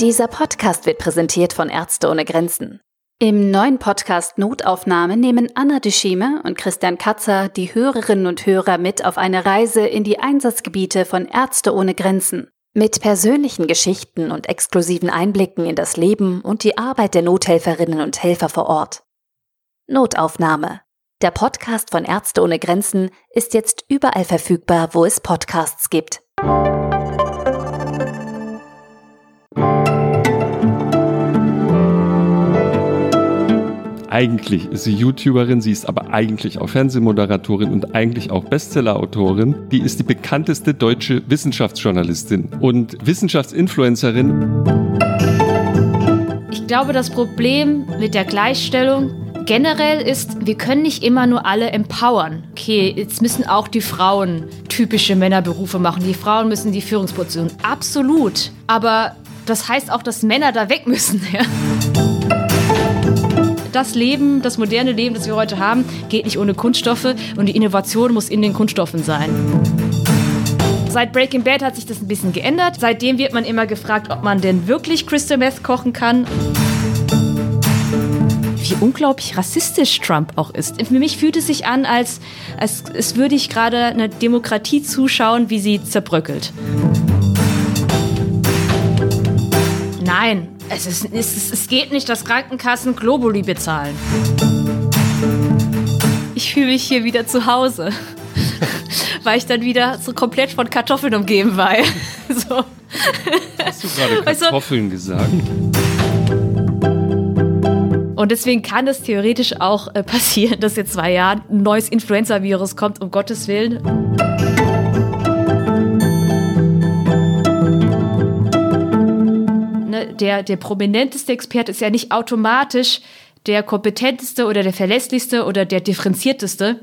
Dieser Podcast wird präsentiert von Ärzte ohne Grenzen. Im neuen Podcast Notaufnahme nehmen Anna Duschime und Christian Katzer die Hörerinnen und Hörer mit auf eine Reise in die Einsatzgebiete von Ärzte ohne Grenzen. Mit persönlichen Geschichten und exklusiven Einblicken in das Leben und die Arbeit der Nothelferinnen und Helfer vor Ort. Notaufnahme. Der Podcast von Ärzte ohne Grenzen ist jetzt überall verfügbar, wo es Podcasts gibt. Eigentlich ist sie YouTuberin, sie ist aber eigentlich auch Fernsehmoderatorin und eigentlich auch Bestsellerautorin. Die ist die bekannteste deutsche Wissenschaftsjournalistin und Wissenschaftsinfluencerin. Ich glaube, das Problem mit der Gleichstellung generell ist, wir können nicht immer nur alle empowern. Okay, jetzt müssen auch die Frauen typische Männerberufe machen. Die Frauen müssen die Führungsposition. Absolut. Aber das heißt auch, dass Männer da weg müssen. Ja? Das Leben, das moderne Leben, das wir heute haben, geht nicht ohne Kunststoffe und die Innovation muss in den Kunststoffen sein. Seit Breaking Bad hat sich das ein bisschen geändert. Seitdem wird man immer gefragt, ob man denn wirklich Crystal Meth kochen kann. Wie unglaublich rassistisch Trump auch ist. Für mich fühlt es sich an, als, als, als würde ich gerade einer Demokratie zuschauen, wie sie zerbröckelt. Nein, es, ist, es, es geht nicht, dass Krankenkassen Globuli bezahlen. Ich fühle mich hier wieder zu Hause. weil ich dann wieder so komplett von Kartoffeln umgeben war. so. Hast du gerade Kartoffeln also, gesagt? Und deswegen kann es theoretisch auch äh, passieren, dass in zwei Jahren ein neues Influenza-Virus kommt, um Gottes Willen. Der, der prominenteste Experte ist ja nicht automatisch der kompetenteste oder der verlässlichste oder der differenzierteste.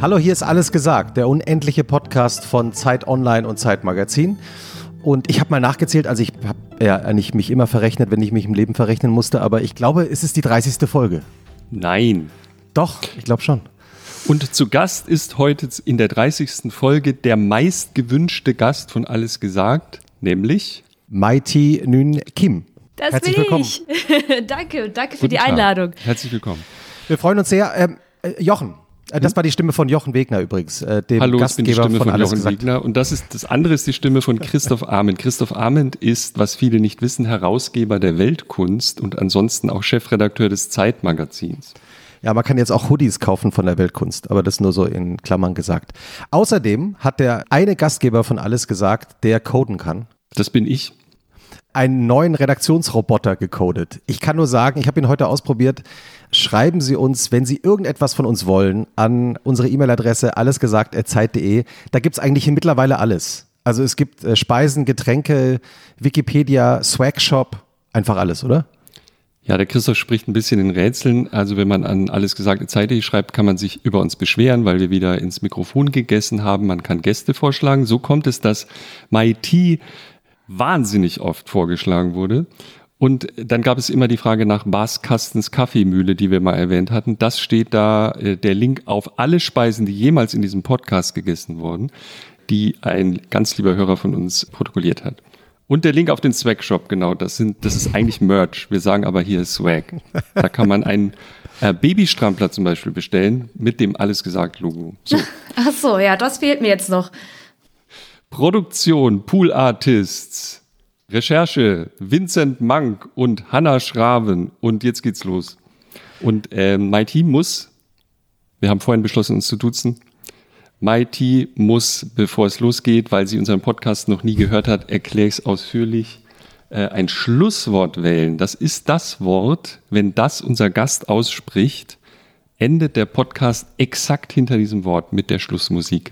Hallo, hier ist alles gesagt, der unendliche Podcast von Zeit Online und Zeit Magazin. Und ich habe mal nachgezählt, also ich habe ja eigentlich mich immer verrechnet, wenn ich mich im Leben verrechnen musste, aber ich glaube, es ist die 30. Folge. Nein. Doch, ich glaube schon. Und zu Gast ist heute in der 30. Folge der meistgewünschte Gast von Alles gesagt, nämlich Mighty Nün Kim. Das Herzlich bin willkommen. ich. danke, danke für Guten die Einladung. Tag. Herzlich willkommen. Wir freuen uns sehr. Ähm, äh, Jochen, das war die Stimme von Jochen Wegner übrigens, äh, dem Hallo, Gastgeber ich bin die Stimme von, von Jochen gesagt. Wegner. Und das ist das andere ist die Stimme von Christoph Arment. Christoph Arment ist, was viele nicht wissen, Herausgeber der Weltkunst und ansonsten auch Chefredakteur des Zeitmagazins. Ja, man kann jetzt auch Hoodies kaufen von der Weltkunst, aber das nur so in Klammern gesagt. Außerdem hat der eine Gastgeber von alles gesagt, der coden kann. Das bin ich einen neuen Redaktionsroboter gecodet. Ich kann nur sagen, ich habe ihn heute ausprobiert. Schreiben Sie uns, wenn Sie irgendetwas von uns wollen, an unsere E-Mail-Adresse allesgesagt.zeit.de. Da gibt es eigentlich mittlerweile alles. Also es gibt äh, Speisen, Getränke, Wikipedia, Swagshop, einfach alles, oder? Ja, der Christoph spricht ein bisschen in Rätseln. Also wenn man an alles gesagte Zeit.de schreibt, kann man sich über uns beschweren, weil wir wieder ins Mikrofon gegessen haben. Man kann Gäste vorschlagen. So kommt es, dass MIT wahnsinnig oft vorgeschlagen wurde. Und dann gab es immer die Frage nach Bas Kastens Kaffeemühle, die wir mal erwähnt hatten. Das steht da, äh, der Link auf alle Speisen, die jemals in diesem Podcast gegessen wurden, die ein ganz lieber Hörer von uns protokolliert hat. Und der Link auf den Swag Shop, genau, das sind, das ist eigentlich Merch. Wir sagen aber hier Swag. Da kann man einen äh, Babystrampler zum Beispiel bestellen mit dem Alles gesagt Logo. So. Ach so, ja, das fehlt mir jetzt noch. Produktion, Pool Artists, Recherche, Vincent Mank und Hanna Schraven. Und jetzt geht's los. Und äh, mein muss, wir haben vorhin beschlossen, uns zu duzen. Mighty muss, bevor es losgeht, weil sie unseren Podcast noch nie gehört hat, erkläre ich es ausführlich, äh, ein Schlusswort wählen. Das ist das Wort, wenn das unser Gast ausspricht, endet der Podcast exakt hinter diesem Wort mit der Schlussmusik.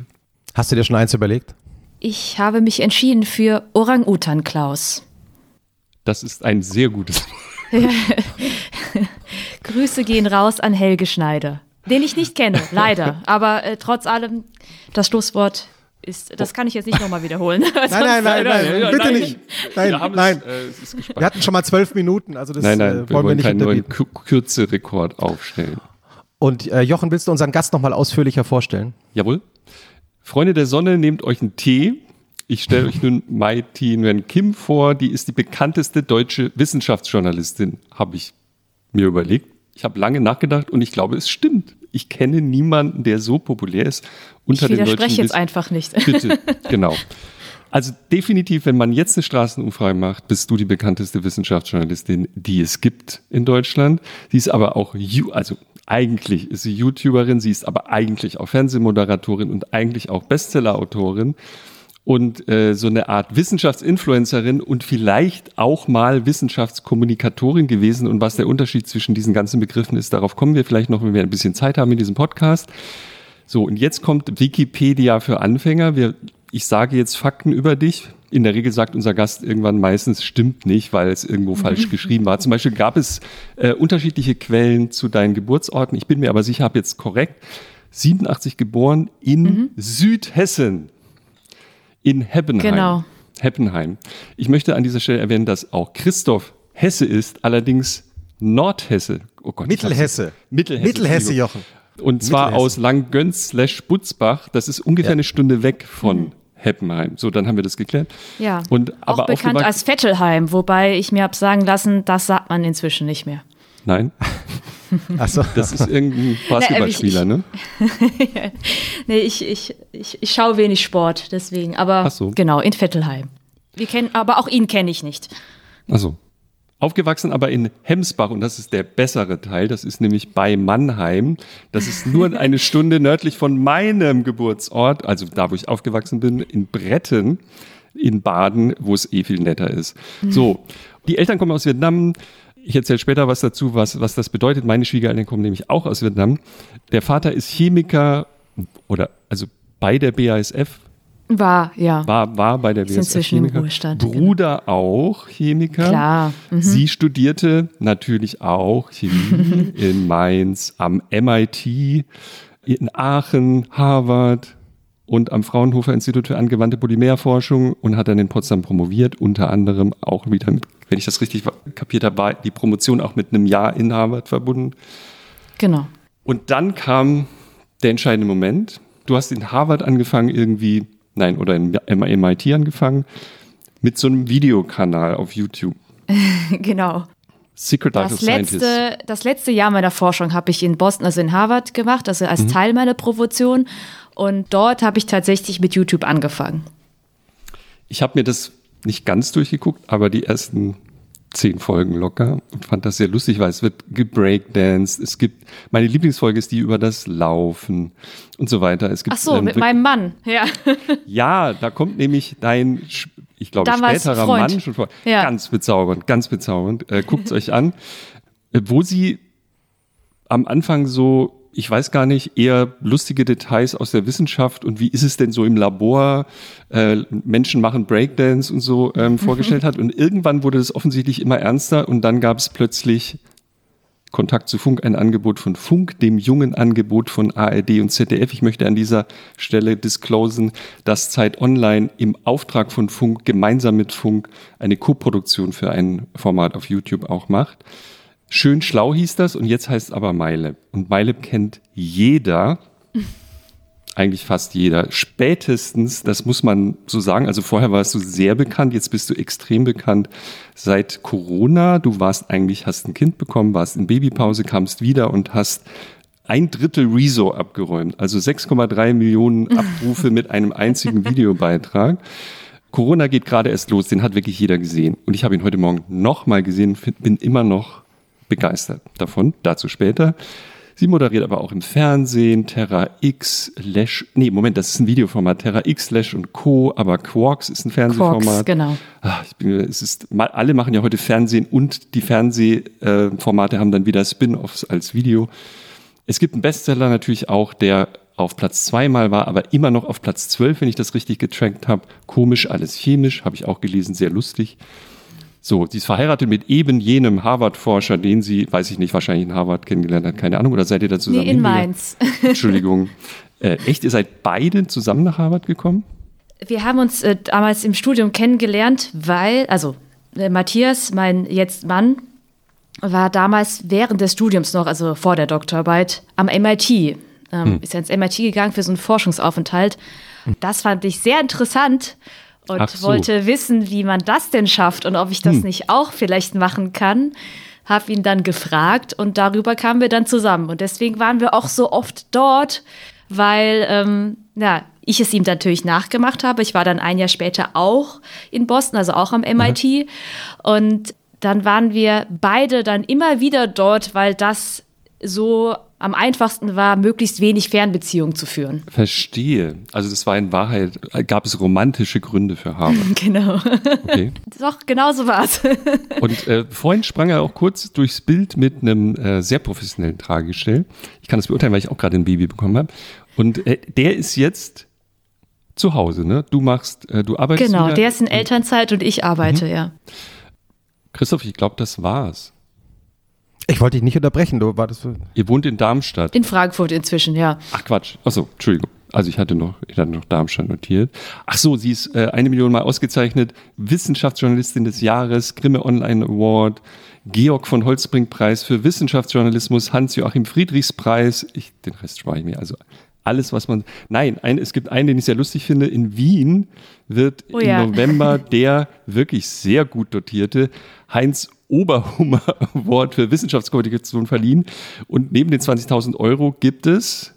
Hast du dir schon eins überlegt? Ich habe mich entschieden für Orang-Utan Klaus. Das ist ein sehr gutes. Grüße gehen raus an Helge Schneider, den ich nicht kenne, leider. Aber äh, trotz allem das Schlusswort ist, das kann ich jetzt nicht nochmal wiederholen. Nein, nein, nein, nein, nein, bitte nein, nicht. Nein, Wir haben es, nein. äh. Wir hatten schon mal zwölf Minuten, also das Nein, nein, äh, wir wollen wir wollen nicht keinen neuen Kürzerekord aufstellen. Und äh, Jochen, willst du unseren Gast nochmal ausführlicher vorstellen? Jawohl. Freunde der Sonne, nehmt euch einen Tee. Ich stelle euch nun Mai Thi Nguyen Kim vor. Die ist die bekannteste deutsche Wissenschaftsjournalistin, habe ich mir überlegt. Ich habe lange nachgedacht und ich glaube, es stimmt. Ich kenne niemanden, der so populär ist unter Ich den deutschen widerspreche jetzt einfach nicht. Bitte, genau. Also definitiv, wenn man jetzt eine Straßenumfrage macht, bist du die bekannteste Wissenschaftsjournalistin, die es gibt in Deutschland. Sie ist aber auch, also eigentlich ist sie YouTuberin, sie ist aber eigentlich auch Fernsehmoderatorin und eigentlich auch Bestsellerautorin und äh, so eine Art Wissenschaftsinfluencerin und vielleicht auch mal Wissenschaftskommunikatorin gewesen. Und was der Unterschied zwischen diesen ganzen Begriffen ist, darauf kommen wir vielleicht noch, wenn wir ein bisschen Zeit haben in diesem Podcast. So, und jetzt kommt Wikipedia für Anfänger. Wir, ich sage jetzt Fakten über dich. In der Regel sagt unser Gast irgendwann meistens, stimmt nicht, weil es irgendwo falsch geschrieben war. Zum Beispiel gab es äh, unterschiedliche Quellen zu deinen Geburtsorten. Ich bin mir aber sicher, habe jetzt korrekt. 87 geboren in Südhessen, in Heppenheim. Genau. Heppenheim. Ich möchte an dieser Stelle erwähnen, dass auch Christoph Hesse ist, allerdings Nordhesse. Oh Gott, Mittelhesse. Mittelhesse. Mittelhesse. Jochen. Und zwar aus Langgöns slash Butzbach. Das ist ungefähr Ja. eine Stunde weg von Heppenheim. So, dann haben wir das geklärt. Ja. Und, auch aber bekannt aufgewachsen- als Vettelheim, wobei ich mir habe sagen lassen, das sagt man inzwischen nicht mehr. Nein, Achso. das ist irgendein Basketballspieler, ne? Nee, ich, ich, ich, ich schaue wenig Sport, deswegen. Aber Ach so. genau, in Vettelheim. Wir kennen, aber auch ihn kenne ich nicht. Also aufgewachsen aber in Hemsbach und das ist der bessere Teil. Das ist nämlich bei Mannheim. Das ist nur eine Stunde nördlich von meinem Geburtsort, also da, wo ich aufgewachsen bin, in Bretten in Baden, wo es eh viel netter ist. So, die Eltern kommen aus Vietnam. Ich erzähle später was dazu, was, was das bedeutet. Meine Schwiegereltern kommen nämlich auch aus Vietnam. Der Vater ist Chemiker oder also bei der BASF, War, ja. war, war bei der Ist BASF inzwischen im Chemiker. Ruhestand, genau. Bruder auch Chemiker. Klar. Mhm. Sie studierte natürlich auch Chemie in Mainz, am MIT, in Aachen, Harvard und am Fraunhofer Institut für angewandte Polymerforschung und hat dann in Potsdam promoviert, unter anderem auch wieder mit, wenn ich das richtig kapiert habe, war die Promotion auch mit einem Jahr in Harvard verbunden. Genau. Und dann kam der entscheidende Moment. Du hast in Harvard angefangen irgendwie, nein, oder in MIT angefangen, mit so einem Videokanal auf YouTube. Genau. Secret Life of Das Scientists. letzte, das letzte Jahr meiner Forschung habe ich in Boston, also in Harvard gemacht, also Mhm. als Teil meiner Promotion. Und dort habe ich tatsächlich mit YouTube angefangen. Ich habe mir das nicht ganz durchgeguckt, aber die ersten zehn Folgen locker und fand das sehr lustig, weil es wird gebreakdanced. Es gibt, meine Lieblingsfolge ist die über das Laufen und so weiter. Es gibt, Ach so, ähm, mit meinem Mann. Ja. Ja, da kommt nämlich dein, ich glaube, Damals späterer Freund. Mann schon vor. Ja. Ganz bezaubernd, ganz bezaubernd. Äh, Guckt es euch an. Äh, Wo sie am Anfang so, ich weiß gar nicht, eher lustige Details aus der Wissenschaft und wie ist es denn so im Labor, äh, Menschen machen Breakdance und so ähm, vorgestellt hat. Und irgendwann wurde das offensichtlich immer ernster und dann gab es plötzlich Kontakt zu Funk, ein Angebot von Funk, dem jungen Angebot von ARD und ZDF. Ich möchte an dieser Stelle disclosen, dass Zeit Online im Auftrag von Funk gemeinsam mit Funk eine Co-Produktion für ein Format auf YouTube auch macht. Schön schlau hieß das und jetzt heißt es aber MyLab. Und MyLab kennt jeder, eigentlich fast jeder. Spätestens, das muss man so sagen, also vorher warst du sehr bekannt, jetzt bist du extrem bekannt. Seit Corona, du warst eigentlich, hast ein Kind bekommen, warst in Babypause, kamst wieder und hast ein Drittel Rezo abgeräumt, also 6,3 Millionen Abrufe mit einem einzigen Videobeitrag. Corona geht gerade erst los, den hat wirklich jeder gesehen. Und ich habe ihn heute Morgen nochmal gesehen, bin immer noch begeistert davon, dazu später. Sie moderiert aber auch im Fernsehen, Terra X, Lash, nee, Moment, das ist ein Videoformat, Terra X, Lash und Co., aber Quarks ist ein Fernsehformat. Quarks, genau. Ah, ich bin, es ist, alle machen ja heute Fernsehen und die Fernsehformate haben dann wieder Spin-offs als Video. Es gibt einen Bestseller natürlich auch, der auf Platz zweimal war, aber immer noch auf Platz 12, wenn ich das richtig getrackt habe. Komisch, alles chemisch, habe ich auch gelesen, sehr lustig. So, sie ist verheiratet mit eben jenem Harvard-Forscher, den sie, weiß ich nicht, wahrscheinlich in Harvard kennengelernt hat, keine Ahnung, oder seid ihr da zusammen? Nee, in? Mainz. Entschuldigung. Äh, echt, ihr seid beide zusammen nach Harvard gekommen? Wir haben uns äh, damals im Studium kennengelernt, weil, also äh, Matthias, mein jetzt Mann, war damals während des Studiums noch, also vor der Doktorarbeit, am MIT. Ähm, hm. Ist ja ins MIT gegangen für so einen Forschungsaufenthalt. Das fand ich sehr interessant und so. wollte wissen, wie man das denn schafft und ob ich das hm. nicht auch vielleicht machen kann. Hab ihn dann gefragt und darüber kamen wir dann zusammen. Und deswegen waren wir auch so oft dort, weil ähm, ja, ich es ihm natürlich nachgemacht habe. Ich war dann ein Jahr später auch in Boston, also auch am MIT. Mhm. Und dann waren wir beide dann immer wieder dort, weil das so am einfachsten war, möglichst wenig Fernbeziehungen zu führen. Verstehe. Also das war in Wahrheit, gab es romantische Gründe für Harvard. genau. Okay. Doch, genau so war es. Und äh, vorhin sprang er auch kurz durchs Bild mit einem äh, sehr professionellen Tragestell. Ich kann das beurteilen, weil ich auch gerade ein Baby bekommen habe. Und äh, der ist jetzt zu Hause, ne? Du machst, äh, du arbeitest. Genau, der ist in Elternzeit und ich arbeite, mhm. ja. Christoph, ich glaube, das war's. Ich wollte dich nicht unterbrechen, du wartest. So Ihr wohnt in Darmstadt. In Frankfurt inzwischen, ja. Ach Quatsch. Achso, Entschuldigung. Also ich hatte noch, ich hatte noch Darmstadt notiert. Ach so, sie ist äh, eine Million Mal ausgezeichnet, Wissenschaftsjournalistin des Jahres, Grimme Online Award, Georg von Holzbrink Preis für Wissenschaftsjournalismus, Hans-Joachim Friedrichs Preis. Ich, den Rest spare ich mir. Also alles, was man. Nein, ein, es gibt einen, den ich sehr lustig finde. In Wien wird oh ja. im November der wirklich sehr gut dotierte Heinz Oberhummer Award für Wissenschaftskommunikation verliehen. Und neben den 20.000 Euro gibt es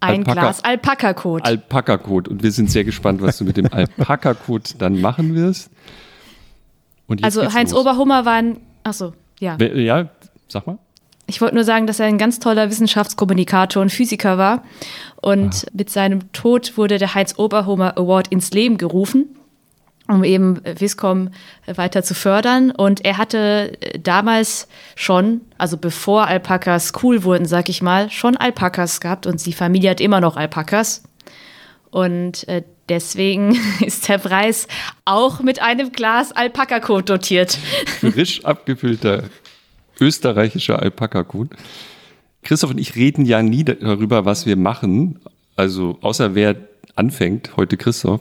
ein Alpaka, Glas Alpaka-Code. Alpaka-Code. Und wir sind sehr gespannt, was du mit dem Alpaka-Code dann machen wirst. also Heinz los. Oberhummer war ein. Achso, ja. Ja, sag mal. Ich wollte nur sagen, dass er ein ganz toller Wissenschaftskommunikator und Physiker war. Und ah. mit seinem Tod wurde der Heinz Oberhummer Award ins Leben gerufen, um eben Viscom weiter zu fördern. Und er hatte damals schon, also bevor Alpakas cool wurden, sag ich mal, schon Alpakas gehabt und die Familie hat immer noch Alpakas. Und äh, deswegen ist der Preis auch mit einem Glas Alpaka-Kot dotiert. Frisch abgefüllter österreichischer Alpaka-Kuhn. Christoph und ich reden ja nie darüber, was wir machen. Also außer wer anfängt, heute Christoph.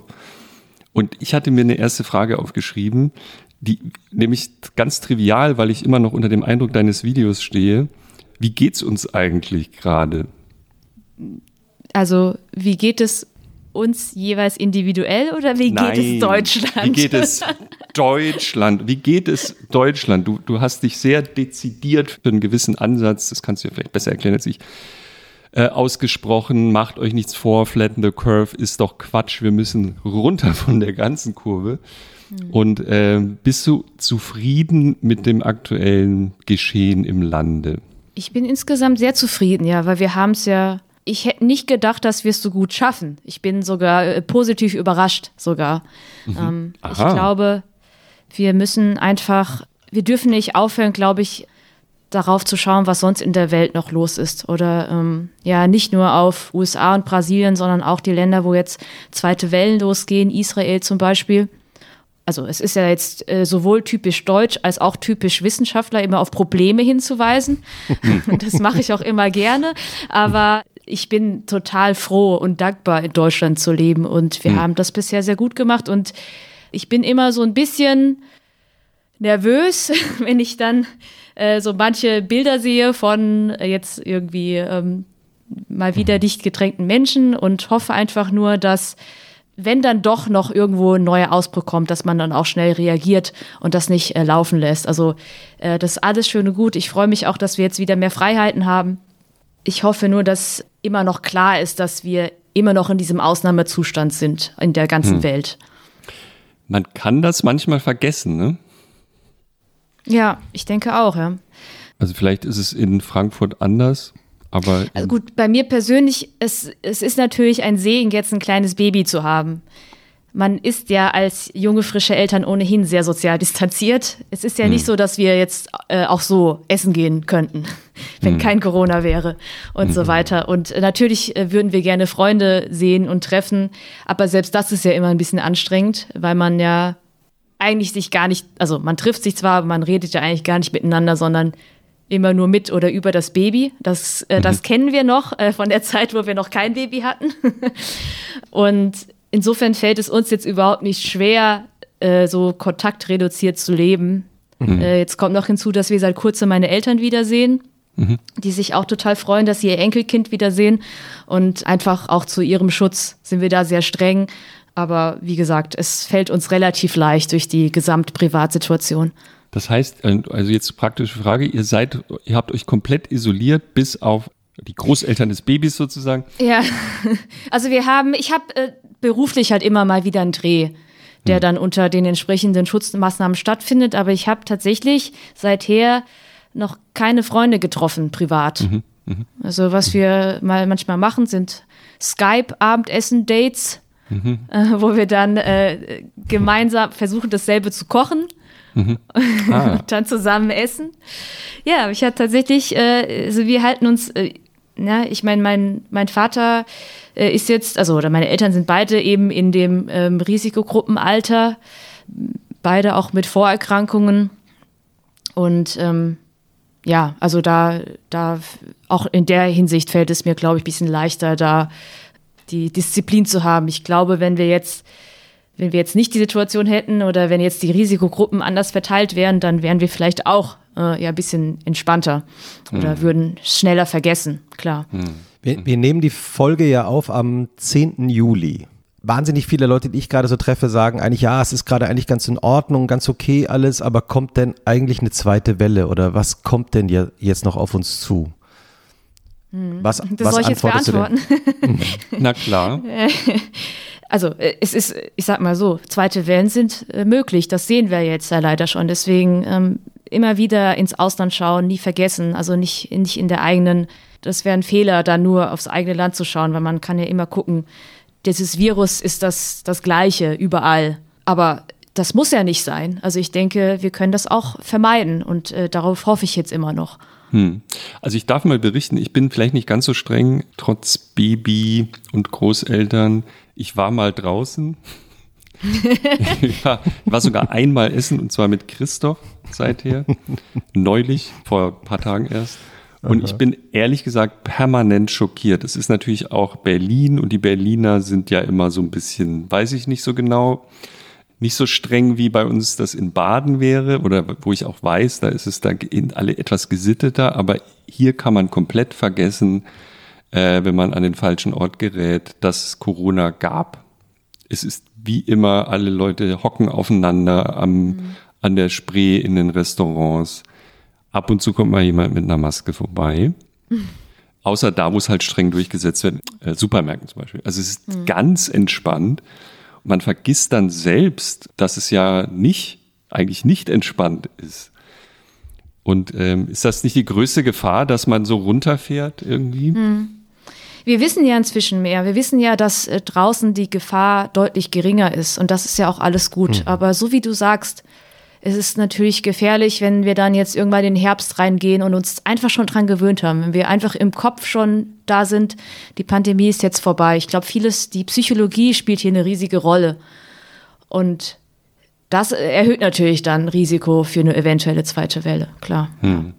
Und ich hatte mir eine erste Frage aufgeschrieben, die nämlich ganz trivial, weil ich immer noch unter dem Eindruck deines Videos stehe. Wie geht's uns eigentlich gerade? Also, wie geht es uns jeweils individuell oder wie Nein, geht es Deutschland? Wie geht es Deutschland? Wie geht es Deutschland? Du, du hast dich sehr dezidiert für einen gewissen Ansatz, das kannst du ja vielleicht besser erklären als ich, äh, ausgesprochen. Macht euch nichts vor, flatten the curve ist doch Quatsch. Wir müssen runter von der ganzen Kurve. Mhm. Und äh, bist du zufrieden mit dem aktuellen Geschehen im Lande? Ich bin insgesamt sehr zufrieden, ja, weil wir haben es ja ich hätte nicht gedacht, dass wir es so gut schaffen. Ich bin sogar äh, positiv überrascht, sogar. Mhm. Ähm, ich glaube, wir müssen einfach, wir dürfen nicht aufhören, glaube ich, darauf zu schauen, was sonst in der Welt noch los ist. Oder ähm, ja, nicht nur auf USA und Brasilien, sondern auch die Länder, wo jetzt zweite Wellen losgehen, Israel zum Beispiel also es ist ja jetzt äh, sowohl typisch deutsch als auch typisch Wissenschaftler, immer auf Probleme hinzuweisen. das mache ich auch immer gerne. Aber ich bin total froh und dankbar, in Deutschland zu leben. Und wir mhm. haben das bisher sehr gut gemacht. Und ich bin immer so ein bisschen nervös, wenn ich dann äh, so manche Bilder sehe von äh, jetzt irgendwie ähm, mal wieder mhm. dicht gedrängten Menschen und hoffe einfach nur, dass wenn dann doch noch irgendwo ein neuer Ausbruch kommt, dass man dann auch schnell reagiert und das nicht äh, laufen lässt. Also äh, das ist alles schön und gut. Ich freue mich auch, dass wir jetzt wieder mehr Freiheiten haben. Ich hoffe nur, dass immer noch klar ist, dass wir immer noch in diesem Ausnahmezustand sind in der ganzen hm. Welt. Man kann das manchmal vergessen, ne? Ja, ich denke auch, ja. Also vielleicht ist es in Frankfurt anders, aber. Also gut, bei mir persönlich, es, es ist natürlich ein Segen, jetzt ein kleines Baby zu haben man ist ja als junge, frische Eltern ohnehin sehr sozial distanziert. Es ist ja hm. nicht so, dass wir jetzt äh, auch so essen gehen könnten, wenn hm. kein Corona wäre und hm. so weiter. Und äh, natürlich äh, würden wir gerne Freunde sehen und treffen, aber selbst das ist ja immer ein bisschen anstrengend, weil man ja eigentlich sich gar nicht, also man trifft sich zwar, aber man redet ja eigentlich gar nicht miteinander, sondern immer nur mit oder über das Baby. Das, äh, das mhm. kennen wir noch äh, von der Zeit, wo wir noch kein Baby hatten. und insofern fällt es uns jetzt überhaupt nicht schwer, äh, so kontaktreduziert zu leben. Mhm. Äh, jetzt kommt noch hinzu, dass wir seit kurzem meine Eltern wiedersehen. Mhm. Die sich auch total freuen, dass sie ihr Enkelkind wiedersehen. Und einfach auch zu ihrem Schutz sind wir da sehr streng. Aber wie gesagt, es fällt uns relativ leicht durch die Gesamtprivatsituation. Das heißt, äh, also jetzt praktische Frage, ihr seid, ihr habt euch komplett isoliert bis auf die Großeltern des Babys sozusagen? Ja, also wir haben, ich habe äh, beruflich halt immer mal wieder einen Dreh, der hm. dann unter den entsprechenden Schutzmaßnahmen stattfindet, aber ich habe tatsächlich seither noch keine Freunde getroffen, privat. Mhm. Mhm. Also was wir mal manchmal machen, sind Skype-Abendessen-Dates, mhm. äh, wo wir dann äh, gemeinsam versuchen, dasselbe zu kochen Mhm. Ah. und dann zusammen essen. Ja, ich hatte tatsächlich, äh, also wir halten uns, äh, na, ich meine, mein, mein Vater äh, ist jetzt, also oder meine Eltern sind beide eben in dem ähm, Risikogruppenalter, beide auch mit Vorerkrankungen. Und ähm, ja, also da, da auch in der Hinsicht fällt es mir, glaube ich, ein bisschen leichter, da die Disziplin zu haben. Ich glaube, wenn wir jetzt wenn wir jetzt nicht die Situation hätten oder wenn jetzt die Risikogruppen anders verteilt wären, dann wären wir vielleicht auch äh, ja ein bisschen entspannter oder mhm. würden schneller vergessen, klar. Mhm. Wir, wir, nehmen die Folge ja auf am 10. Juli. Wahnsinnig viele Leute, die ich gerade so treffe, sagen eigentlich, ja, es ist gerade eigentlich ganz in Ordnung, ganz okay alles, aber kommt denn eigentlich eine zweite Welle oder was kommt denn jetzt noch auf uns zu? Hm. Was, das was soll ich jetzt beantworten? Na klar. also äh, es ist, ich sag mal so, zweite Wellen sind äh, möglich. Das sehen wir jetzt ja leider schon. Deswegen ähm, immer wieder ins Ausland schauen, nie vergessen. Also nicht, nicht in der eigenen, das wäre ein Fehler, da nur aufs eigene Land zu schauen, weil man kann ja immer gucken, dieses Virus ist das, das Gleiche überall. Aber das muss ja nicht sein. Also ich denke, wir können das auch vermeiden und äh, darauf hoffe ich jetzt immer noch. Hm. Also ich darf mal berichten, ich bin vielleicht nicht ganz so streng, trotz Baby und Großeltern. Ich war mal draußen. ich war, war sogar einmal essen und zwar mit Christoph seither. Neulich, vor ein paar Tagen erst. Und Aha. ich bin ehrlich gesagt permanent schockiert. Es ist natürlich auch Berlin und die Berliner sind ja immer so ein bisschen, weiß ich nicht so genau, nicht so streng wie bei uns das in Baden wäre oder wo ich auch weiß, da ist es da alle etwas gesitteter, aber hier kann man komplett vergessen, äh, wenn man an den falschen Ort gerät, dass es Corona gab. Es ist wie immer, alle Leute hocken aufeinander am, mhm. an der Spree in den Restaurants. Ab und zu kommt mal jemand mit einer Maske vorbei. Mhm. Außer da, wo es halt streng durchgesetzt wird, äh, Supermärkten zum Beispiel. Also es ist mhm. ganz entspannt. Man vergisst dann selbst, dass es ja nicht, eigentlich nicht entspannt ist. Und ähm, ist das nicht die größte Gefahr, dass man so runterfährt irgendwie? Mhm. Wir wissen ja inzwischen mehr. Wir wissen ja, dass äh, draußen die Gefahr deutlich geringer ist. Und das ist ja auch alles gut. Mhm. Aber so wie du sagst, es ist natürlich gefährlich, wenn wir dann jetzt irgendwann in den Herbst reingehen und uns einfach schon dran gewöhnt haben. Wenn wir einfach im Kopf schon da sind, die Pandemie ist jetzt vorbei. Ich glaube, vieles, die Psychologie spielt hier eine riesige Rolle. Und das erhöht natürlich dann Risiko für eine eventuelle zweite Welle, klar. Hm.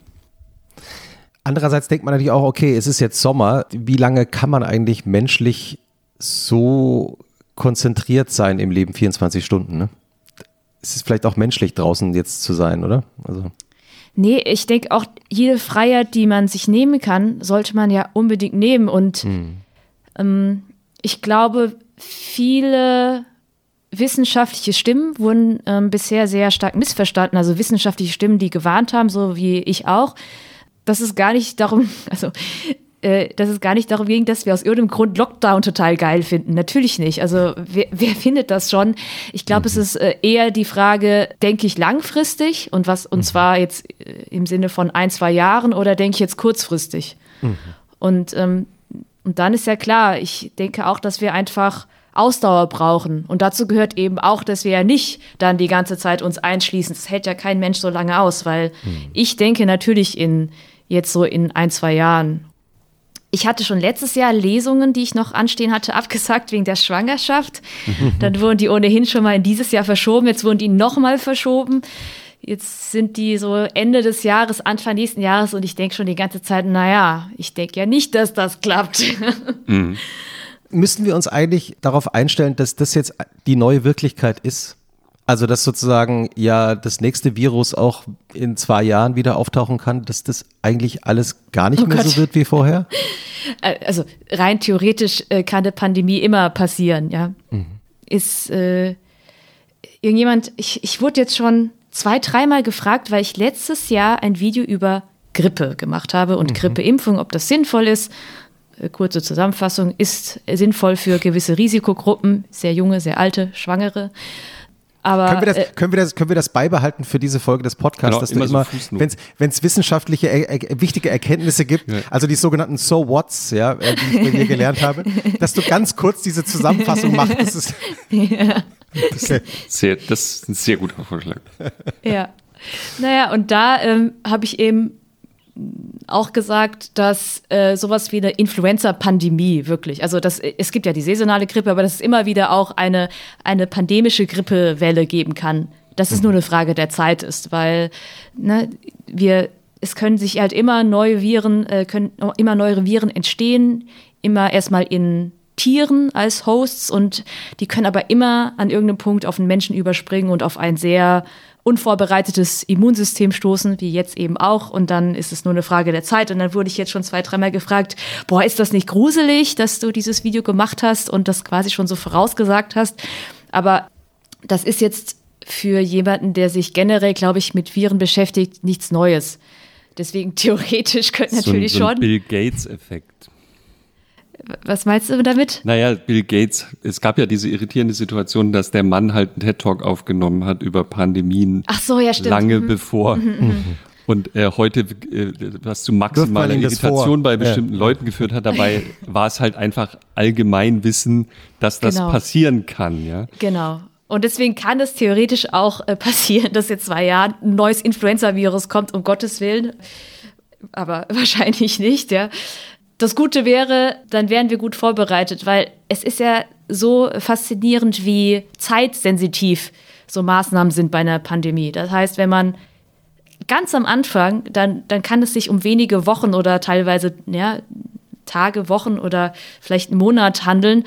Andererseits denkt man natürlich auch, okay, es ist jetzt Sommer. Wie lange kann man eigentlich menschlich so konzentriert sein im Leben 24 Stunden? Ne? Es ist vielleicht auch menschlich draußen jetzt zu sein, oder? Also. Nee, ich denke auch, jede Freiheit, die man sich nehmen kann, sollte man ja unbedingt nehmen. Und hm. ähm, ich glaube, viele wissenschaftliche Stimmen wurden ähm, bisher sehr stark missverstanden. Also wissenschaftliche Stimmen, die gewarnt haben, so wie ich auch, dass es gar nicht darum, also äh, dass es gar nicht darum ging, dass wir aus irgendeinem Grund Lockdown total geil finden. Natürlich nicht. Also wer, wer findet das schon? Ich glaube, mhm. es ist äh, eher die Frage, denke ich langfristig und was, und mhm. zwar jetzt äh, im Sinne von ein, zwei Jahren oder denke ich jetzt kurzfristig? Mhm. Und, ähm, und dann ist ja klar, ich denke auch, dass wir einfach Ausdauer brauchen. Und dazu gehört eben auch, dass wir ja nicht dann die ganze Zeit uns einschließen. Das hält ja kein Mensch so lange aus, weil mhm. ich denke natürlich in jetzt so in ein, zwei Jahren. Ich hatte schon letztes Jahr Lesungen, die ich noch anstehen hatte, abgesagt wegen der Schwangerschaft. Dann wurden die ohnehin schon mal in dieses Jahr verschoben. Jetzt wurden die nochmal verschoben. Jetzt sind die so Ende des Jahres, Anfang nächsten Jahres und ich denke schon die ganze Zeit, naja, ich denke ja nicht, dass das klappt. Mhm. Müssen wir uns eigentlich darauf einstellen, dass das jetzt die neue Wirklichkeit ist? Also, dass sozusagen ja das nächste Virus auch in zwei Jahren wieder auftauchen kann, dass das eigentlich alles gar nicht oh mehr Gott. so wird wie vorher? Äh, also rein theoretisch äh, kann eine Pandemie immer passieren, ja. Mhm. Ist äh, irgendjemand, ich, ich wurde jetzt schon zwei, dreimal gefragt, weil ich letztes Jahr ein Video über Grippe gemacht habe und mhm. Grippeimpfung, ob das sinnvoll ist. Äh, kurze Zusammenfassung, ist sinnvoll für gewisse Risikogruppen, sehr junge, sehr alte, Schwangere. Aber, können, wir das, äh, können, wir das, können wir das beibehalten für diese Folge des Podcasts, genau, dass immer du immer, so wenn es wissenschaftliche, er, er, wichtige Erkenntnisse gibt, ja. also die sogenannten So Whats, ja, äh, die ich bei dir gelernt habe, dass du ganz kurz diese Zusammenfassung machst. Das ist, ja. das, sehr, das ist ein sehr guter Vorschlag. Ja. Naja, und da ähm, habe ich eben auch gesagt, dass äh, sowas wie eine Influenza-Pandemie wirklich, also das, es gibt ja die saisonale Grippe, aber dass es immer wieder auch eine, eine pandemische Grippewelle geben kann. Dass es nur eine Frage der Zeit ist, weil ne, wir, es können sich halt immer neue Viren, äh, können immer neue Viren entstehen, immer erstmal in Tieren als Hosts und die können aber immer an irgendeinem Punkt auf einen Menschen überspringen und auf ein sehr unvorbereitetes Immunsystem stoßen, wie jetzt eben auch. Und dann ist es nur eine Frage der Zeit. Und dann wurde ich jetzt schon zwei, dreimal gefragt, boah, ist das nicht gruselig, dass du dieses Video gemacht hast und das quasi schon so vorausgesagt hast? Aber das ist jetzt für jemanden, der sich generell, glaube ich, mit Viren beschäftigt, nichts Neues. Deswegen theoretisch könnte natürlich so, so ein schon. Bill Gates-Effekt. Was meinst du damit? Naja, Bill Gates, es gab ja diese irritierende Situation, dass der Mann halt einen TED-Talk aufgenommen hat über Pandemien. Ach so, ja, stimmt. Lange mhm. bevor. Mhm, mhm. Und äh, heute, äh, was zu maximaler Irritation bei bestimmten ja. Leuten geführt hat, dabei war es halt einfach Allgemeinwissen, dass das genau. passieren kann, ja. Genau. Und deswegen kann es theoretisch auch äh, passieren, dass in zwei Jahren ein neues Influenza-Virus kommt, um Gottes Willen. Aber wahrscheinlich nicht, ja. Das Gute wäre, dann wären wir gut vorbereitet, weil es ist ja so faszinierend, wie zeitsensitiv so Maßnahmen sind bei einer Pandemie. Das heißt, wenn man ganz am Anfang, dann, dann kann es sich um wenige Wochen oder teilweise ja, Tage, Wochen oder vielleicht einen Monat handeln.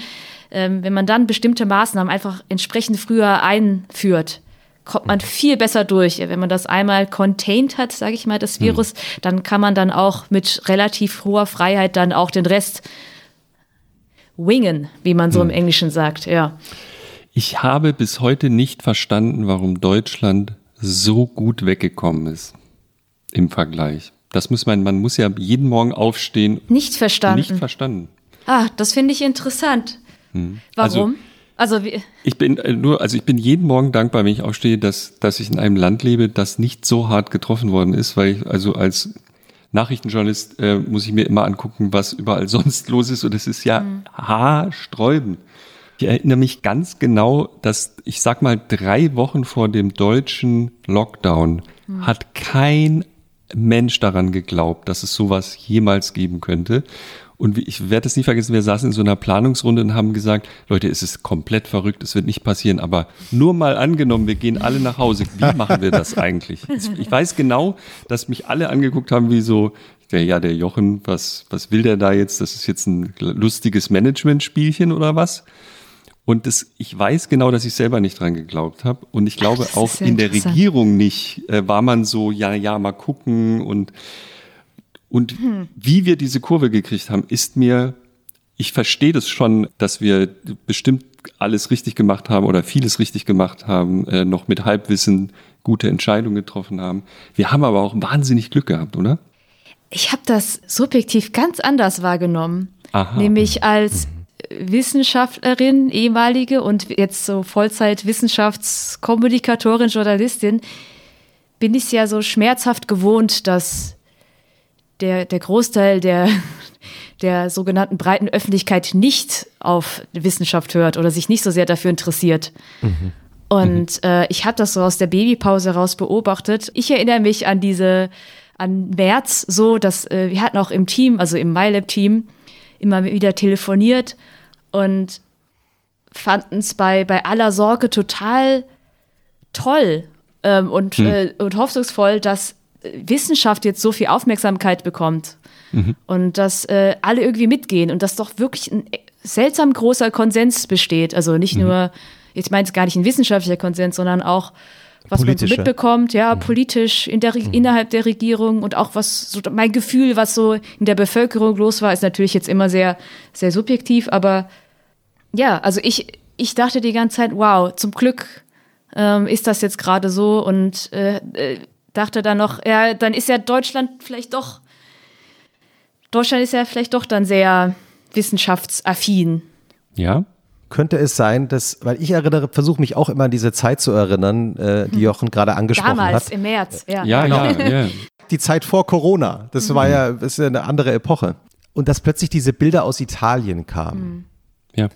Ähm, wenn man dann bestimmte Maßnahmen einfach entsprechend früher einführt, kommt man viel besser durch. Wenn man das einmal contained hat, sage ich mal, das Virus, mhm. dann kann man dann auch mit relativ hoher Freiheit dann auch den Rest wingen, wie man so mhm. im Englischen sagt, ja. Ich habe bis heute nicht verstanden, warum Deutschland so gut weggekommen ist im Vergleich. Das muss man, man muss ja jeden Morgen aufstehen. Nicht verstanden. Nicht verstanden. Ah, das finde ich interessant. Hm. Warum? Also, also wie ich bin äh, nur, also ich bin jeden Morgen dankbar, wenn ich aufstehe, dass, dass ich in einem Land lebe, das nicht so hart getroffen worden ist, weil ich also als Nachrichtenjournalist äh, muss ich mir immer angucken, was überall sonst los ist und es ist ja mhm. haarsträubend. Ich erinnere mich ganz genau, dass ich sag mal drei Wochen vor dem deutschen Lockdown mhm. hat kein Mensch daran geglaubt, dass es sowas jemals geben könnte. Und ich werde es nie vergessen, wir saßen in so einer Planungsrunde und haben gesagt, Leute, es ist komplett verrückt, es wird nicht passieren, aber nur mal angenommen, wir gehen alle nach Hause, wie machen wir das eigentlich? Ich weiß genau, dass mich alle angeguckt haben, wie so, der, ja, der Jochen, was, was will der da jetzt? Das ist jetzt ein lustiges Management-Spielchen oder was? Und das, ich weiß genau, dass ich selber nicht dran geglaubt habe. Und ich glaube, Ach, auch in der Regierung nicht, äh, war man so, ja, ja, mal gucken und und hm. wie wir diese Kurve gekriegt haben, ist mir, ich verstehe das schon, dass wir bestimmt alles richtig gemacht haben oder vieles richtig gemacht haben, äh, noch mit Halbwissen gute Entscheidungen getroffen haben. Wir haben aber auch wahnsinnig Glück gehabt, oder? Ich habe das subjektiv ganz anders wahrgenommen. Aha. Nämlich als mhm. Wissenschaftlerin, ehemalige und jetzt so Vollzeit-Wissenschaftskommunikatorin, Journalistin, bin ich es ja so schmerzhaft gewohnt, dass der, der Großteil der, der sogenannten breiten Öffentlichkeit nicht auf Wissenschaft hört oder sich nicht so sehr dafür interessiert. Mhm. Und äh, ich habe das so aus der Babypause heraus beobachtet. Ich erinnere mich an diese, an März so, dass äh, wir hatten auch im Team, also im MyLab-Team, immer wieder telefoniert und fanden es bei, bei aller Sorge total toll, ähm, und, mhm. äh, und hoffnungsvoll, dass Wissenschaft jetzt so viel Aufmerksamkeit bekommt mhm. und dass äh, alle irgendwie mitgehen und dass doch wirklich ein seltsam großer Konsens besteht. Also nicht mhm. nur, ich meine es gar nicht ein wissenschaftlicher Konsens, sondern auch was man so mitbekommt, ja, mhm. politisch in der, mhm. innerhalb der Regierung und auch was so mein Gefühl, was so in der Bevölkerung los war, ist natürlich jetzt immer sehr, sehr subjektiv, aber ja, also ich, ich dachte die ganze Zeit, wow, zum Glück ähm, ist das jetzt gerade so und äh, äh, dachte dann noch, ja, dann ist ja Deutschland vielleicht doch, Deutschland ist ja vielleicht doch dann sehr wissenschaftsaffin. Ja. Könnte es sein, dass, weil ich erinnere, versuche mich auch immer an diese Zeit zu erinnern, äh, die hm. Jochen gerade angesprochen Damals, hat. Damals, im März, ja. Ja, genau. ja, ja. Die Zeit vor Corona, das mhm. war ja, das ist ja eine andere Epoche. Und dass plötzlich diese Bilder aus Italien kamen. Mhm. Ja.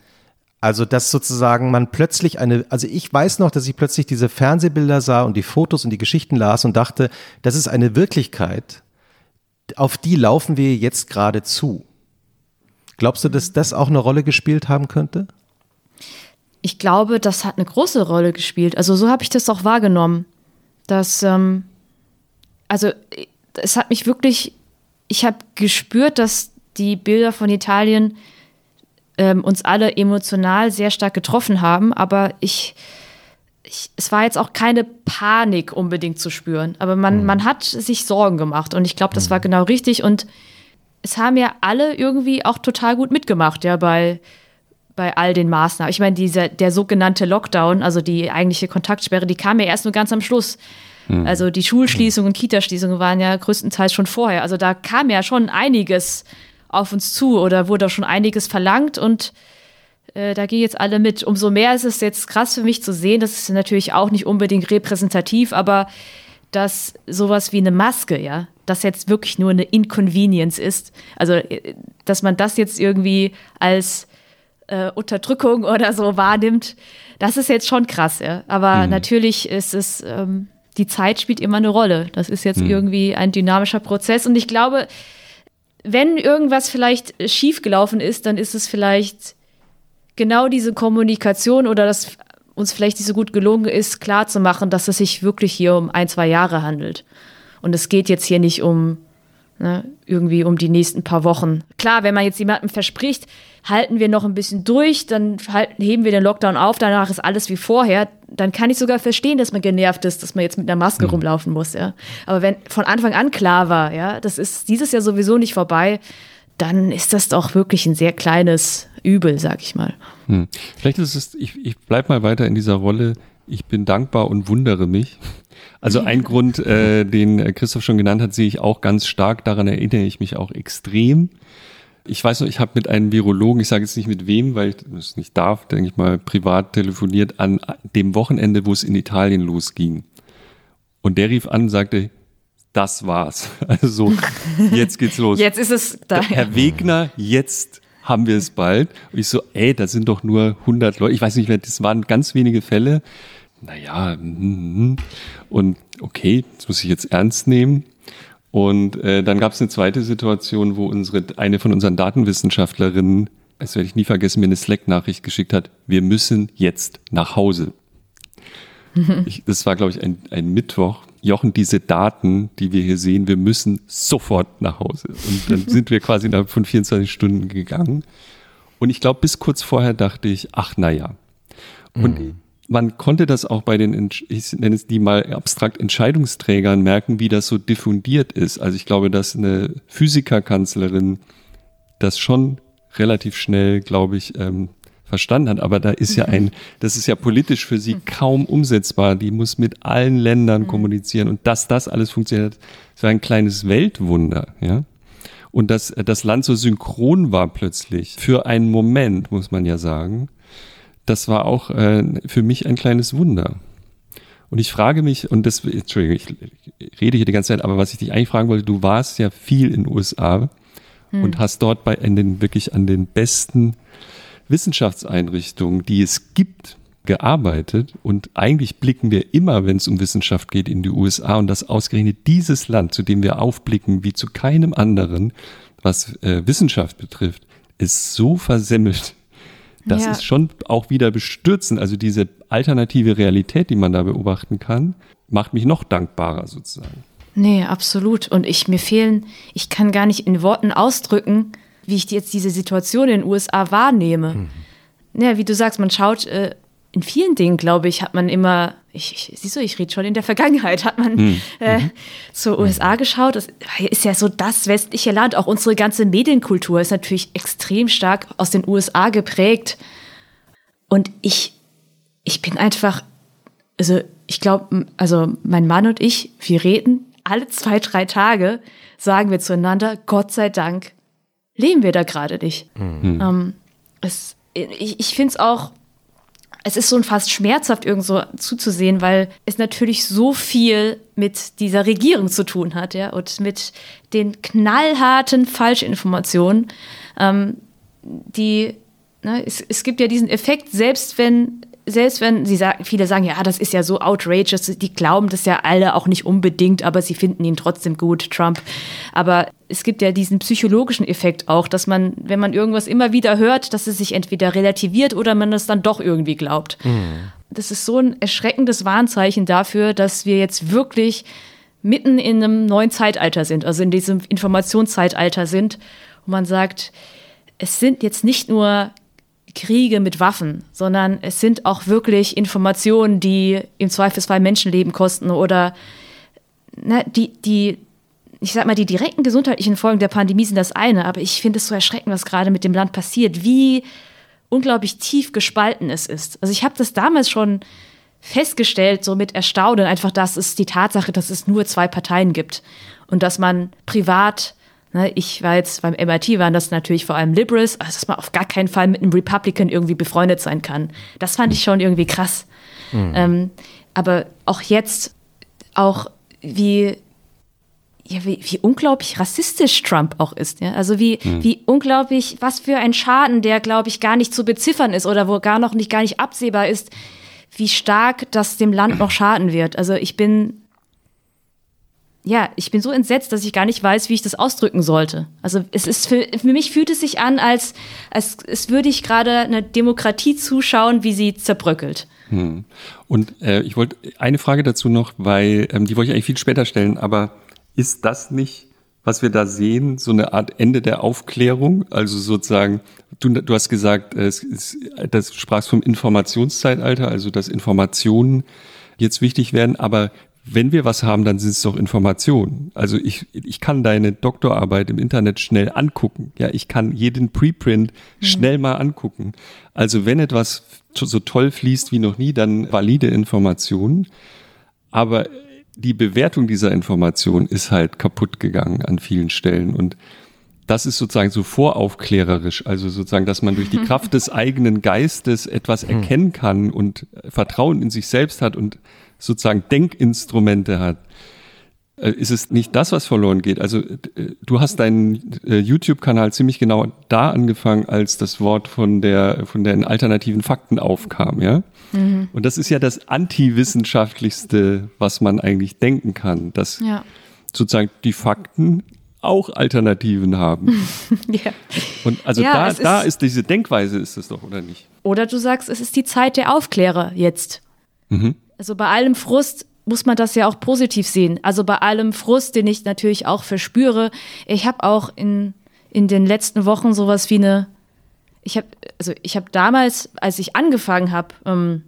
Also, dass sozusagen man plötzlich eine, also ich weiß noch, dass ich plötzlich diese Fernsehbilder sah und die Fotos und die Geschichten las und dachte, das ist eine Wirklichkeit, auf die laufen wir jetzt gerade zu. Glaubst du, dass das auch eine Rolle gespielt haben könnte? ich glaube, das hat eine große Rolle gespielt. Also so habe ich das auch wahrgenommen. Dass, ähm, also es hat mich wirklich, ich habe gespürt, dass die Bilder von Italien ähm, uns alle emotional sehr stark getroffen haben, aber ich, ich, es war jetzt auch keine Panik unbedingt zu spüren, aber man, mhm. man hat sich Sorgen gemacht und ich glaube, das war mhm. genau richtig und es haben ja alle irgendwie auch total gut mitgemacht, ja, bei bei all den Maßnahmen. Ich meine, dieser, der sogenannte Lockdown, also die eigentliche Kontaktsperre, die kam ja erst nur ganz am Schluss. Mhm. Also die Schulschließungen und Kitaschließungen waren ja größtenteils schon vorher. Also da kam ja schon einiges auf uns zu oder wurde schon einiges verlangt und äh, da gehen jetzt alle mit. Umso mehr ist es jetzt krass für mich zu sehen, das ist natürlich auch nicht unbedingt repräsentativ, aber dass sowas wie eine Maske, ja, das jetzt wirklich nur eine Inconvenience ist. Also, äh, dass man das jetzt irgendwie als äh, Unterdrückung oder so wahrnimmt, das ist jetzt schon krass, ja. Aber mhm. natürlich ist es, ähm, die Zeit spielt immer eine Rolle. Das ist jetzt mhm. irgendwie ein dynamischer Prozess. Und ich glaube, wenn irgendwas vielleicht schiefgelaufen ist, dann ist es vielleicht genau diese Kommunikation oder dass uns vielleicht nicht so gut gelungen ist, klarzumachen, dass es sich wirklich hier um ein, zwei Jahre handelt. Und es geht jetzt hier nicht um ne, irgendwie um die nächsten paar Wochen. Klar, wenn man jetzt jemandem verspricht, halten wir noch ein bisschen durch, dann halten, heben wir den Lockdown auf, danach ist alles wie vorher, dann kann ich sogar verstehen, dass man genervt ist, dass man jetzt mit einer Maske mhm. rumlaufen muss, ja. Aber wenn von Anfang an klar war, ja, das ist dieses Jahr sowieso nicht vorbei, dann ist das doch wirklich ein sehr kleines Übel, sag ich mal. Hm. Vielleicht ist es, ich, ich bleib mal weiter in dieser Rolle, ich bin dankbar und wundere mich. Also ein Grund, äh, den Christoph schon genannt hat, sehe ich auch ganz stark. Daran erinnere ich mich auch extrem. Ich weiß noch, ich habe mit einem Virologen, ich sage jetzt nicht mit wem, weil ich das nicht darf, denke ich mal, privat telefoniert an dem Wochenende, wo es in Italien losging. Und der rief an und sagte, das war's. Also so, jetzt geht's los. Jetzt ist es da. Herr Wegner, jetzt haben wir es bald. Und ich so, ey, das sind doch nur 100 Leute. Ich weiß nicht mehr, das waren ganz wenige Fälle. Naja, mm, und okay, das muss ich jetzt ernst nehmen. Und äh, dann gab es eine zweite Situation, wo unsere eine von unseren Datenwissenschaftlerinnen, das werde ich nie vergessen, mir eine Slack-Nachricht geschickt hat, wir müssen jetzt nach Hause. Ich, das war, glaube ich, ein, ein Mittwoch. Jochen, diese Daten, die wir hier sehen, wir müssen sofort nach Hause. Und dann sind wir quasi innerhalb von 24 Stunden gegangen. Und ich glaube, bis kurz vorher dachte ich, ach naja. Und mhm man konnte das auch bei den, ich nenne es die mal abstrakt Entscheidungsträgern merken, wie das so diffundiert ist. Also ich glaube, dass eine Physikerkanzlerin das schon relativ schnell, glaube ich, ähm, verstanden hat. Aber da ist ja ein, das ist ja politisch für sie kaum umsetzbar. Die muss mit allen Ländern mhm. kommunizieren und dass das alles funktioniert, das war ein kleines Weltwunder, ja. Und dass das Land so synchron war plötzlich für einen Moment, muss man ja sagen das war auch äh, für mich ein kleines Wunder. Und ich frage mich, und das, Entschuldigung, ich rede hier die ganze Zeit, aber was ich dich eigentlich fragen wollte, du warst ja viel in den USA hm. und hast dort bei in den wirklich an den besten Wissenschaftseinrichtungen, die es gibt, gearbeitet. Und eigentlich blicken wir immer, wenn es um Wissenschaft geht, in die USA und das ausgerechnet dieses Land, zu dem wir aufblicken wie zu keinem anderen, was äh, Wissenschaft betrifft, ist so versemmelt das ja. ist schon auch wieder bestürzend. Also diese alternative Realität, die man da beobachten kann. macht mich noch dankbarer sozusagen. Nee, absolut. Und ich mir fehlen, ich kann gar nicht in Worten ausdrücken, wie ich jetzt diese Situation in den USA wahrnehme. Mhm. Ja, wie du sagst, man schaut äh, in vielen Dingen, glaube ich, hat man immer, ich, ich, siehst du, ich rede schon in der Vergangenheit, hat man mhm. äh, mhm. zur USA geschaut. Das ist ja so das westliche Land. Auch unsere ganze Medienkultur ist natürlich extrem stark aus den USA geprägt. Und ich, ich bin einfach, also ich glaube, also mein Mann und ich, wir reden alle zwei, drei Tage, sagen wir zueinander, Gott sei Dank leben wir da gerade nicht. Mhm. Ähm, es, ich ich finde es auch es ist so fast schmerzhaft, irgendwo zuzusehen, weil es natürlich so viel mit dieser Regierung zu tun hat, ja, und mit den knallharten Falschinformationen, ähm, die, ne, es, es gibt ja diesen Effekt, selbst wenn selbst wenn sie sagen, viele sagen, ja, das ist ja so outrageous, die glauben das ja alle auch nicht unbedingt, aber sie finden ihn trotzdem gut, Trump. Aber es gibt ja diesen psychologischen Effekt auch, dass man, wenn man irgendwas immer wieder hört, dass es sich entweder relativiert oder man es dann doch irgendwie glaubt. Mhm. Das ist so ein erschreckendes Warnzeichen dafür, dass wir jetzt wirklich mitten in einem neuen Zeitalter sind, also in diesem Informationszeitalter sind, wo man sagt, es sind jetzt nicht nur Kriege mit Waffen, sondern es sind auch wirklich Informationen, die im Zweifelsfall Menschenleben kosten oder na, die, die, ich sag mal, die direkten gesundheitlichen Folgen der Pandemie sind das eine, aber ich finde es so erschreckend, was gerade mit dem Land passiert, wie unglaublich tief gespalten es ist. Also ich habe das damals schon festgestellt, so mit Erstaunen, einfach, dass es die Tatsache, dass es nur zwei Parteien gibt und dass man privat Ne, ich war jetzt beim MIT, waren das natürlich vor allem Liberals, also dass man auf gar keinen Fall mit einem Republican irgendwie befreundet sein kann. Das fand ich schon irgendwie krass. Mhm. Ähm, aber auch jetzt, auch wie, ja, wie, wie unglaublich rassistisch Trump auch ist. Ja? Also wie, mhm. wie unglaublich, was für ein Schaden, der, glaube ich, gar nicht zu beziffern ist oder wo gar noch nicht gar nicht absehbar ist, wie stark das dem Land noch schaden wird. Also ich bin ja, ich bin so entsetzt, dass ich gar nicht weiß, wie ich das ausdrücken sollte. Also es ist für, für mich fühlt es sich an, als, als, als würde ich gerade eine Demokratie zuschauen, wie sie zerbröckelt. Hm. Und äh, ich wollte eine Frage dazu noch, weil ähm, die wollte ich eigentlich viel später stellen, aber ist das nicht, was wir da sehen, so eine Art Ende der Aufklärung? Also sozusagen, du, du hast gesagt, es ist, das sprachst vom Informationszeitalter, also dass Informationen jetzt wichtig werden, aber wenn wir was haben, dann sind es doch Informationen. Also ich, ich kann deine Doktorarbeit im Internet schnell angucken. Ja, ich kann jeden Preprint mhm. schnell mal angucken. Also wenn etwas so toll fließt wie noch nie, dann valide Informationen. Aber die Bewertung dieser Information ist halt kaputt gegangen an vielen Stellen und das ist sozusagen so voraufklärerisch, also sozusagen, dass man durch die Kraft des eigenen Geistes etwas hm. erkennen kann und Vertrauen in sich selbst hat und sozusagen Denkinstrumente hat, äh, ist es nicht das, was verloren geht. Also äh, du hast deinen äh, YouTube-Kanal ziemlich genau da angefangen, als das Wort von der von den alternativen Fakten aufkam, ja. Mhm. Und das ist ja das antiwissenschaftlichste, was man eigentlich denken kann, dass ja. sozusagen die Fakten auch Alternativen haben. ja. Und also ja, da, da ist, ist diese Denkweise ist es doch, oder nicht? Oder du sagst, es ist die Zeit der Aufklärer jetzt. Mhm. Also bei allem Frust muss man das ja auch positiv sehen. Also bei allem Frust, den ich natürlich auch verspüre. Ich habe auch in, in den letzten Wochen sowas wie eine, ich habe, also ich habe damals, als ich angefangen habe, ähm,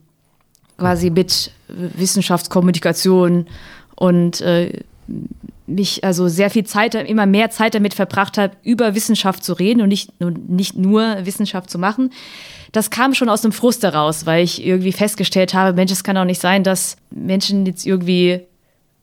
quasi mit Wissenschaftskommunikation und äh, mich also sehr viel Zeit, immer mehr Zeit damit verbracht habe, über Wissenschaft zu reden und nicht, und nicht nur Wissenschaft zu machen das kam schon aus dem Frust heraus, weil ich irgendwie festgestellt habe, Mensch, es kann auch nicht sein, dass Menschen jetzt irgendwie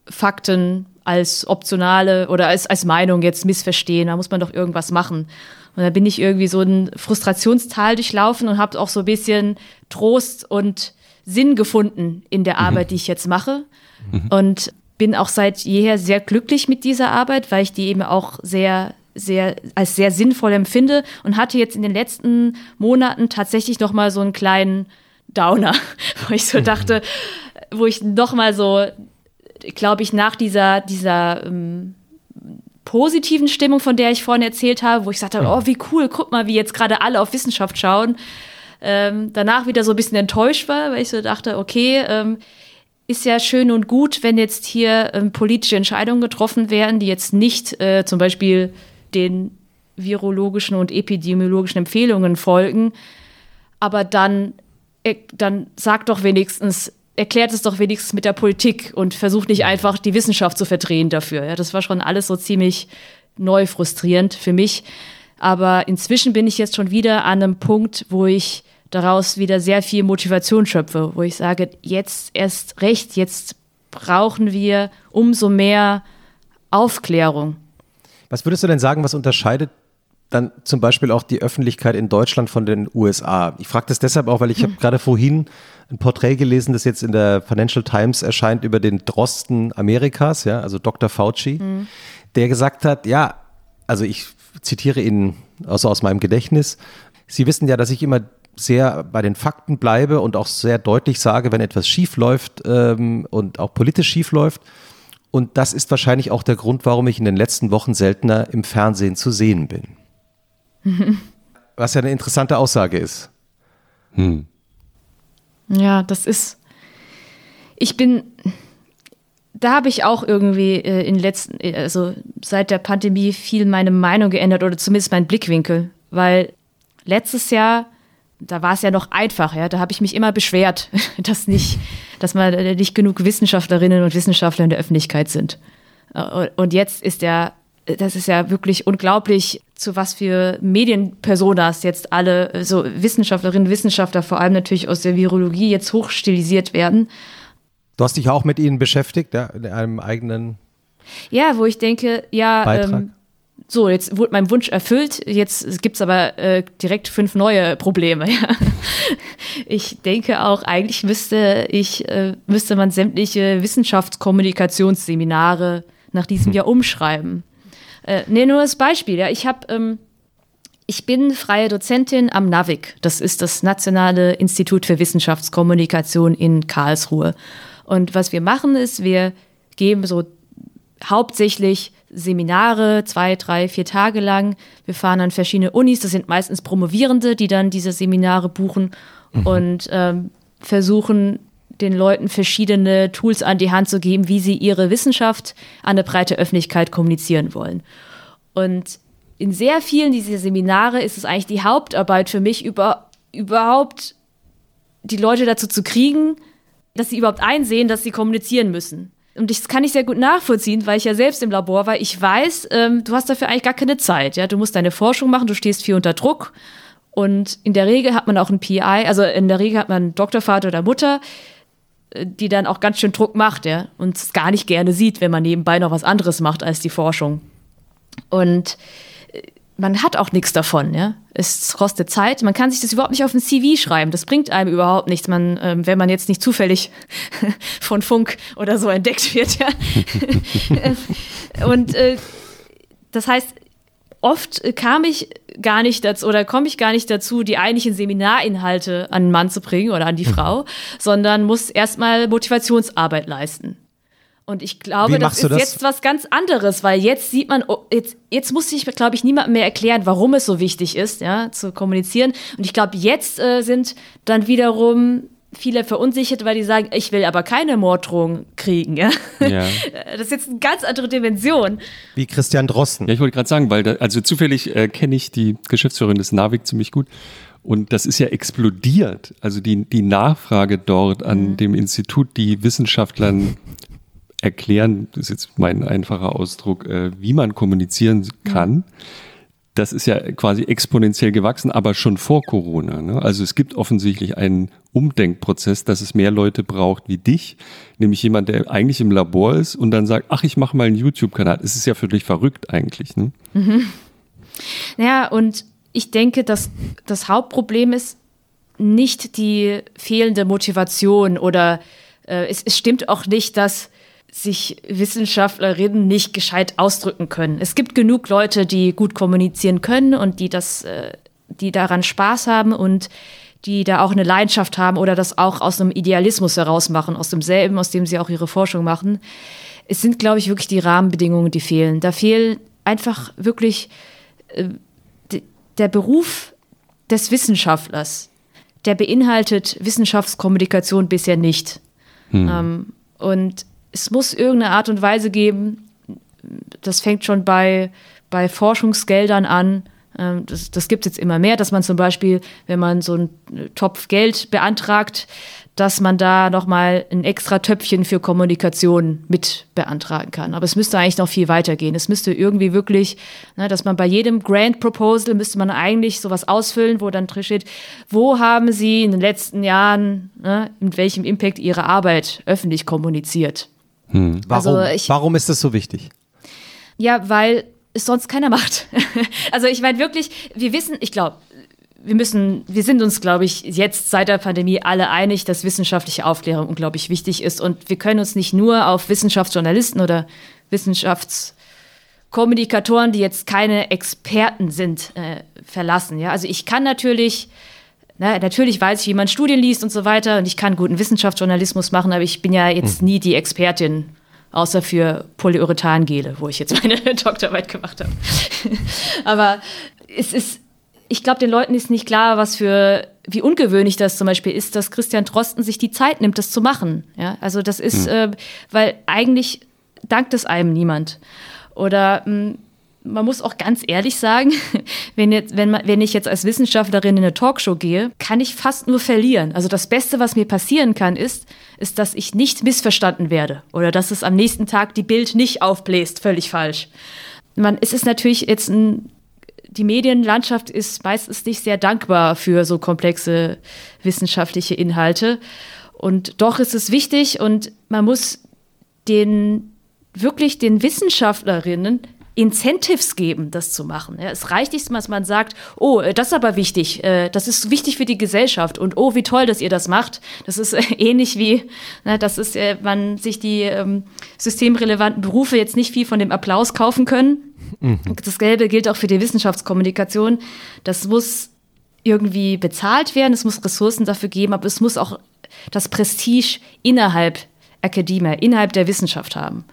Fakten als optionale oder als, als Meinung jetzt missverstehen. Da muss man doch irgendwas machen. Und da bin ich irgendwie so ein Frustrationstal durchlaufen und habe auch so ein bisschen Trost und Sinn gefunden in der mhm. Arbeit, die ich jetzt mache. Mhm. Und bin auch seit jeher sehr glücklich mit dieser Arbeit, weil ich die eben auch sehr sehr, als sehr sinnvoll empfinde und hatte jetzt in den letzten Monaten tatsächlich noch mal so einen kleinen Downer, wo ich so dachte, wo ich noch mal so, glaube ich, nach dieser, dieser ähm, positiven Stimmung, von der ich vorhin erzählt habe, wo ich sagte, oh, wie cool, guck mal, wie jetzt gerade alle auf Wissenschaft schauen, ähm, danach wieder so ein bisschen enttäuscht war, weil ich so dachte, okay, ähm, ist ja schön und gut, wenn jetzt hier ähm, politische Entscheidungen getroffen werden, die jetzt nicht äh, zum Beispiel den virologischen und epidemiologischen Empfehlungen folgen. Aber dann, äh, dann sagt doch wenigstens, erklärt es doch wenigstens mit der Politik und versucht nicht einfach die Wissenschaft zu verdrehen dafür. Ja, das war schon alles so ziemlich neu frustrierend für mich. Aber inzwischen bin ich jetzt schon wieder an einem Punkt, wo ich daraus wieder sehr viel Motivation schöpfe, wo ich sage, jetzt erst recht, jetzt brauchen wir umso mehr Aufklärung. Was würdest du denn sagen, was unterscheidet dann zum Beispiel auch die Öffentlichkeit in Deutschland von den USA? Ich frage das deshalb auch, weil ich habe gerade vorhin ein Porträt gelesen, das jetzt in der Financial Times erscheint über den Drosten Amerikas, ja, also Dr. Fauci, mhm. der gesagt hat, ja, also ich zitiere ihn also aus meinem Gedächtnis, Sie wissen ja, dass ich immer sehr bei den Fakten bleibe und auch sehr deutlich sage, wenn etwas schief läuft ähm, und auch politisch schief läuft. Und das ist wahrscheinlich auch der Grund, warum ich in den letzten Wochen seltener im Fernsehen zu sehen bin. Was ja eine interessante Aussage ist. Hm. Ja, das ist. Ich bin. Da habe ich auch irgendwie äh, in letzten, äh, also seit der Pandemie viel meine Meinung geändert oder zumindest meinen Blickwinkel, weil letztes Jahr da war es ja noch einfach, ja. Da habe ich mich immer beschwert, dass nicht, dass man äh, nicht genug Wissenschaftlerinnen und Wissenschaftler in der Öffentlichkeit sind. Äh, und jetzt ist ja, das ist ja wirklich unglaublich, zu was für Medienpersonas jetzt alle, äh, so Wissenschaftlerinnen und Wissenschaftler, vor allem natürlich aus der Virologie, jetzt hochstilisiert werden. Du hast dich auch mit ihnen beschäftigt, ja, in einem eigenen ja, wo ich denke, ja, ähm, so, jetzt wurde mein Wunsch erfüllt, jetzt gibt es aber äh, direkt fünf neue Probleme. Ja. Ich denke auch, eigentlich müsste ich, äh, müsste man sämtliche Wissenschaftskommunikationsseminare nach diesem hm. Jahr umschreiben. Äh, nee, nur als Beispiel, ja, ich habe ähm, ich bin freie Dozentin am NAVIC. Das ist das Nationale Institut für Wissenschaftskommunikation in Karlsruhe. Und was wir machen ist, wir geben so hauptsächlich Seminare, zwei, drei, vier Tage lang. Wir fahren an verschiedene Unis, das sind meistens Promovierende, die dann diese Seminare buchen mhm. und ähm, versuchen den Leuten verschiedene Tools an die Hand zu geben, wie sie ihre Wissenschaft an eine breite Öffentlichkeit kommunizieren wollen. Und in sehr vielen dieser Seminare ist es eigentlich die Hauptarbeit für mich, über, überhaupt die Leute dazu zu kriegen, dass sie überhaupt einsehen, dass sie kommunizieren müssen und das kann ich sehr gut nachvollziehen, weil ich ja selbst im Labor war. Ich weiß, ähm, du hast dafür eigentlich gar keine Zeit. Ja? Du musst deine Forschung machen, du stehst viel unter Druck. Und in der Regel hat man auch einen PI, also in der Regel hat man einen Doktorvater oder Mutter, äh, die dann auch ganz schön Druck macht, ja, und es gar nicht gerne sieht, wenn man nebenbei noch was anderes macht als die Forschung. Und man hat auch nichts davon, ja. Es kostet Zeit, man kann sich das überhaupt nicht auf ein CV schreiben. Das bringt einem überhaupt nichts, man, ähm, wenn man jetzt nicht zufällig von Funk oder so entdeckt wird, ja. Und äh, das heißt, oft kam ich gar nicht dazu oder komme ich gar nicht dazu, die eigentlichen Seminarinhalte an den Mann zu bringen oder an die Frau, sondern muss erstmal Motivationsarbeit leisten. Und ich glaube, das ist das? jetzt was ganz anderes, weil jetzt sieht man, oh, jetzt, jetzt muss ich, glaube ich, niemandem mehr erklären, warum es so wichtig ist, ja, zu kommunizieren. Und ich glaube, jetzt äh, sind dann wiederum viele verunsichert, weil die sagen, ich will aber keine Morddrohung kriegen. Ja? ja. Das ist jetzt eine ganz andere Dimension. Wie Christian Drosten. Ja, ich wollte gerade sagen, weil da, also zufällig äh, kenne ich die Geschäftsführerin des NAVIC ziemlich gut. Und das ist ja explodiert. Also die, die Nachfrage dort an mhm. dem Institut, die Wissenschaftlern erklären, das ist jetzt mein einfacher Ausdruck, äh, wie man kommunizieren kann. Das ist ja quasi exponentiell gewachsen, aber schon vor Corona. Ne? Also es gibt offensichtlich einen Umdenkprozess, dass es mehr Leute braucht wie dich, nämlich jemand, der eigentlich im Labor ist und dann sagt, ach, ich mache mal einen YouTube-Kanal. Es ist ja für dich verrückt eigentlich. Ne? Mhm. Ja, und ich denke, dass das Hauptproblem ist nicht die fehlende Motivation oder äh, es, es stimmt auch nicht, dass sich Wissenschaftlerinnen nicht gescheit ausdrücken können. Es gibt genug Leute, die gut kommunizieren können und die das, äh, die daran Spaß haben und die da auch eine Leidenschaft haben oder das auch aus einem Idealismus heraus machen, aus demselben, aus dem sie auch ihre Forschung machen. Es sind, glaube ich, wirklich die Rahmenbedingungen, die fehlen. Da fehlt einfach wirklich äh, der Beruf des Wissenschaftlers. Der beinhaltet Wissenschaftskommunikation bisher nicht. Hm. Ähm, Und es muss irgendeine Art und Weise geben, das fängt schon bei, bei Forschungsgeldern an, ähm, das, das gibt es jetzt immer mehr, dass man zum Beispiel, wenn man so einen Topf Geld beantragt, dass man da nochmal ein extra Töpfchen für Kommunikation mit beantragen kann. Aber es müsste eigentlich noch viel weiter gehen. Es müsste irgendwie wirklich, ne, dass man bei jedem Grant Proposal müsste man eigentlich sowas ausfüllen, wo dann drin steht, wo haben Sie in den letzten Jahren, ne, mit welchem Impact Ihre Arbeit öffentlich kommuniziert. Hm. Warum, also ich, warum ist das so wichtig? Ja, weil es sonst keiner macht. also ich meine wirklich, wir wissen, ich glaube, wir müssen, wir sind uns, glaube ich, jetzt seit der Pandemie alle einig, dass wissenschaftliche Aufklärung unglaublich wichtig ist. Und wir können uns nicht nur auf Wissenschaftsjournalisten oder Wissenschaftskommunikatoren, die jetzt keine Experten sind, äh, verlassen. Ja, also ich kann natürlich, na, natürlich weiß ich, wie man Studien liest und so weiter, und ich kann guten Wissenschaftsjournalismus machen, aber ich bin ja jetzt hm. nie die Expertin außer für Polyurethangele, wo ich jetzt meine Doktorarbeit gemacht habe. Aber es ist, ich glaube, den Leuten ist nicht klar, was für, wie ungewöhnlich das zum Beispiel ist, dass Christian Drosten sich die Zeit nimmt, das zu machen. Ja, also das ist, hm. äh, weil eigentlich dankt es einem niemand. Oder mh, hm, man muss auch ganz ehrlich sagen, wenn, jetzt, wenn, man, wenn ich jetzt als Wissenschaftlerin in eine Talkshow gehe, kann ich fast nur verlieren. Also das Beste, was mir passieren kann, ist, ist, dass ich nicht missverstanden werde oder dass es am nächsten Tag die Bild nicht aufbläst, völlig falsch. Man, es ist natürlich jetzt ein, die Medienlandschaft ist meistens nicht sehr dankbar für so komplexe wissenschaftliche Inhalte. Und doch ist es wichtig und man muss den wirklich den Wissenschaftlerinnen Incentives geben, das zu machen. Ja, es reicht nicht, dass man sagt, oh, äh, das ist aber wichtig, äh, das ist wichtig für die Gesellschaft und oh, wie toll, dass ihr das macht. Das ist äh, ähnlich wie, na, dass ist, man sich die ähm, systemrelevanten Berufe jetzt nicht viel von dem Applaus kaufen können. Mhm. Das Gelbe gilt auch für die Wissenschaftskommunikation. Das muss irgendwie bezahlt werden, es muss Ressourcen dafür geben, aber es muss auch das Prestige innerhalb Akademie, innerhalb der Wissenschaft haben.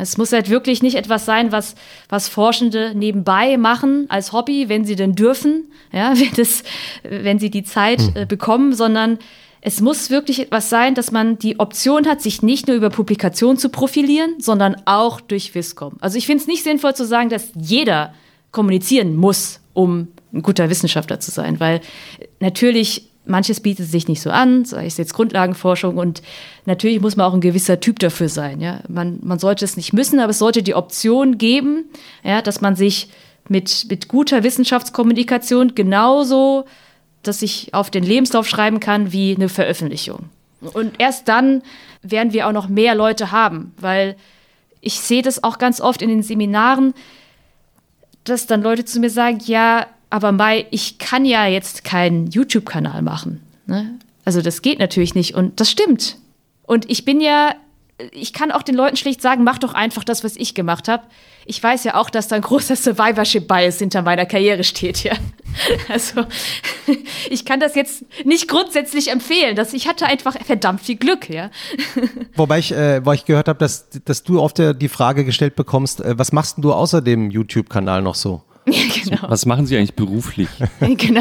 Es muss halt wirklich nicht etwas sein, was, was Forschende nebenbei machen als Hobby, wenn sie denn dürfen, ja, wenn, das, wenn sie die Zeit hm. äh, bekommen, sondern es muss wirklich etwas sein, dass man die Option hat, sich nicht nur über Publikation zu profilieren, sondern auch durch Viscom. Also ich finde es nicht sinnvoll zu sagen, dass jeder kommunizieren muss, um ein guter Wissenschaftler zu sein, weil natürlich manches bietet sich nicht so an, sei es jetzt Grundlagenforschung und natürlich muss man auch ein gewisser Typ dafür sein. Ja? Man, man sollte es nicht müssen, aber es sollte die Option geben, ja, dass man sich mit, mit guter Wissenschaftskommunikation genauso, dass ich auf den Lebenslauf schreiben kann wie eine Veröffentlichung. Und erst dann werden wir auch noch mehr Leute haben, weil ich sehe das auch ganz oft in den Seminaren, dass dann Leute zu mir sagen, ja, aber Mai, ich kann ja jetzt keinen YouTube-Kanal machen. Ne? Also das geht natürlich nicht und das stimmt. Und ich bin ja, ich kann auch den Leuten schlicht sagen, mach doch einfach das, was ich gemacht habe. Ich weiß ja auch, dass da ein großer Survivorship-Bias hinter meiner Karriere steht, ja. Also ich kann das jetzt nicht grundsätzlich empfehlen. Dass ich hatte einfach verdammt viel Glück, ja. Wobei ich, äh, wo ich gehört habe, dass, dass du oft die Frage gestellt bekommst, äh, was machst du außer dem YouTube-Kanal noch so? Ja, genau. Was machen Sie eigentlich beruflich? genau.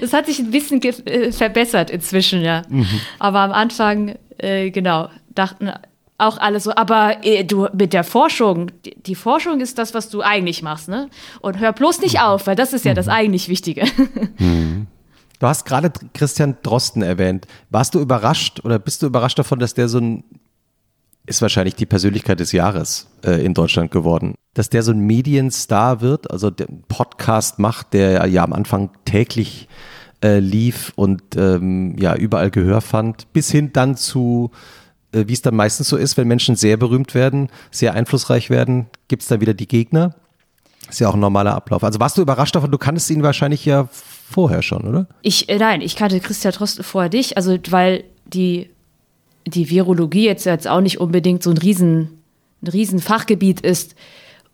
Das hat sich ein bisschen äh, verbessert inzwischen, ja. Mhm. Aber am Anfang, äh, genau, dachten auch alle so, aber äh, du mit der Forschung, die, die, Forschung ist das, was du eigentlich machst, ne? Und hör bloß nicht mhm. auf, weil das ist ja das mhm. eigentlich Wichtige. Mhm. Du hast gerade Christian Drosten erwähnt. Warst du überrascht oder bist du überrascht davon, dass der so ein ist wahrscheinlich die Persönlichkeit des Jahres äh, in Deutschland geworden. Dass der so ein Medienstar wird, also der Podcast macht, der ja am Anfang täglich äh, lief und ähm, ja überall Gehör fand, bis hin dann zu, äh, wie es dann meistens so ist, wenn Menschen sehr berühmt werden, sehr einflussreich werden, gibt es dann wieder die Gegner. Ist ja auch ein normaler Ablauf. Also warst du überrascht davon? Du kanntest ihn wahrscheinlich ja vorher schon, oder? Ich, äh, nein, ich kannte Christian Drosten vorher dich, also weil die die Virologie jetzt, jetzt auch nicht unbedingt so ein riesen, ein riesen Fachgebiet ist.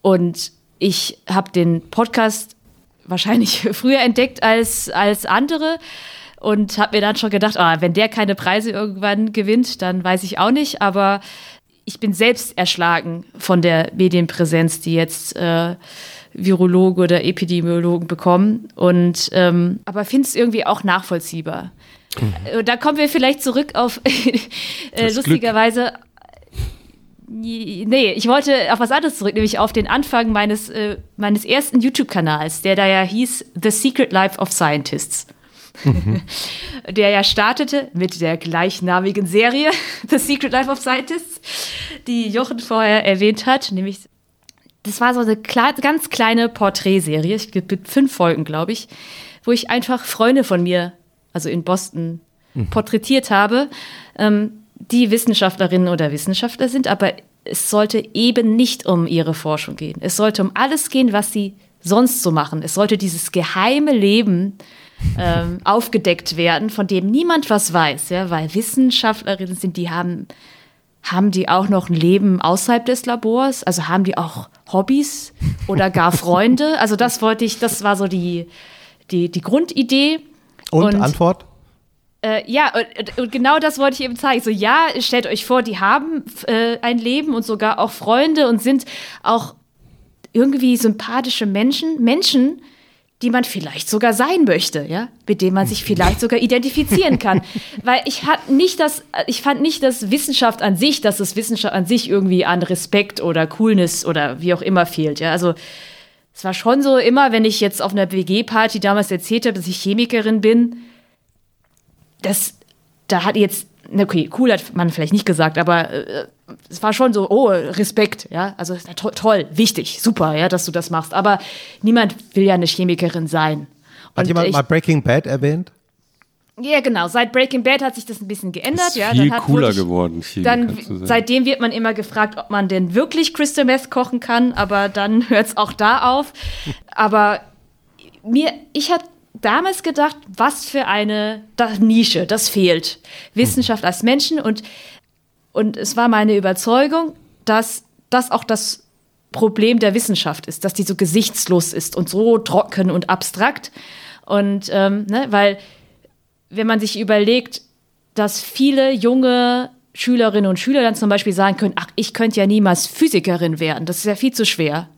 Und ich habe den Podcast wahrscheinlich früher entdeckt als, als andere und habe mir dann schon gedacht, ah, wenn der keine Preise irgendwann gewinnt, dann weiß ich auch nicht. Aber ich bin selbst erschlagen von der Medienpräsenz, die jetzt äh, Virologe oder Epidemiologen bekommen. Und ähm, aber finde es irgendwie auch nachvollziehbar. Mhm. Da kommen wir vielleicht zurück auf äh, lustigerweise Nee, ich wollte auf was anderes zurück, nämlich auf den Anfang meines, äh, meines ersten YouTube-Kanals, der da ja hieß The Secret Life of Scientists. Mhm. der ja startete mit der gleichnamigen Serie The Secret Life of Scientists, die Jochen vorher erwähnt hat, nämlich das war so eine ganz kleine Porträtserie, es gibt fünf Folgen, glaube ich, wo ich einfach Freunde von mir, also in Boston, mhm. porträtiert habe, ähm, die Wissenschaftlerinnen oder Wissenschaftler sind, aber es sollte eben nicht um ihre Forschung gehen. Es sollte um alles gehen, was sie sonst so machen. Es sollte dieses geheime Leben ähm, aufgedeckt werden, von dem niemand was weiß, ja, weil Wissenschaftlerinnen sind, die haben, haben die auch noch ein Leben außerhalb des Labors? Also haben die auch Hobbys oder gar Freunde? Also das wollte ich, das war so die, die, die Grundidee. Und, Und Antwort? Äh, ja, und, und, genau das wollte ich eben zeigen. So, ja, stellt euch vor, die haben äh, ein Leben und sogar auch Freunde und sind auch irgendwie sympathische Menschen. Menschen, die man vielleicht sogar sein möchte, ja, mit denen man sich vielleicht sogar identifizieren kann. Weil ich hatte nicht das, ich fand nicht, dass Wissenschaft an sich, dass es Wissenschaft an sich irgendwie an Respekt oder Coolness oder wie auch immer fehlt, ja. Also es war schon so immer, wenn ich jetzt auf einer WG-Party damals erzählt habe, dass ich Chemikerin bin, das, da hat jetzt, okay, cool hat man vielleicht nicht gesagt, aber äh, es war schon so, oh, Respekt, ja, also to toll, wichtig, super, ja, dass du das machst. Aber niemand will ja eine Chemikerin sein. Hat jemand ich, mal Breaking Bad erwähnt? Ja, genau. Seit Breaking Bad hat sich das ein bisschen geändert. Ist ja, viel dann cooler wirklich, geworden. Dann, seitdem wird man immer gefragt, ob man denn wirklich Crystal Meth kochen kann, aber dann hört es auch da auf. Aber mir, ich hatte damals gedacht, was für eine Nische, das fehlt. Wissenschaft als Menschen und, und es war meine Überzeugung, dass das auch das Problem der Wissenschaft ist, dass die so gesichtslos ist und so trocken und abstrakt. Und ähm, ne, weil, wenn man sich überlegt, dass viele junge Schülerinnen und Schüler dann zum Beispiel sagen können, ach, ich könnte ja niemals Physikerin werden, das ist ja viel zu schwer.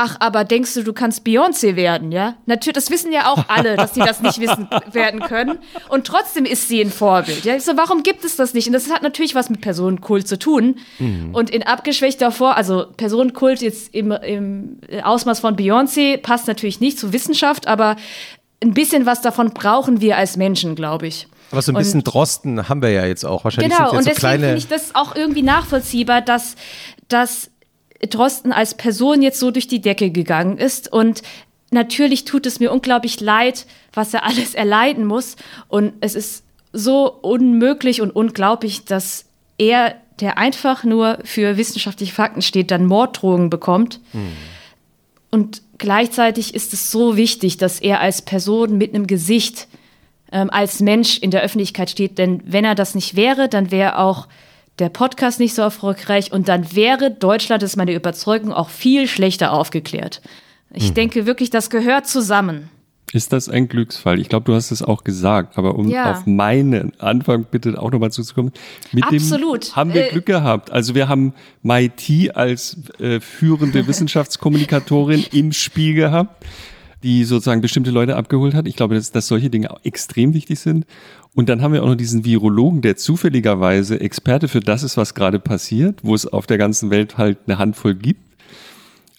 Ach, aber denkst du, du kannst Beyoncé werden, ja? Natürlich, das wissen ja auch alle, dass sie das nicht wissen werden können. Und trotzdem ist sie ein Vorbild. Ja, ich so, warum gibt es das nicht? Und das hat natürlich was mit Personenkult zu tun. Mhm. Und in abgeschwächter Form, also Personenkult jetzt im, im Ausmaß von Beyoncé passt natürlich nicht zur Wissenschaft, aber ein bisschen was davon brauchen wir als Menschen, glaube ich. Aber so ein bisschen und, Drosten haben wir ja jetzt auch. Wahrscheinlich genau, und so deswegen finde ich das auch irgendwie nachvollziehbar, dass, dass Drosten als Person jetzt so durch die Decke gegangen ist. Und natürlich tut es mir unglaublich leid, was er alles erleiden muss. Und es ist so unmöglich und unglaublich, dass er, der einfach nur für wissenschaftliche Fakten steht, dann Morddrohungen bekommt. Hm. Und gleichzeitig ist es so wichtig, dass er als Person mit einem Gesicht, ähm, als Mensch in der Öffentlichkeit steht. Denn wenn er das nicht wäre, dann wäre auch der Podcast nicht so erfolgreich und dann wäre Deutschland, das ist meine Überzeugung, auch viel schlechter aufgeklärt. Ich hm. denke wirklich, das gehört zusammen. Ist das ein Glücksfall? Ich glaube, du hast es auch gesagt, aber um ja. auf meinen Anfang bitte auch nochmal zuzukommen. Mit Absolut. dem haben wir äh, Glück gehabt. Also wir haben Maiti als äh, führende Wissenschaftskommunikatorin im Spiel gehabt, die sozusagen bestimmte Leute abgeholt hat. Ich glaube, dass, dass solche Dinge auch extrem wichtig sind. Und dann haben wir auch noch diesen Virologen, der zufälligerweise Experte für das ist, was gerade passiert, wo es auf der ganzen Welt halt eine Handvoll gibt.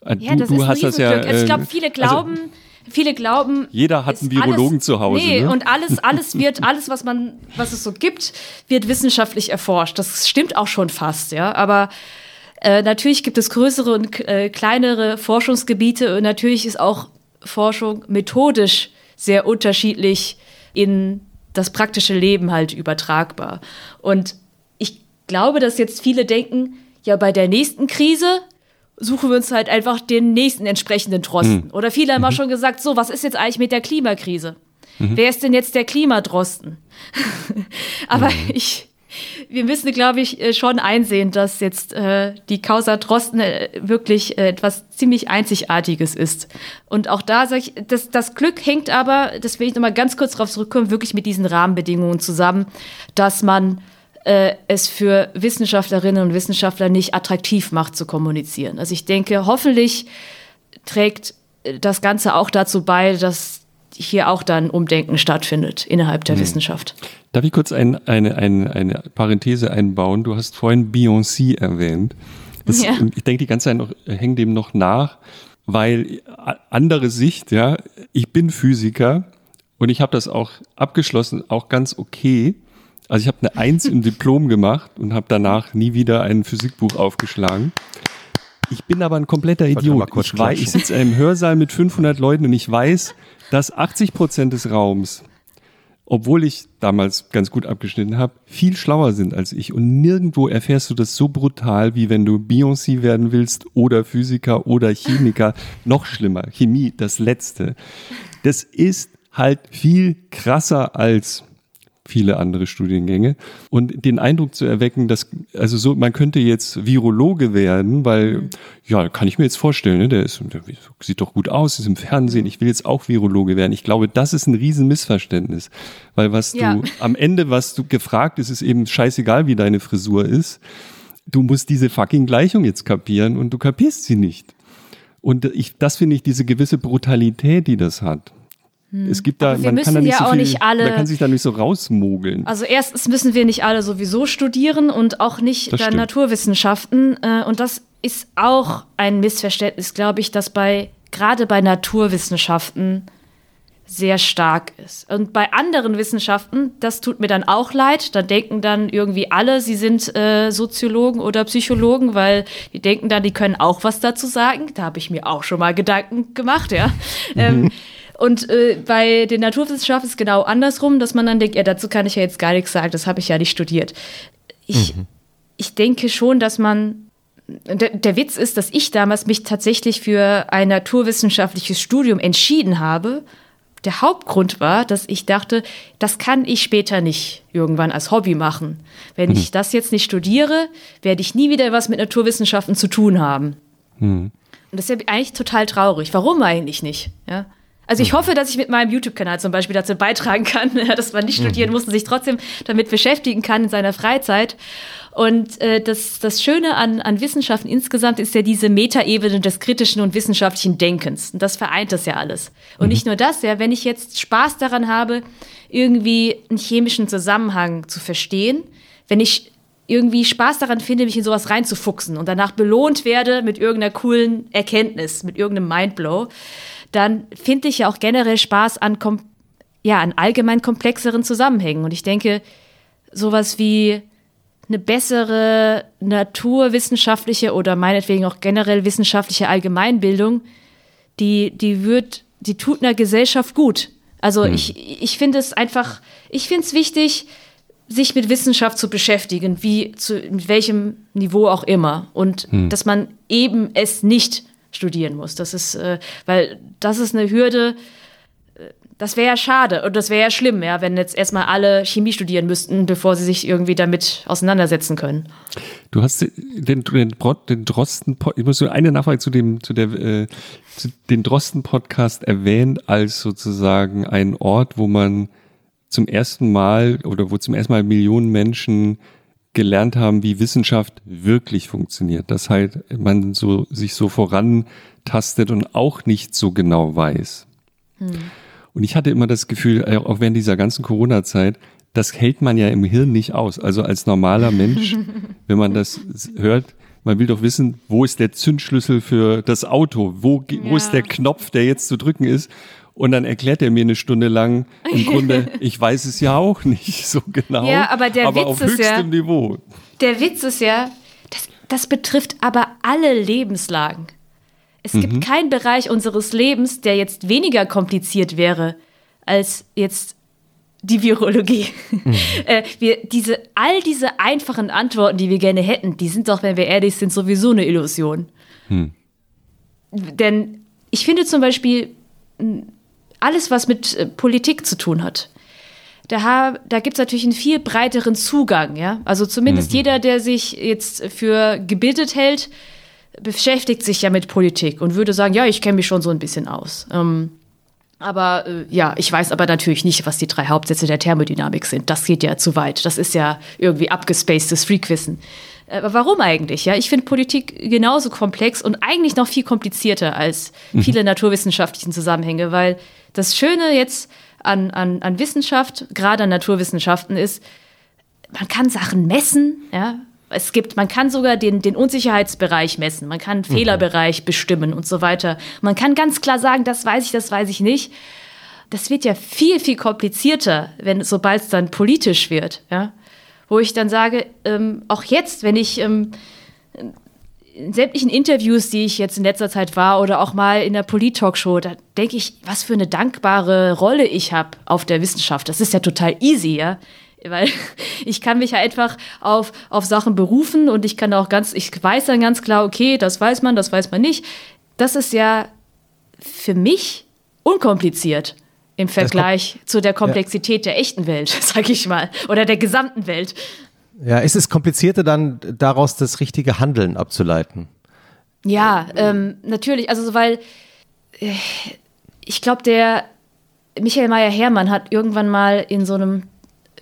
Äh, ja, du, das du ist hast das ja. Also ich glaube, viele also glauben. Also, viele glauben. Jeder hat einen Virologen alles, zu Hause. Nee, ne? und alles, alles wird, alles, was man, was es so gibt, wird wissenschaftlich erforscht. Das stimmt auch schon fast, ja. Aber äh, natürlich gibt es größere und äh, kleinere Forschungsgebiete und natürlich ist auch Forschung methodisch sehr unterschiedlich in das praktische Leben halt übertragbar. Und ich glaube, dass jetzt viele denken, ja, bei der nächsten Krise suchen wir uns halt einfach den nächsten entsprechenden Trosten. Mhm. Oder viele haben auch mhm. schon gesagt, so, was ist jetzt eigentlich mit der Klimakrise? Mhm. Wer ist denn jetzt der Klimadrosten? Aber mhm. ich, wir müssen, glaube ich, äh, schon einsehen, dass jetzt äh, die Causa Drosten äh, wirklich äh, etwas ziemlich Einzigartiges ist. Und auch da sage ich, das, das Glück hängt aber, das will ich nochmal ganz kurz darauf zurückkommen, wirklich mit diesen Rahmenbedingungen zusammen, dass man äh, es für Wissenschaftlerinnen und Wissenschaftler nicht attraktiv macht zu kommunizieren. Also ich denke, hoffentlich trägt äh, das Ganze auch dazu bei, dass hier auch dann Umdenken stattfindet innerhalb der hm. Wissenschaft. Darf ich kurz ein, eine, eine, eine Parenthese einbauen? Du hast vorhin Beyoncé erwähnt. Das, Ja. Ich denke die ganze Zeit noch, hänge dem noch nach, weil a- andere Sicht, ja, ich bin Physiker und ich habe das auch abgeschlossen, auch ganz okay. Also ich habe eine Eins im Diplom gemacht und habe danach nie wieder ein Physikbuch aufgeschlagen. Ich bin aber ein kompletter Idiot. Ich, weiß, ich sitze in einem Hörsaal mit 500 Leuten und ich weiß, dass 80 Prozent des Raums obwohl ich damals ganz gut abgeschnitten habe, viel schlauer sind als ich. Und nirgendwo erfährst du das so brutal, wie wenn du Beyoncé werden willst oder Physiker oder Chemiker. Noch schlimmer, Chemie, das Letzte. Das ist halt viel krasser als viele andere Studiengänge und den Eindruck zu erwecken, dass also so man könnte jetzt Virologe werden, weil ja kann ich mir jetzt vorstellen, ne, der, ist, der sieht doch gut aus, ist im Fernsehen, ich will jetzt auch Virologe werden. Ich glaube, das ist ein riesen Missverständnis, weil was Ja. du am Ende was du gefragt ist, ist eben scheißegal, wie deine Frisur ist. Du musst diese fucking Gleichung jetzt kapieren und du kapierst sie nicht. Und ich, das finde ich diese gewisse Brutalität, die das hat. Es gibt da, Hm. Aber wir man kann da müssen nicht ja so auch viel, nicht alle- man kann sich da nicht so rausmogeln. Also erstens müssen wir nicht alle sowieso studieren und auch nicht Das dann stimmt. Naturwissenschaften. Äh, und das ist auch ein Missverständnis, glaube ich, das bei gerade bei Naturwissenschaften sehr stark ist. Und bei anderen Wissenschaften, das tut mir dann auch leid. Da denken dann irgendwie alle, sie sind äh, Soziologen oder Psychologen, weil die denken dann, die können auch was dazu sagen. Da habe ich mir auch schon mal Gedanken gemacht, ja. Ähm, und äh, bei den Naturwissenschaften ist es genau andersrum, dass man dann denkt, ja, dazu kann ich ja jetzt gar nichts sagen, das habe ich ja nicht studiert. Ich, ich denke schon, dass man der, der Witz ist, dass ich damals mich tatsächlich für ein naturwissenschaftliches Studium entschieden habe. Der Hauptgrund war, dass ich dachte, das kann ich später nicht irgendwann als Hobby machen. Wenn ich das jetzt nicht studiere, werde ich nie wieder was mit Naturwissenschaften zu tun haben. Und das ist ja eigentlich total traurig. Warum eigentlich nicht? Ja? Also ich hoffe, dass ich mit meinem YouTube-Kanal zum Beispiel dazu beitragen kann, dass man nicht studieren muss und sich trotzdem damit beschäftigen kann in seiner Freizeit. Und äh, das, das Schöne an, an Wissenschaften insgesamt ist ja diese Metaebene des kritischen und wissenschaftlichen Denkens. Und das vereint das ja alles. Und nicht nur das, ja, wenn ich jetzt Spaß daran habe, irgendwie einen chemischen Zusammenhang zu verstehen, wenn ich irgendwie Spaß daran finde, mich in sowas reinzufuchsen und danach belohnt werde mit irgendeiner coolen Erkenntnis, mit irgendeinem Mindblow, dann finde ich ja auch generell Spaß an, kom ja, an allgemein komplexeren Zusammenhängen. Und ich denke, sowas wie eine bessere naturwissenschaftliche oder meinetwegen auch generell wissenschaftliche Allgemeinbildung, die, die wird, die tut einer Gesellschaft gut. Also ich, ich finde es einfach, ich finde es wichtig, sich mit Wissenschaft zu beschäftigen, wie zu mit welchem Niveau auch immer. Und dass man eben es nicht studieren muss. Das ist, äh, weil das ist eine Hürde, äh, das wäre ja schade und das wäre ja schlimm, ja, wenn jetzt erstmal alle Chemie studieren müssten, bevor sie sich irgendwie damit auseinandersetzen können. Du hast den, den, den Drosten, ich muss nur eine Nachfrage zu dem, zu der, äh, zu den Drosten-Podcast erwähnt als sozusagen ein Ort, wo man zum ersten Mal oder wo zum ersten Mal Millionen Menschen gelernt haben, wie Wissenschaft wirklich funktioniert. Dass halt man so, sich so vorantastet und auch nicht so genau weiß. Und ich hatte immer das Gefühl, äh, auch während dieser ganzen Corona-Zeit, das hält man ja im Hirn nicht aus. Also als normaler Mensch, wenn man das hört, man will doch wissen, wo ist der Zündschlüssel für das Auto? Wo, ge- wo Ja. ist der Knopf, der jetzt zu drücken ist? Und dann erklärt er mir eine Stunde lang, im Grunde, ich weiß es ja auch nicht so genau. Ja, aber der aber Witz auf ist ja- höchstem Niveau. Der Witz ist ja, das, das betrifft aber alle Lebenslagen. Es gibt keinen Bereich unseres Lebens, der jetzt weniger kompliziert wäre als jetzt die Virologie. äh, wir, diese, all diese einfachen Antworten, die wir gerne hätten, die sind doch, wenn wir ehrlich sind, sowieso eine Illusion. Denn ich finde zum Beispiel alles, was mit äh, Politik zu tun hat, da, da gibt es natürlich einen viel breiteren Zugang, ja. Also zumindest jeder, der sich jetzt für gebildet hält, beschäftigt sich ja mit Politik und würde sagen, ja, ich kenne mich schon so ein bisschen aus. Ähm, aber äh, ja, ich weiß aber natürlich nicht, was die drei Hauptsätze der Thermodynamik sind. Das geht ja zu weit. Das ist ja irgendwie abgespacedes Freakwissen. Äh, Aber warum eigentlich? Ja, ich finde Politik genauso komplex und eigentlich noch viel komplizierter als viele naturwissenschaftlichen Zusammenhänge, weil das Schöne jetzt an, an, an Wissenschaft, gerade an Naturwissenschaften, ist, man kann Sachen messen, ja. Es gibt, man kann sogar den, den Unsicherheitsbereich messen, man kann den mhm. Fehlerbereich bestimmen und so weiter. Man kann ganz klar sagen, das weiß ich, das weiß ich nicht. Das wird ja viel, viel komplizierter, wenn, sobald es dann politisch wird, ja. Wo ich dann sage, ähm, auch jetzt, wenn ich ähm, in sämtlichen Interviews, die ich jetzt in letzter Zeit war oder auch mal in der Polit-Talkshow, da denke ich, was für eine dankbare Rolle ich habe auf der Wissenschaft. Das ist ja total easy, ja weil ich kann mich ja einfach auf, auf Sachen berufen und ich kann auch ganz, ich weiß dann ganz klar, okay, das weiß man, das weiß man nicht. Das ist ja für mich unkompliziert im Vergleich zu der Komplexität ja. der echten Welt, sag ich mal, oder der gesamten Welt. Ja, ist es komplizierter dann daraus das richtige Handeln abzuleiten? Ja, ähm, natürlich, also weil äh, ich glaube, der Michael Meyer-Hermann hat irgendwann mal in so einem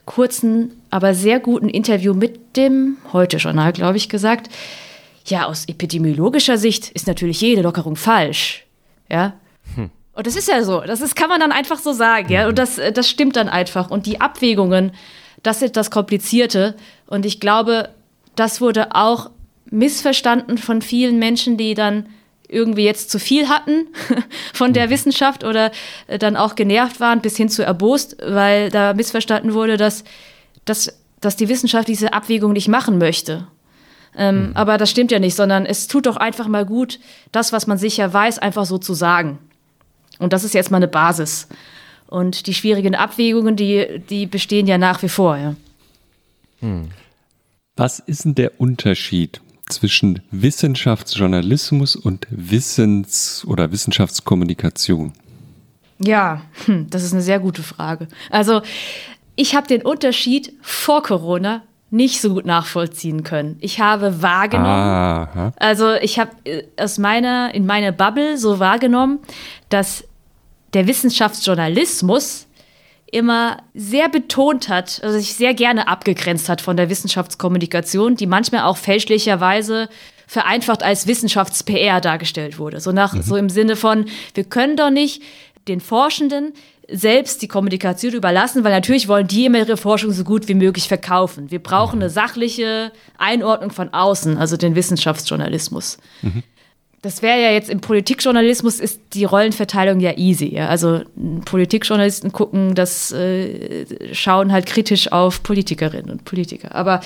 kurzen, aber sehr guten Interview mit dem Heute-Journal, glaube ich, gesagt, ja, aus epidemiologischer Sicht ist natürlich jede Lockerung falsch. Ja. Und das ist ja so. Das ist, kann man dann einfach so sagen, ja. Und das, das stimmt dann einfach. Und die Abwägungen, das ist das Komplizierte. Und ich glaube, das wurde auch missverstanden von vielen Menschen, die dann irgendwie jetzt zu viel hatten von der mhm. Wissenschaft oder äh, dann auch genervt waren bis hin zu erbost, weil da missverstanden wurde, dass, dass, dass die Wissenschaft diese Abwägung nicht machen möchte. Ähm, mhm. Aber das stimmt ja nicht, sondern es tut doch einfach mal gut, das, was man sicher weiß, einfach so zu sagen. Und das ist jetzt mal eine Basis. Und die schwierigen Abwägungen, die, die bestehen ja nach wie vor. Ja. Mhm. Was ist denn der Unterschied zwischen Wissenschaftsjournalismus und Wissens- oder Wissenschaftskommunikation? Ja, hm, das ist eine sehr gute Frage. Also ich habe den Unterschied vor Corona nicht so gut nachvollziehen können. Ich habe wahrgenommen, Aha. also ich habe äh, aus meiner in meiner Bubble so wahrgenommen, dass der Wissenschaftsjournalismus immer sehr betont hat, also sich sehr gerne abgegrenzt hat von der Wissenschaftskommunikation, die manchmal auch fälschlicherweise vereinfacht als Wissenschafts-PR dargestellt wurde. So nach, mhm. so im Sinne von, wir können doch nicht den Forschenden selbst die Kommunikation überlassen, weil natürlich wollen die immer ihre Forschung so gut wie möglich verkaufen. Wir brauchen eine sachliche Einordnung von außen, also den Wissenschaftsjournalismus. Mhm das wäre ja jetzt im Politikjournalismus ist die Rollenverteilung ja easy. Also Politikjournalisten gucken, das äh, schauen halt kritisch auf Politikerinnen und Politiker. Aber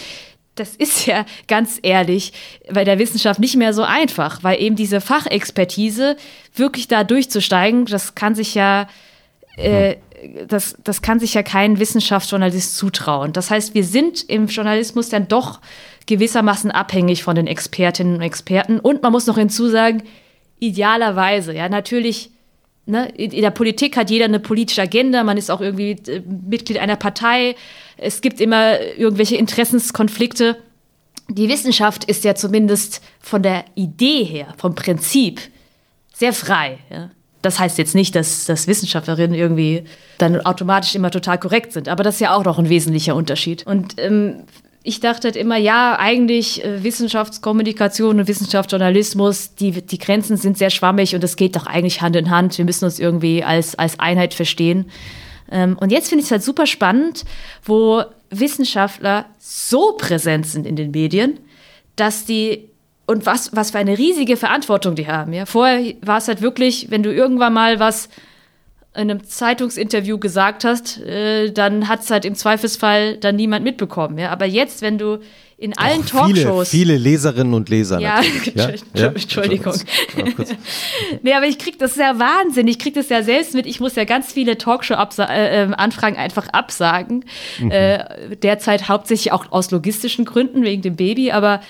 das ist ja ganz ehrlich bei der Wissenschaft nicht mehr so einfach, weil eben diese Fachexpertise wirklich da durchzusteigen, das kann sich ja äh, das, das kann sich ja kein Wissenschaftsjournalist zutrauen. Das heißt, wir sind im Journalismus dann doch gewissermaßen abhängig von den Expertinnen und Experten. Und man muss noch hinzusagen, idealerweise, ja, natürlich, ne, in der Politik hat jeder eine politische Agenda, man ist auch irgendwie äh, Mitglied einer Partei, es gibt immer irgendwelche Interessenskonflikte. Die Wissenschaft ist ja zumindest von der Idee her, vom Prinzip, sehr frei. Ja. Das heißt jetzt nicht, dass, dass Wissenschaftlerinnen irgendwie dann automatisch immer total korrekt sind, aber das ist ja auch noch ein wesentlicher Unterschied. Und ähm, ich dachte halt immer, ja, eigentlich äh, Wissenschaftskommunikation und Wissenschaftsjournalismus, die, die Grenzen sind sehr schwammig und es geht doch eigentlich Hand in Hand. Wir müssen uns irgendwie als, als Einheit verstehen. Ähm, und jetzt finde ich es halt super spannend, wo Wissenschaftler so präsent sind in den Medien, dass die und was, was für eine riesige Verantwortung die haben. Ja? Vorher war es halt wirklich, wenn du irgendwann mal was in einem Zeitungsinterview gesagt hast, äh, dann hat es halt im Zweifelsfall dann niemand mitbekommen. Ja? Aber jetzt, wenn du in allen Och, Talkshows. Viele, Leserinnen und Leser. Ja, ja? Entschuldigung. Ja, nee, aber ich krieg das ja Wahnsinn. Ich krieg das ja selbst mit. Ich muss ja ganz viele Talkshow-Anfragen äh, äh einfach absagen. Mhm. Äh, derzeit hauptsächlich auch aus logistischen Gründen, wegen dem Baby. Aber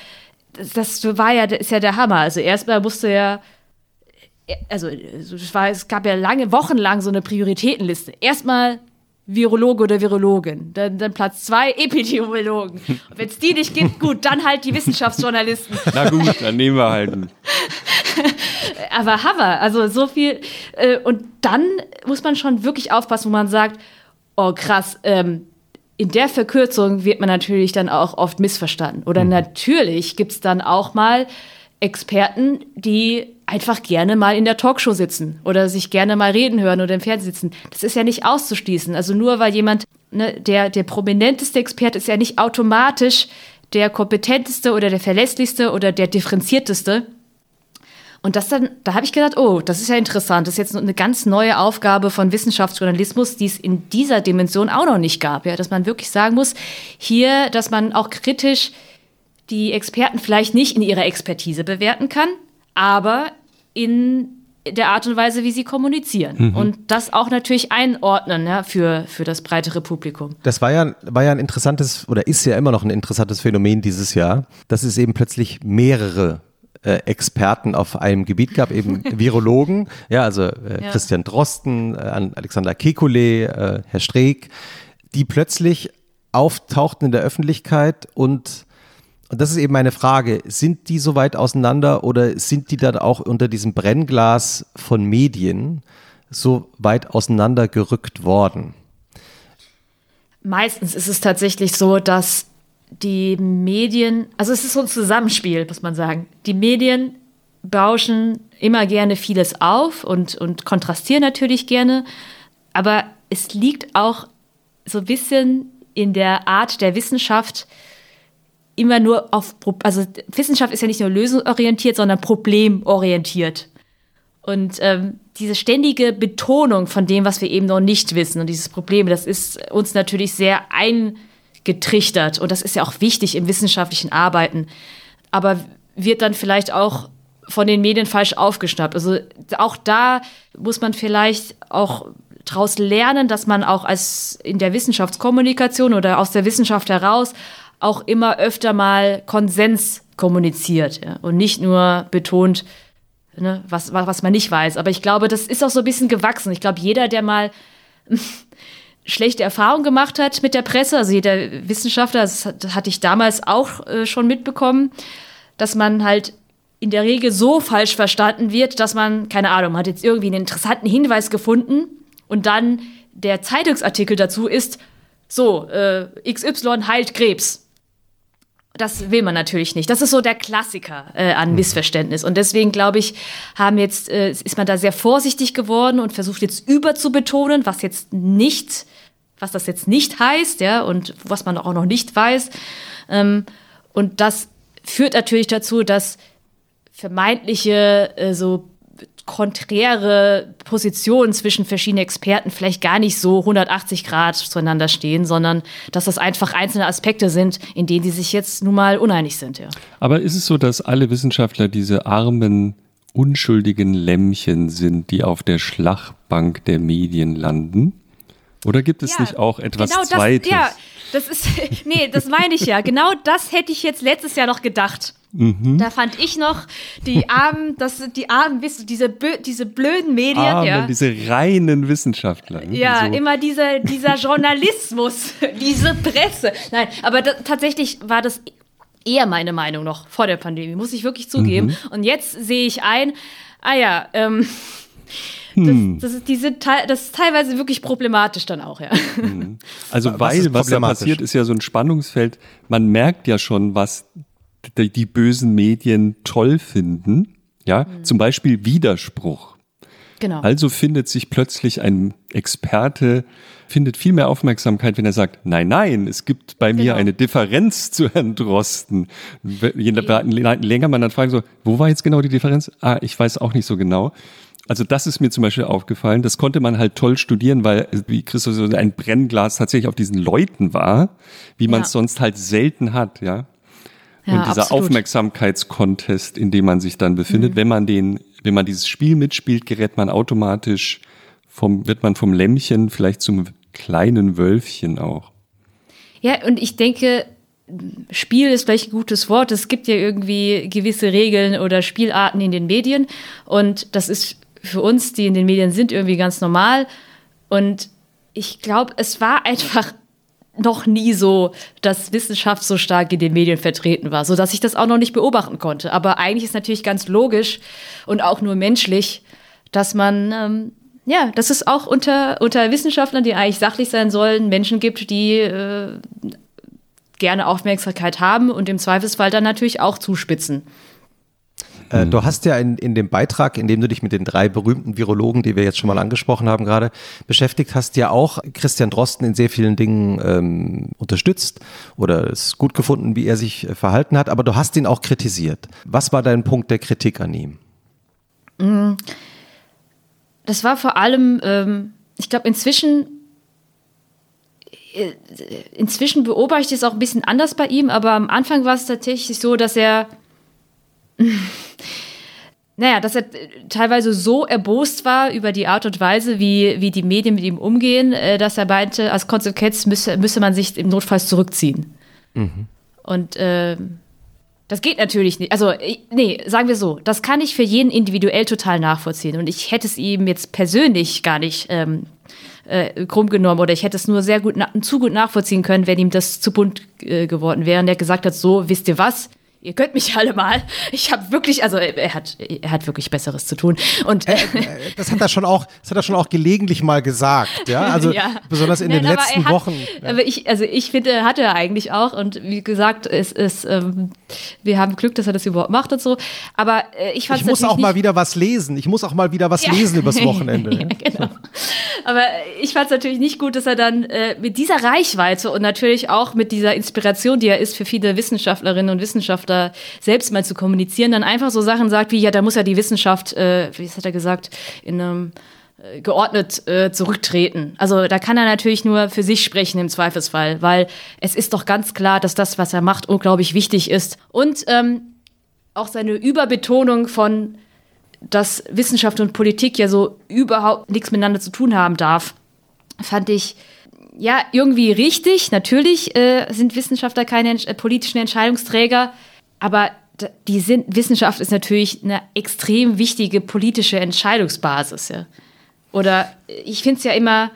das, war ja, ist ja der Hammer. Also erstmal musste ja also es, war, es gab ja lange, wochenlang so eine Prioritätenliste. Erstmal Virologe oder Virologin. Dann, dann Platz zwei Epidemiologen. Wenn es die nicht gibt, gut, dann halt die Wissenschaftsjournalisten. Na gut, dann nehmen wir halt. Aber Hammer, also so viel. Äh, und dann muss man schon wirklich aufpassen, wo man sagt, oh krass, ähm, in der Verkürzung wird man natürlich dann auch oft missverstanden. Oder mhm. natürlich gibt es dann auch mal Experten, die einfach gerne mal in der Talkshow sitzen oder sich gerne mal reden hören oder im Fernsehen sitzen. Das ist ja nicht auszuschließen. Also nur weil jemand, ne, der, der prominenteste Experte ist ja nicht automatisch der kompetenteste oder der verlässlichste oder der differenzierteste. Und das dann, da habe ich gedacht, oh, das ist ja interessant. Das ist jetzt eine ganz neue Aufgabe von Wissenschaftsjournalismus, die es in dieser Dimension auch noch nicht gab. Ja, dass man wirklich sagen muss, hier, dass man auch kritisch die Experten vielleicht nicht in ihrer Expertise bewerten kann, aber in der Art und Weise, wie sie kommunizieren. Mhm. Und das auch natürlich einordnen ja, für, für das breitere Publikum. Das war ja, war ja ein interessantes oder ist ja immer noch ein interessantes Phänomen dieses Jahr, dass es eben plötzlich mehrere äh, Experten auf einem Gebiet gab, eben Virologen, ja, also äh, ja. Christian Drosten, äh, Alexander Kekulé, äh, Herr Streeck, die plötzlich auftauchten in der Öffentlichkeit und und das ist eben meine Frage, sind die so weit auseinander oder sind die dann auch unter diesem Brennglas von Medien so weit auseinandergerückt worden? Meistens ist es tatsächlich so, dass die Medien, also es ist so ein Zusammenspiel, muss man sagen. Die Medien bauschen immer gerne vieles auf und, und kontrastieren natürlich gerne, aber es liegt auch so ein bisschen in der Art der Wissenschaft, immer nur auf, also Wissenschaft ist ja nicht nur lösungsorientiert, sondern problemorientiert. Und ähm, diese ständige Betonung von dem, was wir eben noch nicht wissen und dieses Problem, das ist uns natürlich sehr eingetrichtert und das ist ja auch wichtig im wissenschaftlichen Arbeiten, aber wird dann vielleicht auch von den Medien falsch aufgeschnappt. Also auch da muss man vielleicht auch daraus lernen, dass man auch als in der Wissenschaftskommunikation oder aus der Wissenschaft heraus auch immer öfter mal Konsens kommuniziert ja, und nicht nur betont, ne, was, was man nicht weiß. Aber ich glaube, das ist auch so ein bisschen gewachsen. Ich glaube, jeder, der mal schlechte Erfahrungen gemacht hat mit der Presse, also jeder Wissenschaftler, das, hatte ich damals auch äh, schon mitbekommen, dass man halt in der Regel so falsch verstanden wird, dass man, keine Ahnung, hat jetzt irgendwie einen interessanten Hinweis gefunden und dann der Zeitungsartikel dazu ist, so, äh, XY heilt Krebs. Das will man natürlich nicht. Das ist so der Klassiker äh, an mhm. Missverständnis. Und deswegen, glaube ich, haben jetzt, äh, ist man da sehr vorsichtig geworden und versucht jetzt überzubetonen, was jetzt nicht, was das jetzt nicht heißt, ja, und was man auch noch nicht weiß. Ähm, und das führt natürlich dazu, dass vermeintliche äh, so konträre Positionen zwischen verschiedenen Experten vielleicht gar nicht so 180 Grad zueinander stehen, sondern dass das einfach einzelne Aspekte sind, in denen die sich jetzt nun mal uneinig sind. Ja. Aber ist es so, dass alle Wissenschaftler diese armen, unschuldigen Lämmchen sind, die auf der Schlachtbank der Medien landen? Oder gibt es ja, nicht auch etwas genau das, Zweites? Ja, das ist, nee, das meine ich ja. Genau das hätte ich jetzt letztes Jahr noch gedacht. Mhm. Da fand ich noch die armen, das sind die armen, diese, diese blöden Medien. Arme, ja. diese reinen Wissenschaftler. Ne? Ja, so. immer dieser, dieser Journalismus, diese Presse. Nein, aber da, tatsächlich war das eher meine Meinung noch vor der Pandemie, muss ich wirklich zugeben. Mhm. Und jetzt sehe ich ein, ah ja, ähm, hm. Das, das, ist, die sind das ist teilweise wirklich problematisch dann auch, ja. Hm. Also, was weil was da passiert, ist ja so ein Spannungsfeld. Man merkt ja schon, was die, die bösen Medien toll finden. Ja, mhm. zum Beispiel Widerspruch. Genau. Also findet sich plötzlich ein Experte, findet viel mehr Aufmerksamkeit, wenn er sagt, nein, nein, es gibt bei genau. mir eine Differenz zu Herrn Drosten. Je länger man dann fragt, so, wo war jetzt genau die Differenz? Ah, ich weiß auch nicht so genau. Also das ist mir zum Beispiel aufgefallen. Das konnte man halt toll studieren, weil, wie Christoph so ein Brennglas tatsächlich auf diesen Leuten war, wie man es ja. sonst halt selten hat, ja. Ja, und dieser absolut. Aufmerksamkeitskontest, in dem man sich dann befindet, mhm. wenn man den, wenn man dieses Spiel mitspielt, gerät man automatisch vom, wird man vom Lämmchen vielleicht zum kleinen Wölfchen auch. Ja, und ich denke, Spiel ist vielleicht ein gutes Wort. Es gibt ja irgendwie gewisse Regeln oder Spielarten in den Medien. Und das ist für uns, die in den Medien sind, irgendwie ganz normal. Und ich glaube, es war einfach noch nie so, dass Wissenschaft so stark in den Medien vertreten war, so dass ich das auch noch nicht beobachten konnte. Aber eigentlich ist natürlich ganz logisch und auch nur menschlich, dass man ähm, ja, dass es auch unter, unter Wissenschaftlern, die eigentlich sachlich sein sollen, Menschen gibt, die äh, gerne Aufmerksamkeit haben und im Zweifelsfall dann natürlich auch zuspitzen. Äh, du hast ja in, in dem Beitrag, in dem du dich mit den drei berühmten Virologen, die wir jetzt schon mal angesprochen haben, gerade beschäftigt hast, ja auch Christian Drosten in sehr vielen Dingen ähm, unterstützt oder es gut gefunden, wie er sich äh, verhalten hat, aber du hast ihn auch kritisiert. Was war dein Punkt der Kritik an ihm? Das war vor allem, ähm, ich glaube, inzwischen äh, inzwischen beobachte ich es auch ein bisschen anders bei ihm, aber am Anfang war es tatsächlich so, dass er naja, dass er teilweise so erbost war über die Art und Weise, wie, wie die Medien mit ihm umgehen, äh, dass er meinte, als Konsequenz müsse, müsse man sich im Notfall zurückziehen. Mhm. Und äh, das geht natürlich nicht. Also, nee, sagen wir so, das kann ich für jeden individuell total nachvollziehen. Und ich hätte es ihm jetzt persönlich gar nicht ähm, äh, krumm genommen oder ich hätte es nur sehr gut, zu gut nachvollziehen können, wenn ihm das zu bunt äh, geworden wäre und er gesagt hat, so, wisst ihr was? Ihr könnt mich alle mal. Ich habe wirklich, also er hat, er hat wirklich Besseres zu tun. Und äh, das hat er schon auch, das hat er schon auch gelegentlich mal gesagt, ja. Also ja. besonders in Nein, den letzten hat, Wochen. Ja. Ich, also ich finde, hat er eigentlich auch. Und wie gesagt, es ist, ähm, wir haben Glück, dass er das überhaupt macht und so. Aber äh, ich fand Ich muss auch mal wieder was lesen. Ich muss auch mal wieder was ja. lesen übers Wochenende. ja, genau. Aber ich fand es natürlich nicht gut, dass er dann äh, mit dieser Reichweite und natürlich auch mit dieser Inspiration, die er ist für viele Wissenschaftlerinnen und Wissenschaftler da selbst mal zu kommunizieren, dann einfach so Sachen sagt wie, ja, da muss ja die Wissenschaft, äh, wie hat er gesagt, in einem äh, geordnet äh, zurücktreten. Also da kann er natürlich nur für sich sprechen im Zweifelsfall, weil es ist doch ganz klar, dass das, was er macht, unglaublich wichtig ist. Und ähm, auch seine Überbetonung von, dass Wissenschaft und Politik ja so überhaupt nichts miteinander zu tun haben darf, fand ich ja irgendwie richtig. Natürlich äh, sind Wissenschaftler keine äh, politischen Entscheidungsträger, aber die sind, Wissenschaft ist natürlich eine extrem wichtige politische Entscheidungsbasis. Ja. Oder ich finde es ja immer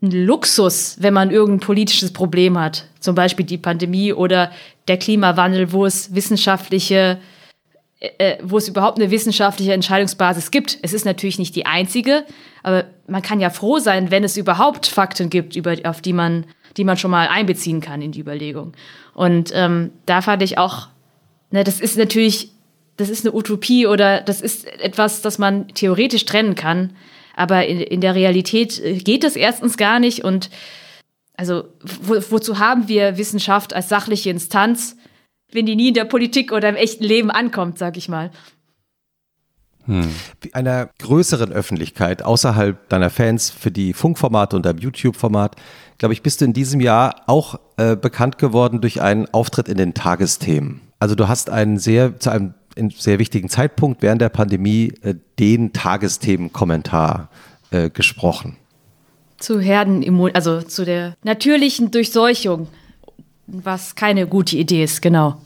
ein Luxus, wenn man irgendein politisches Problem hat. Zum Beispiel die Pandemie oder der Klimawandel, wo es wissenschaftliche, äh, äh, wo es überhaupt eine wissenschaftliche Entscheidungsbasis gibt. Es ist natürlich nicht die einzige, aber man kann ja froh sein, wenn es überhaupt Fakten gibt, über, auf die man, die man schon mal einbeziehen kann in die Überlegung. Und ähm, da fand ich auch Ne, das ist natürlich, das ist eine Utopie oder das ist etwas, das man theoretisch trennen kann. Aber in, in der Realität äh, geht es erstens gar nicht. Und also, wo, wozu haben wir Wissenschaft als sachliche Instanz, wenn die nie in der Politik oder im echten Leben ankommt, sag ich mal? Hm. Einer größeren Öffentlichkeit außerhalb deiner Fans für die Funkformate und deinem YouTube-Format, glaube ich, bist du in diesem Jahr auch äh, bekannt geworden durch einen Auftritt in den Tagesthemen. Also du hast einen sehr, zu einem sehr wichtigen Zeitpunkt während der Pandemie äh, den Tagesthemenkommentar äh, gesprochen. Zu Herdenimmun, also zu der natürlichen Durchseuchung, was keine gute Idee ist, genau.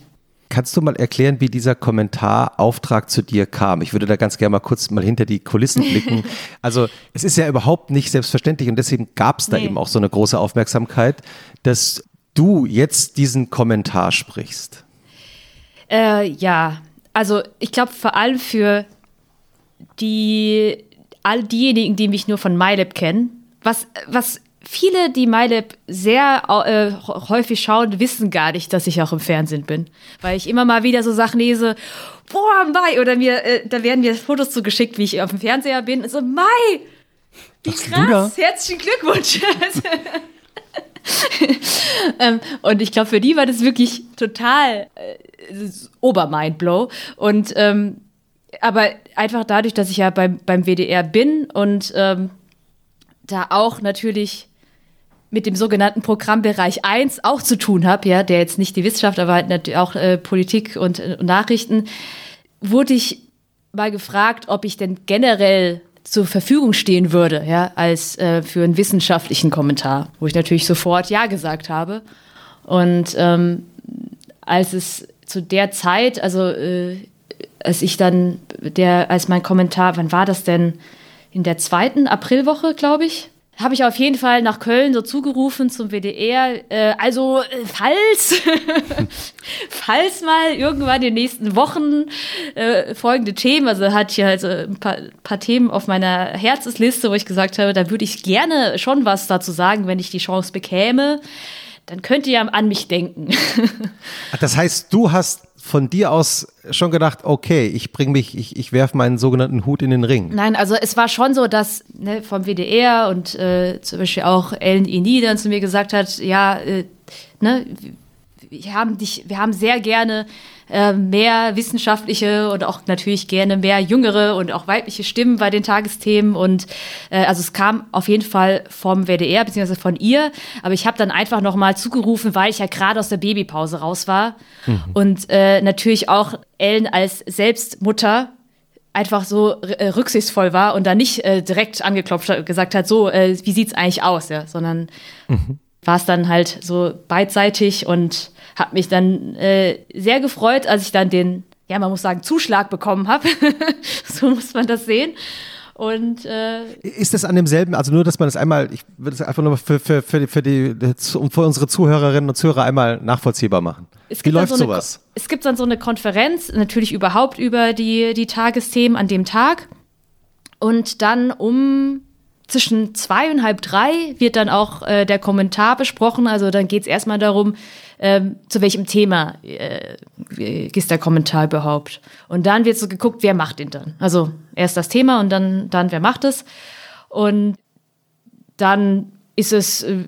Kannst du mal erklären, wie dieser Kommentarauftrag zu dir kam? Ich würde da ganz gerne mal kurz mal hinter die Kulissen blicken. Also es ist ja überhaupt nicht selbstverständlich und deswegen gab es da nee. eben auch so eine große Aufmerksamkeit, dass du jetzt diesen Kommentar sprichst. Äh, ja, also ich glaube vor allem für die all diejenigen, die mich nur von MyLab kennen, was, was viele, die MyLab sehr äh, häufig schauen, wissen gar nicht, dass ich auch im Fernsehen bin. Weil ich immer mal wieder so Sachen lese, boah, Mai, oder mir, äh, da werden mir Fotos zugeschickt, wie ich auf dem Fernseher bin. Und so, Mai, wie krass, herzlichen Glückwunsch. ähm, und ich glaube, für die war das wirklich total äh, Obermindblow. Und ähm, aber einfach dadurch, dass ich ja beim, beim WDR bin und ähm, da auch natürlich mit dem sogenannten Programmbereich 1 auch zu tun habe, ja, der jetzt nicht die Wissenschaft, aber halt natürlich auch äh, Politik und, und Nachrichten, wurde ich mal gefragt, ob ich denn generell zur Verfügung stehen würde, ja, als äh, für einen wissenschaftlichen Kommentar, wo ich natürlich sofort Ja gesagt habe. Und ähm, als es zu der Zeit, also äh, als ich dann, der, als mein Kommentar, wann war das denn? In der zweiten Aprilwoche, glaube ich, habe ich auf jeden Fall nach Köln so zugerufen zum WDR. Äh, also, äh, falls, falls mal irgendwann in den nächsten Wochen äh, folgende Themen, also hatte ich halt ein paar, paar, Themen auf meiner Herzesliste, wo ich gesagt habe, da würde ich gerne schon was dazu sagen, wenn ich die Chance bekäme dann könnt ihr ja an mich denken. das heißt, du hast von dir aus schon gedacht, okay, ich bringe mich, ich, ich werfe meinen sogenannten Hut in den Ring? Nein, also es war schon so, dass ne, vom WDR und äh, zum Beispiel auch Ellen Ini dann zu mir gesagt hat, ja, äh, ne, wir haben dich, wir haben sehr gerne äh, mehr wissenschaftliche und auch natürlich gerne mehr jüngere und auch weibliche Stimmen bei den Tagesthemen. Und äh, also es kam auf jeden Fall vom WDR bzw. von ihr. Aber ich habe dann einfach nochmal zugerufen, weil ich ja gerade aus der Babypause raus war. Mhm. Und äh, natürlich auch Ellen als Selbstmutter einfach so äh, rücksichtsvoll war und da nicht äh, direkt angeklopft hat, gesagt hat, so, äh, wie sieht's eigentlich aus, ja, sondern mhm. War es dann halt so beidseitig und habe mich dann äh, sehr gefreut, als ich dann den, ja, man muss sagen, Zuschlag bekommen habe. so muss man das sehen. Und äh, ist das an demselben, also nur, dass man das einmal, ich würde es einfach nur für, für, für, die, für, die, für unsere Zuhörerinnen und Zuhörer einmal nachvollziehbar machen. Wie läuft so sowas? Eine, es gibt dann so eine Konferenz, natürlich überhaupt über die, die Tagesthemen an dem Tag. Und dann um zwischen zwei und halb drei wird dann auch äh, der Kommentar besprochen. Also dann geht es erstmal darum, ähm, zu welchem Thema äh, ist der Kommentar überhaupt. Und dann wird so geguckt, wer macht ihn dann. Also erst das Thema und dann, dann wer macht es. Und dann ist es, äh,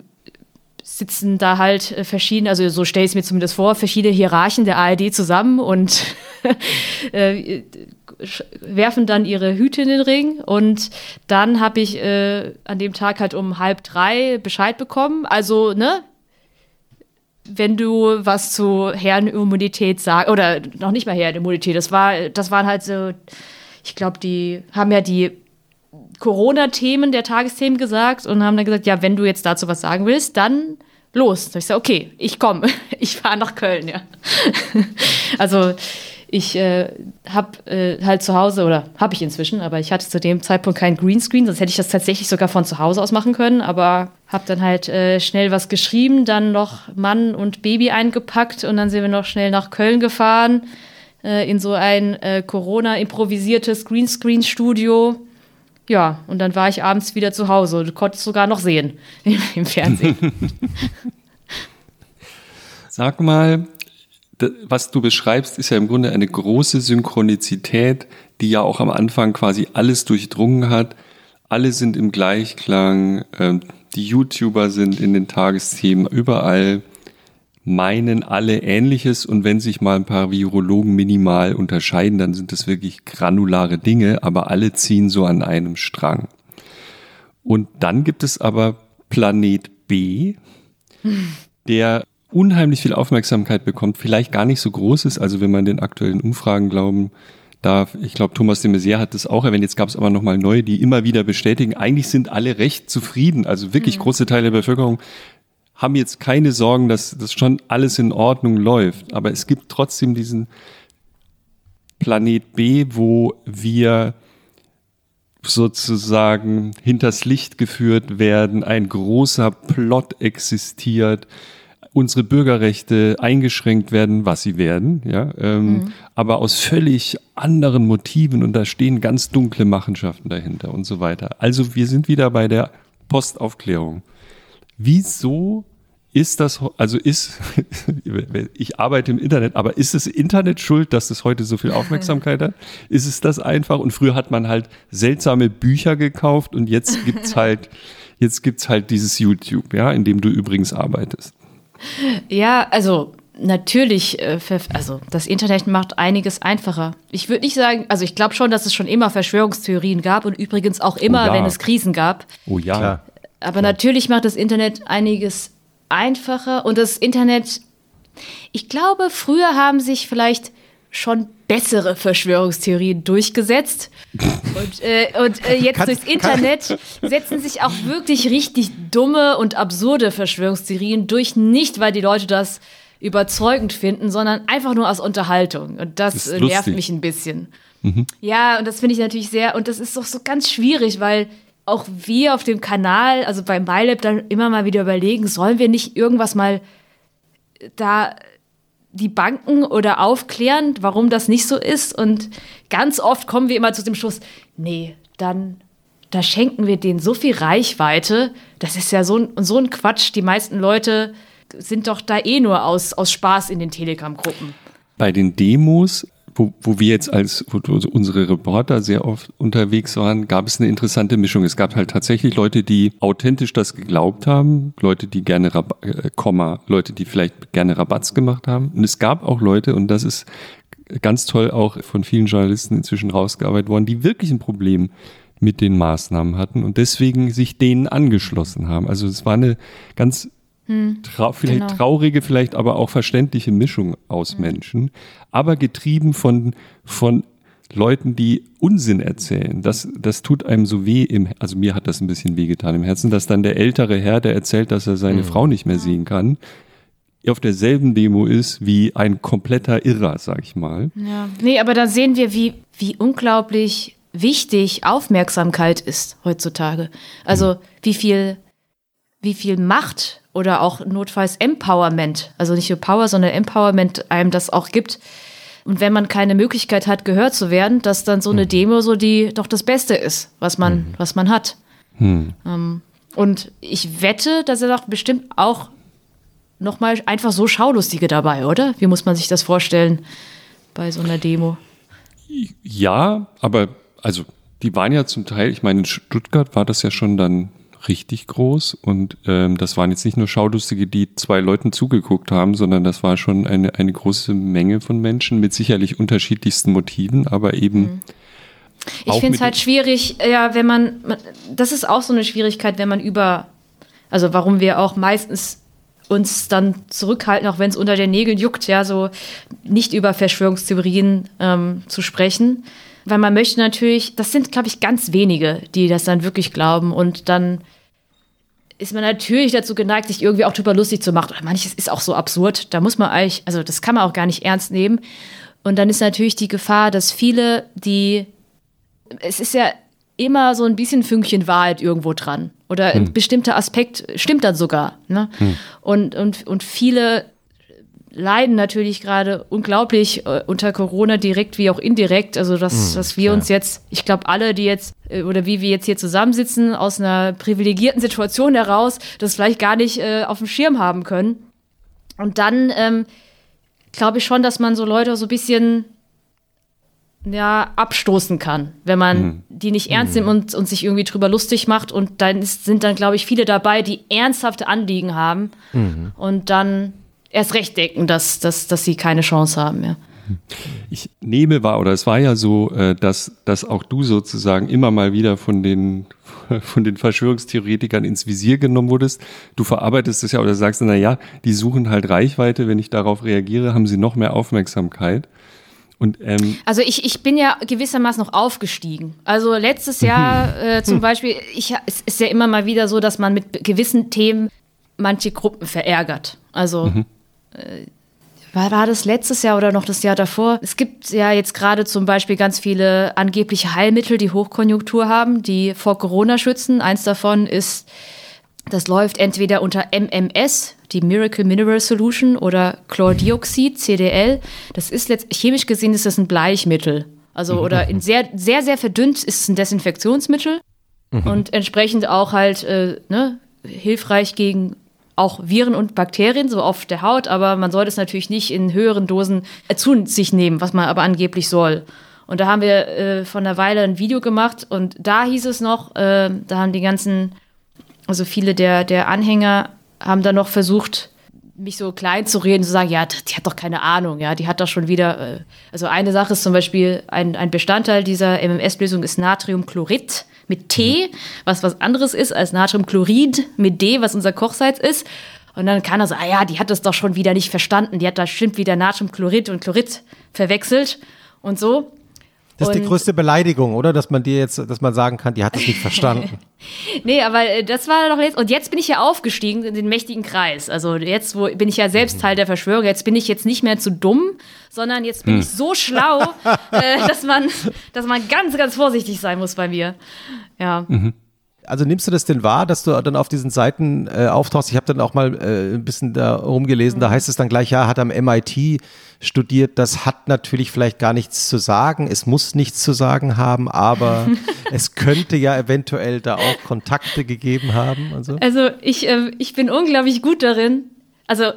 sitzen da halt äh, verschiedene, also so stelle ich es mir zumindest vor, verschiedene Hierarchen der ARD zusammen und äh, werfen dann ihre Hüte in den Ring und dann habe ich äh, an dem Tag halt um halb drei Bescheid bekommen. Also, ne, wenn du was zu Herrenimmunität sagst, oder noch nicht mal Herrenimmunität, das war, das waren halt so, ich glaube, die haben ja die Corona-Themen der Tagesthemen gesagt und haben dann gesagt, ja, wenn du jetzt dazu was sagen willst, dann los. Da ich gesagt, okay, ich komme, ich fahre nach Köln, ja. also ich äh, habe äh, halt zu Hause, oder habe ich inzwischen, aber ich hatte zu dem Zeitpunkt keinen Greenscreen, sonst hätte ich das tatsächlich sogar von zu Hause aus machen können, aber habe dann halt äh, schnell was geschrieben, dann noch Mann und Baby eingepackt und dann sind wir noch schnell nach Köln gefahren, äh, in so ein äh, Corona-improvisiertes Greenscreen-Studio. Ja, und dann war ich abends wieder zu Hause. Du konntest sogar noch sehen im Fernsehen. Sag mal, was du beschreibst, ist ja im Grunde eine große Synchronizität, die ja auch am Anfang quasi alles durchdrungen hat. Alle sind im Gleichklang, ähm, die YouTuber sind in den Tagesthemen überall, meinen alle Ähnliches und wenn sich mal ein paar Virologen minimal unterscheiden, dann sind das wirklich granulare Dinge, aber alle ziehen so an einem Strang. Und dann gibt es aber Planet B, der unheimlich viel Aufmerksamkeit bekommt, vielleicht gar nicht so groß ist, also wenn man den aktuellen Umfragen glauben darf. Ich glaube, Thomas de Maizière hat das auch erwähnt. Jetzt gab es aber nochmal neue, die immer wieder bestätigen, eigentlich sind alle recht zufrieden. Also wirklich mhm. große Teile der Bevölkerung haben jetzt keine Sorgen, dass das schon alles in Ordnung läuft. Aber es gibt trotzdem diesen Planet B, wo wir sozusagen hinters Licht geführt werden, ein großer Plot existiert, unsere Bürgerrechte eingeschränkt werden, was sie werden, ja, ähm, mhm. aber aus völlig anderen Motiven und da stehen ganz dunkle Machenschaften dahinter und so weiter. Also wir sind wieder bei der Postaufklärung. Wieso ist das, also ist, ich arbeite im Internet, aber ist das Internet schuld, dass es heute so viel Aufmerksamkeit hat? Ist es das einfach? Und früher hat man halt seltsame Bücher gekauft und jetzt gibt's halt, jetzt gibt's halt dieses YouTube, ja, in dem du übrigens arbeitest. Ja, also natürlich, äh, also das Internet macht einiges einfacher. Ich würde nicht sagen, also ich glaube schon, dass es schon immer Verschwörungstheorien gab und übrigens auch immer, oh ja. wenn es Krisen gab. Oh ja. Klar. Aber Klar. natürlich macht das Internet einiges einfacher und das Internet, ich glaube, früher haben sich vielleicht schon bessere Verschwörungstheorien durchgesetzt. Und, äh, und äh, jetzt durchs Internet setzen sich auch wirklich richtig dumme und absurde Verschwörungstheorien durch, nicht weil die Leute das überzeugend finden, sondern einfach nur aus Unterhaltung. Und das, das nervt mich ein bisschen. Mhm. Ja, und das finde ich natürlich sehr, und das ist doch so ganz schwierig, weil auch wir auf dem Kanal, also bei MyLab, dann immer mal wieder überlegen, sollen wir nicht irgendwas mal da die Banken oder aufklären, warum das nicht so ist. Und ganz oft kommen wir immer zu dem Schluss, nee, dann da schenken wir denen so viel Reichweite. Das ist ja so ein, so ein Quatsch. Die meisten Leute sind doch da eh nur aus, aus Spaß in den Telegram-Gruppen. Bei den Demos wo, wo wir jetzt als wo unsere Reporter sehr oft unterwegs waren, gab es eine interessante Mischung. Es gab halt tatsächlich Leute, die authentisch das geglaubt haben, Leute, die gerne Rab äh, Komma, Leute, die vielleicht gerne Rabatz gemacht haben. Und es gab auch Leute, und das ist ganz toll auch von vielen Journalisten inzwischen rausgearbeitet worden, die wirklich ein Problem mit den Maßnahmen hatten und deswegen sich denen angeschlossen haben. Also es war eine ganz hm, Trau vielleicht genau. traurige, vielleicht aber auch verständliche Mischung aus mhm. Menschen, aber getrieben von, von Leuten, die Unsinn erzählen. Das, das tut einem so weh im, also mir hat das ein bisschen wehgetan im Herzen, dass dann der ältere Herr, der erzählt, dass er seine mhm. Frau nicht mehr sehen kann, auf derselben Demo ist wie ein kompletter Irrer, sag ich mal. Ja. Nee, aber da sehen wir, wie, wie unglaublich wichtig Aufmerksamkeit ist heutzutage. Also, mhm. wie viel, wie viel Macht oder auch notfalls Empowerment, also nicht nur Power, sondern Empowerment einem das auch gibt. Und wenn man keine Möglichkeit hat, gehört zu werden, dass dann so eine mhm. Demo so die doch das Beste ist, was man, mhm. was man hat. Mhm. Ähm, und ich wette, dass er doch bestimmt auch noch mal einfach so Schaulustige dabei, oder? Wie muss man sich das vorstellen bei so einer Demo? Ja, aber also die waren ja zum Teil, ich meine, in Stuttgart war das ja schon dann richtig groß und ähm, das waren jetzt nicht nur Schaulustige, die zwei Leuten zugeguckt haben, sondern das war schon eine, eine große Menge von Menschen mit sicherlich unterschiedlichsten Motiven, aber eben. Mhm. Ich finde es halt schwierig, ja, wenn man, das ist auch so eine Schwierigkeit, wenn man über, also warum wir auch meistens uns dann zurückhalten, auch wenn es unter den Nägeln juckt, ja, so nicht über Verschwörungstheorien ähm, zu sprechen weil man möchte natürlich, das sind, glaube ich, ganz wenige, die das dann wirklich glauben und dann ist man natürlich dazu geneigt, sich irgendwie auch drüber lustig zu machen. Oder manches ist auch so absurd. Da muss man eigentlich, also das kann man auch gar nicht ernst nehmen. Und dann ist natürlich die Gefahr, dass viele, die, es ist ja immer so ein bisschen Fünkchen Wahrheit irgendwo dran. Oder hm. ein bestimmter Aspekt stimmt dann sogar. Ne? Hm. Und, und, und viele leiden natürlich gerade unglaublich äh, unter Corona, direkt wie auch indirekt. Also, dass, mm, dass wir ja. uns jetzt, ich glaube, alle, die jetzt, äh, oder wie wir jetzt hier zusammensitzen, aus einer privilegierten Situation heraus, das vielleicht gar nicht äh, auf dem Schirm haben können. Und dann ähm, glaube ich schon, dass man so Leute so ein bisschen ja, abstoßen kann, wenn man mhm. die nicht ernst nimmt und, und sich irgendwie drüber lustig macht. Und dann ist, sind dann, glaube ich, viele dabei, die ernsthafte Anliegen haben. Mhm. Und dann erst recht denken, dass, dass, dass sie keine Chance haben. Ja. Ich nehme wahr, oder es war ja so, äh, dass, dass auch du sozusagen immer mal wieder von den, von den Verschwörungstheoretikern ins Visier genommen wurdest. Du verarbeitest es ja oder sagst, na ja, die suchen halt Reichweite. Wenn ich darauf reagiere, haben sie noch mehr Aufmerksamkeit. Und, ähm also ich, ich bin ja gewissermaßen noch aufgestiegen. Also letztes Jahr äh, zum Beispiel, ich, es ist ja immer mal wieder so, dass man mit gewissen Themen manche Gruppen verärgert. Also mhm. Äh, war, war das letztes Jahr oder noch das Jahr davor? Es gibt ja jetzt gerade zum Beispiel ganz viele angebliche Heilmittel, die Hochkonjunktur haben, die vor Corona schützen. Eins davon ist, das läuft entweder unter MMS, die Miracle Mineral Solution, oder Chlordioxid, CDL. Das ist chemisch gesehen ist das ein Bleichmittel. Also, mhm. oder in sehr, sehr, sehr verdünnt ist es ein Desinfektionsmittel mhm. und entsprechend auch halt äh, ne, hilfreich gegen auch Viren und Bakterien, so auf der Haut, aber man sollte es natürlich nicht in höheren Dosen zu sich nehmen, was man aber angeblich soll. Und da haben wir äh, von einer Weile ein Video gemacht und da hieß es noch, äh, da haben die ganzen, also viele der, der Anhänger haben dann noch versucht, mich so klein zu reden, zu sagen, ja, die hat doch keine Ahnung, ja, die hat doch schon wieder, äh, also eine Sache ist zum Beispiel, ein, ein Bestandteil dieser MMS-Lösung ist Natriumchlorid mit T, was was anderes ist als Natriumchlorid mit D, was unser Kochsalz ist. Und dann kann er so, ah ja, die hat das doch schon wieder nicht verstanden. Die hat da bestimmt wieder Natriumchlorid und Chlorid verwechselt und so. Das ist und die größte Beleidigung, oder? Dass man dir jetzt, dass man sagen kann, die hat es nicht verstanden. nee, aber äh, das war doch jetzt. Und jetzt bin ich ja aufgestiegen in den mächtigen Kreis. Also jetzt wo, bin ich ja selbst mhm. Teil der Verschwörung. Jetzt bin ich jetzt nicht mehr zu dumm, sondern jetzt bin hm. ich so schlau, äh, dass, man, dass man ganz, ganz vorsichtig sein muss bei mir. Ja. Mhm. Also nimmst du das denn wahr, dass du dann auf diesen Seiten äh, auftauchst? Ich habe dann auch mal äh, ein bisschen da rumgelesen, mhm. da heißt es dann gleich, ja, hat am MIT studiert. Das hat natürlich vielleicht gar nichts zu sagen. Es muss nichts zu sagen haben, aber es könnte ja eventuell da auch Kontakte gegeben haben. So. Also ich, äh, ich bin unglaublich gut darin, also äh,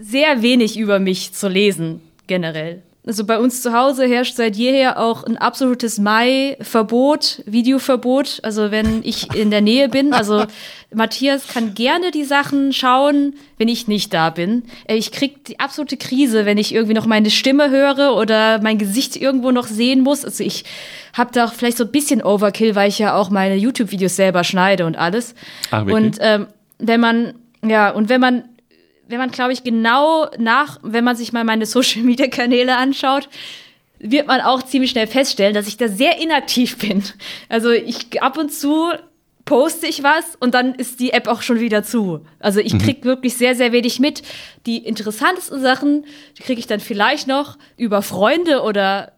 sehr wenig über mich zu lesen, generell. Also bei uns zu Hause herrscht seit jeher auch ein absolutes Mai-Verbot, Videoverbot. Also wenn ich in der Nähe bin, also Matthias kann gerne die Sachen schauen, wenn ich nicht da bin. Äh, ich krieg die absolute Krise, wenn ich irgendwie noch meine Stimme höre oder mein Gesicht irgendwo noch sehen muss. Also ich habe da vielleicht so ein bisschen Overkill, weil ich ja auch meine YouTube-Videos selber schneide und alles. Ach, und ähm, wenn man, ja, und wenn man wenn man, glaube ich, genau nach, wenn man sich mal meine Social-Media-Kanäle anschaut, wird man auch ziemlich schnell feststellen, dass ich da sehr inaktiv bin. Also ich ab und zu poste ich was und dann ist die App auch schon wieder zu. Also ich mhm. krieg wirklich sehr, sehr wenig mit. Die interessantesten Sachen, die kriege ich dann vielleicht noch über Freunde oder,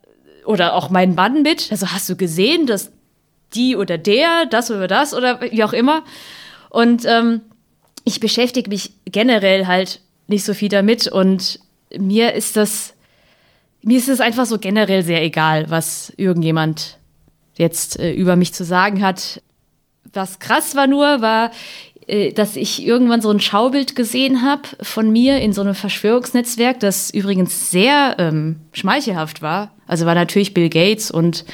oder auch meinen Mann mit. Also hast du gesehen, dass die oder der, das oder das oder wie auch immer. Und ähm, ich beschäftige mich generell halt nicht so viel damit und mir ist das, mir ist es einfach so generell sehr egal, was irgendjemand jetzt äh, über mich zu sagen hat. Was krass war nur, war, äh, dass ich irgendwann so ein Schaubild gesehen habe von mir in so einem Verschwörungsnetzwerk, das übrigens sehr ähm, schmeichelhaft war. Also war natürlich Bill Gates und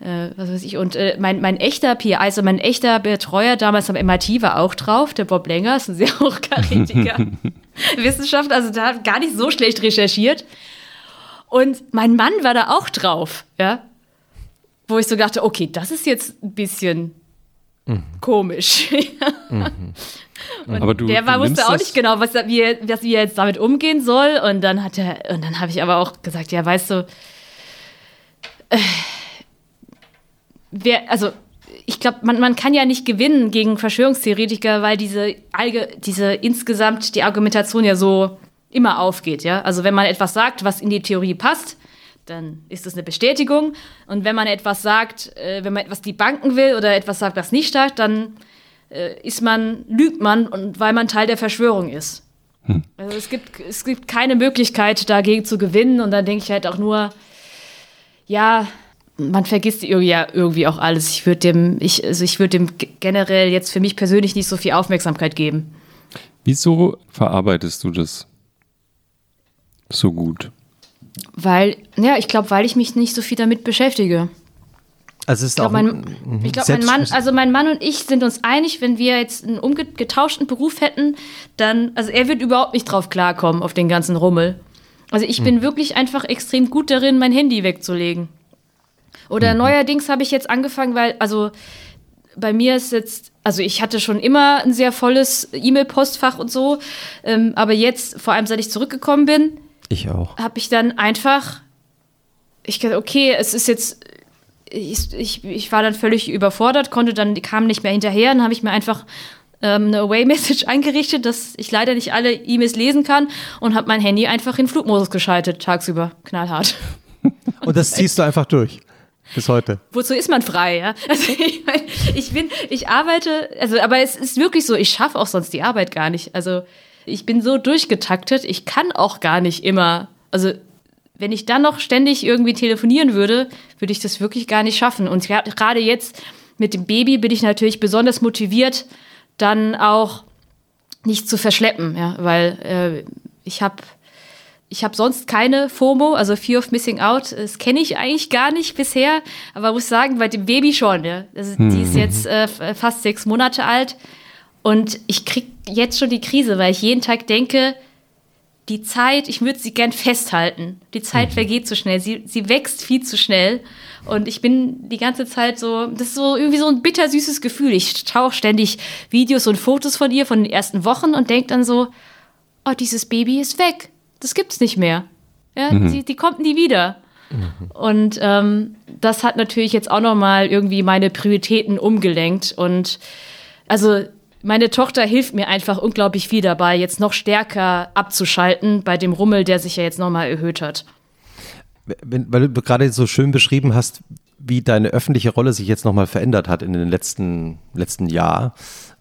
äh, was weiß ich, und äh, mein, mein echter PI, also mein echter Betreuer damals am MIT war auch drauf, der Bob Lenger, ist ein sehr hochkarätiger Wissenschaftler, also da hat gar nicht so schlecht recherchiert. Und mein Mann war da auch drauf, ja. Wo ich so dachte, okay, das ist jetzt ein bisschen mhm. komisch. mhm. Aber du, der war, wusste auch nicht genau, was, wie, was, wie er jetzt damit umgehen soll. Und dann hat er, und dann habe ich aber auch gesagt, ja, weißt du, äh, wer, also ich glaube, man, man kann ja nicht gewinnen gegen Verschwörungstheoretiker, weil diese, diese insgesamt die Argumentation ja so immer aufgeht, ja. Also wenn man etwas sagt, was in die Theorie passt, dann ist das eine Bestätigung. Und wenn man etwas sagt, äh, wenn man etwas debunken will oder etwas sagt, was nicht sagt, dann äh, ist man, lügt man und weil man Teil der Verschwörung ist. Hm. Also es gibt, es gibt keine Möglichkeit, dagegen zu gewinnen. Und dann denke ich halt auch nur, ja, man vergisst ja irgendwie auch alles. Ich würde dem, ich, also ich würde dem generell jetzt für mich persönlich nicht so viel Aufmerksamkeit geben. Wieso verarbeitest du das so gut? Weil, ja, ich glaube, weil ich mich nicht so viel damit beschäftige. Also ist ich glaube, mein, ich glaub, mein Mann, also mein Mann und ich sind uns einig, wenn wir jetzt einen umgetauschten Beruf hätten, dann, also er wird überhaupt nicht drauf klarkommen auf den ganzen Rummel. Also ich hm. bin wirklich einfach extrem gut darin, mein Handy wegzulegen. Oder mhm. neuerdings habe ich jetzt angefangen, weil, also bei mir ist jetzt, also ich hatte schon immer ein sehr volles E-Mail-Postfach und so, ähm, aber jetzt, vor allem seit ich zurückgekommen bin, ich auch, habe ich dann einfach, ich dachte, okay, es ist jetzt, ich, ich, ich war dann völlig überfordert, konnte dann, kam nicht mehr hinterher, dann habe ich mir einfach ähm, eine Away-Message eingerichtet, dass ich leider nicht alle E-Mails lesen kann und habe mein Handy einfach in Flugmodus geschaltet, tagsüber, knallhart. Und das ziehst du einfach durch. Bis heute. Wozu ist man frei, ja? Also ich, mein, ich bin, ich arbeite, also, aber es ist wirklich so, ich schaffe auch sonst die Arbeit gar nicht. Also ich bin so durchgetaktet, ich kann auch gar nicht immer, also wenn ich dann noch ständig irgendwie telefonieren würde, würde ich das wirklich gar nicht schaffen. Und gerade jetzt mit dem Baby bin ich natürlich besonders motiviert, dann auch nicht zu verschleppen, ja, weil äh, ich habe ich habe sonst keine FOMO, also Fear of Missing Out. Das kenne ich eigentlich gar nicht bisher, aber muss sagen, bei dem Baby schon. Ja. Also, hm. Die ist jetzt äh, fast sechs Monate alt und ich kriege jetzt schon die Krise, weil ich jeden Tag denke, die Zeit, ich würde sie gern festhalten. Die Zeit mhm. vergeht zu schnell, sie, sie wächst viel zu schnell. Und ich bin die ganze Zeit so, das ist so irgendwie so ein bittersüßes Gefühl. Ich schaue ständig Videos und Fotos von ihr von den ersten Wochen und denke dann so, oh, dieses Baby ist weg das gibt's nicht mehr. Ja, mhm. die, die kommt nie wieder. Mhm. Und ähm, das hat natürlich jetzt auch nochmal irgendwie meine Prioritäten umgelenkt. Und also meine Tochter hilft mir einfach unglaublich viel dabei, jetzt noch stärker abzuschalten bei dem Rummel, der sich ja jetzt nochmal erhöht hat. Wenn, weil du gerade so schön beschrieben hast, wie deine öffentliche Rolle sich jetzt nochmal verändert hat in den letzten, letzten Jahr.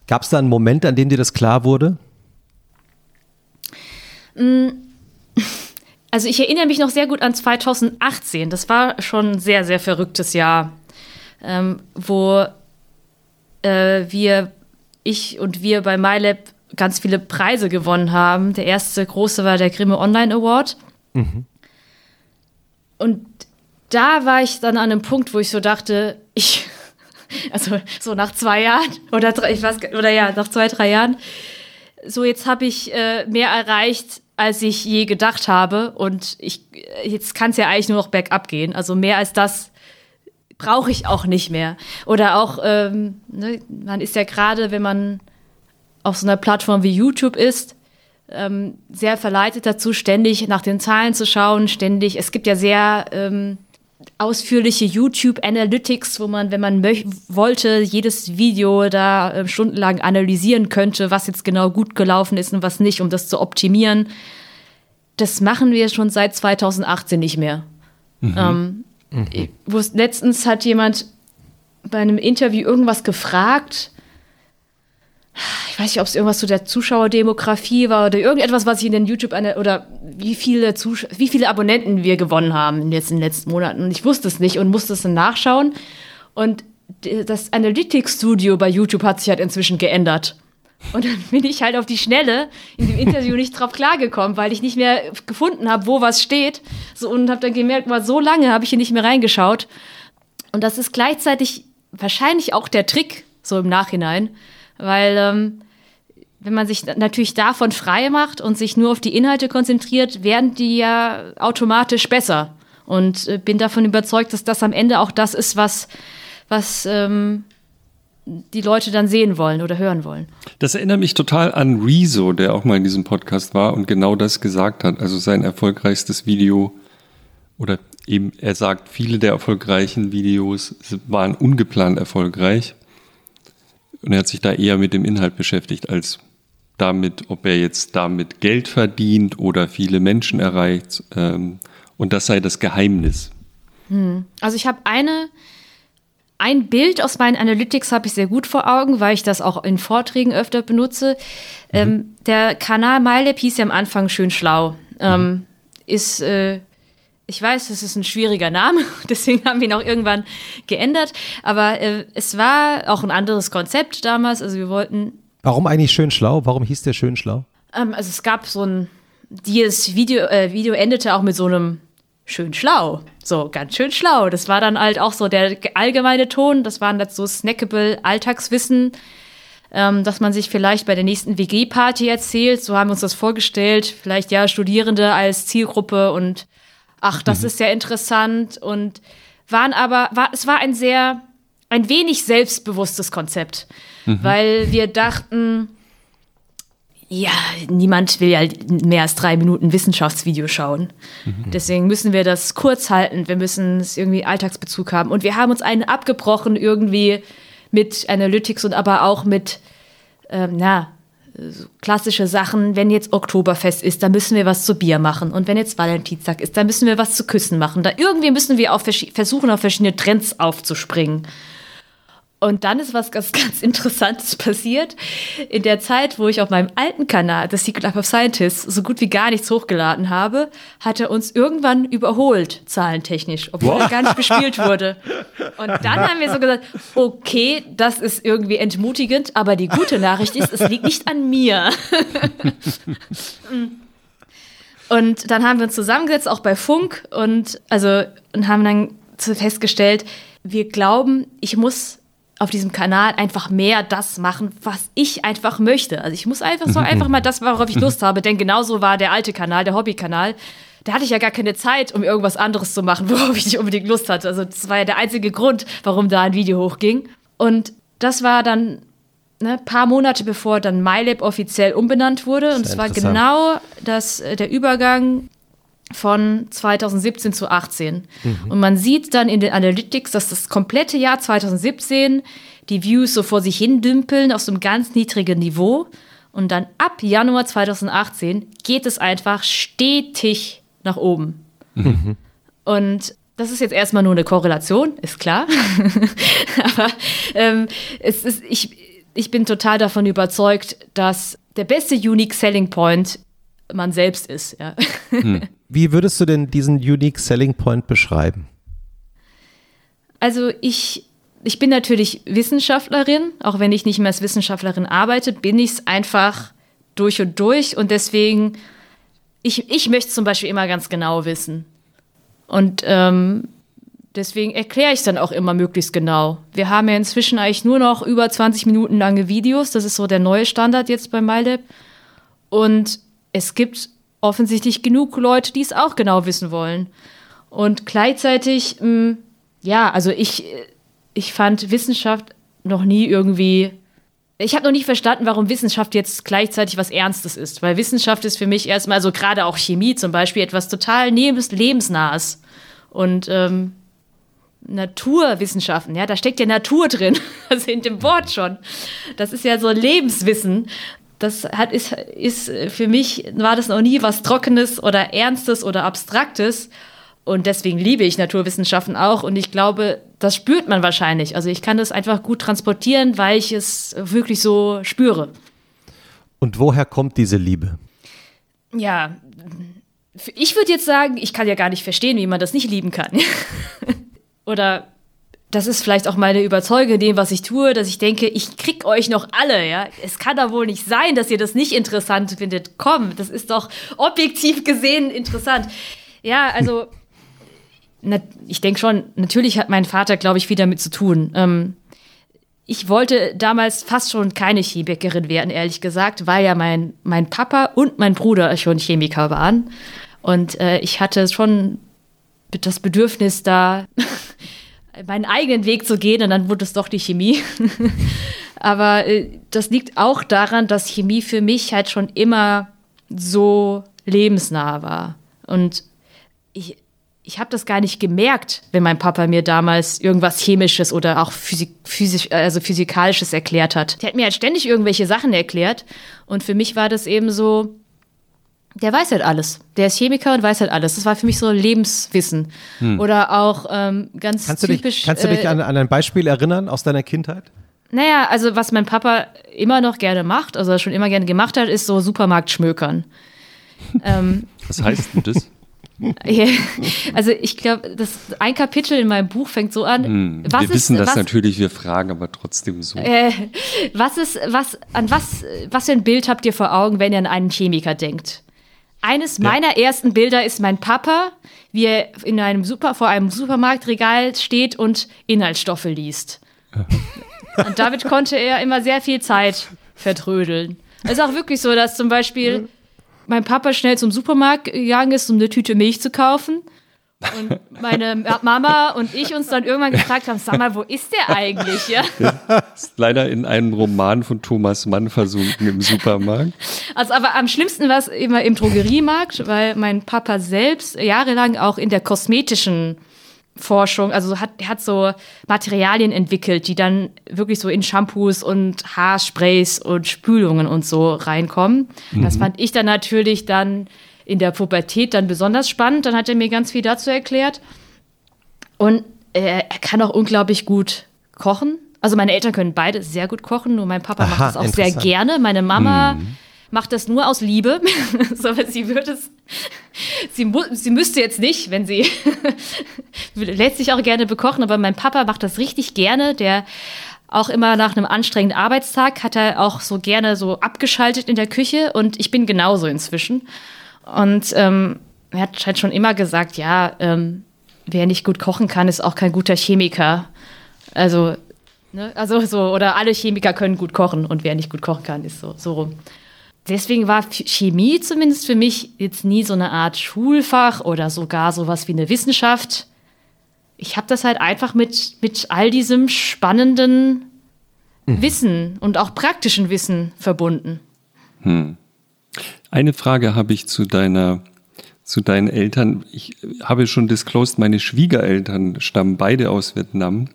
Gab es da einen Moment, an dem dir das klar wurde? Mm, also ich erinnere mich noch sehr gut an 2018. Das war schon ein sehr, sehr verrücktes Jahr, ähm, wo äh, wir, ich und wir bei MyLab ganz viele Preise gewonnen haben. Der erste große war der Grimme Online Award. Mhm. Und da war ich dann an einem Punkt, wo ich so dachte, ich, also so nach zwei Jahren oder drei, ich weiß, oder ja, nach zwei, drei Jahren, so jetzt habe ich äh, mehr erreicht, als ich je gedacht habe. Und ich, jetzt kann es ja eigentlich nur noch bergab gehen. Also mehr als das brauche ich auch nicht mehr. Oder auch, ähm, ne, man ist ja gerade, wenn man auf so einer Plattform wie YouTube ist, ähm, sehr verleitet dazu, ständig nach den Zahlen zu schauen, ständig. Es gibt ja sehr ähm, ausführliche YouTube Analytics, wo man, wenn man wollte, jedes Video da äh, stundenlang analysieren könnte, was jetzt genau gut gelaufen ist und was nicht, um das zu optimieren. Das machen wir schon seit 2018 nicht mehr. Mhm. Ähm, mhm. letztens hat jemand bei einem Interview irgendwas gefragt ich weiß nicht, ob es irgendwas zu der Zuschauerdemografie war oder irgendetwas, was ich in den YouTube oder wie viele Zusch wie viele Abonnenten wir gewonnen haben in, jetzt in den letzten Monaten. Und ich wusste es nicht und musste es dann nachschauen. Und das Analytics Studio bei YouTube hat sich halt inzwischen geändert. Und dann bin ich halt auf die Schnelle in dem Interview nicht drauf klargekommen, weil ich nicht mehr gefunden habe, wo was steht. So, und habe dann gemerkt, mal so lange habe ich hier nicht mehr reingeschaut. Und das ist gleichzeitig wahrscheinlich auch der Trick, so im Nachhinein, weil ähm, wenn man sich natürlich davon frei macht und sich nur auf die Inhalte konzentriert, werden die ja automatisch besser. Und äh, bin davon überzeugt, dass das am Ende auch das ist, was, was ähm, die Leute dann sehen wollen oder hören wollen. Das erinnert mich total an Rezo, der auch mal in diesem Podcast war und genau das gesagt hat. Also sein erfolgreichstes Video oder eben, er sagt, viele der erfolgreichen Videos waren ungeplant erfolgreich. Und er hat sich da eher mit dem Inhalt beschäftigt, als damit, ob er jetzt damit Geld verdient oder viele Menschen erreicht. Ähm, und das sei das Geheimnis. Hm. Also ich habe eine, ein Bild aus meinen Analytics habe ich sehr gut vor Augen, weil ich das auch in Vorträgen öfter benutze. Mhm. Ähm, der Kanal MyLab hieß ja am Anfang schön schlau. Ähm, mhm. Ist äh, ich weiß, das ist ein schwieriger Name, deswegen haben wir ihn auch irgendwann geändert. Aber äh, es war auch ein anderes Konzept damals. Also wir wollten. Warum eigentlich schön schlau? Warum hieß der schön schlau? Ähm, also es gab so ein. Dieses Video, äh, Video endete auch mit so einem schön schlau. So, ganz schön schlau. Das war dann halt auch so der allgemeine Ton. Das waren dann so snackable Alltagswissen, ähm, dass man sich vielleicht bei der nächsten WG-Party erzählt. So haben wir uns das vorgestellt. Vielleicht ja Studierende als Zielgruppe und ach, das mhm. ist ja interessant und waren aber, war, es war ein sehr, ein wenig selbstbewusstes Konzept, mhm. weil wir dachten, ja, niemand will ja mehr als drei Minuten Wissenschaftsvideo schauen. Mhm. Deswegen müssen wir das kurz halten. Wir müssen es irgendwie Alltagsbezug haben. Und wir haben uns einen abgebrochen irgendwie mit Analytics und aber auch mit, ähm, na, so klassische Sachen, wenn jetzt Oktoberfest ist, dann müssen wir was zu Bier machen. Und wenn jetzt Valentinstag ist, dann müssen wir was zu Küssen machen. Da irgendwie müssen wir auf versuchen, auf verschiedene Trends aufzuspringen. Und dann ist was ganz, ganz Interessantes passiert. In der Zeit, wo ich auf meinem alten Kanal, The Secret Life of Scientists, so gut wie gar nichts hochgeladen habe, hat er uns irgendwann überholt, zahlentechnisch, obwohl er gar nicht bespielt wurde. Und dann haben wir so gesagt, okay, das ist irgendwie entmutigend, aber die gute Nachricht ist, es liegt nicht an mir. und dann haben wir uns zusammengesetzt, auch bei Funk, und also und haben dann festgestellt, wir glauben, ich muss auf diesem Kanal einfach mehr das machen, was ich einfach möchte. Also ich muss einfach so einfach mal das, worauf ich Lust habe, denn genauso war der alte Kanal, der Hobbykanal. Da hatte ich ja gar keine Zeit, um irgendwas anderes zu machen, worauf ich nicht unbedingt Lust hatte. Also das war ja der einzige Grund, warum da ein Video hochging. Und das war dann ne, paar Monate bevor dann MyLab offiziell umbenannt wurde. Und es war genau das, äh, der Übergang von 2017 zu 18. Mhm. Und man sieht dann in den Analytics, dass das komplette Jahr 2017 die Views so vor sich hin dümpeln auf so einem ganz niedrigen Niveau. Und dann ab Januar 2018 geht es einfach stetig nach oben. Mhm. Und das ist jetzt erstmal nur eine Korrelation, ist klar. Aber ähm, es ist, ich, ich bin total davon überzeugt, dass der beste Unique Selling Point man selbst ist. Ja. Hm. Wie würdest du denn diesen Unique Selling Point beschreiben? Also ich, ich bin natürlich Wissenschaftlerin, auch wenn ich nicht mehr als Wissenschaftlerin arbeite, bin ich es einfach durch und durch und deswegen, ich, ich möchte zum Beispiel immer ganz genau wissen. Und ähm, deswegen erkläre ich dann auch immer möglichst genau. Wir haben ja inzwischen eigentlich nur noch über 20 Minuten lange Videos. Das ist so der neue Standard jetzt bei MyLab. Und es gibt offensichtlich genug Leute, die es auch genau wissen wollen. Und gleichzeitig, mh, mm, ja, also ich, ich fand Wissenschaft noch nie irgendwie. Ich habe noch nicht verstanden, warum Wissenschaft jetzt gleichzeitig was Ernstes ist. Weil Wissenschaft ist für mich erstmal, so gerade auch Chemie zum Beispiel, etwas total lebens lebensnahes. Und ähm, Naturwissenschaften, ja, da steckt ja Natur drin, also in dem Wort schon. Das ist ja so Lebenswissen. Das hat, ist, ist für mich, war das noch nie was Trockenes oder Ernstes oder Abstraktes. Und deswegen liebe ich Naturwissenschaften auch. Und ich glaube, das spürt man wahrscheinlich. Also ich kann das einfach gut transportieren, weil ich es wirklich so spüre. Und woher kommt diese Liebe? Ja, ich würde jetzt sagen, ich kann ja gar nicht verstehen, wie man das nicht lieben kann. Oder das ist vielleicht auch meine Überzeugung in dem, was ich tue, dass ich denke, ich krieg euch noch alle, ja. Es kann doch wohl nicht sein, dass ihr das nicht interessant findet. Komm, das ist doch objektiv gesehen interessant. Ja, also na, ich denke schon, natürlich hat mein Vater, glaube ich, viel damit zu tun. Ähm, ich wollte damals fast schon keine Chemikerin werden, ehrlich gesagt, weil ja mein, mein Papa und mein Bruder schon Chemiker waren. Und äh, ich hatte schon das Bedürfnis, da meinen eigenen Weg zu gehen und dann wurde es doch die Chemie. Aber äh, das liegt auch daran, dass Chemie für mich halt schon immer so lebensnah war. Und ich, ich habe das gar nicht gemerkt, wenn mein Papa mir damals irgendwas Chemisches oder auch Physik, Physisch, also Physikalisches erklärt hat. Der hat mir halt ständig irgendwelche Sachen erklärt. Und für mich war das eben so, der weiß halt alles. Der ist Chemiker und weiß halt alles. Das war für mich so Lebenswissen. Hm. Oder auch ähm, ganz kannst typisch. Du dich, kannst du dich äh, an, an ein Beispiel erinnern aus deiner Kindheit? Naja, also was mein Papa immer noch gerne macht, also schon immer gerne gemacht hat, ist so Supermarkt schmökern. ähm, was heißt denn das? also ich glaube, das ein Kapitel in meinem Buch fängt so an. Hm, wir ist, wissen das was, natürlich, wir fragen aber trotzdem so. Äh, was ist, was, an was, was für ein Bild habt ihr vor Augen, wenn ihr an einen Chemiker denkt? Eines ja. meiner ersten Bilder ist mein Papa, wie er in einem Super, vor einem Supermarktregal steht und Inhaltsstoffe liest. und damit konnte er immer sehr viel Zeit vertrödeln. Es ist auch wirklich so, dass zum Beispiel mein Papa schnell zum Supermarkt gegangen ist, um eine Tüte Milch zu kaufen. Und meine Mama und ich uns dann irgendwann gefragt haben, sag mal, wo ist der eigentlich? Ja? ist leider in einem Roman von Thomas Mann versunken im Supermarkt. Also aber am schlimmsten war es immer im Drogeriemarkt, weil mein Papa selbst jahrelang auch in der kosmetischen Forschung, also hat, hat so Materialien entwickelt, die dann wirklich so in Shampoos und Haarsprays und Spülungen und so reinkommen. Mhm. Das fand ich dann natürlich dann in der Pubertät dann besonders spannend. Dann hat er mir ganz viel dazu erklärt. Und äh, er kann auch unglaublich gut kochen. Also meine Eltern können beide sehr gut kochen, nur mein Papa Aha, macht das auch sehr gerne. Meine Mama mhm macht das nur aus Liebe. so, sie würde es, sie, sie müsste jetzt nicht, wenn sie lässt sich auch gerne bekochen, aber mein Papa macht das richtig gerne. Der auch immer nach einem anstrengenden Arbeitstag hat er auch so gerne so abgeschaltet in der Küche und ich bin genauso inzwischen. Und ähm, er hat halt schon immer gesagt, ja, ähm, wer nicht gut kochen kann, ist auch kein guter Chemiker. Also, ne, also so, oder alle Chemiker können gut kochen und wer nicht gut kochen kann, ist so, so rum deswegen war Chemie zumindest für mich jetzt nie so eine Art Schulfach oder sogar sowas wie eine Wissenschaft. Ich habe das halt einfach mit, mit all diesem spannenden mhm. Wissen und auch praktischen Wissen verbunden. Hm. Eine Frage habe ich zu deiner zu deinen Eltern. Ich habe schon disclosed, meine Schwiegereltern stammen beide aus Vietnam.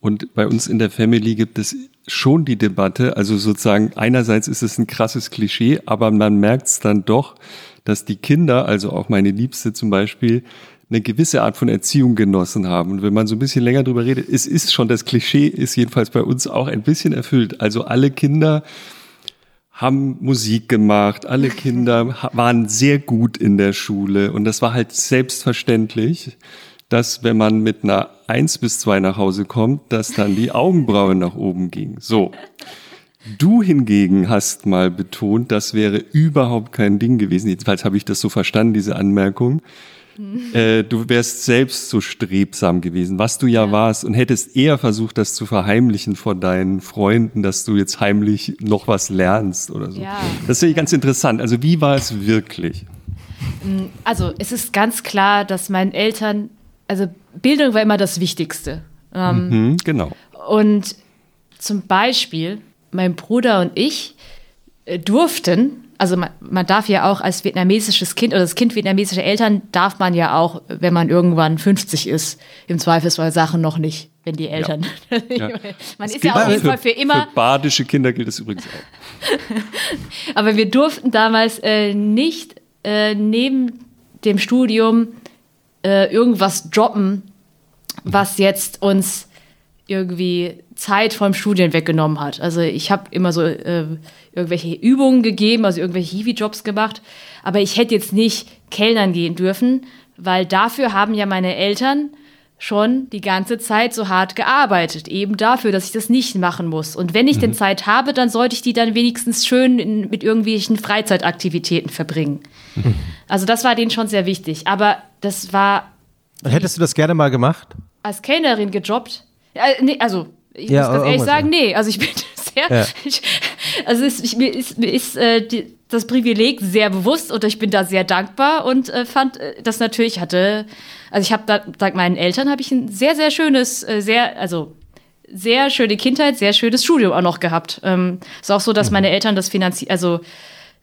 Und bei uns in der Family gibt es schon die Debatte, also sozusagen einerseits ist es ein krasses Klischee, aber man merkt es dann doch, dass die Kinder, also auch meine Liebste zum Beispiel, eine gewisse Art von Erziehung genossen haben. Und wenn man so ein bisschen länger drüber redet, es ist schon, das Klischee ist jedenfalls bei uns auch ein bisschen erfüllt. Also alle Kinder haben Musik gemacht, alle Kinder waren sehr gut in der Schule und das war halt selbstverständlich dass wenn man mit einer 1 bis 2 nach Hause kommt, dass dann die Augenbrauen nach oben ging. So. Du hingegen hast mal betont, das wäre überhaupt kein Ding gewesen. Jedenfalls habe ich das so verstanden, diese Anmerkung. Mhm. Äh, du wärst selbst so strebsam gewesen, was du ja, ja, warst, und hättest eher versucht, das zu verheimlichen vor deinen Freunden, dass du jetzt heimlich noch was lernst oder so. Ja. Das finde ich ganz interessant. Also wie war es wirklich? Mm, also es ist ganz klar, dass meinen Eltern, also Bildung war immer das Wichtigste. Ähm, mhm, genau. Und zum Beispiel mein Bruder und ich äh, durften, also man, man, darf ja auch als vietnamesisches Kind oder das Kind vietnamesischer Eltern darf man ja auch, wenn man irgendwann 50 ist, im Zweifelsfall Sachen noch nicht, wenn die Eltern. Ja. ja. man das ist ja auf jeden Fall für immer. Für badische Kinder gilt das übrigens auch. Aber wir durften damals äh, nicht äh, neben dem Studium äh, irgendwas droppen, was jetzt uns irgendwie Zeit vom Studien weggenommen hat. Also ich habe immer so äh, irgendwelche Übungen gegeben, also irgendwelche Hiwi-Jobs gemacht, aber ich hätte jetzt nicht Kellnern gehen dürfen, weil dafür haben ja meine Eltern schon die ganze Zeit so hart gearbeitet, eben dafür, dass ich das nicht machen muss. Und wenn ich mhm. denn Zeit habe, dann sollte ich die dann wenigstens schön in, mit irgendwelchen Freizeitaktivitäten verbringen. Mhm. Also das war denen schon sehr wichtig. Aber das war. Hättest du das gerne mal gemacht? Als Kellnerin gejobbt? Äh, nee, also ich ja, muss ganz ehrlich sagen, nee. Also ich bin sehr, ja. ich, also es, ich, mir ist, mir ist äh, die, das Privileg sehr bewusst und ich bin da sehr dankbar und äh, fand äh, das natürlich hatte, also ich habe da dank meinen Eltern habe ich ein sehr sehr schönes, äh, sehr also sehr schöne Kindheit, sehr schönes Studium auch noch gehabt. Ähm, ist auch so, dass mhm. meine Eltern das finanzieren, also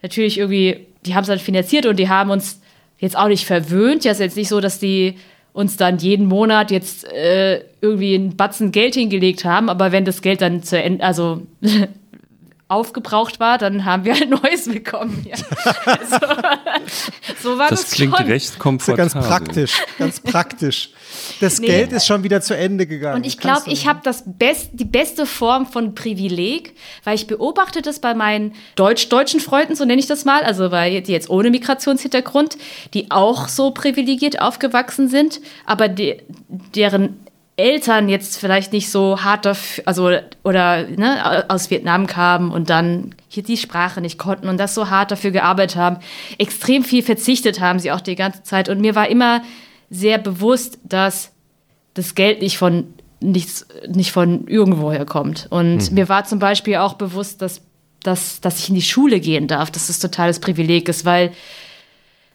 natürlich irgendwie, die haben es dann finanziert und die haben uns jetzt auch nicht verwöhnt. Ja, ist jetzt nicht so, dass die uns dann jeden Monat jetzt äh, irgendwie einen Batzen Geld hingelegt haben, aber wenn das Geld dann zu Ende, also aufgebraucht war, dann haben wir ein neues bekommen. Ja. Also, so war das, das klingt schon. recht komfortabel. ganz praktisch, ganz praktisch. Das nee. Geld ist schon wieder zu Ende gegangen. Und ich glaube, ich habe das best, die beste Form von Privileg, weil ich beobachte das bei meinen Deutsch, deutschen Freunden, so nenne ich das mal, also bei die jetzt ohne Migrationshintergrund, die auch so privilegiert aufgewachsen sind, aber die, deren Eltern jetzt vielleicht nicht so hart dafür, also oder ne, aus Vietnam kamen und dann hier die Sprache nicht konnten und das so hart dafür gearbeitet haben, extrem viel verzichtet haben sie auch die ganze Zeit. Und mir war immer sehr bewusst, dass das Geld nicht von nichts, nicht von irgendwoher kommt. Und hm. mir war zum Beispiel auch bewusst, dass, dass, dass ich in die Schule gehen darf, dass das totales Privileg ist, weil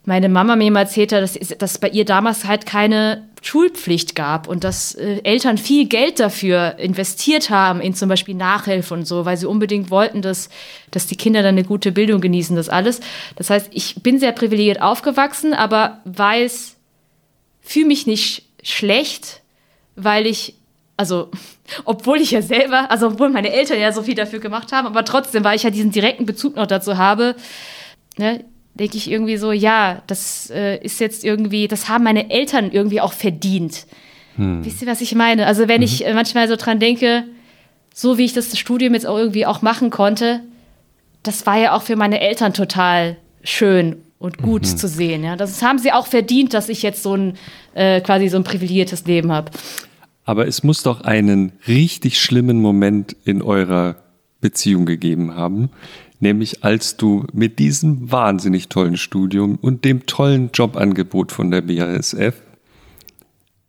meine Mama mir mal erzählt hat, dass, dass bei ihr damals halt keine Schulpflicht gab und dass äh, Eltern viel Geld dafür investiert haben in zum Beispiel Nachhilfe und so, weil sie unbedingt wollten, dass, dass die Kinder dann eine gute Bildung genießen, das alles. Das heißt, ich bin sehr privilegiert aufgewachsen, aber weiß, fühle mich nicht schlecht, weil ich, also, obwohl ich ja selber, also obwohl meine Eltern ja so viel dafür gemacht haben, aber trotzdem, weil ich ja diesen direkten Bezug noch dazu habe, ne, denke ich irgendwie so, ja, das äh, ist jetzt irgendwie, das haben meine Eltern irgendwie auch verdient. Hm. Wisst ihr, was ich meine? Also wenn mhm. ich äh, manchmal so dran denke, so wie ich das Studium jetzt auch irgendwie auch machen konnte, das war ja auch für meine Eltern total schön und gut mhm. zu sehen. Ja, das haben sie auch verdient, dass ich jetzt so ein äh, quasi so ein privilegiertes Leben habe. Aber es muss doch einen richtig schlimmen Moment in eurer Beziehung gegeben haben, nämlich als du mit diesem wahnsinnig tollen Studium und dem tollen Jobangebot von der BASF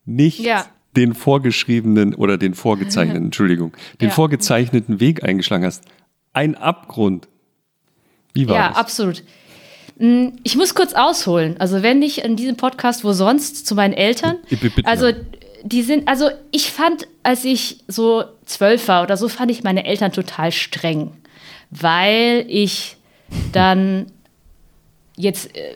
nicht ja. den vorgeschriebenen oder den vorgezeichneten, Entschuldigung, den ja. vorgezeichneten Weg eingeschlagen hast. Ein Abgrund. Wie war ja, das? Ja, absolut. Hm, ich muss kurz ausholen. Also wenn nicht in diesem Podcast, wo sonst zu meinen Eltern. Also die sind, also ich fand, als ich so zwölf war oder so, fand ich meine Eltern total streng weil ich dann jetzt äh,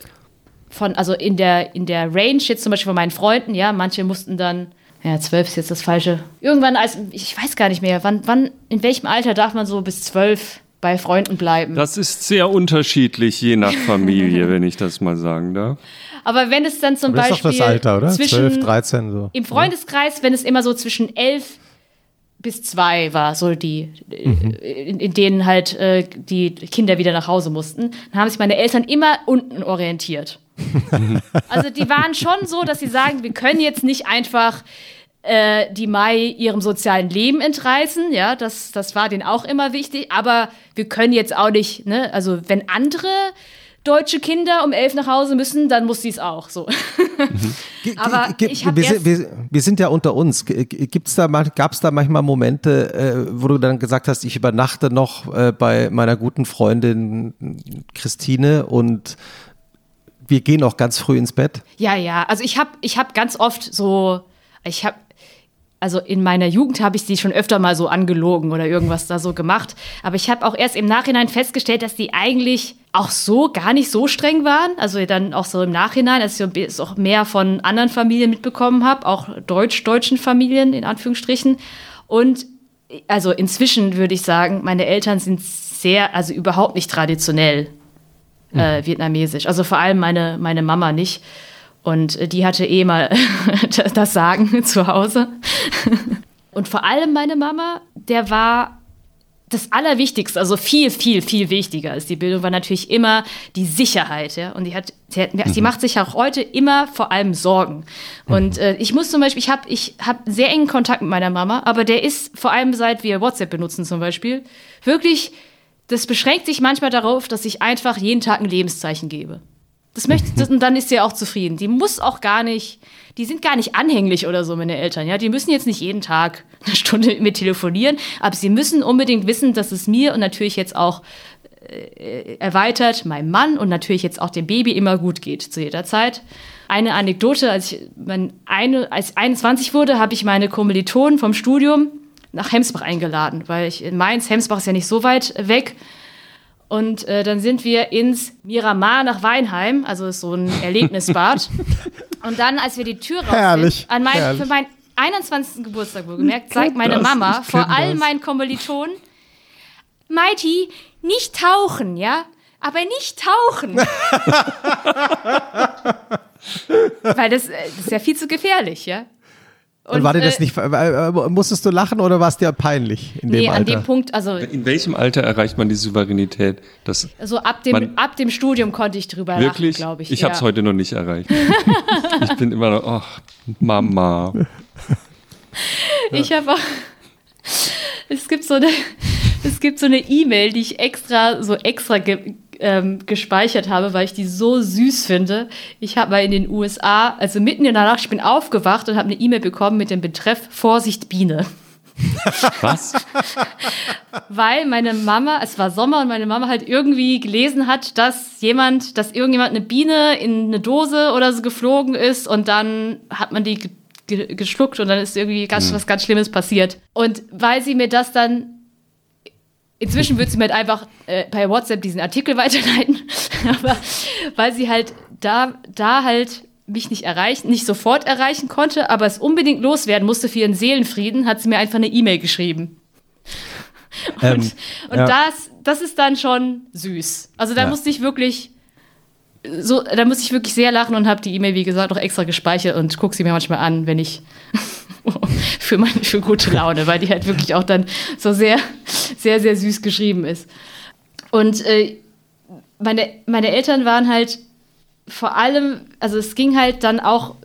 von, also in der, in der Range jetzt zum Beispiel von meinen Freunden, ja, manche mussten dann, ja, zwölf ist jetzt das Falsche. Irgendwann, als, ich weiß gar nicht mehr, wann, wann, in welchem Alter darf man so bis zwölf bei Freunden bleiben? Das ist sehr unterschiedlich, je nach Familie, wenn ich das mal sagen darf. Aber wenn es dann zum Beispiel. Das ist doch das Alter, oder? Zwischen, 12, 13 so. Im Freundeskreis, wenn es immer so zwischen elf bis zwei war so die, mhm. in, in, denen halt äh, die Kinder wieder nach Hause mussten. Dann haben sich meine Eltern immer unten orientiert. also die waren schon so, dass sie sagen, wir können jetzt nicht einfach äh, die Mai ihrem sozialen Leben entreißen. Ja, das, das war denen auch immer wichtig. Aber wir können jetzt auch nicht, ne, also wenn andere deutsche Kinder um elf nach Hause müssen, dann muss sie es auch so. Mhm. Aber ich wir, sind, wir, wir, sind ja unter uns. Gibt's da, gab es da manchmal Momente, äh, wo du dann gesagt hast, ich übernachte noch äh, bei meiner guten Freundin Christine und wir gehen auch ganz früh ins Bett? Ja, ja. Also ich habe ich hab ganz oft so, ich habe also in meiner Jugend habe ich sie schon öfter mal so angelogen oder irgendwas da so gemacht. Aber ich habe auch erst im Nachhinein festgestellt, dass die eigentlich auch so gar nicht so streng waren. Also dann auch so im Nachhinein, als ich es auch mehr von anderen Familien mitbekommen habe, auch deutsch-deutschen Familien in Anführungsstrichen. Und also inzwischen würde ich sagen, meine Eltern sind sehr, also überhaupt nicht traditionell äh, vietnamesisch. Also vor allem meine, meine Mama nicht. Und äh, die hatte eh mal das Sagen zu Hause. Und vor allem meine Mama, der war das Allerwichtigste, also viel, viel, viel wichtiger als die Bildung, war natürlich immer die Sicherheit. Ja? Und die hat, sie, hat, mhm. sie macht sich auch heute immer vor allem Sorgen. Mhm. Und äh, ich muss zum Beispiel, ich habe ich hab sehr engen Kontakt mit meiner Mama, aber der ist vor allem seit wir WhatsApp benutzen zum Beispiel, wirklich, das beschränkt sich manchmal darauf, dass ich einfach jeden Tag ein Lebenszeichen gebe. Das möchte, das, und dann ist sie auch zufrieden. Die muss auch gar nicht, die sind gar nicht anhänglich oder so, meine Eltern. Ja, die müssen jetzt nicht jeden Tag eine Stunde mit mir telefonieren, aber sie müssen unbedingt wissen, dass es mir und natürlich jetzt auch äh, erweitert meinem Mann und natürlich jetzt auch dem Baby immer gut geht zu jeder Zeit. Eine Anekdote, als ich, mein, eine, als ich 21 wurde, habe ich meine Kommilitonen vom Studium nach Hemsbach eingeladen, weil ich in Mainz, Hemsbach ist ja nicht so weit weg, und äh, dann sind wir ins Miramar nach Weinheim, also ist so ein Erlebnisbad. und dann, als wir die Tür raus herrlich, sind, an mein, für meinen 21. Geburtstag wohlgemerkt, zeigt meine das, Mama vor all meinen Kommilitonen, Mighty, nicht tauchen, ja? Aber nicht tauchen. Weil das, äh, das ist ja viel zu gefährlich, ja? Und, und war dir das äh, nicht, äh, musstest du lachen oder war es dir peinlich in dem nee, Alter? an dem Punkt, also. In welchem Alter erreicht man die Souveränität? Das also ab dem, ab dem Studium konnte ich drüber wirklich? lachen, glaube ich. Ich ja. habe es heute noch nicht erreicht. ich bin immer noch, ach, Mama. Ich habe auch, es gibt so eine, es gibt so eine E-Mail, die ich extra, so extra ge ähm, gespeichert habe, weil ich die so süß finde. Ich habe mal in den USA, also mitten in der Nacht, ich bin aufgewacht und habe eine E-Mail bekommen mit dem Betreff Vorsicht Biene. Was? Weil meine Mama, es war Sommer und meine Mama halt irgendwie gelesen hat, dass jemand, dass irgendjemand eine Biene in eine Dose oder so geflogen ist und dann hat man die geschluckt und dann ist irgendwie ganz, hm. was ganz Schlimmes passiert. Und weil sie mir das dann Inzwischen würde sie mir halt einfach äh, bei WhatsApp diesen Artikel weiterleiten, aber weil sie halt da, da halt mich nicht erreichen, nicht sofort erreichen konnte, aber es unbedingt loswerden musste für ihren Seelenfrieden, hat sie mir einfach eine E-Mail geschrieben. Und, ähm, und ja. das, das ist dann schon süß. Also da ja. musste ich wirklich so, da musste ich wirklich sehr lachen und habe die E-Mail, wie gesagt, noch extra gespeichert und gucke sie mir manchmal an, wenn ich für meine für gute Laune, weil die halt wirklich auch dann so sehr, sehr, sehr süß geschrieben ist. Und äh, meine, meine Eltern waren halt vor allem, also es ging halt dann auch,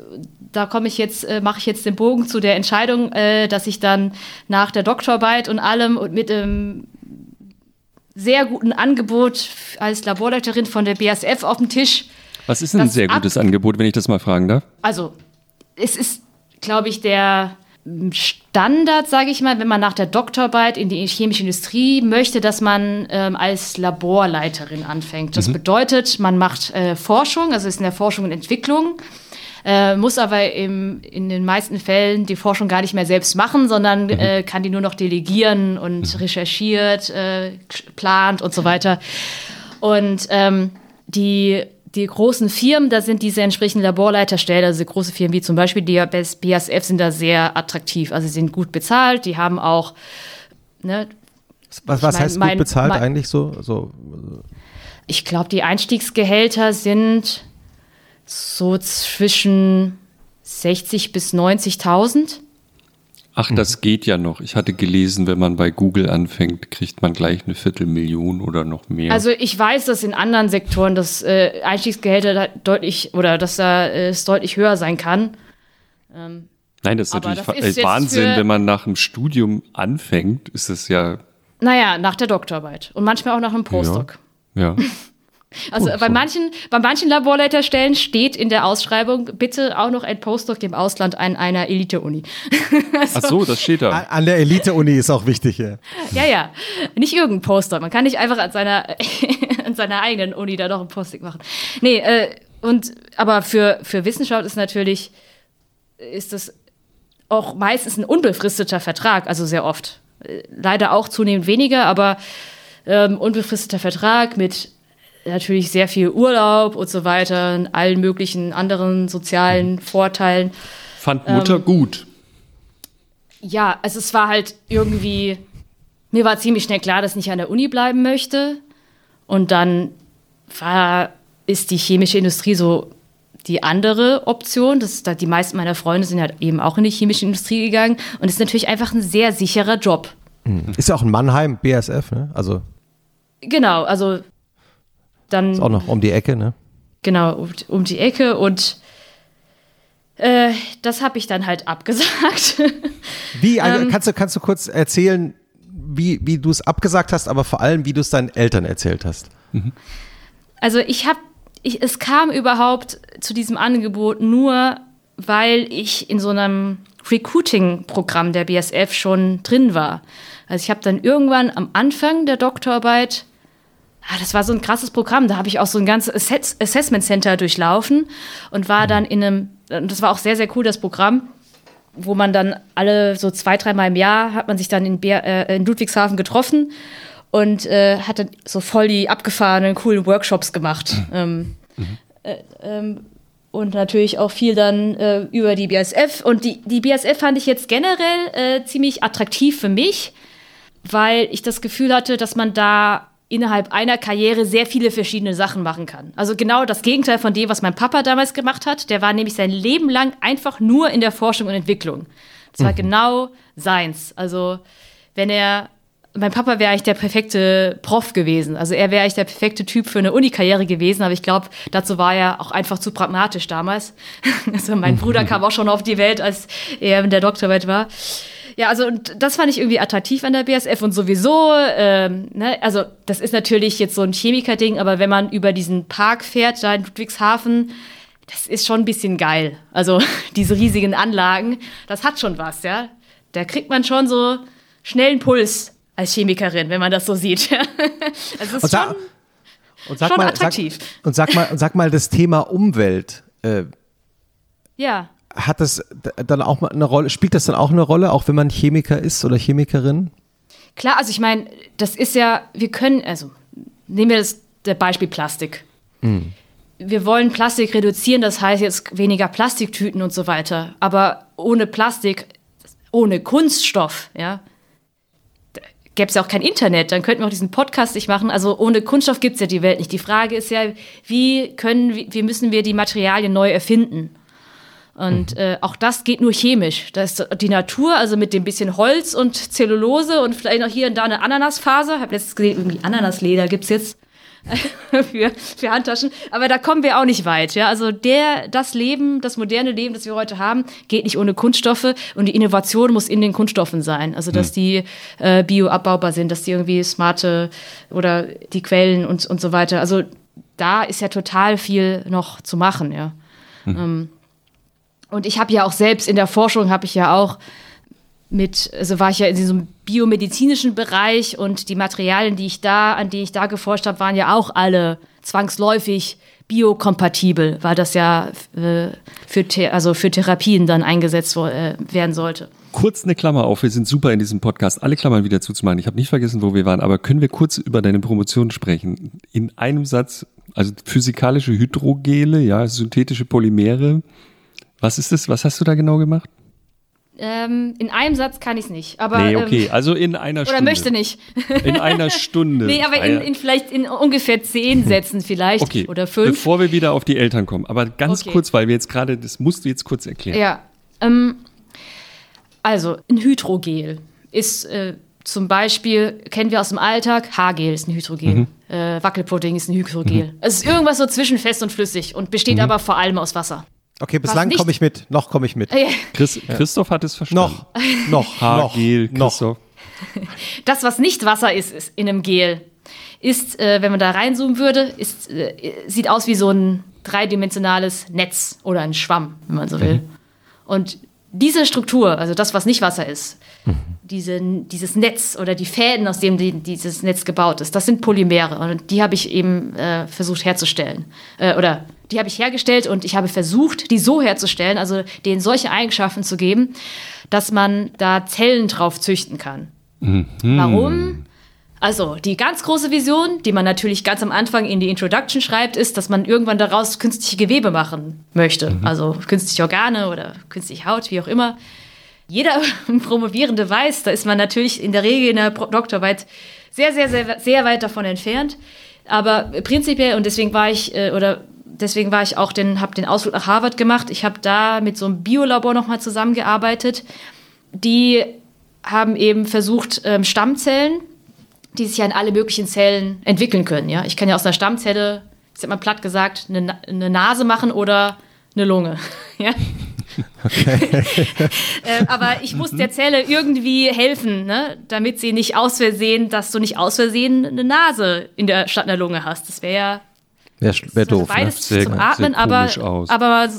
da komme ich jetzt, äh, mache ich jetzt den Bogen zu der Entscheidung, äh, dass ich dann nach der Doktorarbeit und allem und mit einem sehr guten Angebot als Laborleiterin von der BASF auf dem Tisch. Was ist ein sehr gutes Angebot, wenn ich das mal fragen darf? Also, es ist, glaube ich, der Standard, sage ich mal, wenn man nach der Doktorarbeit in die chemische Industrie möchte, dass man ähm, als Laborleiterin anfängt. Das mhm. bedeutet, man macht äh, Forschung, also ist in der Forschung und Entwicklung, äh, muss aber im, in den meisten Fällen die Forschung gar nicht mehr selbst machen, sondern mhm. äh, kann die nur noch delegieren und mhm. recherchiert, äh, plant und so weiter. Und ähm, die die großen Firmen, da sind diese entsprechenden Laborleiterstellen, also große Firmen wie zum Beispiel die BASF sind da sehr attraktiv. Also sie sind gut bezahlt, die haben auch. Ne, was, was mein, heißt gut bezahlt mein, eigentlich so? so ich glaube, die Einstiegsgehälter sind so zwischen 60 bis 90.000. Ach, das geht ja noch. Ich hatte gelesen, wenn man bei Google anfängt, kriegt man gleich eine Viertelmillion oder noch mehr. Also ich weiß, dass in anderen Sektoren das äh, Einstiegsgehälter deutlich oder dass da äh, es deutlich höher sein kann. Ähm, Nein, das ist natürlich das ist Wahnsinn, wenn man nach dem Studium anfängt, ist das ja, Naja, nach der Doktorarbeit. Und manchmal auch nach einem Postdoc. ja. Also Oh, bei manchen, bei manchen Laborleiterstellen steht in der Ausschreibung bitte auch noch ein Postdoc im Ausland an einer Elite-Uni. Ach so, das steht da. An der Elite-Uni ist auch wichtig hier. ja, ja. Nicht irgendein Postdoc. Man kann nicht einfach an seiner, an seiner eigenen Uni da noch ein Postdoc machen. Nee, äh, und, aber für, für Wissenschaft ist natürlich, ist das auch meistens ein unbefristeter Vertrag, also sehr oft. Äh, Leider auch zunehmend weniger, aber ähm, unbefristeter Vertrag mit natürlich sehr viel Urlaub und so weiter, und allen möglichen anderen sozialen Vorteilen. Fand Mutter ähm, gut. Ja, also es war halt irgendwie, mir war ziemlich schnell klar, dass ich nicht an der Uni bleiben möchte. Und dann war, ist die chemische Industrie so die andere Option. Das ist da, die meisten meiner Freunde sind halt eben auch in die chemische Industrie gegangen. Und es ist natürlich einfach ein sehr sicherer Job. Ist ja auch in Mannheim, BSF, ne? Also Genau, also dann ist auch noch um die Ecke, ne? genau um, um die Ecke und äh, das habe ich dann halt abgesagt. Wie, also, kannst, du, kannst du kurz erzählen, wie, wie du es abgesagt hast, aber vor allem, wie du es deinen Eltern erzählt hast? Also ich habe, ich, es kam überhaupt zu diesem Angebot nur, weil ich in so einem Recruiting-Programm der BSF schon drin war. Also ich habe dann irgendwann am Anfang der Doktorarbeit, ah, das war so ein krasses Programm, da habe ich auch so ein ganzes Assess Assessment Center durchlaufen und war dann in einem, und das war auch sehr, sehr cool, das Programm, wo man dann alle so zwei, dreimal im Jahr hat man sich dann in, Bär, äh, in Ludwigshafen getroffen und äh, hat dann so voll die abgefahrenen, coolen Workshops gemacht. Ähm, äh, ähm, und natürlich auch viel dann äh, über die BASF. Und die, die BASF fand ich jetzt generell äh, ziemlich attraktiv für mich, weil ich das Gefühl hatte, dass man da innerhalb einer Karriere sehr viele verschiedene Sachen machen kann. Also genau das Gegenteil von dem, was mein Papa damals gemacht hat. Der war nämlich sein Leben lang einfach nur in der Forschung und Entwicklung. Das war genau seins. Also wenn er, mein Papa wäre eigentlich der perfekte Prof gewesen. Also er wäre eigentlich der perfekte Typ für eine Unikarriere gewesen. Aber ich glaube, dazu war er auch einfach zu pragmatisch damals. Also mein Bruder kam auch schon auf die Welt, als er in der Doktorarbeit war. Ja, also und das fand ich irgendwie attraktiv an der BSF und sowieso, ähm, ne, also das ist natürlich jetzt so ein Chemiker-Ding, aber wenn man über diesen Park fährt, da in Ludwigshafen, das ist schon ein bisschen geil. Also diese riesigen Anlagen, das hat schon was, ja. Da kriegt man schon so schnellen Puls als Chemikerin, wenn man das so sieht. Es ist Und sag, schon, und sag schon mal, attraktiv. Sag, und sag mal, und sag mal, das Thema Umwelt, äh, ja. Hat das dann auch mal eine Rolle, spielt das dann auch eine Rolle, auch wenn man Chemiker ist oder Chemikerin? Klar, also ich meine, das ist ja, wir können, also nehmen wir das, das Beispiel Plastik. Wir wollen Plastik reduzieren, das heißt jetzt weniger Plastiktüten und so weiter. Aber ohne Plastik, ohne Kunststoff, ja, gäbe es ja auch kein Internet, dann könnten wir auch diesen Podcast nicht machen. Also ohne Kunststoff gibt es ja die Welt nicht. Die Frage ist ja, wie können, wie müssen wir die Materialien neu erfinden? Und äh, auch das geht nur chemisch. Da ist die Natur, also mit dem bisschen Holz und Zellulose und vielleicht noch hier und da eine Ananasfaser. Ich habe letztens gesehen, irgendwie Ananasleder gibt's jetzt für, für Handtaschen. Aber da kommen wir auch nicht weit. Ja? Also der, das Leben, das moderne Leben, das wir heute haben, geht nicht ohne Kunststoffe. Und die Innovation muss in den Kunststoffen sein. Also dass die äh, bioabbaubar sind, dass die irgendwie smarte oder die Quellen und, und so weiter. Also da ist ja total viel noch zu machen. Ja. Ähm, und ich habe ja auch selbst in der Forschung habe ich ja auch mit, also war ich ja in diesem biomedizinischen Bereich und die Materialien, die ich da, an die ich da geforscht habe, waren ja auch alle zwangsläufig biokompatibel, weil das ja äh, für, also für Therapien dann eingesetzt äh, werden sollte. Kurz eine Klammer auf, wir sind super in diesem Podcast, alle Klammern wieder zuzumachen. Ich habe nicht vergessen, wo wir waren, aber können wir kurz über deine Promotion sprechen? In einem Satz, also physikalische Hydrogele, ja, synthetische Polymere. Was ist das? Was hast du da genau gemacht? Ähm, in einem Satz kann ich es nicht, aber Nee, okay, ähm, also in einer oder Stunde. möchte nicht. In einer Stunde. Nee, aber in, in vielleicht in ungefähr zehn Sätzen vielleicht okay, oder fünf. bevor wir wieder auf die Eltern kommen, aber ganz Okay. kurz, weil wir jetzt gerade, das musst du jetzt kurz erklären. Ja, ähm, also ein Hydrogel ist äh, zum Beispiel, kennen wir aus dem Alltag, Haargel ist ein Hydrogel, äh, Wackelpudding ist ein Hydrogel. Es ist irgendwas so zwischen fest und flüssig und besteht aber vor allem aus Wasser. Okay, bislang komme ich mit. Noch komme ich mit. Chris, Christoph hat es verstanden. Noch, noch, Haargel, noch, Christoph. Das, was nicht Wasser ist, ist in einem Gel, ist, äh, wenn man da reinzoomen würde, ist, äh, sieht aus wie so ein dreidimensionales Netz oder ein Schwamm, wenn man so will. Und diese Struktur, also das, was nicht Wasser ist, diese, dieses Netz oder die Fäden, aus denen die, dieses Netz gebaut ist, das sind Polymere. Und die habe ich eben äh, versucht herzustellen. Äh, oder die habe ich hergestellt und ich habe versucht, die so herzustellen, also denen solche Eigenschaften zu geben, dass man da Zellen drauf züchten kann. Warum? Also, die ganz große Vision, die man natürlich ganz am Anfang in die Introduction schreibt, ist, dass man irgendwann daraus künstliche Gewebe machen möchte. Also künstliche Organe oder künstliche Haut, wie auch immer. Jeder Promovierende weiß, da ist man natürlich in der Regel in der Doktorarbeit sehr, sehr, sehr, sehr weit davon entfernt. Aber prinzipiell, und deswegen war ich, äh, oder deswegen war ich auch den, habe den Ausflug nach Harvard gemacht. Ich habe da mit so einem Biolabor nochmal zusammengearbeitet. Die haben eben versucht, ähm, Stammzellen, die sich ja in alle möglichen Zellen entwickeln können. Ja? Ich kann ja aus einer Stammzelle, ich sag mal platt gesagt, eine, eine Nase machen oder eine Lunge. ja? äh, aber ich muss der Zelle irgendwie helfen, ne? damit sie nicht aus Versehen, dass du nicht aus Versehen eine Nase in der statt einer Lunge hast. Das wäre ja Wäre wär also doof. Ne? beides Sehr- zum Atmen, aber, aber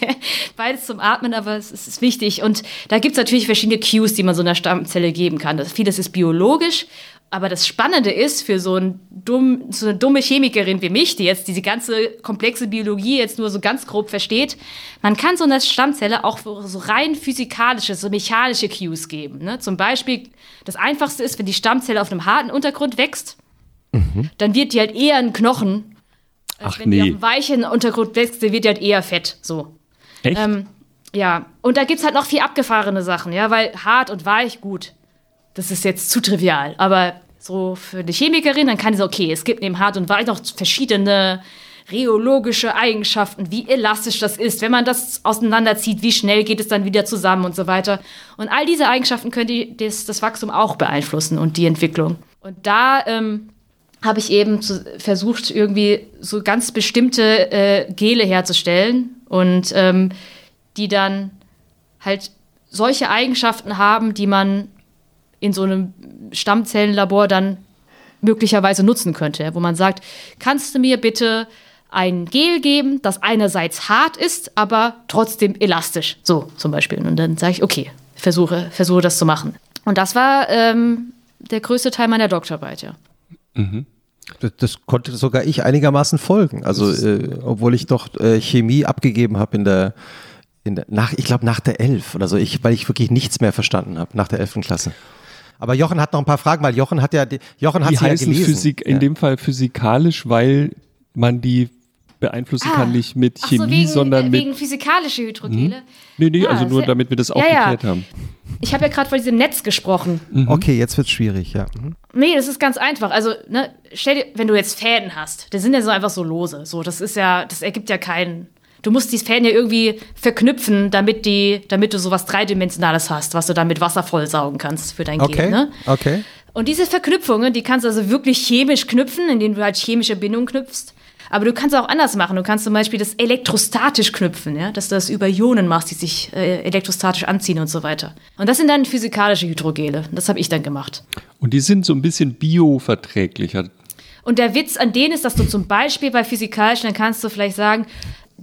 beides zum Atmen, aber es ist, ist wichtig. Und da gibt es natürlich verschiedene Cues, die man so einer Stammzelle geben kann. Das, vieles ist biologisch, aber das Spannende ist für so, ein dumm, so eine dumme Chemikerin wie mich, die jetzt diese ganze komplexe Biologie jetzt nur so ganz grob versteht, man kann so einer Stammzelle auch so rein physikalische, so mechanische Cues geben. Ne? Zum Beispiel, das Einfachste ist, wenn die Stammzelle auf einem harten Untergrund wächst, dann wird die halt eher ein Knochen, als Ach wenn die auf nee. einem weichen Untergrund wächst, dann wird die halt eher fett. So. Echt? Ähm, ja, und da gibt es halt noch viel abgefahrene Sachen, ja, weil hart und weich, gut, das ist jetzt zu trivial. Aber so für eine Chemikerin, dann kann sie, okay, es gibt neben hart und weich noch verschiedene rheologische Eigenschaften, wie elastisch das ist, wenn man das auseinanderzieht, wie schnell geht es dann wieder zusammen und so weiter. Und all diese Eigenschaften können die, das, das Wachstum auch beeinflussen und die Entwicklung. Und da ähm, habe ich eben zu, versucht, irgendwie so ganz bestimmte äh, Gele herzustellen und ähm, die dann halt solche Eigenschaften haben, die man in so einem Stammzellenlabor dann möglicherweise nutzen könnte, wo man sagt, kannst du mir bitte ein Gel geben, das einerseits hart ist, aber trotzdem elastisch, so zum Beispiel. Und dann sage ich, okay, versuche, versuche das zu machen. Und das war ähm, der größte Teil meiner Doktorarbeit, ja. Das, das konnte sogar ich einigermaßen folgen. Also, äh, obwohl ich doch äh, Chemie abgegeben habe in der, in der nach, ich glaube nach der 11 oder so, ich, weil ich wirklich nichts mehr verstanden habe nach der 11. Klasse. Aber Jochen hat noch ein paar Fragen, weil Jochen hat ja, die- Jochen hat Die sie ja heißen gelesen. Physik, in ja. dem Fall physikalisch, weil man die beeinflussen kann, nicht mit Ah. Ach so, Chemie, wegen, sondern mit. wegen physikalische Hydrogele. Nee, nee, Ah, also nur damit wir das Ja, ja. aufgeklärt haben. Ich habe ja gerade von diesem Netz gesprochen. Okay, jetzt wird's schwierig, ja. Mhm. Nee, das ist ganz einfach. Also, ne, stell dir, wenn du jetzt Fäden hast, die sind ja so einfach so lose. So, das ist ja, das ergibt ja keinen. Du musst die Fäden ja irgendwie verknüpfen, damit die, damit du sowas dreidimensionales hast, was du dann mit Wasser vollsaugen kannst für dein Okay, Gel. Ne? okay. Und diese Verknüpfungen, die kannst du also wirklich chemisch knüpfen, indem du halt chemische Bindungen knüpfst. Aber du kannst auch anders machen. Du kannst zum Beispiel das elektrostatisch knüpfen, ja? dass du das über Ionen machst, die sich äh, elektrostatisch anziehen und so weiter. Und das sind dann physikalische Hydrogele. Das habe ich dann gemacht. Und die sind so ein bisschen bioverträglicher. Und der Witz an denen ist, dass du zum Beispiel bei physikalischen, dann kannst du vielleicht sagen,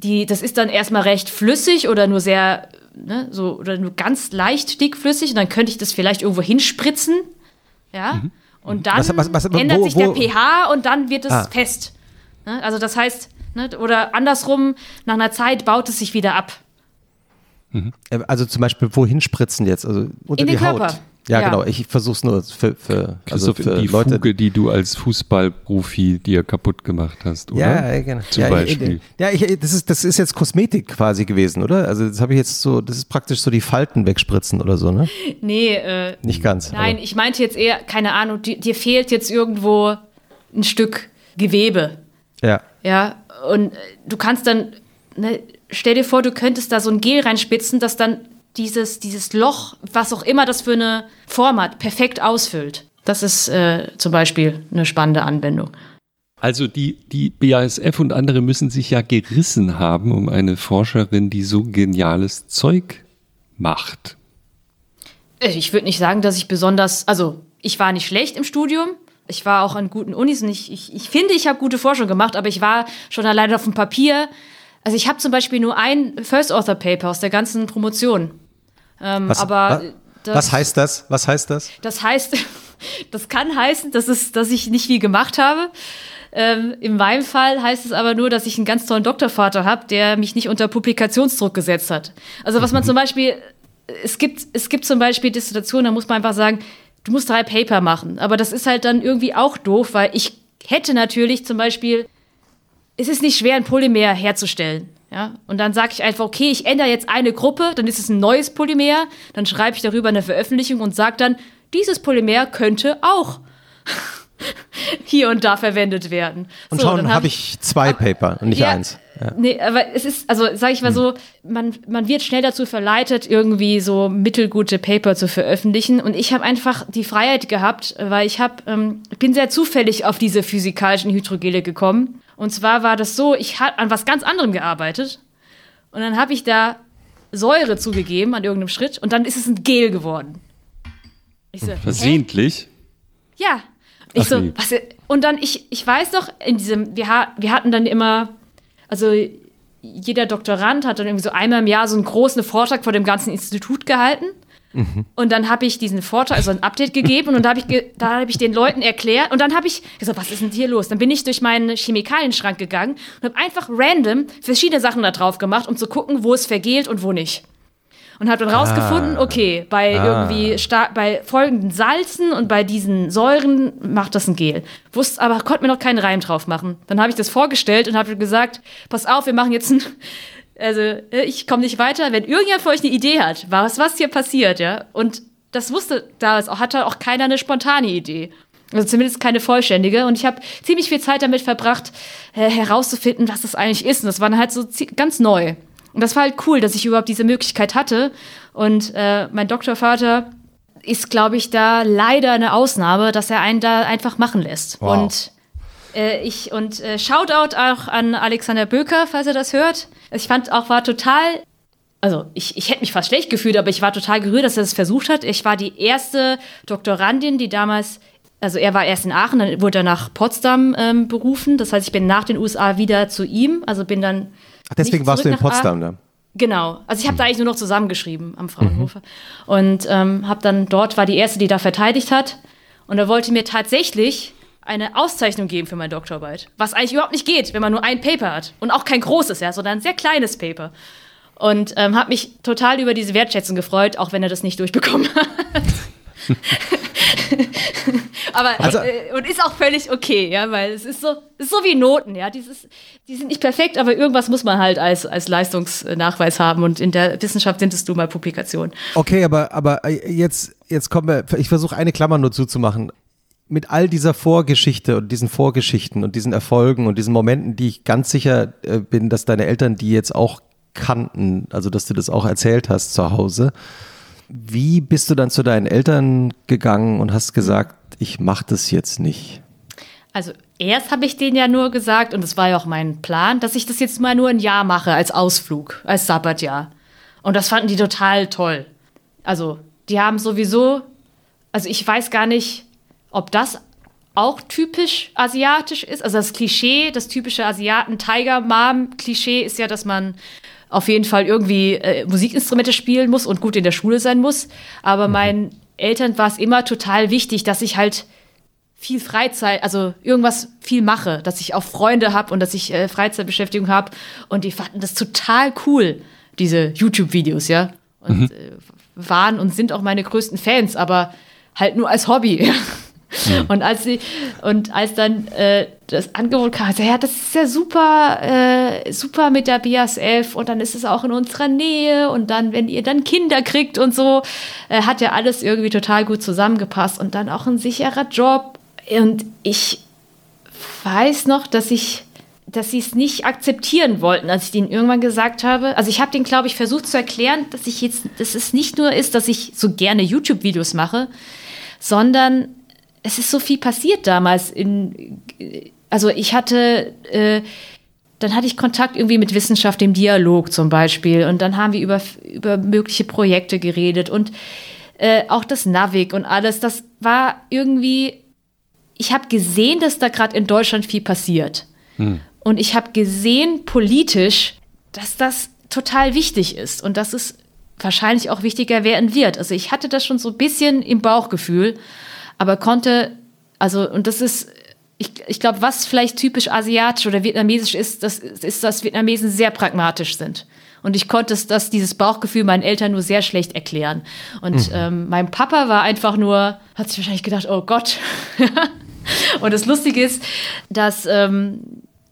die, das ist dann erstmal recht flüssig oder nur sehr, ne, so, oder nur ganz leicht dickflüssig und dann könnte ich das vielleicht irgendwo hinspritzen. Ja. Und dann Was- was- was- ändert wo- sich der wo- pH und dann wird es Ah. fest. Ne? Also das heißt, ne, oder andersrum, nach einer Zeit baut es sich wieder ab. Äh, Also zum Beispiel, wohin spritzen jetzt? Also unter In die den Haut. Körper. Ja, Ja. genau. Ich versuch's nur für, für, also für die Leute. Fuge, die du als Fußballprofi dir kaputt gemacht hast, oder? Ja, ja, genau. Zum ja, Beispiel. Ich, ja, ich, das, ist, das ist jetzt Kosmetik quasi gewesen, oder? Also das habe ich jetzt so, das ist praktisch so die Falten wegspritzen oder so, ne? Nee, äh, Nicht ganz. Nein, aber- ich meinte jetzt eher, keine Ahnung, di- dir fehlt jetzt irgendwo ein Stück Gewebe. Ja. Ja, und äh, du kannst dann, ne, stell dir vor, du könntest da so ein Gel reinspitzen, das dann dieses, dieses Loch, was auch immer das für eine Form hat, perfekt ausfüllt. Das ist äh, zum Beispiel eine spannende Anwendung. Also die, die BASF und andere müssen sich ja gerissen haben um eine Forscherin, die so geniales Zeug macht. Äh, ich würde nicht sagen, dass ich besonders, also ich war nicht schlecht im Studium. Ich war auch an guten Unis und ich, ich, ich finde, ich habe gute Forschung gemacht, aber ich war schon alleine auf dem Papier. Also ich habe zum Beispiel nur ein First Author Paper aus der ganzen Promotion. Ähm, Was, aber wa- das, was heißt das? Was heißt das? Das heißt, das kann heißen, dass, es, dass ich nicht viel gemacht habe. Ähm, in meinem Fall heißt es aber nur, dass ich einen ganz tollen Doktorvater habe, der mich nicht unter Publikationsdruck gesetzt hat. Also was man zum Beispiel, es gibt, es gibt zum Beispiel Dissertationen, da muss man einfach sagen, du musst drei Paper machen. Aber das ist halt dann irgendwie auch doof, weil ich hätte natürlich zum Beispiel, es ist nicht schwer, ein Polymer herzustellen. Ja? Und dann sage ich einfach, okay, ich ändere jetzt eine Gruppe, dann ist es ein neues Polymer, dann schreibe ich darüber eine Veröffentlichung und sage dann, dieses Polymer könnte auch hier und da verwendet werden. Und So, schon dann habe ich zwei Paper und nicht ja, eins. Ja. Nee, aber es ist, also sage ich mal so, man, man wird schnell dazu verleitet, irgendwie so mittelgute Paper zu veröffentlichen. Und ich habe einfach die Freiheit gehabt, weil ich habe, ähm, bin sehr zufällig auf diese physikalischen Hydrogele gekommen. Und zwar war das so, ich habe an was ganz anderem gearbeitet. Und dann habe ich da Säure zugegeben an irgendeinem Schritt und dann ist es ein Gel geworden. So, hä? Versehentlich. Ja. Ich Ach so, nee. was, und dann, ich, ich weiß noch, in diesem, wir, wir hatten dann immer, also jeder Doktorand hat dann irgendwie so einmal im Jahr so einen großen Vortrag vor dem ganzen Institut gehalten. Und dann habe ich diesen Vortrag, also ein Update gegeben und da habe ich, ge da hab ich den Leuten erklärt und dann habe ich gesagt, was ist denn hier los? Dann bin ich durch meinen Chemikalienschrank gegangen und habe einfach random verschiedene Sachen da drauf gemacht, um zu gucken, wo es vergelt und wo nicht. Und habe dann rausgefunden, okay, bei irgendwie star- bei folgenden Salzen und bei diesen Säuren macht das ein Gel. Wusste aber, konnte mir noch keinen Reim drauf machen. Dann habe ich das vorgestellt und habe gesagt, pass auf, wir machen jetzt ein, also äh, ich komme nicht weiter. Wenn irgendjemand von euch eine Idee hat, was, was hier passiert, ja, und das wusste damals auch, hatte auch keiner eine spontane Idee. Also zumindest keine vollständige. Und ich habe ziemlich viel Zeit damit verbracht, äh, herauszufinden, was das eigentlich ist. Und das war dann halt so ganz neu. Und das war halt cool, dass ich überhaupt diese Möglichkeit hatte. Und äh, mein Doktorvater ist, glaube ich, da leider eine Ausnahme, dass er einen da einfach machen lässt. Wow. Und äh, ich und äh, Shoutout auch an Alexander Böker, falls er das hört. Ich fand auch war total also ich, ich hätte mich fast schlecht gefühlt, aber ich war total gerührt, dass er das versucht hat. Ich war die erste Doktorandin, die damals, also er war erst in Aachen, dann wurde er nach Potsdam ähm, berufen. Das heißt, ich bin nach den USA wieder zu ihm, also bin dann. Ach, deswegen warst du in Potsdam, Aachen. ne? Genau. Also ich habe da eigentlich nur noch zusammengeschrieben am Fraunhofer. Und ähm, habe dann dort war die erste, die da verteidigt hat. Und er wollte mir tatsächlich eine Auszeichnung geben für meine Doktorarbeit. Was eigentlich überhaupt nicht geht, wenn man nur ein Paper hat. Und auch kein großes, ja, sondern ein sehr kleines Paper. Und ähm, habe mich total über diese Wertschätzung gefreut, auch wenn er das nicht durchbekommen hat. Aber Also- äh, und ist auch völlig okay, ja, weil es ist so, es ist so wie Noten, ja. Dieses, die sind nicht perfekt, aber irgendwas muss man halt als, als Leistungsnachweis haben. Und in der Wissenschaft sind es nun mal Publikationen. Okay, aber, aber äh, jetzt, jetzt kommen wir, ich versuche eine Klammer nur zuzumachen. Mit all dieser Vorgeschichte und diesen Vorgeschichten und diesen Erfolgen und diesen Momenten, die ich ganz sicher äh, bin, dass deine Eltern die jetzt auch kannten, also dass du das auch erzählt hast zu Hause. Wie bist du dann zu deinen Eltern gegangen und hast gesagt, ich mache das jetzt nicht? Also erst habe ich denen ja nur gesagt, und das war ja auch mein Plan, dass ich das jetzt mal nur ein Jahr mache als Ausflug, als Sabbatjahr. Und das fanden die total toll. Also die haben sowieso, also ich weiß gar nicht, ob das auch typisch asiatisch ist. Also das Klischee, das typische Asiaten-Tiger-Mom-Klischee ist ja, dass man auf jeden Fall irgendwie äh, Musikinstrumente spielen muss und gut in der Schule sein muss. Aber meinen Eltern war es immer total wichtig, dass ich halt viel Freizeit, also irgendwas viel mache, dass ich auch Freunde habe und dass ich äh, Freizeitbeschäftigung habe. Und die fanden das total cool, diese YouTube-Videos, ja. Und äh, waren und sind auch meine größten Fans, aber halt nur als Hobby. Und als sie und als dann äh, das Angebot kam, so, ja, das ist ja super, äh, super mit der BASF und dann ist es auch in unserer Nähe und dann, wenn ihr dann Kinder kriegt und so, äh, hat ja alles irgendwie total gut zusammengepasst und dann auch ein sicherer Job. Und ich weiß noch, dass ich dass sie es nicht akzeptieren wollten, als ich denen irgendwann gesagt habe. Also ich habe denen, glaube ich, versucht zu erklären, dass ich jetzt, dass es nicht nur ist, dass ich so gerne YouTube-Videos mache, sondern es ist so viel passiert damals in, also ich hatte, äh, dann hatte ich Kontakt irgendwie mit Wissenschaft im Dialog zum Beispiel. Und dann haben wir über, über mögliche Projekte geredet und äh, auch das Navig und alles. Das war irgendwie, ich habe gesehen, dass da gerade in Deutschland viel passiert. Hm. Und ich habe gesehen politisch, dass das total wichtig ist und dass es wahrscheinlich auch wichtiger werden wird. Also ich hatte das schon so ein bisschen im Bauchgefühl, aber konnte, also, und das ist ich, ich glaube, was vielleicht typisch asiatisch oder vietnamesisch ist, das ist, dass Vietnamesen sehr pragmatisch sind. Und ich konnte das, dieses Bauchgefühl meinen Eltern nur sehr schlecht erklären. Und mhm. ähm, mein Papa war einfach nur, hat sich wahrscheinlich gedacht, oh Gott. und das Lustige ist, dass ähm,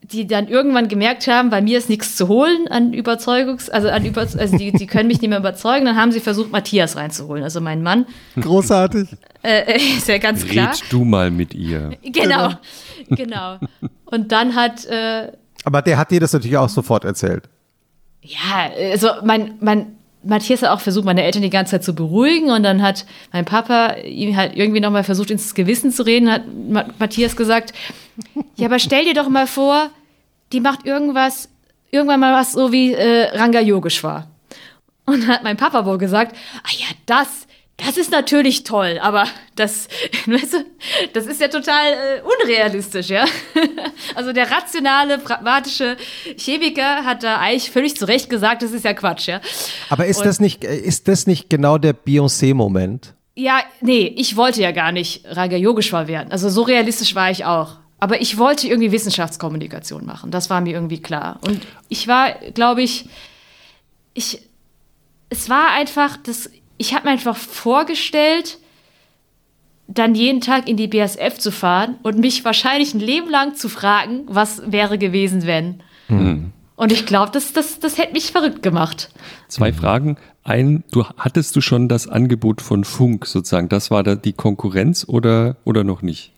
die dann irgendwann gemerkt haben, bei mir ist nichts zu holen an Überzeugungs-, also an Über also die, die können mich nicht mehr überzeugen, dann haben sie versucht, Matthias reinzuholen, also mein Mann. Großartig. Äh, äh ist ja ganz klar. Red du mal mit ihr. Genau, genau. Und dann hat. Äh, Aber der hat dir das natürlich auch sofort erzählt. Ja, also mein, mein Matthias hat auch versucht, meine Eltern die ganze Zeit zu beruhigen und dann hat mein Papa ihm halt irgendwie nochmal versucht, ins Gewissen zu reden, hat Matthias gesagt, ja, aber stell dir doch mal vor, die macht irgendwas, irgendwann mal was so wie äh, Ranga Yogeshwar. Und hat mein Papa wohl gesagt, ah ja, das, das ist natürlich toll, aber das, weißt du, das ist ja total äh, unrealistisch, ja. also der rationale, pragmatische Chemiker hat da eigentlich völlig zu Recht gesagt, das ist ja Quatsch, ja. Aber ist Und, das nicht, ist das nicht genau der Beyoncé-Moment? Ja, nee, ich wollte ja gar nicht Raga Yogeshwar werden. Also so realistisch war ich auch. Aber ich wollte irgendwie Wissenschaftskommunikation machen. Das war mir irgendwie klar. Und ich war, glaube ich, ich, es war einfach, das, ich habe mir einfach vorgestellt, dann jeden Tag in die BSF zu fahren und mich wahrscheinlich ein Leben lang zu fragen, was wäre gewesen, wenn. Mhm. Und ich glaube, das, das, das hätte mich verrückt gemacht. Zwei Fragen. Ein, du hattest du schon das Angebot von Funk sozusagen, das war da die Konkurrenz oder, oder noch nicht?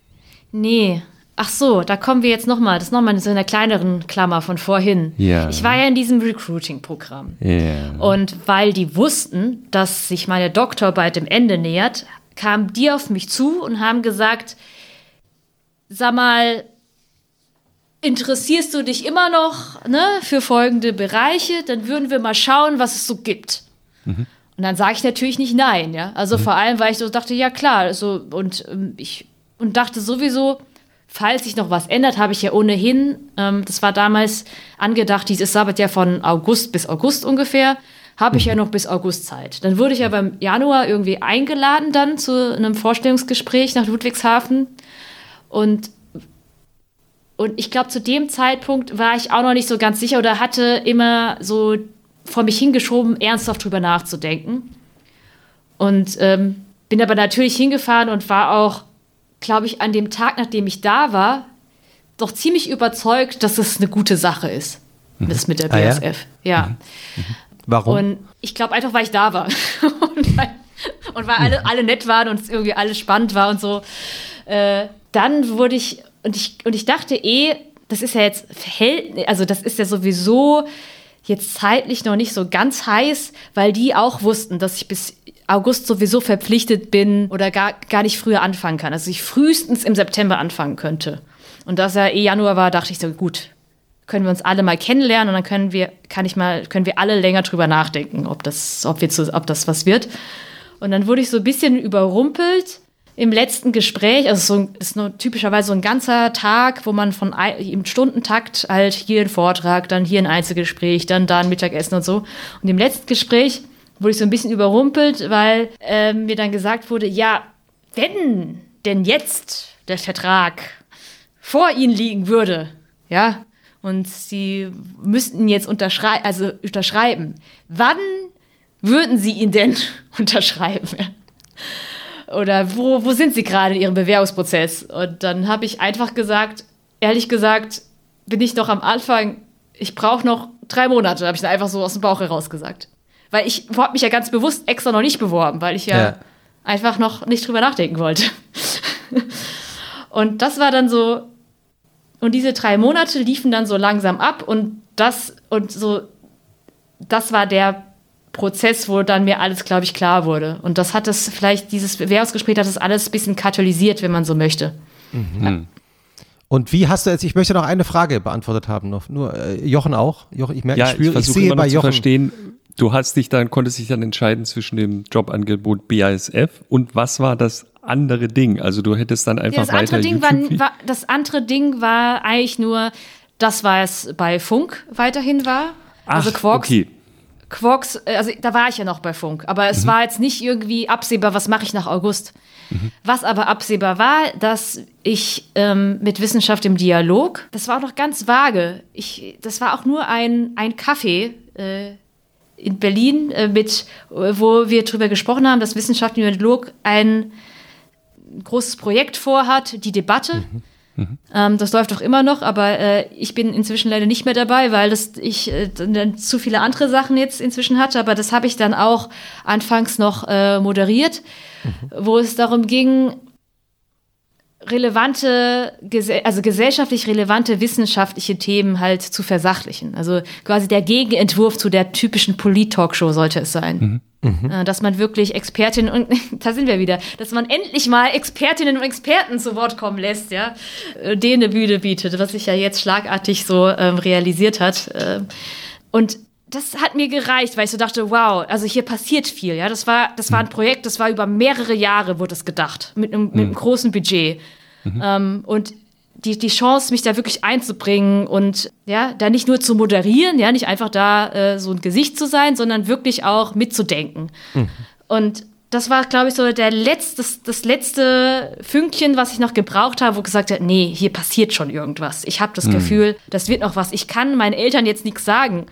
Nee, Ach so, da kommen wir jetzt nochmal. Das ist nochmal so eine kleineren Klammer von vorhin. Ja. Ich war ja in diesem Recruiting-Programm. Ja. Und weil die wussten, dass sich meine Doktorarbeit dem Ende nähert, kamen die auf mich zu und haben gesagt, sag mal, interessierst du dich immer noch ne, für folgende Bereiche? Dann würden wir mal schauen, was es so gibt. Mhm. Und dann sage ich natürlich nicht nein, ja. Also mhm. vor allem, weil ich so dachte, ja klar, so und ähm, ich und dachte sowieso, falls sich noch was ändert, habe ich ja ohnehin, ähm, das war damals angedacht, dieses Sabbatjahr von August bis August ungefähr, habe ich ja noch bis August Zeit. Dann wurde ich aber im Januar irgendwie eingeladen dann zu einem Vorstellungsgespräch nach Ludwigshafen und und ich glaube, zu dem Zeitpunkt war ich auch noch nicht so ganz sicher oder hatte immer so vor mich hingeschoben, ernsthaft drüber nachzudenken. Und ähm, bin aber natürlich hingefahren und war auch glaube ich, an dem Tag, nachdem ich da war, doch ziemlich überzeugt, dass es eine gute Sache ist. Mhm. Das mit der BSF. Ah, ja. ja. Mhm. Mhm. Warum? Und ich glaube einfach, weil ich da war. und weil, und weil alle, alle nett waren und es irgendwie alles spannend war und so. Äh, dann wurde ich, und ich, und ich dachte eh, das ist ja jetzt Verhältnis, also das ist ja sowieso jetzt zeitlich noch nicht so ganz heiß, weil die auch wussten, dass ich bis August sowieso verpflichtet bin oder gar, gar nicht früher anfangen kann. Also ich frühestens im September anfangen könnte. Und dass er eh Januar war, dachte ich so, gut, können wir uns alle mal kennenlernen und dann können wir, kann ich mal, können wir alle länger drüber nachdenken, ob das, ob wir zu, ob das was wird. Und dann wurde ich so ein bisschen überrumpelt im letzten Gespräch, also so ist nur typischerweise so ein ganzer Tag, wo man von im Stundentakt halt hier ein Vortrag, dann hier ein Einzelgespräch, dann da ein Mittagessen und so. Und im letzten Gespräch wurde ich so ein bisschen überrumpelt, weil äh, mir dann gesagt wurde, ja, wenn denn jetzt der Vertrag vor Ihnen liegen würde, ja, und Sie müssten jetzt unterschrei also unterschreiben, wann würden Sie ihn denn unterschreiben? Oder wo, wo sind Sie gerade in Ihrem Bewährungsprozess? Und dann habe ich einfach gesagt, ehrlich gesagt, bin ich noch am Anfang, ich brauche noch drei Monate, habe ich dann einfach so aus dem Bauch heraus gesagt. Weil ich habe mich ja ganz bewusst extra noch nicht beworben, weil ich ja, ja. einfach noch nicht drüber nachdenken wollte. und das war dann so, und diese drei Monate liefen dann so langsam ab und das und so, das war der Prozess, wo dann mir alles, glaube ich, klar wurde. Und das hat es vielleicht, dieses Bewerbungsgespräch hat das alles ein bisschen katalysiert, wenn man so möchte. Mhm. Ja. Und wie hast du jetzt, ich möchte noch eine Frage beantwortet haben, noch, nur äh, Jochen auch. Jochen, ich merke, Ja, ich, ich, spüre, ich, versuche sehe immer noch bei zu Jochen. verstehen, du hast dich dann, konntest dich dann entscheiden zwischen dem Jobangebot BASF und was war das andere Ding? Also du hättest dann einfach Ja, das andere weiter Ding war, war, das andere Ding war eigentlich nur, das war es bei Funk weiterhin war. also Ach, Quarks, okay. Quarks, äh, also da war ich ja noch bei Funk, aber es war jetzt nicht irgendwie absehbar, was mache ich nach August. Was aber absehbar war, dass ich ähm, mit Wissenschaft im Dialog, das war auch noch ganz vage. Ich, das war auch nur ein, ein Kaffee äh, in Berlin, äh, mit, äh, wo wir darüber gesprochen haben, dass Wissenschaft im Dialog ein großes Projekt vorhat, die Debatte. Ähm, das läuft auch immer noch, aber äh, ich bin inzwischen leider nicht mehr dabei, weil das, ich äh, dann zu viele andere Sachen jetzt inzwischen hatte. Aber das habe ich dann auch anfangs noch äh, moderiert, wo es darum ging, relevante, also gesellschaftlich relevante wissenschaftliche Themen halt zu versachlichen. Also quasi der Gegenentwurf zu der typischen Polit-Talkshow sollte es sein. Äh, Dass man wirklich Expertinnen und da sind wir wieder, dass man endlich mal Expertinnen und Experten zu Wort kommen lässt, ja, äh, denen eine Bühne bietet, was sich ja jetzt schlagartig so ähm, realisiert hat. Ähm, und das hat mir gereicht, weil ich so dachte, wow, also hier passiert viel, ja. Das war, das war ein Projekt, das war über mehrere Jahre wurde es gedacht, mit einem, mit einem großen Budget. Ähm, und die, die Chance, mich da wirklich einzubringen und ja, da nicht nur zu moderieren, ja, nicht einfach da äh, so ein Gesicht zu sein, sondern wirklich auch mitzudenken. Und das war, glaube ich, so der letzte, das, das letzte Fünkchen, was ich noch gebraucht habe, wo gesagt hat, nee, hier passiert schon irgendwas. Ich habe das Gefühl, das wird noch was. Ich kann meinen Eltern jetzt nichts sagen,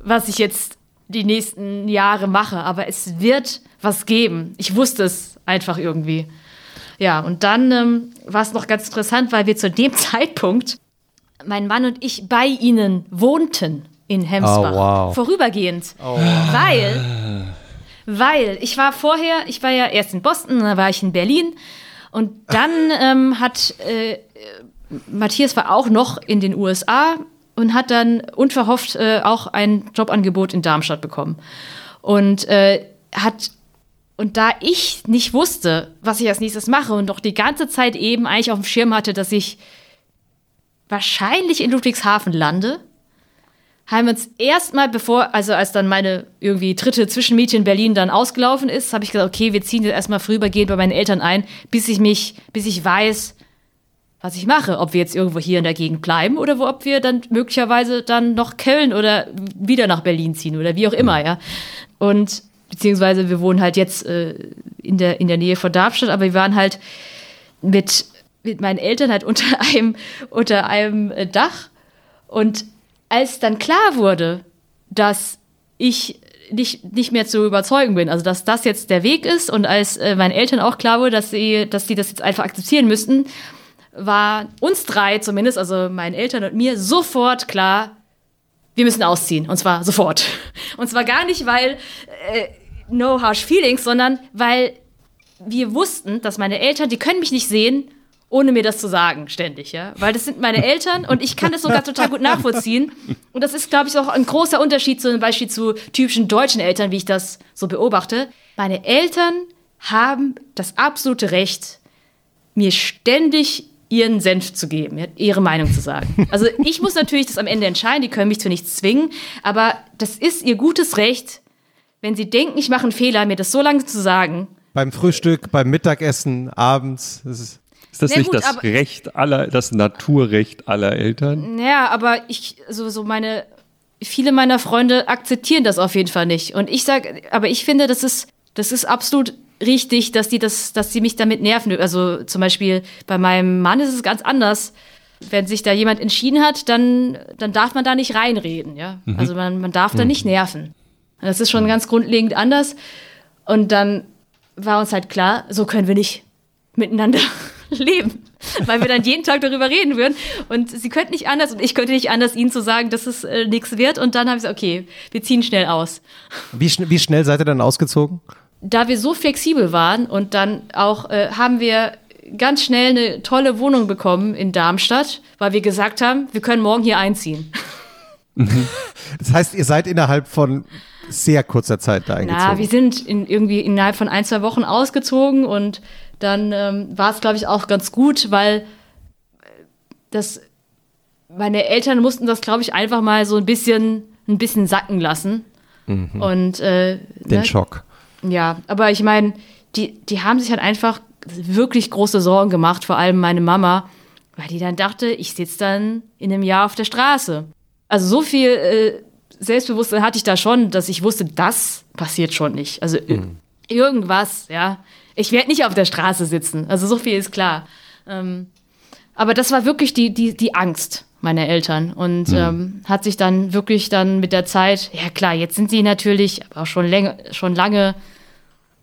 was ich jetzt die nächsten Jahre mache, aber es wird was geben. Ich wusste es einfach irgendwie. Ja, und dann ähm, war es noch ganz interessant, weil wir zu dem Zeitpunkt, mein Mann und ich, bei ihnen wohnten in Hemsbach. Oh, wow. Vorübergehend. Weil, weil ich war vorher, ich war ja erst in Boston, dann war ich in Berlin und dann ähm, hat äh, Matthias war auch noch in den USA und hat dann unverhofft äh, auch ein Jobangebot in Darmstadt bekommen. Und äh, hat und da ich nicht wusste, was ich als nächstes mache und doch die ganze Zeit eben eigentlich auf dem Schirm hatte, dass ich wahrscheinlich in Ludwigshafen lande, haben wir uns erstmal, bevor, also als dann meine irgendwie dritte Zwischenmiete in Berlin dann ausgelaufen ist, habe ich gesagt, okay, wir ziehen jetzt erstmal vorübergehend bei meinen Eltern ein, bis ich mich, bis ich weiß, was ich mache, ob wir jetzt irgendwo hier in der Gegend bleiben oder wo, ob wir dann möglicherweise dann noch Köln oder wieder nach Berlin ziehen oder wie auch immer, ja. Und beziehungsweise wir wohnen halt jetzt äh, in, der, in der Nähe von Darmstadt, aber wir waren halt mit, mit meinen Eltern halt unter einem, unter einem äh, Dach. Und als dann klar wurde, dass ich nicht, nicht mehr zu überzeugen bin, also dass das jetzt der Weg ist und als äh, meinen Eltern auch klar wurde, dass sie, dass sie das jetzt einfach akzeptieren müssten, war uns drei zumindest, also meinen Eltern und mir, sofort klar, wir müssen ausziehen. Und zwar sofort. Und zwar gar nicht, weil äh, no harsh feelings, sondern weil wir wussten, dass meine Eltern, die können mich nicht sehen, ohne mir das zu sagen, ständig, ja. Weil das sind meine Eltern und ich kann das sogar total gut nachvollziehen. Und das ist, glaube ich, auch ein großer Unterschied zum Beispiel zu typischen deutschen Eltern, wie ich das so beobachte. Meine Eltern haben das absolute Recht, mir ständig ihren Senf zu geben, ihre Meinung zu sagen. Also ich muss natürlich das am Ende entscheiden, die können mich zu nichts zwingen, aber das ist ihr gutes Recht, wenn sie denken, ich mache einen Fehler, mir das so lange zu sagen. Beim Frühstück, beim Mittagessen, abends. Das ist Ist das nicht gut, das Recht aller, das Naturrecht aller Eltern? Ja, aber ich, so, so meine, viele meiner Freunde akzeptieren das auf jeden Fall nicht. Und ich sage, aber ich finde, das ist, das ist absolut richtig, dass die das, dass sie mich damit nerven. Also zum Beispiel bei meinem Mann ist es ganz anders. Wenn sich da jemand entschieden hat, dann, dann darf man da nicht reinreden, ja. Also man, man darf da nicht nerven. Das ist schon ganz grundlegend anders. Und dann war uns halt klar, so können wir nicht miteinander leben. Weil wir dann jeden Tag darüber reden würden. Und sie könnten nicht anders und ich könnte nicht anders, ihnen zu sagen, dass es äh, nichts wird. Und dann habe ich gesagt, okay, wir ziehen schnell aus. wie, schn wie schnell seid ihr dann ausgezogen? Da wir so flexibel waren und dann auch äh, haben wir ganz schnell eine tolle Wohnung bekommen in Darmstadt, weil wir gesagt haben, wir können morgen hier einziehen. Das heißt, ihr seid innerhalb von sehr kurzer Zeit da eingezogen. Na, wir sind in, irgendwie innerhalb von ein, zwei Wochen ausgezogen und dann ähm, war es, glaube ich, auch ganz gut, weil das, meine Eltern mussten das, glaube ich, einfach mal so ein bisschen, ein bisschen sacken lassen. Mhm. Und äh, Den ne? Schock. Ja, aber ich meine, die, die haben sich halt einfach wirklich große Sorgen gemacht, vor allem meine Mama, weil die dann dachte, ich sitze dann in einem Jahr auf der Straße. Also so viel äh, Selbstbewusstsein hatte ich da schon, dass ich wusste, das passiert schon nicht. Also äh, irgendwas, ja. Ich werde nicht auf der Straße sitzen. Also so viel ist klar. Ähm, aber das war wirklich die, die, die Angst meiner Eltern und ähm, hat sich dann wirklich dann mit der Zeit, ja klar, jetzt sind sie natürlich, aber auch schon, länger, schon lange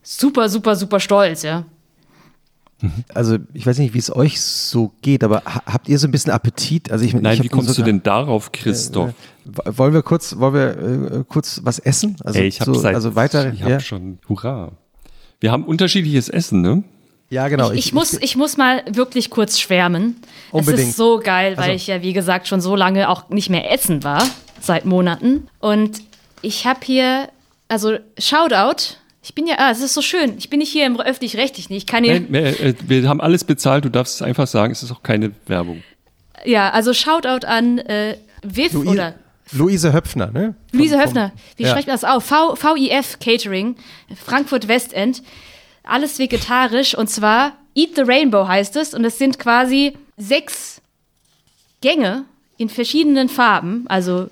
super, super, super stolz, ja. Also ich weiß nicht, wie es euch so geht, aber ha habt ihr so ein bisschen Appetit? Also ich, Nein, ich wie kommst du denn darauf, Christoph? Äh, wollen wir kurz, wollen wir äh, kurz was essen? Also, Ey, ich habe so, seit, also weiter. ich hab ja. schon, hurra. Wir haben unterschiedliches Essen, ne? ja, genau. Ich, ich, muss, ich muss mal wirklich kurz schwärmen. Es Unbedingt. ist so geil, weil Also- ich ja, wie gesagt, schon so lange auch nicht mehr essen war, seit Monaten. Und ich habe hier, also Shoutout. Ich bin ja, ah, es ist so schön. Ich bin nicht hier im öffentlich-rechtlichen. Ich kann hier, Nein, wir, äh, wir haben alles bezahlt, du darfst es einfach sagen, es ist auch keine Werbung. ja, also Shoutout an äh, Viv Luise, oder Luise Höpfner, ne? Luise Höfner, wie ja. spricht man das auf? V, VIF Catering, Frankfurt Westend. Alles vegetarisch und zwar Eat the Rainbow heißt es. Und es sind quasi sechs Gänge in verschiedenen Farben. Also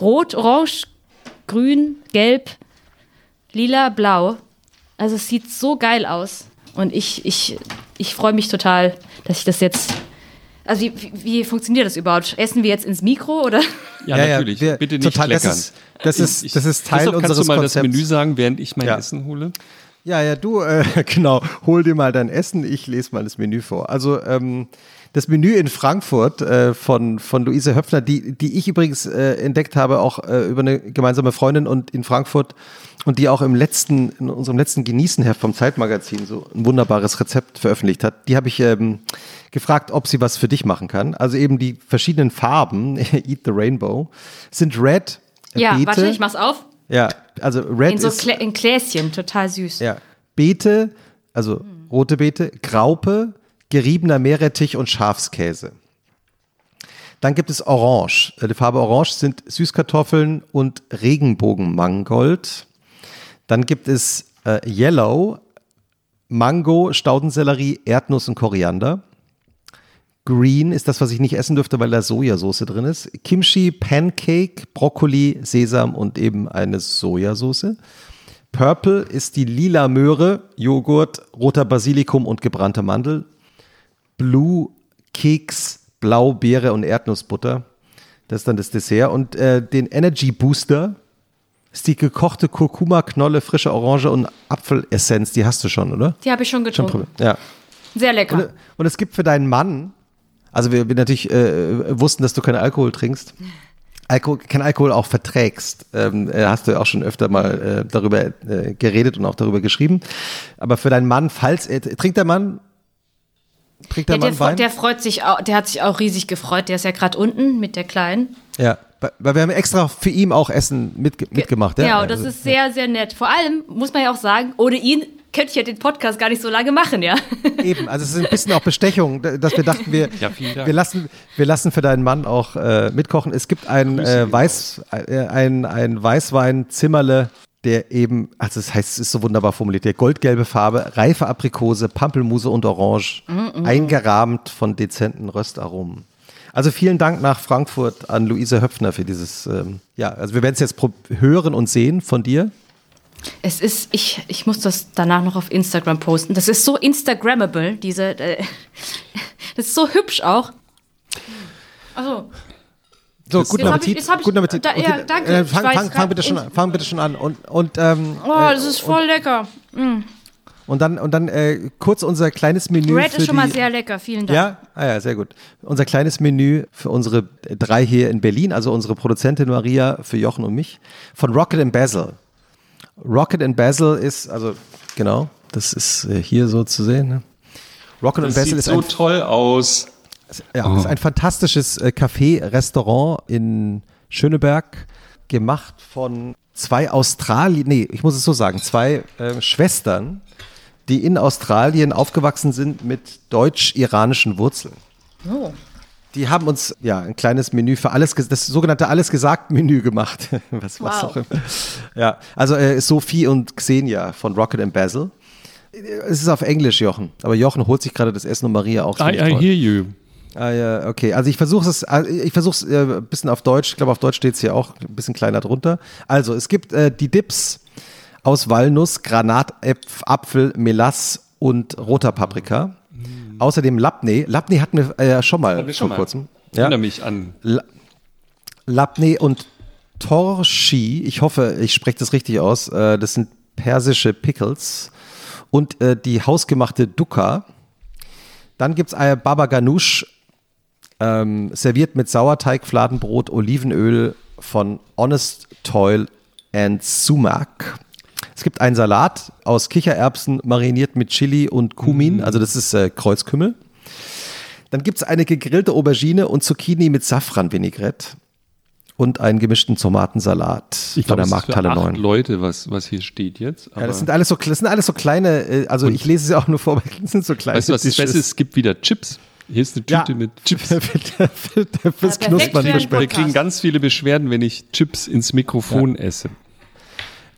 rot, orange, grün, gelb, lila, blau. Also es sieht so geil aus. Und ich, ich, ich freue mich total, dass ich das jetzt. Also wie, wie, wie funktioniert das überhaupt? Essen wir jetzt ins Mikro oder? Ja, Ja, ja, natürlich. wir- Bitte nicht total, das kleckern. ist- das ist- Ich- das ist Teil Christoph, unseres Kannst du mal Konzepts. das Menü sagen, während ich mein Ja. Essen hole? Ja, ja, du, äh, genau, hol dir mal dein Essen, ich lese mal das Menü vor. Also ähm, das Menü in Frankfurt äh, von, von Luise Höpfner, die, die ich übrigens äh, entdeckt habe, auch äh, über eine gemeinsame Freundin und in Frankfurt und die auch im letzten, in unserem letzten Genießenheft vom Zeitmagazin so ein wunderbares Rezept veröffentlicht hat. Die habe ich ähm, gefragt, ob sie was für dich machen kann. Also eben die verschiedenen Farben, Eat the Rainbow, sind Red, äh, Ja, Beete. warte, ich mach's auf. Ja, also Red In so ist Klä in Gläschen, total süß. ja. Beete, also rote Beete, Graupe, geriebener Meerrettich und Schafskäse. Dann gibt es Orange. Äh, Die Farbe Orange sind Süßkartoffeln und Regenbogenmangold. Dann gibt es äh, Yellow, Mango, Staudensellerie, Erdnuss und Koriander. Green ist das, was ich nicht essen dürfte, weil da Sojasauce drin ist. Kimchi, Pancake, Brokkoli, Sesam und eben eine Sojasauce. Purple ist die lila Möhre, Joghurt, roter Basilikum und gebrannte Mandel. Blue, Keks, Blau, Beere und Erdnussbutter. Das ist dann das Dessert. Und äh, den Energy Booster ist die gekochte Kurkuma, Knolle, frische Orange und Apfelessenz. Die hast du schon, oder? Die habe ich schon Schon getrunken. probiert. Ja. Sehr lecker. Und, und es gibt für deinen Mann, also wir, wir natürlich äh, wussten, dass du keinen Alkohol trinkst, Alkohol, kein Alkohol auch verträgst. Ähm, äh, hast du ja auch schon öfter mal äh, darüber äh, geredet und auch darüber geschrieben. Aber für deinen Mann, falls er, trinkt der Mann, trinkt der Ja, der, Wein? der freut sich auch, der hat sich auch riesig gefreut. Der ist ja gerade unten mit der Kleinen. ja, weil- wir haben extra für ihn auch Essen mitge mitgemacht. Ja, Ja, und das Also, ist sehr, sehr nett. Vor allem muss man ja auch sagen, ohne ihn könnte ich ja den Podcast gar nicht so lange machen, ja. Eben, also es ist ein bisschen auch Bestechung, dass wir dachten, wir, Ja, vielen Dank. wir, lassen, wir lassen für deinen Mann auch äh, mitkochen. Es gibt ein, äh, Weiß, äh, ein, ein Weißwein Zimmerle, der eben, also das heißt, es ist so wunderbar formuliert, der goldgelbe Farbe, reife Aprikose, Pampelmuse und Orange, eingerahmt von dezenten Röstaromen. Also vielen Dank nach Frankfurt an Luise Höpfner für dieses, ähm, ja, also wir werden es jetzt hören und sehen von dir. Es ist, ich, ich muss das danach noch auf Instagram posten. Das ist so Instagrammable, diese, äh, das ist so hübsch auch. Also, So, guten Jetzt Appetit. ich- jetzt hab ich- guten Appetit. da- ja, danke. Äh, fang, fang, fang, bitte schon, fang bitte schon an. Und, und, ähm, oh, äh, das ist voll lecker. und dann, und dann äh, kurz unser kleines Menü. Red für ist schon mal die, sehr lecker. Vielen Dank. Ja, ah ja, sehr gut. Unser kleines Menü für unsere drei hier in Berlin, also unsere Produzentin Maria, für Jochen und mich, von Rocket and Basil. Rocket and Basil ist, also genau, das ist äh, hier so zu sehen. Ne? Rocket and Das Basil sieht ist so ein toll aus. Ja, ist ein fantastisches äh, Café-Restaurant in Schöneberg, gemacht von zwei Australien, nee, ich muss es so sagen, zwei äh, Schwestern, die in Australien aufgewachsen sind mit deutsch-iranischen Wurzeln. Oh. Die haben uns ja ein kleines Menü für alles, das sogenannte Alles gesagt Menü gemacht. was, was Wow. auch immer. Ja, also äh, Sophie und Xenia von Rocket and Basil. Es ist auf Englisch, Jochen. Aber Jochen holt sich gerade das Essen und Maria auch. I, I hear you. Ah, ja, okay. Also ich versuche es, äh, ich versuche es äh, ein bisschen auf Deutsch. Ich glaube, auf Deutsch steht es hier auch ein bisschen kleiner drunter. Also es gibt äh, die Dips aus Walnuss, Granatapfel, Melasse und roter Paprika. Außerdem Labneh. Labneh hatten wir äh, schon mal wir vor schon mal. kurzem. Ich Ja. erinnere mich an. Labneh und Torshi. Ich hoffe, ich spreche das richtig aus. Äh, das sind persische Pickles. Und äh, die hausgemachte Dukkha. Dann gibt es Baba Ganoush, ähm, serviert mit Sauerteig, Fladenbrot, Olivenöl von Honest Toil and Sumac. Es gibt einen Salat aus Kichererbsen, mariniert mit Chili und Kumin, also das ist äh, Kreuzkümmel. Dann gibt es eine gegrillte Aubergine und Zucchini mit Safran-Vinaigrette und einen gemischten Tomatensalat Ich von glaube, der es Markthalle acht 9. Leute, was, was hier steht jetzt. Ja, das sind alles so, das sind alles so kleine, äh, also ich lese sie auch nur vor, weil das sind so kleine. weißt du, was das Beste ist? Es gibt wieder Chips. Hier ist eine Ja. Tüte mit Chips. Fürs Ja, Knuspern. Wir kriegen ganz viele Beschwerden, wenn ich Chips ins Mikrofon esse.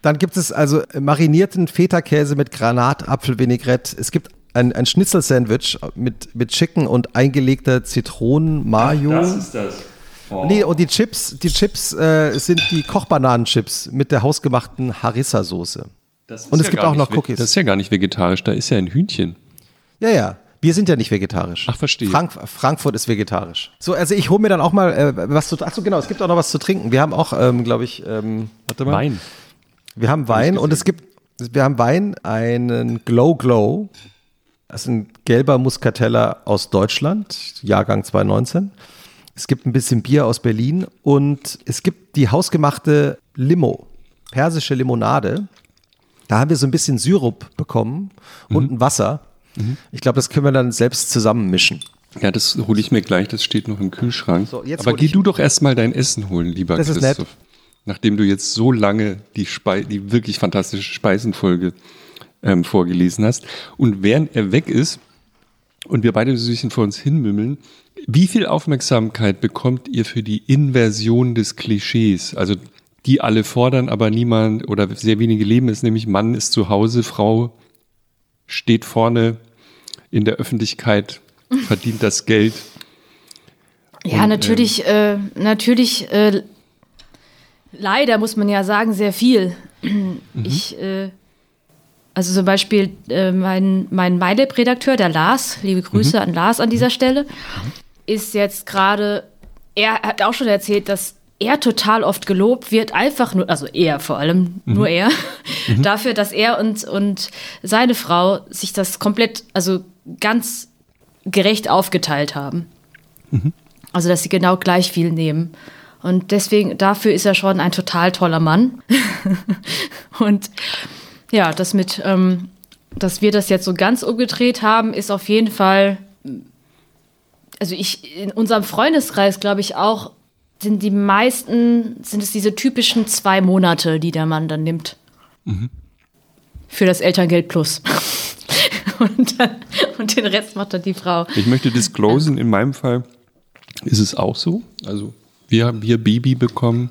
Dann gibt es also marinierten Feta-Käse mit Granatapfelvinaigrette. Es gibt ein, ein Schnitzel-Sandwich mit, mit Chicken und eingelegter Zitronen-Mayo. ist das. Oh. Nee, und die Chips, die Chips äh, sind die Kochbananenchips mit der hausgemachten Harissa-Soße. Das Und es ja gibt auch noch Cookies. Das ist ja gar nicht vegetarisch, da ist ja ein Hühnchen. Ja, ja. Wir sind ja nicht vegetarisch. Ach, verstehe. Frank Frankfurt ist vegetarisch. So, also ich hole mir dann auch mal äh, was zu. Achso, genau, es gibt auch noch was zu trinken. Wir haben auch, ähm, glaube ich, ähm, warte mal. Wein. Wir haben Wein und es gibt, wir haben Wein, einen Glow Glow. Das ist ein gelber Muscatella aus Deutschland, Jahrgang 2019. Es gibt ein bisschen Bier aus Berlin und es gibt die hausgemachte Limo, persische Limonade. Da haben wir so ein bisschen Syrup bekommen und ein Wasser. Ich glaube, das können wir dann selbst zusammenmischen. Ja, das hole ich mir gleich, das steht noch im Kühlschrank. So, Aber geh du doch erstmal dein Essen holen, lieber Das ist Christoph. nett. Nachdem du jetzt so lange die, Spei die wirklich fantastische Speisenfolge ähm, vorgelesen hast. Und während er weg ist und wir beide so ein bisschen vor uns hinmümmeln, wie viel Aufmerksamkeit bekommt ihr für die Inversion des Klischees? Also die alle fordern, aber niemand oder sehr wenige leben es, nämlich Mann ist zu Hause, Frau steht vorne in der Öffentlichkeit, verdient das Geld. Ja, Und, natürlich, äh, natürlich, äh, leider muss man ja sagen, sehr viel. Ich, äh, also zum Beispiel äh, mein, mein MyLab-Redakteur, der Lars, liebe Grüße an Lars an dieser Stelle, ist jetzt gerade, er hat auch schon erzählt, dass er total oft gelobt wird, einfach nur, also er vor allem, nur er, dafür, dass er und, und seine Frau sich das komplett, also ganz gerecht aufgeteilt haben. Also, dass sie genau gleich viel nehmen. Und deswegen, dafür ist er schon ein total toller Mann. und ja, das mit, ähm, dass wir das jetzt so ganz umgedreht haben, ist auf jeden Fall, also ich, in unserem Freundeskreis glaube ich auch, sind die meisten, sind es diese typischen zwei Monate, die der Mann dann nimmt. Für das Elterngeld plus. und, dann, und den Rest macht dann die Frau. Ich möchte disclosen, in meinem Fall ist es auch so. Also wir haben hier Baby bekommen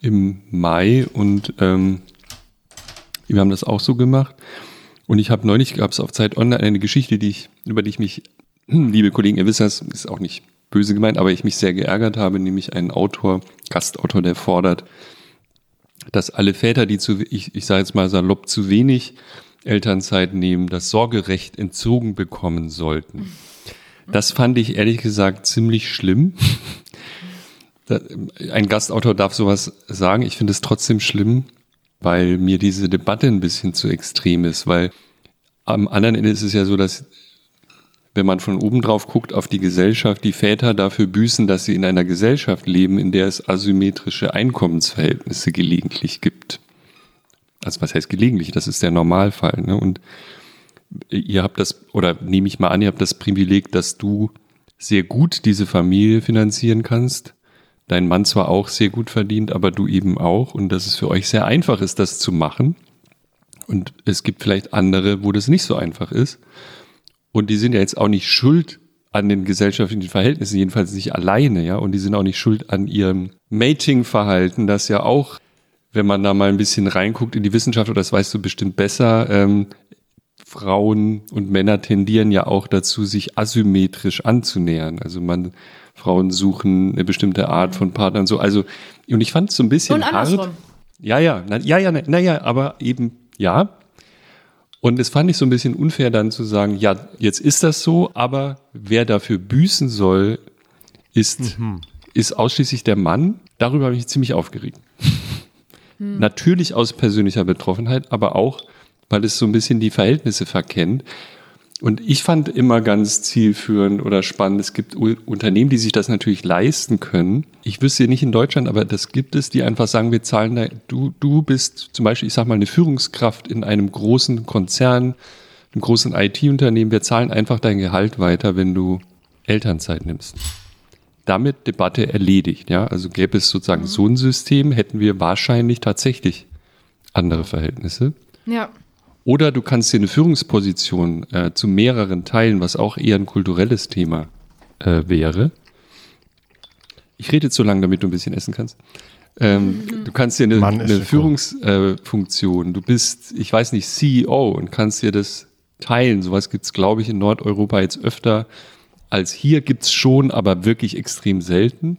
im Mai und ähm, wir haben das auch so gemacht. Und ich habe neulich, gab es auf Zeit Online eine Geschichte, die ich, über die ich mich, liebe Kollegen, ihr wisst das, ist auch nicht böse gemeint, aber ich mich sehr geärgert habe, nämlich einen Autor, Gastautor, der fordert, dass alle Väter, die zu, ich, ich sage jetzt mal salopp, zu wenig Elternzeit nehmen, das Sorgerecht entzogen bekommen sollten. Das fand ich ehrlich gesagt ziemlich schlimm. Ein Gastautor darf sowas sagen. Ich finde es trotzdem schlimm, weil mir diese Debatte ein bisschen zu extrem ist, weil am anderen Ende ist es ja so, dass wenn man von oben drauf guckt auf die Gesellschaft, die Väter dafür büßen, dass sie in einer Gesellschaft leben, in der es asymmetrische Einkommensverhältnisse gelegentlich gibt. Also was heißt gelegentlich? Das ist der Normalfall. Ne? Und ihr habt das, oder nehme ich mal an, ihr habt das Privileg, dass du sehr gut diese Familie finanzieren kannst. Dein Mann zwar auch sehr gut verdient, aber du eben auch. Und dass es für euch sehr einfach ist, das zu machen. Und es gibt vielleicht andere, wo das nicht so einfach ist. Und die sind ja jetzt auch nicht schuld an den gesellschaftlichen Verhältnissen, jedenfalls nicht alleine, ja. Und die sind auch nicht schuld an ihrem Mating-Verhalten, das ja auch, wenn man da mal ein bisschen reinguckt in die Wissenschaft, oder das weißt du bestimmt besser, ähm, Frauen und Männer tendieren ja auch dazu, sich asymmetrisch anzunähern. Also man, Frauen suchen eine bestimmte Art von Partnern so. Also, und ich fand es so ein bisschen Und andersrum. hart. Ja, ja, na, ja, ja, naja, aber eben, ja. Und es fand ich so ein bisschen unfair dann zu sagen, ja, jetzt ist das so, aber wer dafür büßen soll, ist, ist ausschließlich der Mann. Darüber habe ich mich ziemlich aufgeregt. Natürlich aus persönlicher Betroffenheit, aber auch, weil es so ein bisschen die Verhältnisse verkennt. Und ich fand immer ganz zielführend oder spannend, es gibt Unternehmen, die sich das natürlich leisten können. Ich wüsste nicht in Deutschland, aber das gibt es, die einfach sagen, wir zahlen da, du, du bist zum Beispiel, ich sag mal, eine Führungskraft in einem großen Konzern, einem großen IT-Unternehmen, wir zahlen einfach dein Gehalt weiter, wenn du Elternzeit nimmst. Damit Debatte erledigt, ja. Also gäbe es sozusagen so ein System, hätten wir wahrscheinlich tatsächlich andere Verhältnisse. Ja. Oder du kannst dir eine Führungsposition äh, zu mehreren teilen, was auch eher ein kulturelles Thema äh, wäre. Ich rede jetzt so lange, damit du ein bisschen essen kannst. Ähm, Du kannst dir eine, eine Führungsfunktion, du bist, ich weiß nicht, CEO und kannst dir das teilen. Sowas gibt's, glaube ich, in Nordeuropa jetzt öfter als hier. Gibt's schon, aber wirklich extrem selten.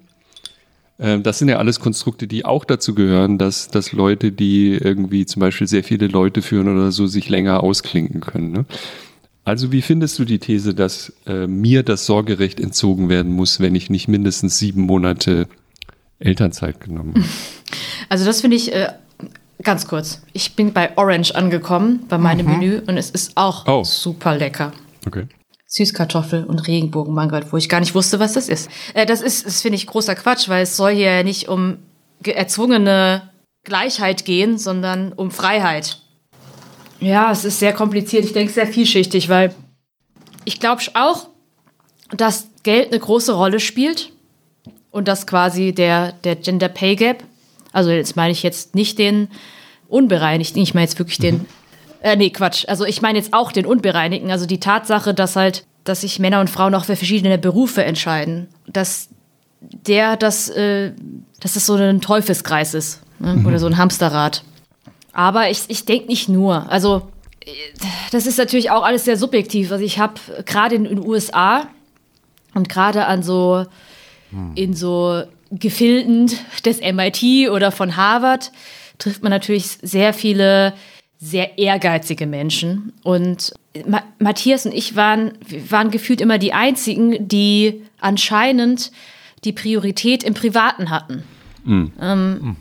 Ähm, Das sind ja alles Konstrukte, die auch dazu gehören, dass, dass Leute, die irgendwie zum Beispiel sehr viele Leute führen oder so, sich länger ausklinken können. Ne? Also wie findest du die These, dass äh, mir das Sorgerecht entzogen werden muss, wenn ich nicht mindestens sieben Monate Elternzeit genommen habe? Also das finde ich äh, ganz kurz. Ich bin bei Orange angekommen, bei meinem Menü und es ist auch Oh. super lecker. Okay. Süßkartoffel und Regenbogenmangold, wo ich gar nicht wusste, was das ist. Äh, das ist, das finde ich großer Quatsch, weil es soll hier ja nicht um ge- erzwungene Gleichheit gehen, sondern um Freiheit. Ja, es ist sehr kompliziert. Ich denke sehr vielschichtig, weil ich glaube auch, dass Geld eine große Rolle spielt und dass quasi der, der Gender Pay Gap, also jetzt meine ich jetzt nicht den Unbereinigten, ich meine jetzt wirklich den, äh, nee, Quatsch, also ich meine jetzt auch den Unbereinigten, also die Tatsache, dass halt, dass sich Männer und Frauen auch für verschiedene Berufe entscheiden, dass der, dass, äh, dass das so ein Teufelskreis ist ne? oder so ein Hamsterrad. Aber ich, ich denke nicht nur. Also, äh, das ist natürlich auch alles sehr subjektiv. Also, ich habe gerade in den USA und gerade an so, in so Gefilden des MIT oder von Harvard trifft man natürlich sehr viele sehr ehrgeizige Menschen. Und Ma Matthias und ich waren, waren gefühlt immer die einzigen, die anscheinend die Priorität im Privaten hatten. Ähm,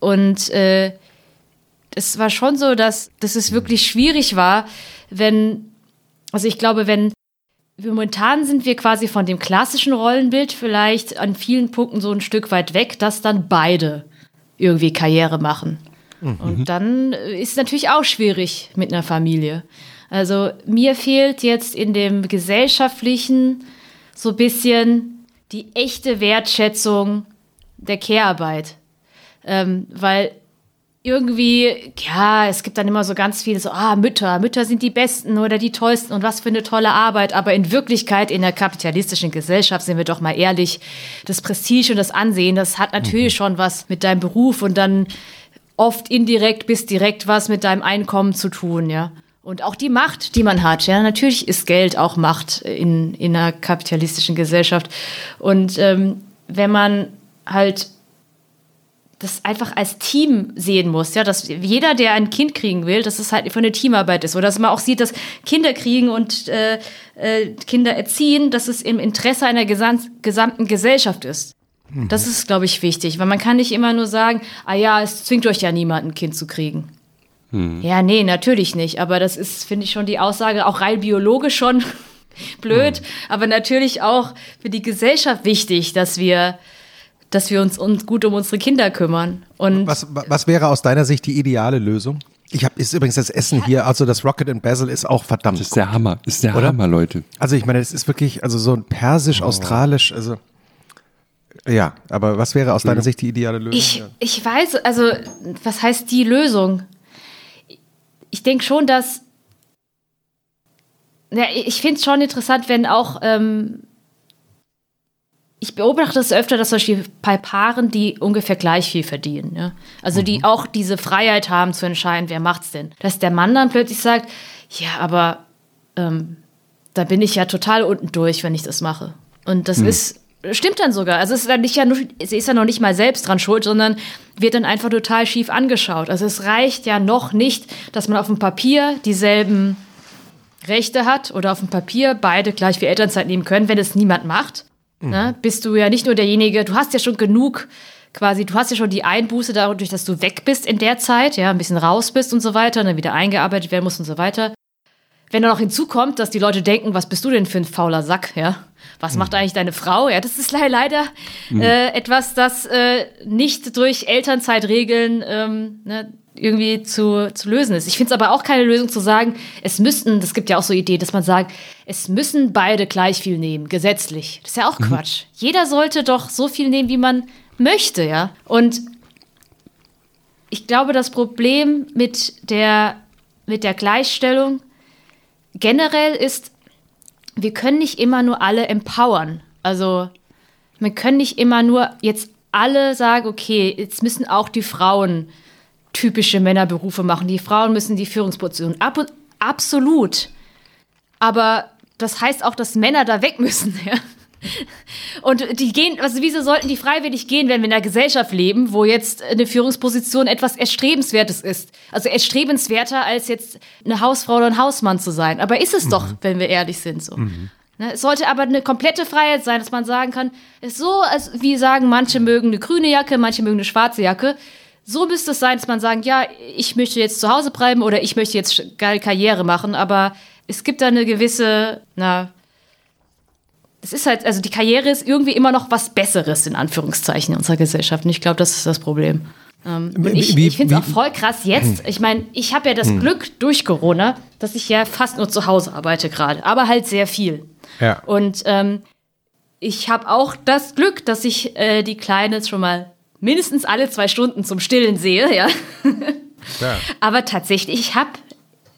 Und äh, es war schon so, dass, dass es wirklich schwierig war, wenn, also ich glaube, wenn momentan sind wir quasi von dem klassischen Rollenbild vielleicht an vielen Punkten so ein Stück weit weg, dass dann beide irgendwie Karriere machen. Und dann äh, ist es natürlich auch schwierig mit einer Familie. Also mir fehlt jetzt in dem gesellschaftlichen so ein bisschen die echte Wertschätzung der Care-Arbeit. Ähm, weil irgendwie, ja, es gibt dann immer so ganz viele so, ah, Mütter, Mütter sind die Besten oder die Tollsten und was für eine tolle Arbeit. Aber in Wirklichkeit, in der kapitalistischen Gesellschaft, sind wir doch mal ehrlich, das Prestige und das Ansehen, das hat natürlich schon was mit deinem Beruf und dann oft indirekt bis direkt was mit deinem Einkommen zu tun, ja. Und auch die Macht, die man hat, ja. Natürlich ist Geld auch Macht in, in einer kapitalistischen Gesellschaft. Und ähm, wenn man halt das einfach als Team sehen muss, ja, dass jeder, der ein Kind kriegen will, dass es halt von eine Teamarbeit ist oder dass man auch sieht, dass Kinder kriegen und äh, äh, Kinder erziehen, dass es im Interesse einer gesam gesamten Gesellschaft ist. Das ist, glaube ich, wichtig, weil man kann nicht immer nur sagen, ah ja, es zwingt euch ja niemand, ein Kind zu kriegen. Ja, nee, natürlich nicht. Aber das ist, finde ich, schon die Aussage, auch rein biologisch schon blöd, aber natürlich auch für die Gesellschaft wichtig, dass wir, dass wir uns, uns gut um unsere Kinder kümmern. Und Was, was wäre aus deiner Sicht die ideale Lösung? Ich habe ist übrigens das Essen hier, also das Rocket and Basil ist auch verdammt. Das ist der Hammer. Das ist der Oder? Hammer, Leute. Also ich meine, das ist wirklich, also so ein persisch-australisch, also ja, aber was wäre aus deiner Sicht die ideale Lösung? Ich, ich weiß, also, was heißt die Lösung? Ich denke schon, dass Ja, ich finde es schon interessant, wenn auch ähm, ich beobachte es öfter, dass zum Beispiel bei Paaren, die ungefähr gleich viel verdienen, ja? also die mhm. auch diese Freiheit haben zu entscheiden, wer macht's denn, dass der Mann dann plötzlich sagt, ja, aber ähm, da bin ich ja total unten durch, wenn ich das mache. Und das mhm. ist stimmt dann sogar. Also es ist dann nicht ja nur, sie ist ja noch nicht mal selbst dran schuld, sondern wird dann einfach total schief angeschaut. Also es reicht ja noch nicht, dass man auf dem Papier dieselben Rechte hat oder auf dem Papier beide gleich viel Elternzeit nehmen können, wenn es niemand macht. Mhm. Ne, bist du ja nicht nur derjenige, du hast ja schon genug quasi, du hast ja schon die Einbuße dadurch, dass du weg bist in der Zeit, ja, ein bisschen raus bist und so weiter, und dann wieder eingearbeitet werden musst und so weiter. Wenn dann noch hinzukommt, dass die Leute denken, was bist du denn für ein fauler Sack, ja? Was macht eigentlich deine Frau? Ja, das ist leider mhm. äh, etwas, das äh, nicht durch Elternzeitregeln ähm, ne, irgendwie zu, zu lösen ist. Ich finde es aber auch keine Lösung zu sagen, es müssten, das gibt ja auch so Ideen, dass man sagt, es müssen beide gleich viel nehmen, gesetzlich. Das ist ja auch mhm. Quatsch. Jeder sollte doch so viel nehmen, wie man möchte, ja. Und ich glaube, das Problem mit der, mit der Gleichstellung generell ist, wir können nicht immer nur alle empowern. Also, wir können nicht immer nur jetzt alle sagen, okay, jetzt müssen auch die Frauen typische Männerberufe machen. Die Frauen müssen die Führungsposition. Ab absolut. Aber das heißt auch, dass Männer da weg müssen. Ja? Und die gehen, also wieso sollten die freiwillig gehen, wenn wir in einer Gesellschaft leben, wo jetzt eine Führungsposition etwas Erstrebenswertes ist? Also erstrebenswerter als jetzt eine Hausfrau oder ein Hausmann zu sein. Aber ist es mhm. doch, wenn wir ehrlich sind so. Mhm. Ne, es sollte aber eine komplette Freiheit sein, dass man sagen kann, ist so, als wie sagen, manche mögen eine grüne Jacke, manche mögen eine schwarze Jacke so müsste es sein, dass man sagen, ja, ich möchte jetzt zu Hause bleiben oder ich möchte jetzt geil Karriere machen, aber es gibt da eine gewisse, na, es ist halt, also die Karriere ist irgendwie immer noch was Besseres in Anführungszeichen in unserer Gesellschaft. Und ich glaube, das ist das Problem. Ähm, ich, ich finde es auch voll krass jetzt. Ich meine, ich habe ja das hm. Glück durch Corona, dass ich ja fast nur zu Hause arbeite gerade, aber halt sehr viel. Ja. Und ähm, ich habe auch das Glück, dass ich äh, die Kleine schon mal mindestens alle zwei Stunden zum Stillen sehe, ja. ja. Aber tatsächlich, ich habe,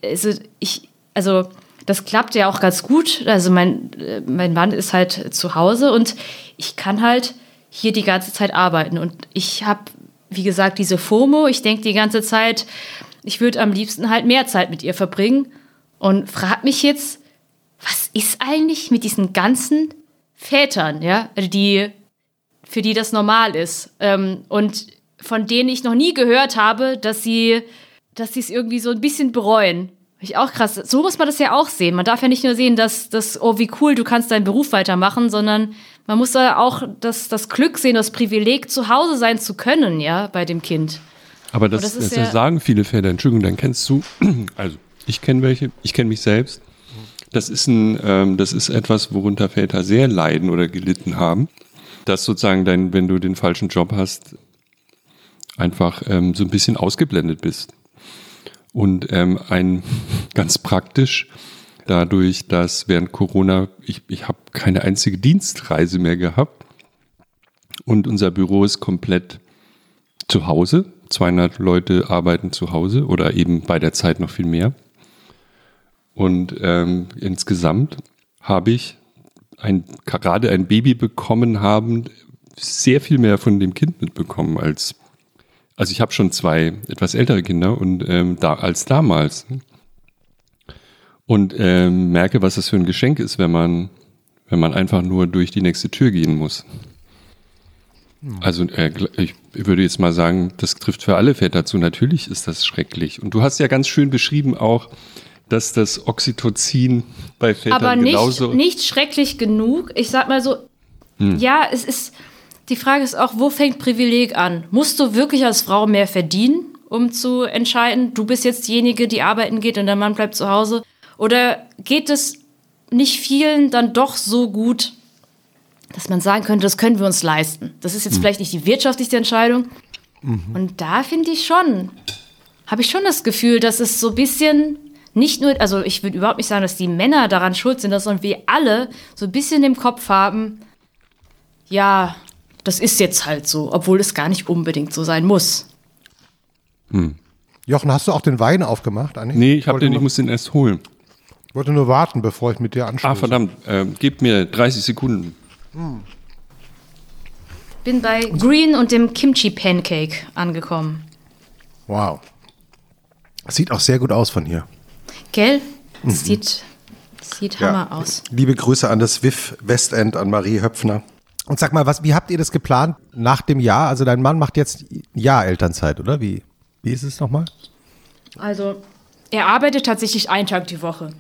also ich, also das klappt ja auch ganz gut. Also mein, mein Mann ist halt zu Hause und ich kann halt hier die ganze Zeit arbeiten. Und ich habe, wie gesagt, diese FOMO. Ich denke die ganze Zeit, ich würde am liebsten halt mehr Zeit mit ihr verbringen. Und frage mich jetzt, was ist eigentlich mit diesen ganzen Vätern, ja, die für die das normal ist. Ähm, und von denen ich noch nie gehört habe, dass sie dass sie es irgendwie so ein bisschen bereuen. Ich auch krass. So muss man das ja auch sehen. Man darf ja nicht nur sehen, dass das, oh, wie cool, du kannst deinen Beruf weitermachen, sondern man muss da auch das, das Glück sehen, das Privileg, zu Hause sein zu können, ja, bei dem Kind. Aber das, das, das ja sagen viele Väter, Entschuldigung, dann kennst du, also ich kenne welche, ich kenne mich selbst. Das ist ein, ähm, das ist etwas, worunter Väter sehr leiden oder gelitten haben dass sozusagen dein, wenn du den falschen Job hast, einfach ähm, so ein bisschen ausgeblendet bist. Und ähm, ein ganz praktisch, dadurch, dass während Corona, ich, ich habe keine einzige Dienstreise mehr gehabt und unser Büro ist komplett zu Hause. 200 Leute arbeiten zu Hause oder eben bei der Zeit noch viel mehr. Und ähm, insgesamt habe ich ein, gerade ein Baby bekommen haben, sehr viel mehr von dem Kind mitbekommen als, also ich habe schon zwei etwas ältere Kinder und ähm, da als damals. Und ähm, merke, was das für ein Geschenk ist, wenn man, wenn man einfach nur durch die nächste Tür gehen muss. Also äh, ich würde jetzt mal sagen, das trifft für alle Väter zu. Natürlich ist das schrecklich. Und du hast ja ganz schön beschrieben auch, dass das Oxytocin bei Vätern Aber nicht, genauso. nicht schrecklich genug. Ich sag mal so, hm. ja, es ist. Die Frage ist auch, wo fängt Privileg an? Musst du wirklich als Frau mehr verdienen, um zu entscheiden, du bist jetzt diejenige, die arbeiten geht und der Mann bleibt zu Hause? Oder geht es nicht vielen dann doch so gut, dass man sagen könnte, das können wir uns leisten? Das ist jetzt hm. vielleicht nicht die wirtschaftlichste Entscheidung. Mhm. Und da finde ich schon, habe ich schon das Gefühl, dass es so ein bisschen nicht nur, also ich würde überhaupt nicht sagen, dass die Männer daran schuld sind, sondern wir alle so ein bisschen im Kopf haben, ja, das ist jetzt halt so, obwohl es gar nicht unbedingt so sein muss. Hm. Jochen, hast du auch den Wein aufgemacht? Anni? Nee, ich, hab den, ich muss den erst holen. Ich wollte nur warten, bevor ich mit dir anstoße. Ah, verdammt. Äh, gebt mir 30 Sekunden. Bin bei Green und dem Kimchi Pancake angekommen. Wow. Sieht auch sehr gut aus von hier. Gell? Das sieht, sieht Hammer aus. Liebe Grüße an das WIF Westend, an Marie Höpfner. Und sag mal, was, wie habt ihr das geplant nach dem Jahr? Also dein Mann macht jetzt ein Jahr Elternzeit, oder? Wie, wie ist es nochmal? Also, er arbeitet tatsächlich einen Tag die Woche.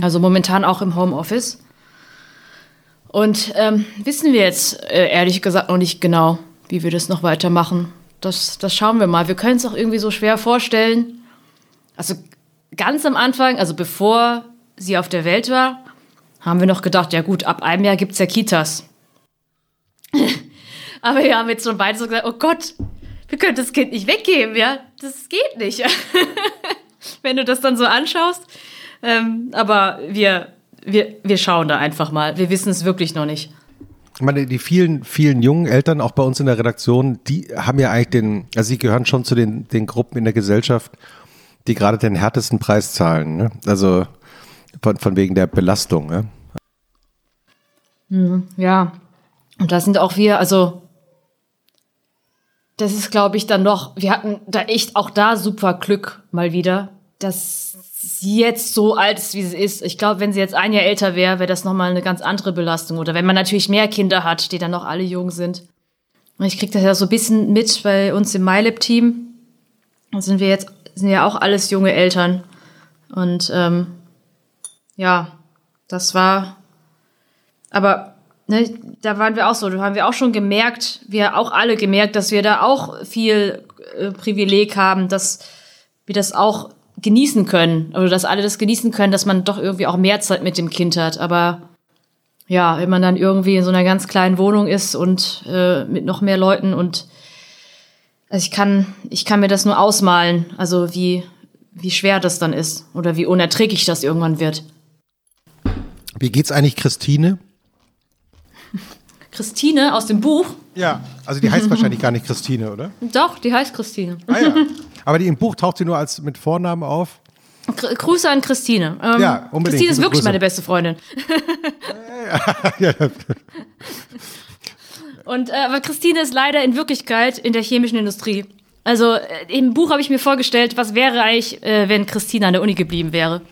Also momentan auch im Homeoffice. Und ähm, wissen wir jetzt äh, ehrlich gesagt noch nicht genau, wie wir das noch weitermachen. Das, das schauen wir mal. Wir können es auch irgendwie so schwer vorstellen. Also ganz am Anfang, also bevor sie auf der Welt war, haben wir noch gedacht, ja gut, ab einem Jahr gibt es ja Kitas. Aber wir haben jetzt schon beide so gesagt, oh Gott, wir können das Kind nicht weggeben, ja. Das geht nicht. Wenn du das dann so anschaust. Ähm, aber wir, wir, wir schauen da einfach mal. Wir wissen es wirklich noch nicht. Ich meine, die vielen, vielen jungen Eltern, auch bei uns in der Redaktion, die haben ja eigentlich den, also sie gehören schon zu den, den Gruppen in der Gesellschaft, die gerade den härtesten Preis zahlen. Ne? Also von, von wegen der Belastung. Ne? Ja. Und da sind auch wir, also das ist, glaube ich, dann noch, wir hatten da echt auch da super Glück mal wieder, dass sie jetzt so alt ist, wie sie ist. Ich glaube, wenn sie jetzt ein Jahr älter wäre, wäre das nochmal eine ganz andere Belastung. Oder wenn man natürlich mehr Kinder hat, die dann noch alle jung sind. Und ich kriege das ja so ein bisschen mit bei uns im MyLab-Team. Sind wir jetzt, sind ja auch alles junge Eltern. Und ähm, ja, das war, aber ne, da waren wir auch so, da haben wir auch schon gemerkt, wir auch alle gemerkt, dass wir da auch viel äh, Privileg haben, dass wir das auch genießen können oder dass alle das genießen können, dass man doch irgendwie auch mehr Zeit mit dem Kind hat. Aber ja, wenn man dann irgendwie in so einer ganz kleinen Wohnung ist und äh, mit noch mehr Leuten und also ich kann, ich kann mir das nur ausmalen, also wie, wie schwer das dann ist oder wie unerträglich das irgendwann wird. Wie geht's eigentlich Christine? Christine aus dem Buch, Ja, also die heißt wahrscheinlich gar nicht Christine, oder? doch, die heißt Christine. Ah ja. Aber die im Buch taucht sie nur als mit Vornamen auf. Gr Grüße an Christine. Ähm, Ja, unbedingt. Christine ist wirklich Grüße. meine beste Freundin. Und äh, aber Christine ist leider in Wirklichkeit in der chemischen Industrie. Also äh, im Buch habe ich mir vorgestellt, was wäre eigentlich, äh, wenn Christine an der Uni geblieben wäre.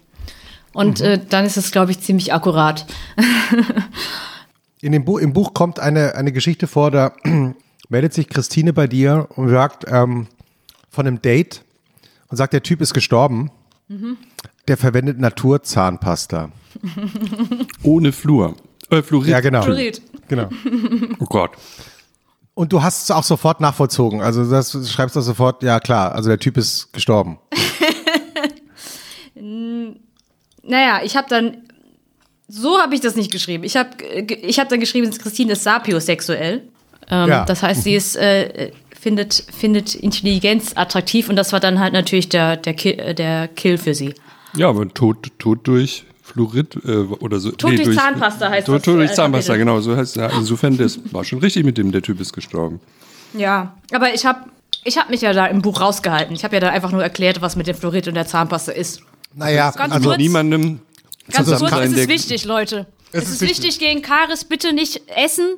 Und Mhm. äh, dann ist es, glaube ich, ziemlich akkurat. In dem Buch, Im Buch kommt eine, eine Geschichte vor, da meldet sich Christine bei dir und sagt ähm, von einem Date und sagt, der Typ ist gestorben. Der verwendet Naturzahnpasta. Ohne Flur. Äh, Fluorid. Ja, genau. Fluorid. genau. Oh Gott. Und du hast es auch sofort nachvollzogen. Also das du schreibst du sofort, ja klar, also der Typ ist gestorben. Naja, ich habe dann. So habe ich das nicht geschrieben. Ich habe ich hab dann geschrieben, Christine ist sapiosexuell. Ähm, Ja. Das heißt, sie ist, äh, findet, findet Intelligenz attraktiv und das war dann halt natürlich der, der, Kill, äh, der Kill für sie. Ja, aber Tod, Tod durch Fluorid äh, oder so. Tod durch Zahnpasta heißt Tod, das, Tod durch äh, Zahnpasta, Kapitel. genau. So heißt es. Ja, insofern, das war schon richtig mit dem, der Typ ist gestorben. Ja, aber ich habe ich hab mich ja da im Buch rausgehalten. Ich habe ja da einfach nur erklärt, was mit dem Fluorid und der Zahnpasta ist. Naja, Ganz also. Niemandem Ganz kurz, es ist wichtig, Leute. Es, ist ist wichtig, gegen Karies bitte nicht essen.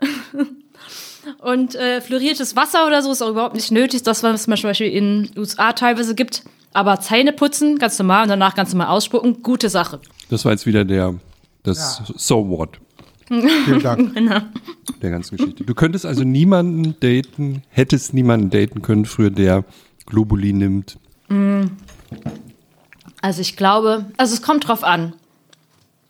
Und äh, fluoriertes Wasser oder so ist auch überhaupt nicht nötig. Das, was es zum Beispiel in den USA teilweise gibt. Aber Zähne putzen, ganz normal und danach ganz normal ausspucken, gute Sache. Das war jetzt wieder der, das So What Vielen Dank. der ganzen Geschichte. Du könntest also niemanden daten, hättest niemanden daten können früher, der Globuli nimmt. Also ich glaube, also es kommt drauf an.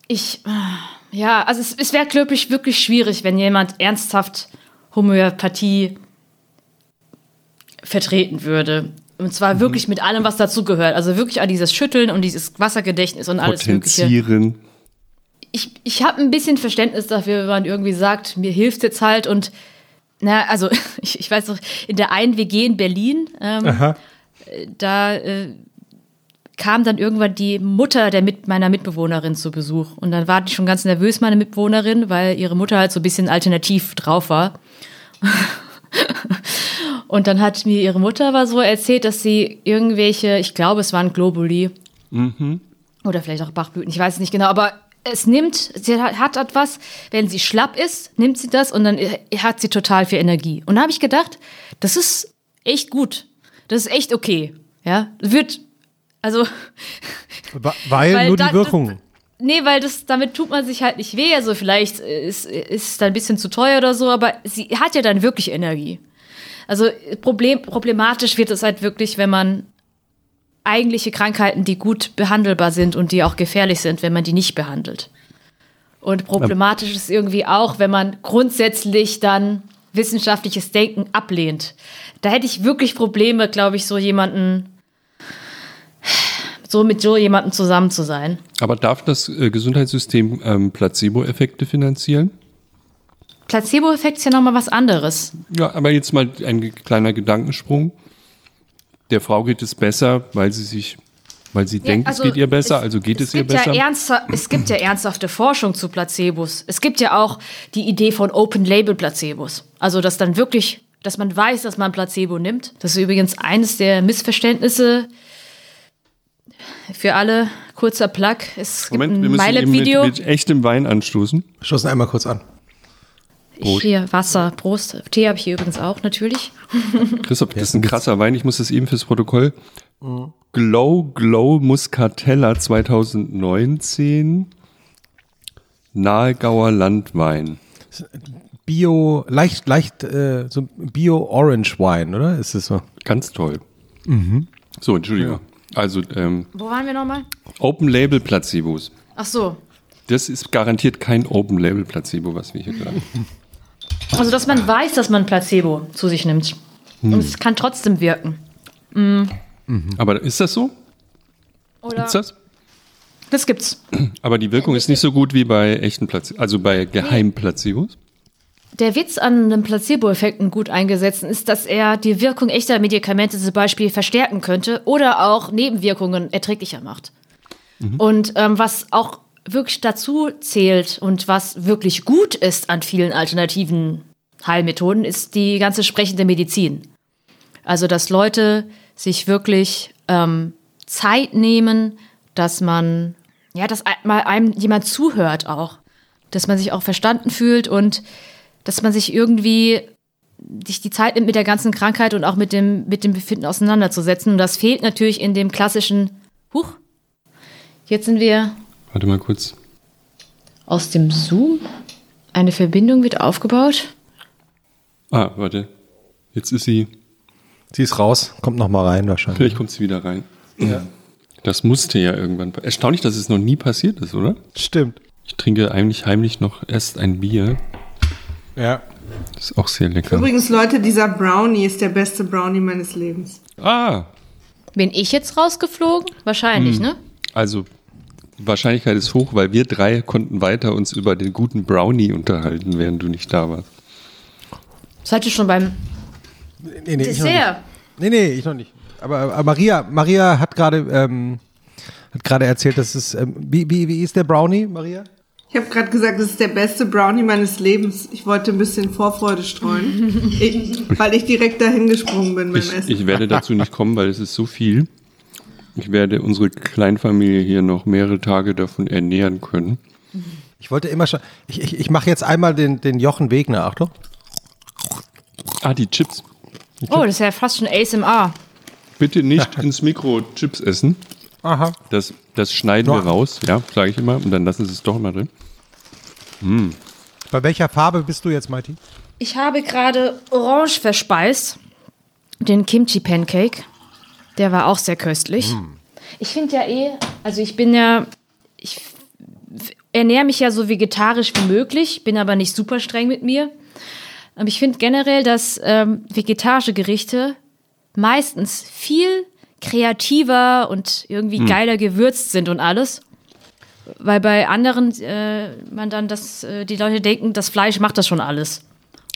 Ich, äh, ja, also es, es wäre, glaube ich, wirklich schwierig, wenn jemand ernsthaft Homöopathie vertreten würde. Und zwar wirklich mit allem, was dazugehört. Also wirklich an dieses Schütteln und dieses Wassergedächtnis und alles Mögliche. Ich, ich habe ein bisschen Verständnis dafür, wenn man irgendwie sagt, mir hilft jetzt halt und na, also ich, ich weiß noch, in der einen WG in Berlin, ähm, äh, da äh, kam dann irgendwann die Mutter der mit meiner Mitbewohnerin zu Besuch. Und dann war die schon ganz nervös, meine Mitbewohnerin, weil ihre Mutter halt so ein bisschen alternativ drauf war. Und dann hat mir ihre Mutter aber so erzählt, dass sie irgendwelche, ich glaube, es waren Globuli, Oder vielleicht auch Bachblüten, ich weiß es nicht genau, aber es nimmt, sie hat etwas, wenn sie schlapp ist, nimmt sie das und dann hat sie total viel Energie. Und da habe ich gedacht, das ist echt gut. Das ist echt okay. Ja, wird, also. Weil, weil nur die Wirkung. Das, nee, weil das, damit tut man sich halt nicht weh. Also vielleicht ist, es dann ein bisschen zu teuer oder so, aber sie hat ja dann wirklich Energie. Also Problem, problematisch wird es halt wirklich, wenn man eigentliche Krankheiten, die gut behandelbar sind und die auch gefährlich sind, wenn man die nicht behandelt. Und problematisch ist irgendwie auch, wenn man grundsätzlich dann wissenschaftliches Denken ablehnt. Da hätte ich wirklich Probleme, glaube ich, so jemanden, so mit so jemandem zusammen zu sein. Aber darf das äh, Gesundheitssystem ähm, Placebo-Effekte finanzieren? Placebo-Effekt ist ja nochmal was anderes. Ja, aber jetzt mal ein kleiner Gedankensprung der Frau geht es besser, weil sie sich, weil sie ja, denkt, also es geht ihr besser, es, also geht es, es ihr besser. Ja es gibt ja ernsthafte Forschung zu Placebos. Es gibt ja auch die Idee von Open-Label-Placebos. Also, dass dann wirklich, dass man weiß, dass man Placebo nimmt. Das ist übrigens eines der Missverständnisse für alle. Kurzer Plug. Es Moment, gibt ein wir müssen Video. Mit, mit echtem Wein anstoßen. Stoßen einmal kurz an. Ich hier Wasser, Prost. Tee habe ich hier übrigens auch, natürlich. Christoph, das ist ein krasser Wein. Ich muss das eben fürs Protokoll. Mhm. Glow Glow Muscatella 2019. Nahegauer Landwein. Bio, leicht, leicht, äh, so Bio Orange Wine, oder? Ist es so? Ganz toll. Mhm. So, Entschuldigung. Ja. Also, ähm, Wo waren wir nochmal? Open Label Placebos. Ach so. Das ist garantiert kein Open Label Placebo, was wir hier gerade. Also, dass man weiß, dass man Placebo zu sich nimmt. Hm. Und es kann trotzdem wirken. Mhm. Mhm. Aber ist das so? Oder Gibt's das? Das gibt's. Aber die Wirkung ist nicht so gut wie bei echten Placebos, also bei Geheimplacebos? Der Witz an einem Placebo-Effekten gut eingesetzten ist, dass er die Wirkung echter Medikamente zum Beispiel verstärken könnte oder auch Nebenwirkungen erträglicher macht. Mhm. Und ähm, was auch wirklich dazu zählt und was wirklich gut ist an vielen alternativen Heilmethoden, ist die ganze sprechende Medizin. Also, dass Leute sich wirklich ähm, Zeit nehmen, dass man, ja, dass mal einem jemand zuhört auch, dass man sich auch verstanden fühlt und dass man sich irgendwie sich die Zeit nimmt, mit der ganzen Krankheit und auch mit dem, mit dem Befinden auseinanderzusetzen. Und das fehlt natürlich in dem klassischen, huch, jetzt sind wir Warte mal kurz. Aus dem Zoom? Eine Verbindung wird aufgebaut? Ah, warte. Jetzt ist sie. Sie ist raus, kommt noch mal rein wahrscheinlich. Vielleicht kommt sie wieder rein. Ja. Das musste ja irgendwann. Erstaunlich, dass es noch nie passiert ist, oder? Stimmt. Ich trinke eigentlich heimlich noch erst ein Bier. Ja. Das ist auch sehr lecker. Übrigens, Leute, dieser Brownie ist der beste Brownie meines Lebens. Ah. Bin ich jetzt rausgeflogen? Wahrscheinlich, hm. ne? Also die Wahrscheinlichkeit ist hoch, weil wir drei konnten weiter uns über den guten Brownie unterhalten, während du nicht da warst. Seid ihr schon beim nee, nee, Dessert? Nee, nee, ich noch nicht. Aber, aber Maria, Maria hat gerade ähm, hat gerade erzählt, dass es ähm, wie, wie, wie ist der Brownie, Maria? Ich habe gerade gesagt, das ist der beste Brownie meines Lebens. Ich wollte ein bisschen Vorfreude streuen, ich, weil ich direkt dahin gesprungen bin beim ich, Essen. Ich werde dazu nicht kommen, weil es ist so viel. Ich werde unsere Kleinfamilie hier noch mehrere Tage davon ernähren können. Ich wollte immer schon. Ich, ich, ich mache jetzt einmal den, den Jochen Wegner, Achtung. Ah, die Chips. Die Chips. Oh, das ist ja fast schon ASMR. Bitte nicht ins Mikro Chips essen. Aha. Das, das schneiden wir raus, ja, sage ich immer. Und dann lassen Sie es doch immer drin. Mm. Bei welcher Farbe bist du jetzt, Mighty? Ich habe gerade Orange verspeist. Den Kimchi Pancake. Der war auch sehr köstlich. Mm. Ich finde ja eh, also ich bin ja, ich ernähre mich ja so vegetarisch wie möglich, bin aber nicht super streng mit mir. Aber ich finde generell, dass ähm, vegetarische Gerichte meistens viel kreativer und irgendwie hm. geiler gewürzt sind und alles. Weil bei anderen äh, man dann das, äh, die Leute denken, das Fleisch macht das schon alles.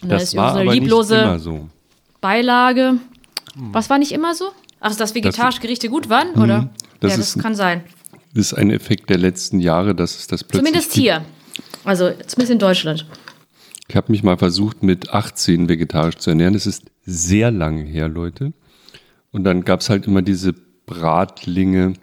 Und das war so eine lieblose so. Beilage. Hm. Was war nicht immer so? Ach, dass vegetarische Gerichte gut waren, mhm. oder? Das ja, das ist, kann sein. Das ist ein Effekt der letzten Jahre, dass es das plötzlich Zumindest hier. Also zumindest in Deutschland. Ich habe mich mal versucht, mit 18 vegetarisch zu ernähren. Das ist sehr lange her, Leute. Und dann gab es halt immer diese Bratlinge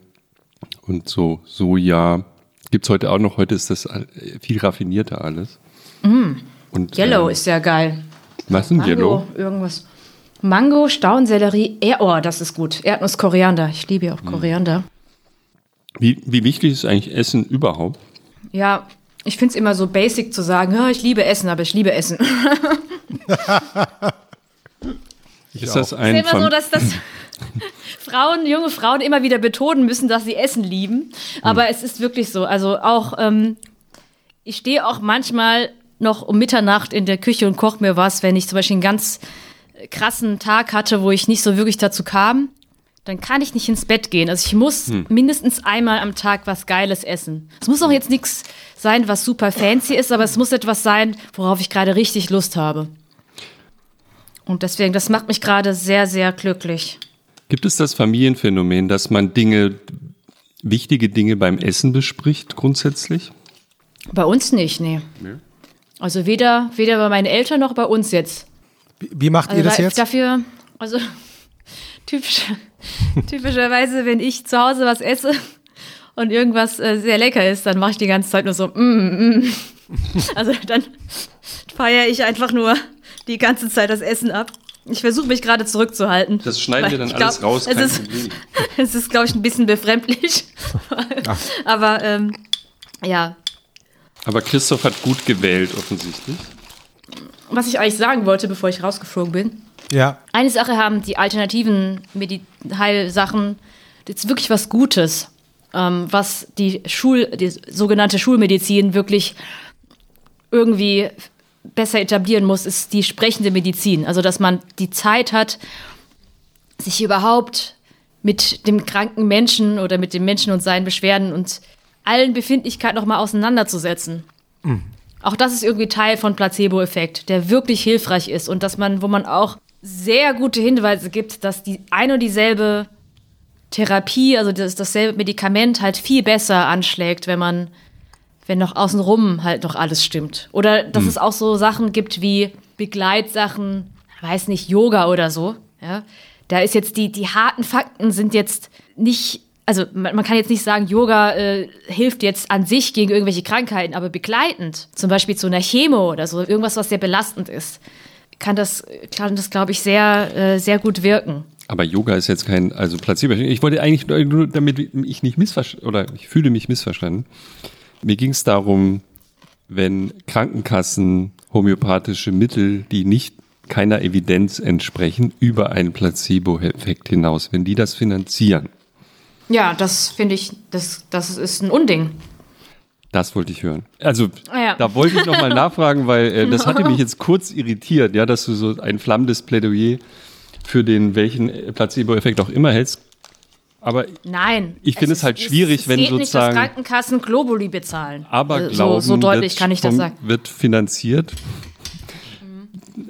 und so Soja. Gibt's heute auch noch. Heute ist das äh, viel raffinierter alles. Und, Yellow ähm, ist ja geil. Was ist denn Mango, Yellow? irgendwas. Mango, Staunsellerie, er oh, das ist gut. Erdnuss, Koriander. Ich liebe ja auch Koriander. Wie, wie wichtig ist eigentlich Essen überhaupt? Ja, ich finde es immer so basic zu sagen, ja, ich liebe Essen, aber ich liebe Essen. ist das Es ein ist immer so, dass das Frauen, junge Frauen immer wieder betonen müssen, dass sie Essen lieben. Aber es ist wirklich so. Also auch, ähm, ich stehe auch manchmal noch um Mitternacht in der Küche und koche mir was, wenn ich zum Beispiel einen ganz krassen Tag hatte, wo ich nicht so wirklich dazu kam. Dann kann ich nicht ins Bett gehen. Also ich muss mindestens einmal am Tag was Geiles essen. Es muss auch jetzt nichts sein, was super fancy ist, aber es muss etwas sein, worauf ich gerade richtig Lust habe. Und deswegen, das macht mich gerade sehr, sehr glücklich. Gibt es das Familienphänomen, dass man Dinge, wichtige Dinge beim Essen bespricht, grundsätzlich? Bei uns nicht, nee. Also weder, weder bei meinen Eltern noch bei uns jetzt. Wie, wie macht Also ihr das da, jetzt? dafür, also typisch, typischerweise, wenn ich zu Hause was esse und irgendwas äh, sehr lecker ist, dann mache ich die ganze Zeit nur so, mm, mm. Also dann feiere ich einfach nur die ganze Zeit das Essen ab. Ich versuche mich gerade zurückzuhalten. Das schneiden wir dann alles glaub, raus, Es ist, es ist, glaube ich, ein bisschen befremdlich. Aber ähm, ja, Aber Christoph hat gut gewählt, offensichtlich. was ich eigentlich sagen wollte, bevor ich rausgeflogen bin. Ja. Eine Sache haben die alternativen Medi Heilsachen jetzt wirklich was Gutes, ähm, was die Schul, die sogenannte Schulmedizin wirklich irgendwie besser etablieren muss, ist die sprechende Medizin. Also dass man die Zeit hat, sich überhaupt mit dem kranken Menschen oder mit dem Menschen und seinen Beschwerden und allen Befindlichkeiten nochmal auseinanderzusetzen. Auch das ist irgendwie Teil von Placebo-Effekt, der wirklich hilfreich ist und dass man, wo man auch sehr gute Hinweise gibt, dass die ein und dieselbe Therapie, also das, dasselbe Medikament halt viel besser anschlägt, wenn man, wenn noch außenrum halt noch alles stimmt. Oder dass es auch so Sachen gibt wie Begleitsachen, weiß nicht, Yoga oder so. Ja? Da ist jetzt die, die harten Fakten sind jetzt nicht, also man, man kann jetzt nicht sagen, Yoga äh, hilft jetzt an sich gegen irgendwelche Krankheiten, aber begleitend, zum Beispiel zu einer Chemo oder so, irgendwas, was sehr belastend ist, kann das, kann das glaube ich, sehr, äh, sehr gut wirken. Aber Yoga ist jetzt kein, also Placebo. Ich wollte eigentlich nur, damit ich nicht missverstanden, oder ich fühle mich missverstanden. Mir ging es darum, wenn Krankenkassen homöopathische Mittel, die nicht keiner Evidenz entsprechen, über einen Placebo-Effekt hinaus, wenn die das finanzieren. Ja, das finde ich, das, das ist ein Unding. Das wollte ich hören. Also Ah ja. da wollte ich nochmal nachfragen, weil äh, das hatte mich jetzt kurz irritiert, ja, dass du so ein flammendes Plädoyer für den welchen Placebo-Effekt auch immer hältst. Aber Nein. Ich finde es halt schwierig, wenn geht nicht, dass sozusagen- Krankenkassen Globuli bezahlen. aber Äh, glauben, so, so deutlich kann ich das sagen. wird finanziert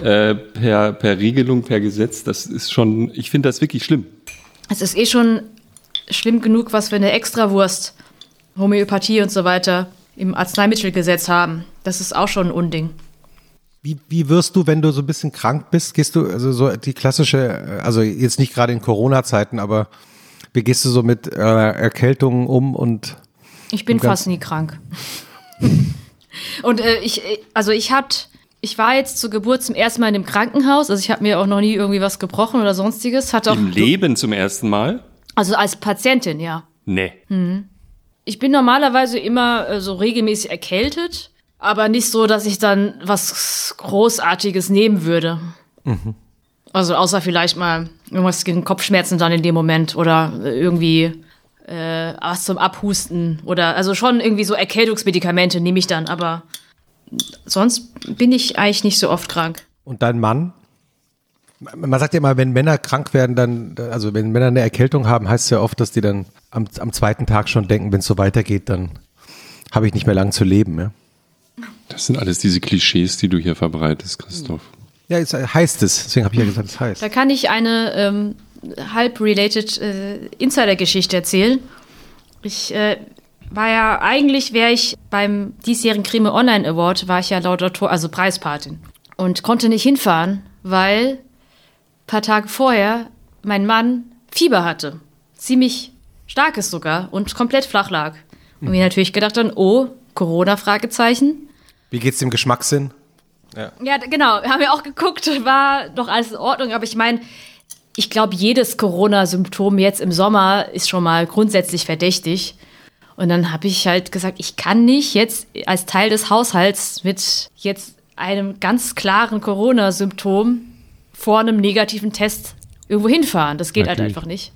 äh, per, per Regelung, per Gesetz. Das ist schon, ich finde das wirklich schlimm. Es ist eh schon schlimm genug, was wir eine Extrawurst, Homöopathie und so weiter im Arzneimittelgesetz haben. Das ist auch schon ein Unding. Wie, wie wirst du, wenn du so ein bisschen krank bist, gehst du, also so die klassische, also jetzt nicht gerade in Corona-Zeiten, aber wie gehst du so mit äh, Erkältungen um und Ich bin fast nie krank. und äh, ich, äh, also ich hat, ich war jetzt zur Geburt zum ersten Mal in einem Krankenhaus. Also ich habe mir auch noch nie irgendwie was gebrochen oder sonstiges. Hat auch, Im Leben zum ersten Mal? also als Patientin, ja. Nee. Ich bin normalerweise immer äh, so regelmäßig erkältet, aber nicht so, dass ich dann was Großartiges nehmen würde. Also außer vielleicht mal irgendwas gegen Kopfschmerzen dann in dem Moment oder äh, irgendwie äh, was zum Abhusten oder also schon irgendwie so Erkältungsmedikamente nehme ich dann, aber sonst bin ich eigentlich nicht so oft krank. Und dein Mann? Man sagt ja immer, wenn Männer krank werden, dann, also wenn Männer eine Erkältung haben, heißt es ja oft, dass die dann am, am zweiten Tag schon denken, wenn es so weitergeht, dann habe ich nicht mehr lang zu leben. Ja, Das sind alles diese Klischees, die du hier verbreitest, Christoph. Ja es heißt es, deswegen habe ich ja gesagt, es heißt. Da kann ich eine ähm, halb related äh, Insider-Geschichte erzählen. Ich äh, war ja eigentlich wäre ich beim diesjährigen Crime Online Award war ich ja Laudator, also Preispatin und konnte nicht hinfahren, weil ein paar Tage vorher mein Mann Fieber hatte, ziemlich starkes sogar und komplett flach lag. Und wir natürlich gedacht haben, oh, Corona-Fragezeichen. Wie geht's dem Geschmackssinn? Ja, d- genau. Haben wir auch geguckt, war doch alles in Ordnung. Aber ich meine, ich glaube, jedes Corona-Symptom jetzt im Sommer ist schon mal grundsätzlich verdächtig. Und dann habe ich halt gesagt, ich kann nicht jetzt als Teil des Haushalts mit jetzt einem ganz klaren Corona-Symptom vor einem negativen Test irgendwo hinfahren. Das geht halt Natürlich. einfach nicht.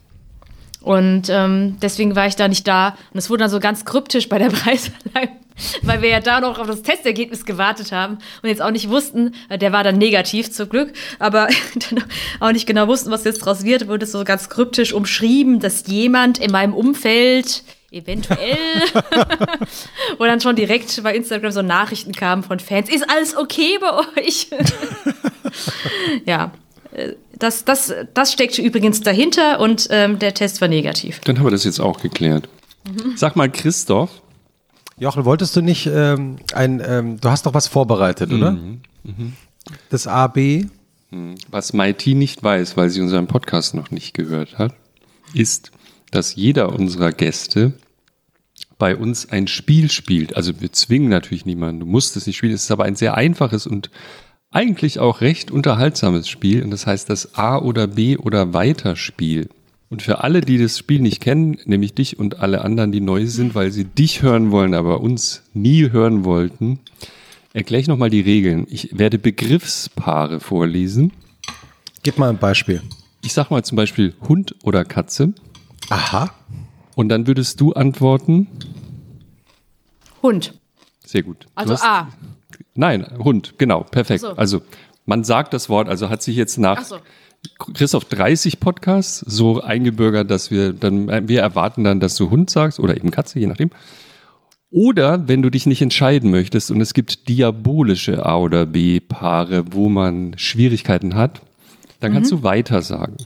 Und ähm, deswegen war ich da nicht da. Und es wurde dann so ganz kryptisch bei der Preisanlage, weil wir ja da noch auf das Testergebnis gewartet haben und jetzt auch nicht wussten, äh, der war dann negativ zum Glück, aber dann auch nicht genau wussten, was jetzt draus wird, wurde so ganz kryptisch umschrieben, dass jemand in meinem Umfeld eventuell wo dann schon direkt bei Instagram so Nachrichten kamen von Fans, ist alles okay bei euch? ja, äh, das, das, das steckte übrigens dahinter und ähm, der Test war negativ. Dann haben wir das jetzt auch geklärt. Sag mal, Christoph, Jochen, wolltest du nicht ähm, ein, ähm, du hast doch was vorbereitet, oder? Das AB. was Maiti nicht weiß, weil sie unseren Podcast noch nicht gehört hat, ist, dass jeder unserer Gäste bei uns ein Spiel spielt. Also wir zwingen natürlich niemanden, du musst es nicht spielen. Es ist aber ein sehr einfaches und eigentlich auch recht unterhaltsames Spiel. Und das heißt das A oder B oder Weiter Spiel. Und für alle, die das Spiel nicht kennen, nämlich dich und alle anderen, die neu sind, weil sie dich hören wollen, aber uns nie hören wollten, erkläre ich nochmal die Regeln. Ich werde Begriffspaare vorlesen. Gib mal ein Beispiel. Ich sag mal zum Beispiel Hund oder Katze. Aha. Und dann würdest du antworten. Hund. Sehr gut. Also hast- A. Nein, Hund, genau, perfekt. So. Also man sagt das Wort, also hat sich jetzt nach Ach so. Christoph 30 Podcasts so eingebürgert, dass wir dann, wir erwarten dann, dass du Hund sagst oder eben Katze, je nachdem. Oder wenn du dich nicht entscheiden möchtest und es gibt diabolische A oder B Paare, wo man Schwierigkeiten hat, dann kannst du weiter sagen.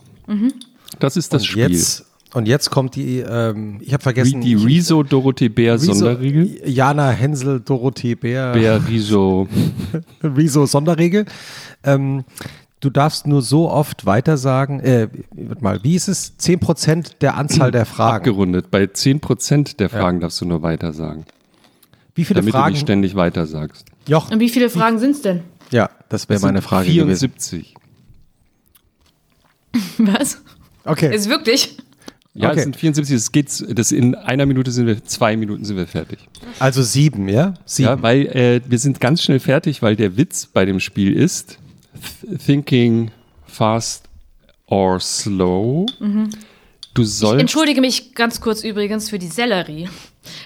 Das ist das Und Spiel. jetzt, und jetzt kommt die, ähm, ich habe vergessen. die Riso Dorothee Bär Rezo- Sonderregel. Jana Hensel, Dorothee Bär, Bär Riso. Rezo Sonderregel. Ähm, du darfst nur so oft weitersagen, äh, warte mal, wie ist es? 10% der Anzahl der Fragen. Abgerundet. Bei 10% der Fragen darfst du nur weiter sagen. Wie viele Damit du Fragen? nicht ständig weiter sagst. Jochen, Und wie viele Fragen sind es denn? ja, das wäre meine Frage gewesen. 74. Was? Okay. Ist wirklich? Ja, Okay. es sind 74. Es geht, das in einer Minute sind wir, zwei Minuten sind wir fertig. Also sieben, ja? Sieben. Ja, weil äh, wir sind ganz schnell fertig, weil der Witz bei dem Spiel ist thinking fast or slow. Du Ich sollst entschuldige mich ganz kurz übrigens für die Sellerie.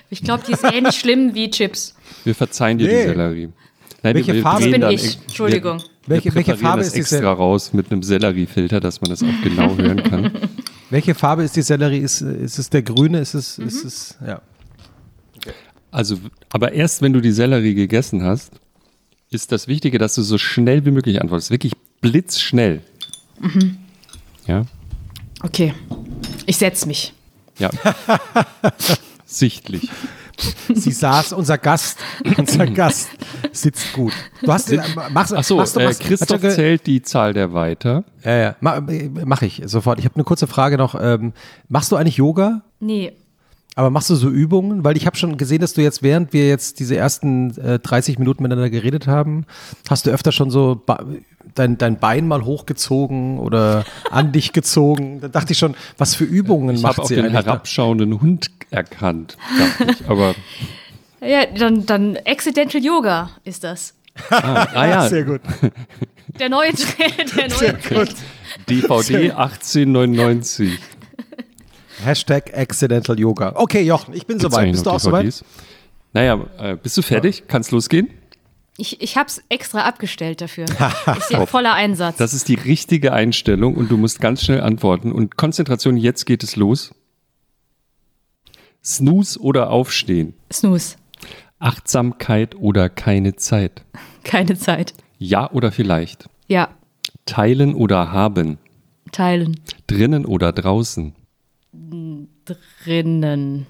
Ich glaube, die ist ähnlich schlimm wie Chips. wir verzeihen dir Nee. die Sellerie. Nein, Welche wir, wir Farbe? drehen bin ich. Entschuldigung. Wir, Welche- wir welche Farbe das ist die extra Sel- raus mit einem Selleriefilter, dass man das auch genau hören kann. Welche Farbe ist die Sellerie? Ist, ist es der grüne? Ist es, Mhm. ist es, ja. Also, aber erst wenn du die Sellerie gegessen hast, ist das Wichtige, dass du so schnell wie möglich antwortest. Wirklich blitzschnell. Mhm. Ja, Okay. Ich setz mich. ja. Sichtlich. Sie saß, unser Gast, unser Gast sitzt gut. Du hast, äh, machst, Achso, machst du äh, was? Christoph Warte, zählt die Zahl der Weiter. Ja, ja, mach, mach ich sofort. Ich habe eine kurze Frage noch. Ähm, machst du eigentlich Yoga? Nee. Aber machst du so Übungen? Weil ich habe schon gesehen, dass du jetzt, während wir jetzt diese ersten äh, 30 Minuten miteinander geredet haben, hast du öfter schon so dein, dein Bein mal hochgezogen oder an dich gezogen. Da dachte ich schon, was für Übungen Ich macht habe auch sie den da? herabschauenden Hund erkannt, dachte ich. Aber Ja, dann, dann Accidental Yoga ist das. ah, ja, Sehr gut. Der neue Trend. Der neue Trend. DVD 1899. Hashtag Accidental Yoga. Okay, Jochen, ich bin Gibt's soweit. Bist du auch soweit? DVDs? Naja, äh, bist du fertig? Kann's losgehen? Ich, ich hab's extra abgestellt dafür. Ist ja voller Einsatz. Das ist die richtige Einstellung und du musst ganz schnell antworten. Und Konzentration, jetzt geht es los. Snooze oder Aufstehen? Snooze. Achtsamkeit oder keine Zeit? Keine Zeit. Ja oder vielleicht? Ja. Teilen oder haben? Teilen. Drinnen oder draußen? Drinnen.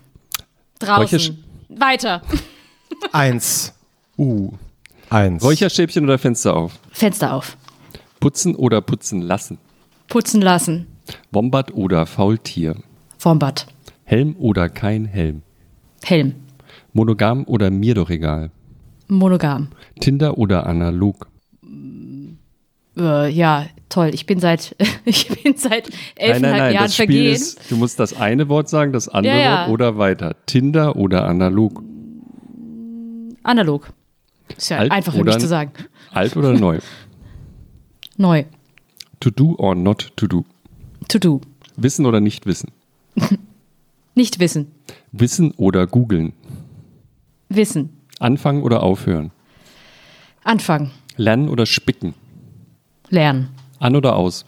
Räuchersch- Draußen. Weiter. Eins. Uh. Eins. Räucherstäbchen oder Fenster auf? Fenster auf. Putzen oder putzen lassen? Putzen lassen. Wombat oder Faultier? Vorm Bad. Helm oder kein Helm? Helm. Monogam oder mir doch egal? Monogam. Tinder oder analog? Äh, ja, toll. Ich bin seit, ich bin seit elfeinhalb Jahren das Spiel vergehen. ist, du musst das eine Wort sagen, das andere Ja, ja. Wort oder weiter. Tinder oder analog? Analog. Ist ja Alt einfach für mich zu sagen. Alt oder neu? Neu. To do or not to do? To do. Wissen oder nicht wissen? Nicht wissen. Wissen oder googeln? Wissen. Anfangen oder aufhören? Anfangen. Lernen oder spicken? Lernen. An oder aus?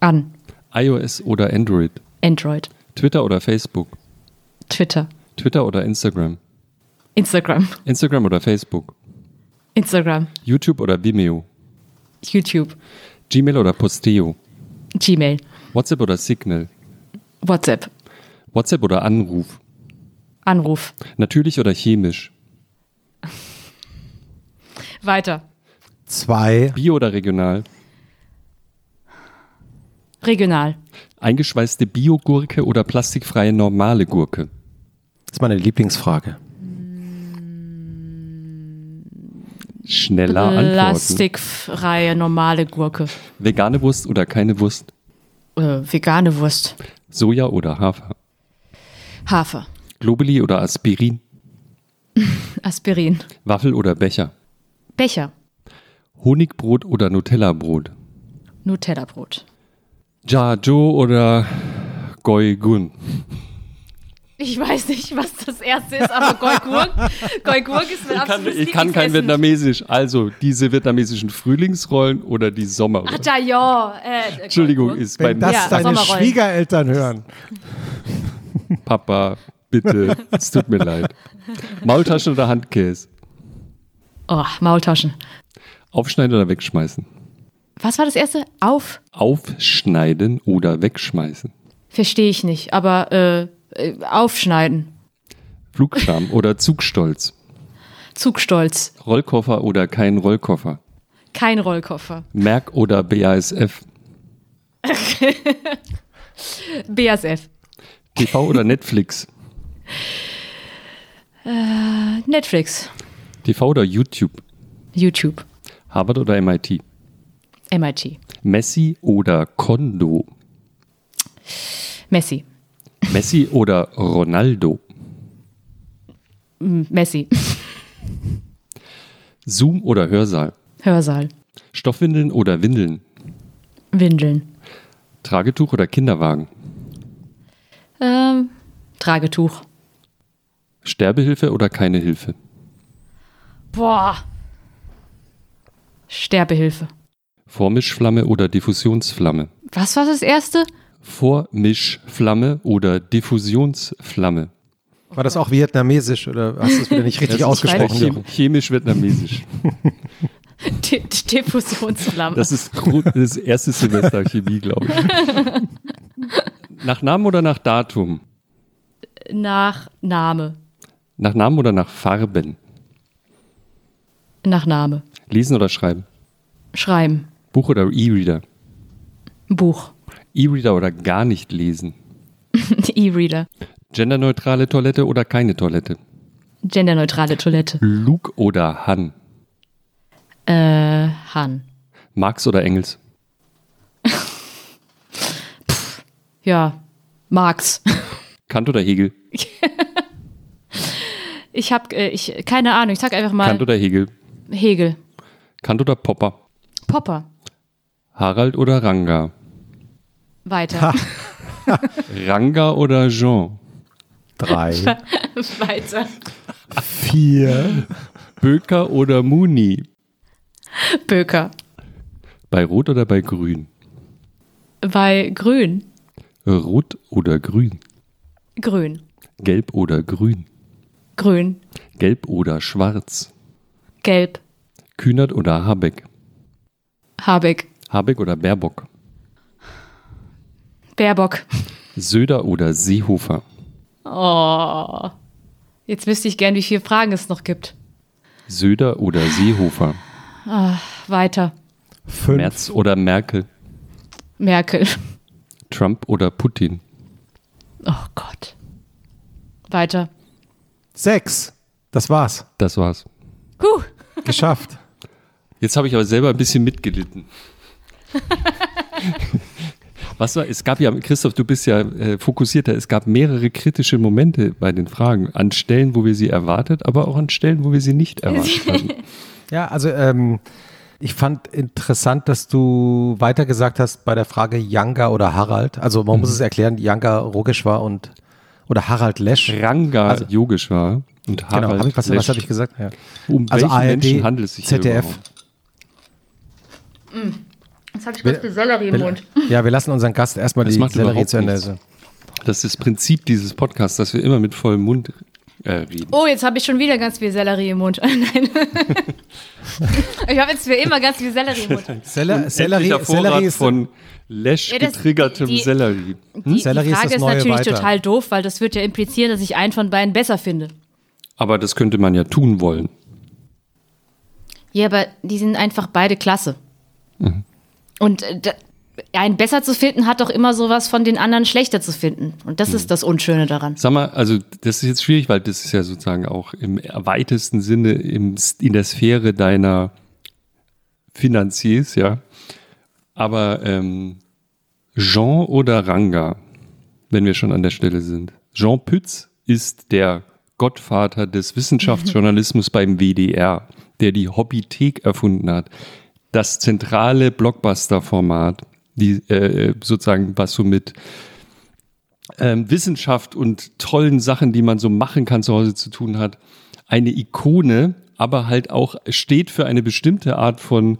An. iOS oder Android? Android. Twitter oder Facebook? Twitter. Twitter oder Instagram? Instagram. Instagram oder Facebook? Instagram. YouTube oder Vimeo? YouTube. Gmail oder Posteo? Gmail. WhatsApp oder Signal? WhatsApp. WhatsApp oder Anruf? Anruf. Natürlich oder chemisch? Weiter. Zwei. Bio oder regional? Regional. Eingeschweißte Biogurke oder plastikfreie normale Gurke? Das ist meine Lieblingsfrage. Schneller antworten. Plastikfreie normale Gurke. Vegane Wurst oder keine Wurst? Äh, vegane Wurst. Soja oder Hafer? Hafer. Globuli oder Aspirin? Aspirin. Waffel oder Becher? Becher. Honigbrot oder Nutella-Brot? Nutella-Brot. Ja Joe oder Goy Gun? Ich weiß nicht, was das erste ist, aber Goigurk. Goigurk ist mein Ich kann, absolutes ich kann kein. Vietnamesisch. Also diese vietnamesischen Frühlingsrollen oder die Sommerrollen? Ach ja. Äh, Entschuldigung, Goigurk. ist beim Wenn das Ja, deine. Schwiegereltern hören. Papa, bitte, es tut mir leid. Maultaschen oder Handkäse? Oh, Maultaschen. Aufschneiden oder wegschmeißen? Was war das erste? Auf? Aufschneiden oder wegschmeißen? Verstehe ich nicht, aber äh, äh, aufschneiden. Flugscham oder Zugstolz? Zugstolz. Rollkoffer oder kein Rollkoffer? Kein Rollkoffer. Merck oder BASF? BASF. TV oder Netflix? Netflix. TV oder YouTube? YouTube. Harvard oder MIT? MIT. Messi oder Kondo? Messi. Messi oder Ronaldo? Messi. Zoom oder Hörsaal? Hörsaal. Stoffwindeln oder Windeln? Windeln. Tragetuch oder Kinderwagen? Ähm, Tragetuch. Sterbehilfe oder keine Hilfe? Boah. Sterbehilfe. Vormischflamme oder Diffusionsflamme? Was war das erste? Vormischflamme oder Diffusionsflamme? War das auch vietnamesisch oder hast du es wieder nicht richtig ausgesprochen? chem-? Chemisch-vietnamesisch. Di- Di- Diffusionsflamme. Das ist das erste Semester Chemie, glaube ich. Nach Namen oder nach Datum? Nach Name. Nach Namen oder nach Farben? Nach Name. Lesen oder schreiben? Schreiben. Buch oder E-Reader? Buch. E-Reader oder gar nicht lesen? E-Reader. Genderneutrale Toilette oder keine Toilette? Genderneutrale Toilette. Luke oder Han? Äh, Han. Marx oder Engels? Ja. Marx. Kant oder Hegel? Ich hab, äh, ich, keine Ahnung, ich sag einfach mal Kant oder Hegel? Hegel. Kant oder Popper? Popper. Harald oder Ranga? Weiter. Ranga oder Jean? Drei, Weiter. vier, Böker oder Muni? Böker. Bei Rot oder bei Grün? Bei Grün. Rot oder Grün? Grün. Gelb oder Grün? Grün. Gelb oder Schwarz? Gelb. Kühnert oder Habeck? Habeck. Habeck oder Baerbock? Baerbock. Söder oder Seehofer? Oh. Jetzt wüsste ich gern, wie viele Fragen es noch gibt. Söder oder Seehofer? Weiter. fünf, Merz oder Merkel? Merkel. Trump oder Putin? Oh Gott. weiter. Sechs. Das war's. Das war's. Huh. Geschafft. Jetzt habe ich aber selber ein bisschen mitgelitten. Was war, es gab ja, Christoph, du bist ja äh, fokussierter, es gab mehrere kritische Momente bei den Fragen. An Stellen, wo wir sie erwartet, aber auch an Stellen, wo wir sie nicht erwartet haben. Ja, also ähm, ich fand interessant, dass du weiter gesagt hast bei der Frage Yanga oder Harald. Also man muss es erklären, Yanga Rogeshwar und oder Harald Lesch. Ranga Also- Yogeshwar und Genau, Harald hab ich, was, was Lesch. habe ich gesagt? Ja. Um Also welchen ARD, Menschen handelt es sich hier ZDF. überhaupt? Jetzt habe ich kurz die Sellerie im Mund. Ja, wir lassen unseren Gast erstmal Das die Sellerie zu Ende. Das ist das Prinzip dieses Podcasts, dass wir immer mit vollem Mund äh, reden. Oh, jetzt habe ich schon wieder ganz viel Sellerie im Mund. Nein. ich habe jetzt wie immer ganz viel Sellerie im Mund. Sella- Sellerie, Sellerie ist von Lesch Ja, getriggertem die- Sellerie. Die, Sellerie die ist Frage ist, neue natürlich Weiter. total doof, weil das wird ja implizieren, dass ich einen von beiden besser finde. Aber das könnte man ja tun wollen. Ja, aber die sind einfach beide klasse. Und äh, einen besser zu finden, hat doch immer sowas von den anderen schlechter zu finden. Und das ist das Unschöne daran. Sag mal, also das ist jetzt schwierig, weil das ist ja sozusagen auch im weitesten Sinne im, in der Sphäre deiner Finanziers, ja. Aber ähm, Jean oder Ranga, wenn wir schon an der Stelle sind. Jean Pütz ist der Gottvater des Wissenschaftsjournalismus beim WDR, der die Hobbythek erfunden hat. Das zentrale Blockbuster-Format, die äh, sozusagen was so mit ähm, Wissenschaft und tollen Sachen, die man so machen kann zu Hause zu tun hat, eine Ikone, aber halt auch steht für eine bestimmte Art von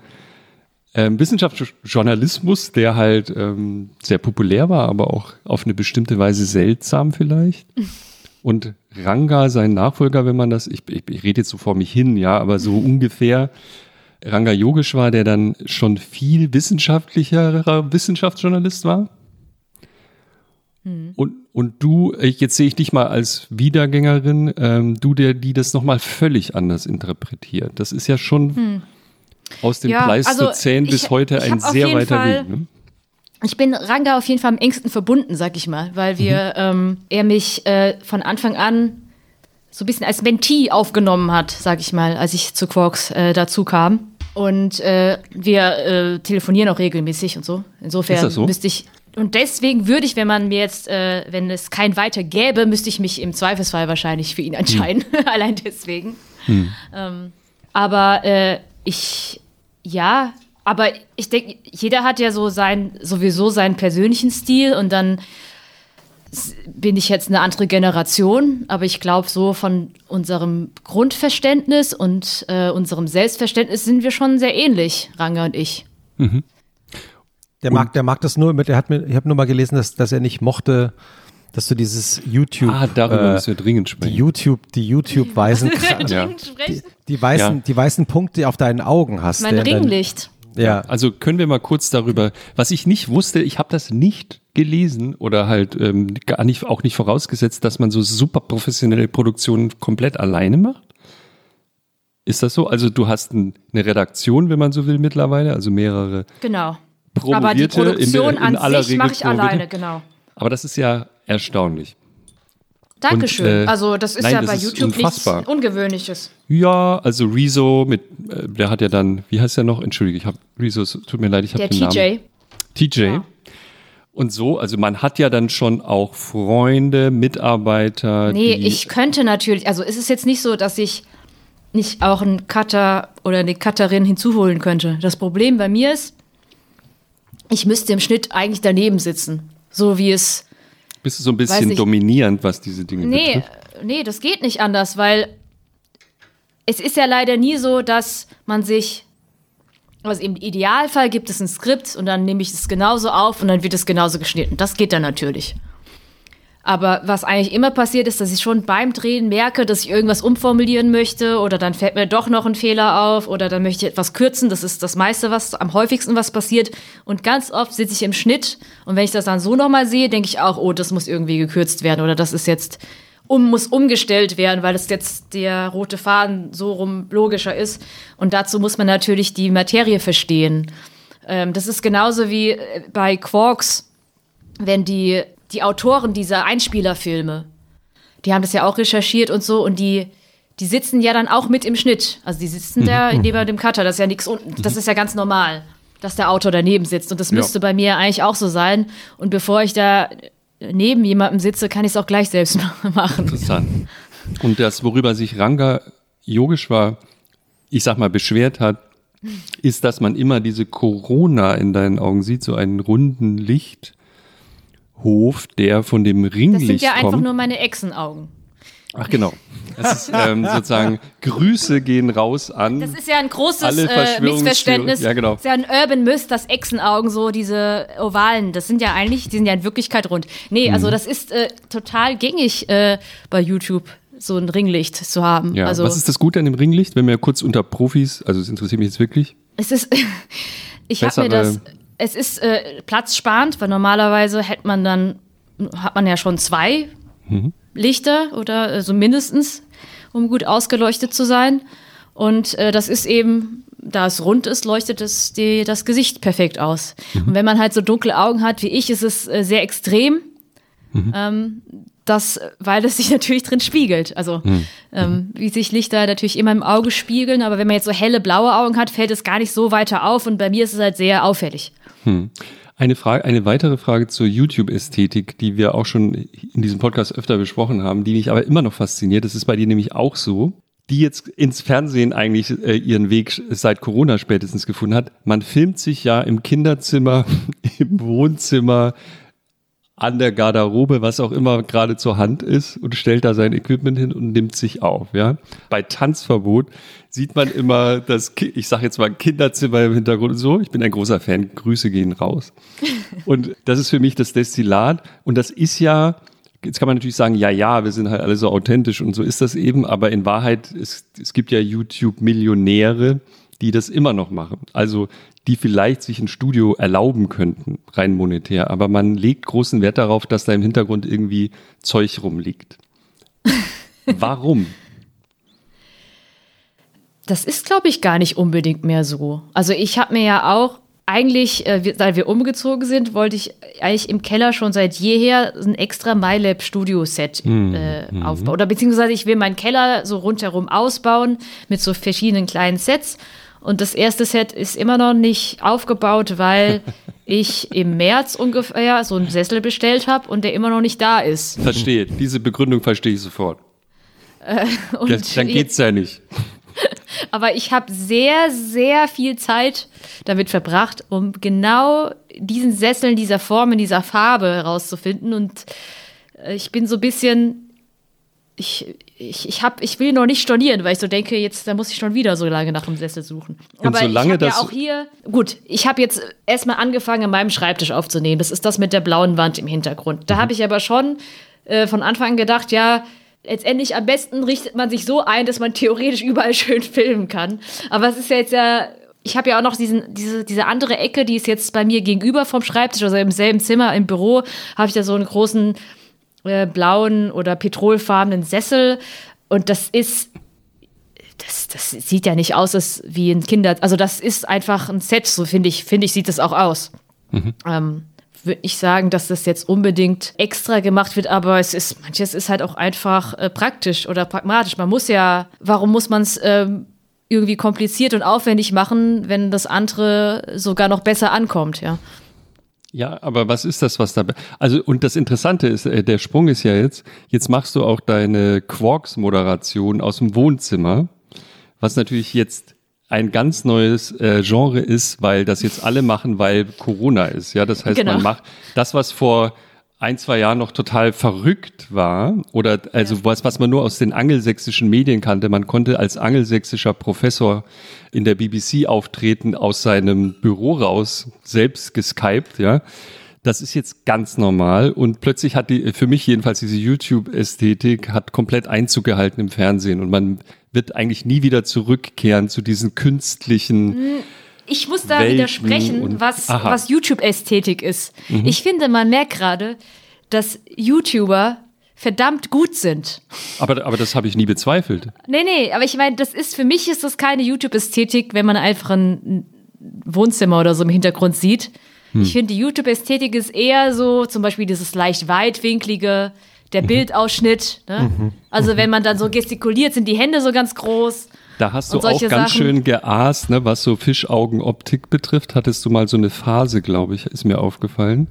ähm, Wissenschaftsjournalismus, der halt ähm, sehr populär war, aber auch auf eine bestimmte Weise seltsam vielleicht. Und Ranga, sein Nachfolger, wenn man das, ich, ich, ich rede jetzt so vor mich hin, ja, aber so ungefähr Ranga Yogeshwar, der dann schon viel wissenschaftlicherer Wissenschaftsjournalist war. Und, und du, jetzt sehe ich dich mal als Wiedergängerin, ähm, du, der, die das nochmal völlig anders interpretiert. Das ist ja schon aus dem Ja, also Pleistozän ich- bis heute ein sehr weiter Fall- Weg. Ne? Ich bin Ranga auf jeden Fall am engsten verbunden, sag ich mal, weil wir, ähm, er mich äh, von Anfang an so ein bisschen als Mentee aufgenommen hat, sag ich mal, als ich zu Quarks äh, dazu kam. Und äh, wir äh, telefonieren auch regelmäßig und so. Insofern so? müsste ich. Und deswegen würde ich, wenn man mir jetzt, äh, wenn es kein weiter gäbe, müsste ich mich im Zweifelsfall wahrscheinlich für ihn entscheiden. Allein deswegen. Ähm, aber äh, ich, ja, aber ich denke, jeder hat ja so sein, sowieso seinen persönlichen Stil und dann bin ich jetzt eine andere Generation, aber ich glaube, so von unserem Grundverständnis und äh, unserem Selbstverständnis sind wir schon sehr ähnlich, Ranga und ich. Der mag, der mag das nur mit, er hat mir, ich habe nur mal gelesen, dass, dass er nicht mochte, dass du dieses YouTube, Ah, darüber äh, müssen wir dringend die sprechen. YouTube, die YouTube-weißen, Ja. die, die weißen, Ja. die weißen Punkte auf deinen Augen hast. Mein Ringlicht. Ja, Also können wir mal kurz darüber, was ich nicht wusste, ich habe das nicht gelesen oder halt ähm, gar nicht, auch nicht vorausgesetzt, dass man so super professionelle Produktionen komplett alleine macht. Ist das so? Also du hast ein, eine Redaktion, wenn man so will, mittlerweile, also mehrere Genau. Promovierte Aber die Produktion in, in an sich mache ich alleine, genau. Aber das ist ja erstaunlich. Dankeschön. äh, also das ist nein, ja das bei ist YouTube unfassbar. nichts Ungewöhnliches. Ja, also Rezo mit, äh, der hat ja dann, wie heißt der noch? Entschuldige, ich habe Rezo, es tut mir leid, ich habe Der den Namen. TJ. TJ. Ja. Und so, also man hat ja dann schon auch Freunde, Mitarbeiter. Nee, ich könnte natürlich, also es ist jetzt nicht so, dass ich nicht auch einen Cutter oder eine Cutterin hinzuholen könnte. Das Problem bei mir ist, ich müsste im Schnitt eigentlich daneben sitzen. So wie es. Bist du so ein bisschen nicht. dominierend, was diese Dinge Nee, betrifft? nee, das geht nicht anders, weil es ist ja leider nie so, dass man sich. Also im Idealfall gibt es ein Skript und dann nehme ich es genauso auf und dann wird es genauso geschnitten. Das geht dann natürlich. Aber was eigentlich immer passiert ist, dass ich schon beim Drehen merke, dass ich irgendwas umformulieren möchte oder dann fällt mir doch noch ein Fehler auf oder dann möchte ich etwas kürzen. Das ist das meiste, was am häufigsten was passiert. Und ganz oft sitze ich im Schnitt und wenn ich das dann so nochmal sehe, denke ich auch, oh, das muss irgendwie gekürzt werden oder das ist jetzt um, muss umgestellt werden, weil es jetzt der rote Faden so rum logischer ist. Und dazu muss man natürlich die Materie verstehen. Ähm, das ist genauso wie äh, bei Quarks, wenn die, die Autoren dieser Einspielerfilme, die haben das ja auch recherchiert und so und die, die sitzen ja dann auch mit im Schnitt. Also die sitzen da neben dem Cutter, das ist ja nichts unten, das ist ja ganz normal, dass der Autor daneben sitzt und das Ja. müsste bei mir eigentlich auch so sein. Und bevor ich da neben jemandem sitze, kann ich es auch gleich selbst machen. Interessant. Und das, worüber sich Ranga Yogeshwar, ich sag mal, beschwert hat, ist, dass man immer diese Corona in deinen Augen sieht, so einen runden Lichthof, der von dem Das Ringlicht sind ja einfach kommt. nur meine Echsenaugen. Ach genau. Das ist ähm, sozusagen Grüße gehen raus an. Das ist ja ein großes äh, Missverständnis. Ja, genau. Das ist ja ein Urban Myth, dass Echsenaugen so diese ovalen, das sind ja eigentlich, die sind ja in Wirklichkeit rund. Nee, Mhm. also das ist äh, total gängig äh, bei YouTube, so ein Ringlicht zu haben. ja. also Was ist das Gute an dem Ringlicht, wenn wir kurz unter Profis, also es interessiert mich jetzt wirklich. es ist, ich habe mir das, es ist äh, platzsparend, weil normalerweise hätte man dann, hat man ja schon zwei Mhm. Lichter oder äh, so mindestens, um gut ausgeleuchtet zu sein. Und äh, das ist eben, da es rund ist, leuchtet es die, das Gesicht perfekt aus. Und wenn man halt so dunkle Augen hat wie ich, ist es äh, sehr extrem. Ähm, das, weil es sich natürlich drin spiegelt. Also ähm, wie sich Lichter natürlich immer im Auge spiegeln, aber wenn man jetzt so helle blaue Augen hat, fällt es gar nicht so weiter auf und bei mir ist es halt sehr auffällig. Eine Frage, eine weitere Frage zur YouTube-Ästhetik, die wir auch schon in diesem Podcast öfter besprochen haben, die mich aber immer noch fasziniert. Das ist bei dir nämlich auch so, die jetzt ins Fernsehen eigentlich äh, ihren Weg seit Corona spätestens gefunden hat. Man filmt sich ja im Kinderzimmer, im Wohnzimmer, an der Garderobe, was auch immer gerade zur Hand ist und stellt da sein Equipment hin und nimmt sich auf, ja. Bei Tanzverbot sieht man immer das, Ki- ich sage jetzt mal Kinderzimmer im Hintergrund und so. Ich bin ein großer Fan, Grüße gehen raus. Und das ist für mich das Destillat und das ist ja, jetzt kann man natürlich sagen, ja, ja, wir sind halt alle so authentisch und so ist das eben, aber in Wahrheit, es, es gibt ja YouTube-Millionäre, die das immer noch machen. Also die vielleicht sich ein Studio erlauben könnten, rein monetär. Aber man legt großen Wert darauf, dass da im Hintergrund irgendwie Zeug rumliegt. Warum? Das ist, glaube ich, gar nicht unbedingt mehr so. Also ich habe mir ja auch eigentlich, äh, wir- seit wir umgezogen sind, wollte ich eigentlich im Keller schon seit jeher ein extra MyLab Studio Set äh, aufbauen. Oder beziehungsweise ich will meinen Keller so rundherum ausbauen mit so verschiedenen kleinen Sets. Und das erste Set ist immer noch nicht aufgebaut, weil ich im März ungefähr so einen Sessel bestellt habe und der immer noch nicht da ist. Verstehe. Diese Begründung verstehe ich sofort. Und Das, dann geht's ja nicht. Aber ich habe sehr, sehr viel Zeit damit verbracht, um genau diesen Sessel in dieser Form, in dieser Farbe herauszufinden. Und äh, ich bin so ein bisschen. Ich, ich, ich, hab, ich will noch nicht stornieren, weil ich so denke, jetzt da muss ich schon wieder so lange nach einem Sessel suchen. Und Aber solange ich habe ja das- auch hier. Gut, ich habe jetzt erstmal angefangen, an meinem Schreibtisch aufzunehmen. Das ist das mit der blauen Wand im Hintergrund. Mhm. Da habe ich aber schon äh, von Anfang an gedacht, ja, letztendlich am besten richtet man sich so ein, dass man theoretisch überall schön filmen kann. Aber es ist ja jetzt ja. Ich habe ja auch noch diesen, diese, diese andere Ecke, die ist jetzt bei mir gegenüber vom Schreibtisch, also im selben Zimmer, im Büro, habe ich da so einen großen äh, blauen oder petrolfarbenen Sessel. Und das ist das, das sieht ja nicht aus als wie ein Kinder. Also das ist einfach ein Set, so finde ich, finde ich, sieht das auch aus. Ähm, Würde nicht sagen, dass das jetzt unbedingt extra gemacht wird, aber es ist, manches ist halt auch einfach äh, praktisch oder pragmatisch. Man muss ja, warum muss man es ähm, irgendwie kompliziert und aufwendig machen, wenn das andere sogar noch besser ankommt, ja? Ja, aber was ist das, was da. Also, und das Interessante ist, äh, der Sprung ist ja jetzt, jetzt machst du auch deine Quarks-Moderation aus dem Wohnzimmer, was natürlich jetzt ein ganz neues äh, Genre ist, weil das jetzt alle machen, weil Corona ist. Ja, das heißt, Genau. man macht das, was vor ein, zwei Jahren noch total verrückt war oder also was, was man nur aus den angelsächsischen Medien kannte. Man konnte als angelsächsischer Professor in der BBC auftreten aus seinem Büro raus, selbst geskypt, ja. Das ist jetzt ganz normal und plötzlich hat die, für mich jedenfalls diese YouTube-Ästhetik hat komplett Einzug gehalten im Fernsehen und man wird eigentlich nie wieder zurückkehren zu diesen künstlichen, Ich muss da Welten widersprechen, was, Aha. was YouTube-Ästhetik ist. Ich finde, man merkt gerade, dass YouTuber verdammt gut sind. aber, aber das habe ich nie bezweifelt. Nee, nee, aber ich meine, das ist, für mich ist das keine YouTube-Ästhetik, wenn man einfach ein Wohnzimmer oder so im Hintergrund sieht. Ich finde, die YouTube-Ästhetik ist eher so, zum Beispiel dieses leicht weitwinklige, der Bildausschnitt. Ne? Also wenn man dann so gestikuliert, sind die Hände so ganz groß. Da hast du auch ganz Sachen. schön geaßt, ne, was so Fischaugenoptik betrifft. Hattest du mal so eine Phase, glaube ich, ist mir aufgefallen.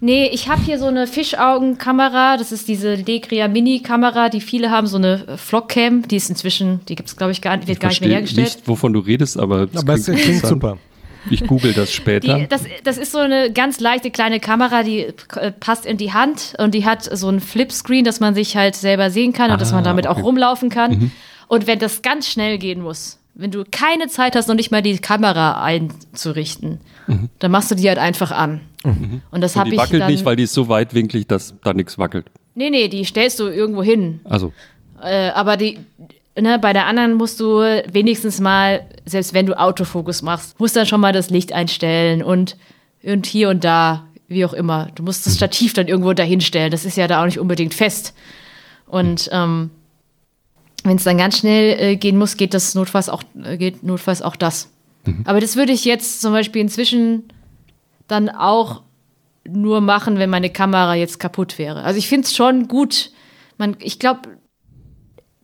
Nee, ich habe hier so eine Fischaugenkamera. Das ist diese Legria Mini-Kamera, die viele haben, so eine Vlogcam. Die ist inzwischen, die gibt es, glaube ich, gar, wird gar nicht mehr hergestellt. nicht, wovon du redest, aber es Aber es klingt super. Ich google das später. Die, das, das ist so eine ganz leichte kleine Kamera, die äh, passt in die Hand und die hat so ein Flipscreen, dass man sich halt selber sehen kann und dass man damit auch rumlaufen kann. Und wenn das ganz schnell gehen muss, wenn du keine Zeit hast, noch nicht mal die Kamera einzurichten, dann machst du die halt einfach an. Und das habe die ich wackelt dann. nicht, weil die ist so weitwinklig, dass da nichts wackelt. nee, nee, die stellst du irgendwo hin. Also, Äh, aber die, ne, bei der anderen musst du wenigstens mal, selbst wenn du Autofokus machst, musst dann schon mal das Licht einstellen und, und hier und da, wie auch immer. Du musst das Stativ dann irgendwo dahinstellen. Das ist ja da auch nicht unbedingt fest. Und ähm, wenn es dann ganz schnell äh, gehen muss, geht das notfalls auch, äh, geht notfalls auch das. Aber das würde ich jetzt zum Beispiel inzwischen dann auch nur machen, wenn meine Kamera jetzt kaputt wäre. Also ich finde es schon gut. Man, ich glaube,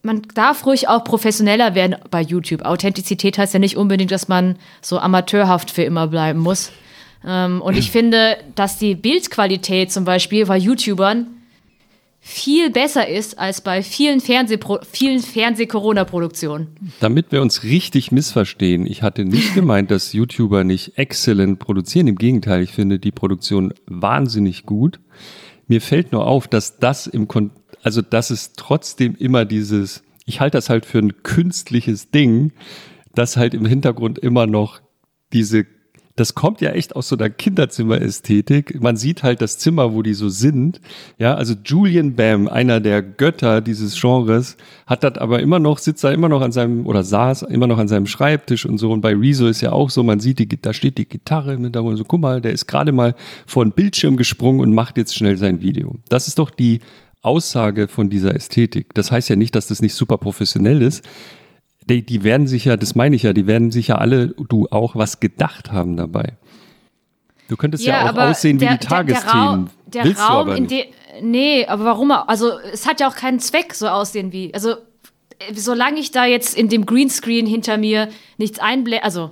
man darf ruhig auch professioneller werden bei YouTube. Authentizität heißt ja nicht unbedingt, dass man so amateurhaft für immer bleiben muss. Ähm, und ich finde, dass die Bildqualität zum Beispiel bei YouTubern viel besser ist als bei vielen Fernsehpro vielen Fernseh-Corona-Produktionen. damit wir uns richtig missverstehen, ich hatte nicht gemeint, dass YouTuber nicht exzellent produzieren. Im Gegenteil, ich finde die Produktion wahnsinnig gut. Mir fällt nur auf, dass das im Kon also dass es trotzdem immer dieses, ich halte das halt für ein künstliches Ding, dass halt im Hintergrund immer noch diese das kommt ja echt aus so einer Kinderzimmerästhetik. Man sieht halt das Zimmer, wo die so sind. Ja, also Julian Bam, einer der Götter dieses Genres, hat das aber immer noch, sitzt da immer noch an seinem, oder saß immer noch an seinem Schreibtisch und so. Und bei Rezo ist ja auch so, man sieht, die, da steht die Gitarre im Hintergrund. So, guck mal, der ist gerade mal vor den Bildschirm gesprungen und macht jetzt schnell sein Video. Das ist doch die Aussage von dieser Ästhetik. Das heißt ja nicht, dass das nicht super professionell ist die, die werden sich ja, das meine ich ja, die werden sich ja alle, du auch, was gedacht haben dabei. Du könntest ja, auch aber aussehen wie der- die der- der Tagesthemen. Raum, der Raum, du aber in dem. Nee, aber warum? auch? Also, es hat ja auch keinen Zweck, so aussehen wie. Also, äh, solange ich da jetzt in dem Greenscreen hinter mir nichts einblende. Also,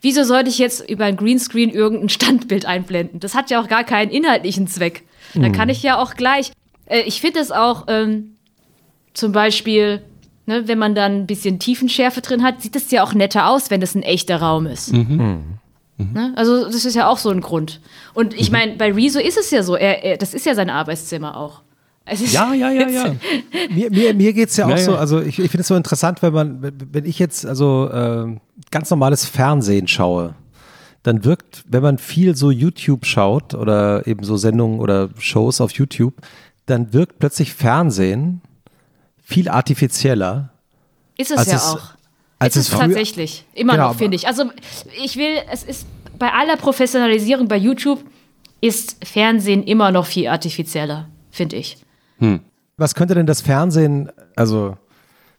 wieso sollte ich jetzt über ein Greenscreen irgendein Standbild einblenden? Das hat ja auch gar keinen inhaltlichen Zweck. Da kann ich ja auch gleich. Äh, ich finde es auch ähm, zum Beispiel. Ne, wenn man dann ein bisschen Tiefenschärfe drin hat, sieht es ja auch netter aus, wenn das ein echter Raum ist. Ne? Also das ist ja auch so ein Grund. Und ich meine, bei Rezo ist es ja so, er, er, das ist ja sein Arbeitszimmer auch. Es ist Ja, ja, ja, ja. Mir, mir, mir geht es ja auch Ja, so, also ich, ich finde es so interessant, wenn man, wenn ich jetzt also ähm, ganz normales Fernsehen schaue, dann wirkt, wenn man viel so YouTube schaut oder eben so Sendungen oder Shows auf YouTube, dann wirkt plötzlich Fernsehen viel artifizieller. ist es ja es- auch. als ist es es früher- tatsächlich. Immer Genau, noch, finde ich. Also ich will, es ist bei aller Professionalisierung bei YouTube ist Fernsehen immer noch viel artifizieller, finde ich. Was könnte denn das Fernsehen, also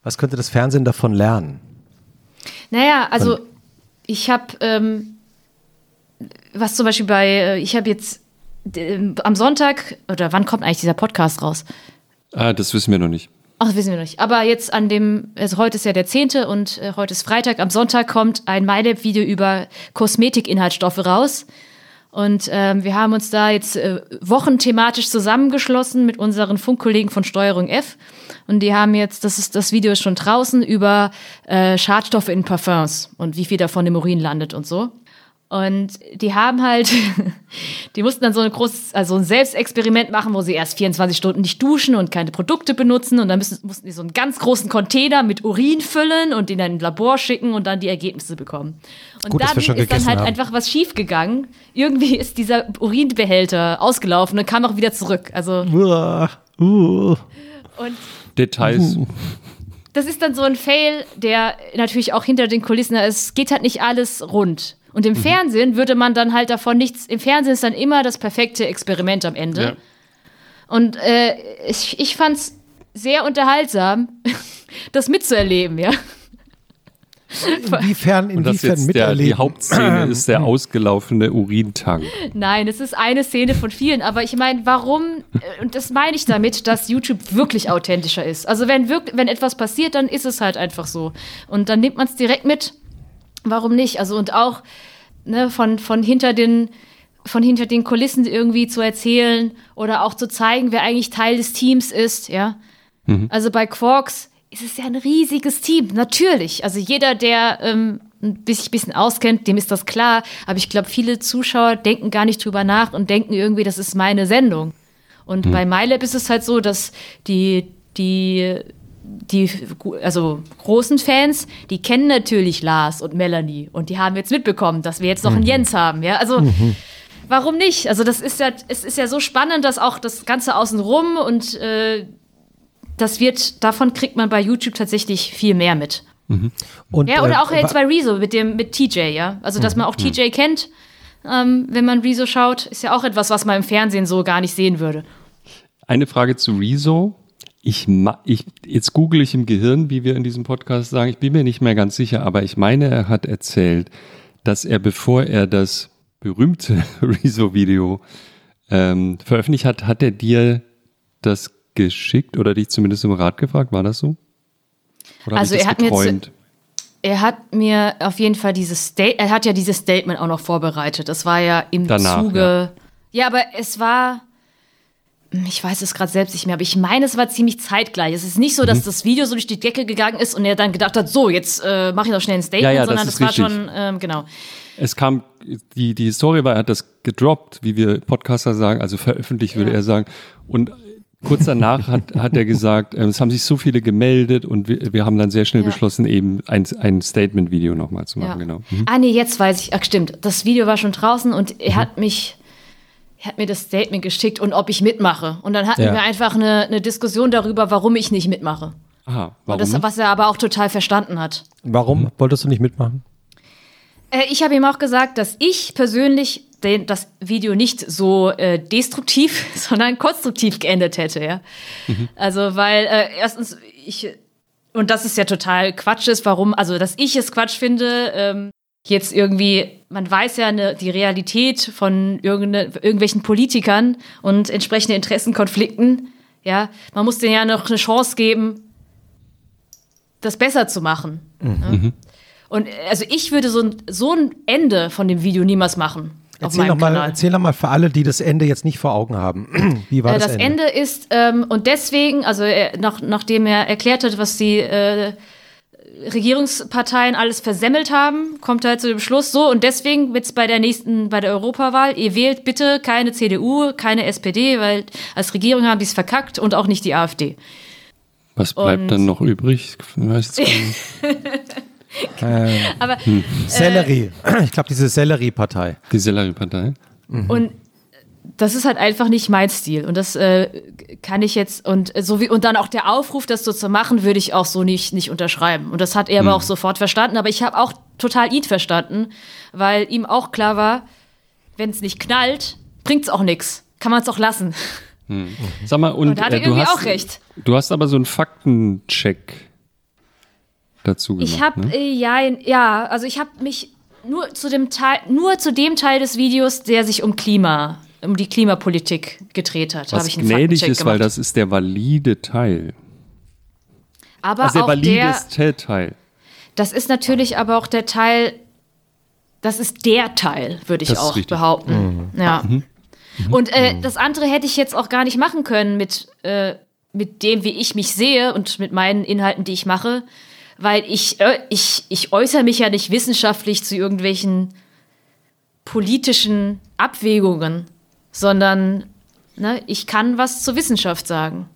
was könnte das Fernsehen davon lernen? Naja, also ich habe, ähm, was zum Beispiel bei, äh, ich habe jetzt ähm, am Sonntag, oder wann kommt eigentlich dieser Podcast raus? Ah, das wissen wir noch nicht. Ach, wissen wir nicht. Aber jetzt an dem, also heute ist ja der 10. und äh, heute ist Freitag. Am Sonntag kommt ein MyLab-Video über Kosmetikinhaltsstoffe raus. Und ähm, wir haben uns da jetzt äh, wochenthematisch zusammengeschlossen mit unseren Funkkollegen von Steuerung F. Und die haben jetzt, das ist das Video ist schon draußen über äh, Schadstoffe in Parfums und wie viel davon im Urin landet und so. Und die haben halt, die mussten dann so ein großes, also ein Selbstexperiment machen, wo sie erst 24 Stunden nicht duschen und keine Produkte benutzen und dann müssen, mussten die so einen ganz großen Container mit Urin füllen und den dann ins Labor schicken und dann die Ergebnisse bekommen. Und Gut, dann wir schon ist dann halt haben. einfach was schiefgegangen. Irgendwie ist dieser Urinbehälter ausgelaufen und kam auch wieder zurück. Also, Uah, uh. und Details. das ist dann so ein Fail, der natürlich auch hinter den Kulissen, es geht halt nicht alles rund. Und Mhm. im Fernsehen würde man dann halt davon nichts, im Fernsehen ist dann immer das perfekte Experiment am Ende. Ja. Und äh, ich, ich fand es sehr unterhaltsam, das mitzuerleben, ja. Inwiefern, Und das inwiefern jetzt der, die miterleben? Hauptszene ist der ausgelaufene Urintank. Nein, es ist eine Szene von vielen, aber ich meine, warum, äh, und das meine ich damit, dass YouTube wirklich authentischer ist. Also wenn, wirk wenn etwas passiert, dann ist es halt einfach so. Und dann nimmt man es direkt mit. Warum nicht? Also und auch ne, von, von hinter den von hinter den Kulissen irgendwie zu erzählen oder auch zu zeigen, wer eigentlich Teil des Teams ist, ja. Also bei Quarks ist es ja ein riesiges Team, natürlich. Also jeder, der ähm, ein bisschen, auskennt, dem ist das klar. Aber ich glaube, viele Zuschauer denken gar nicht drüber nach und denken irgendwie, das ist meine Sendung. Und bei MyLab ist es halt so, dass die, die, die also großen Fans, die kennen natürlich Lars und Melanie und die haben jetzt mitbekommen, dass wir jetzt noch einen Jens haben. Ja, also warum nicht? Also das ist ja, es ist ja so spannend, dass auch das Ganze außenrum und äh, das wird, davon kriegt man bei YouTube tatsächlich viel mehr mit. Und, Ja, oder äh, auch jetzt bei Rezo mit dem mit TJ, ja. Also dass man auch TJ kennt, ähm, wenn man Rezo schaut, ist ja auch etwas, was man im Fernsehen so gar nicht sehen würde. Eine Frage zu Rezo. Ich, ich, jetzt google ich im Gehirn, wie wir in diesem Podcast sagen. Ich bin mir nicht mehr ganz sicher, aber ich meine, er hat erzählt, dass er, bevor er das berühmte Rezo-Video ähm, veröffentlicht hat, hat er dir das geschickt oder dich zumindest im Rat gefragt. War das so? Oder Also das er hat mir geträumt? Er hat mir auf jeden Fall dieses State, er hat ja dieses Statement auch noch vorbereitet. Das war ja im Danach, Zuge. Ja. aber es war. Ich weiß es gerade selbst nicht mehr, aber ich meine, es war ziemlich zeitgleich. Es ist nicht so, Mhm. dass das Video so durch die Decke gegangen ist und er dann gedacht hat, so, jetzt äh, mache ich noch schnell ein Statement, Ja, ja, das sondern ist das war schon, ähm, genau. Es kam, die, die Story war, er hat das gedroppt, wie wir Podcaster sagen, also veröffentlicht, würde Ja. er sagen. Und kurz danach hat, hat er gesagt, äh, es haben sich so viele gemeldet und wir, wir haben dann sehr schnell Ja. beschlossen, eben ein, ein Statement-Video nochmal zu machen, Ja. genau. Mhm. Ah, nee, jetzt weiß ich. Ach, stimmt. Das Video war schon draußen und er hat mich, hat mir das Statement geschickt und ob ich mitmache. Und dann hatten Ja. wir einfach eine, eine Diskussion darüber, warum ich nicht mitmache. Aha, warum? Und das, nicht? was er aber auch total verstanden hat. Warum wolltest du nicht mitmachen? Äh, ich habe ihm auch gesagt, dass ich persönlich den, das Video nicht so äh, destruktiv, sondern konstruktiv geendet hätte, ja. Also, weil äh, erstens, ich, und das ist ja total Quatsch ist, warum, also, dass ich es Quatsch finde, ähm, jetzt irgendwie, man weiß ja ne, die Realität von irgendwelchen Politikern und entsprechende Interessenkonflikten, ja. Man muss denen ja noch eine Chance geben, das besser zu machen. Ja? Und äh, also ich würde so ein, so ein Ende von dem Video niemals machen. Erzähl meinem noch, mal, Kanal. erzähl noch mal für alle, die das Ende jetzt nicht vor Augen haben. Wie war Äh, das, das Ende, ist, ähm, und deswegen, also äh, nach, nachdem er erklärt hat, was die äh, Regierungsparteien alles versemmelt haben, kommt er halt zu dem Schluss, so, und deswegen wird's bei der nächsten, bei der Europawahl, ihr wählt bitte keine CDU, keine SPD, weil als Regierung haben die es verkackt und auch nicht die AfD. Was bleibt und- dann noch übrig? Ich weiß jetzt gar nicht. Aber Sellerie. Ich glaube, diese Sellerie-Partei. Die Sellerie-Partei. Und das ist halt einfach nicht mein Stil. Und das äh, kann ich jetzt, und äh, so wie, und dann auch der Aufruf, das so zu machen, würde ich auch so nicht, nicht unterschreiben. Und das hat er aber auch sofort verstanden. Aber ich habe auch total ihn verstanden, weil ihm auch klar war, wenn es nicht knallt, bringt's auch nichts. Kann man es auch lassen. Sag mal, und, Und da hat er äh, du, irgendwie hast, auch recht. du hast aber so einen Faktencheck dazu gemacht. Ich habe ne? äh, ja, ja, also ich habe mich nur zu dem Teil, nur zu dem Teil des Videos, der sich um Klima, um die Klimapolitik gedreht hat, habe Was ich einen gnädig Faktencheck ist, weil gemacht. das ist der valide Teil. aber Also der auch der, valideste Teil. Das ist natürlich aber auch der Teil, das ist der Teil, würde ich Das auch behaupten. Ja. Und äh, das andere hätte ich jetzt auch gar nicht machen können mit, äh, mit dem, wie ich mich sehe und mit meinen Inhalten, die ich mache, weil ich, äh, ich, ich äußere mich ja nicht wissenschaftlich zu irgendwelchen politischen Abwägungen, sondern ne, ich kann was zur Wissenschaft sagen.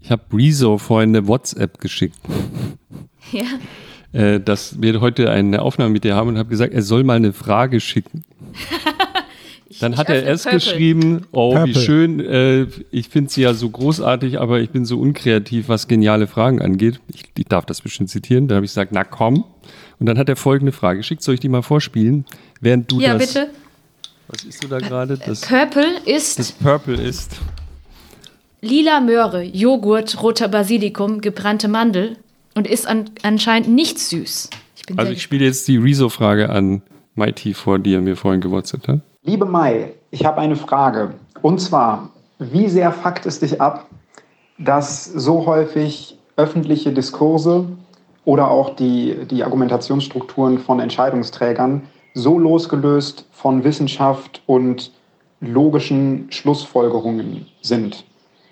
Ich habe Rezo vorhin eine WhatsApp geschickt, Ja. äh, dass wir heute eine Aufnahme mit dir haben und habe gesagt, er soll mal eine Frage schicken. Dann hat er erst Purple. geschrieben, oh, wie Purple. schön, äh, ich finde sie ja so großartig, aber ich bin so unkreativ, was geniale Fragen angeht. Ich, ich darf das bestimmt zitieren. Da habe ich gesagt, na komm. Und dann hat er folgende Frage geschickt. Soll ich die mal vorspielen? Während du Ja, das, bitte. Was isst du da gerade? Das, Purple ist das Purple ist. Lila Möhre, Joghurt, roter Basilikum, gebrannte Mandel und ist an, anscheinend nicht süß. bin Also ich spiele jetzt die Rezo-Frage an Mighty vor, die er mir vorhin gewhatsappt hat. Liebe Mai, ich habe eine Frage. Und zwar, wie sehr fuckt es dich ab, dass so häufig öffentliche Diskurse oder auch die, die Argumentationsstrukturen von Entscheidungsträgern so losgelöst von Wissenschaft und logischen Schlussfolgerungen sind?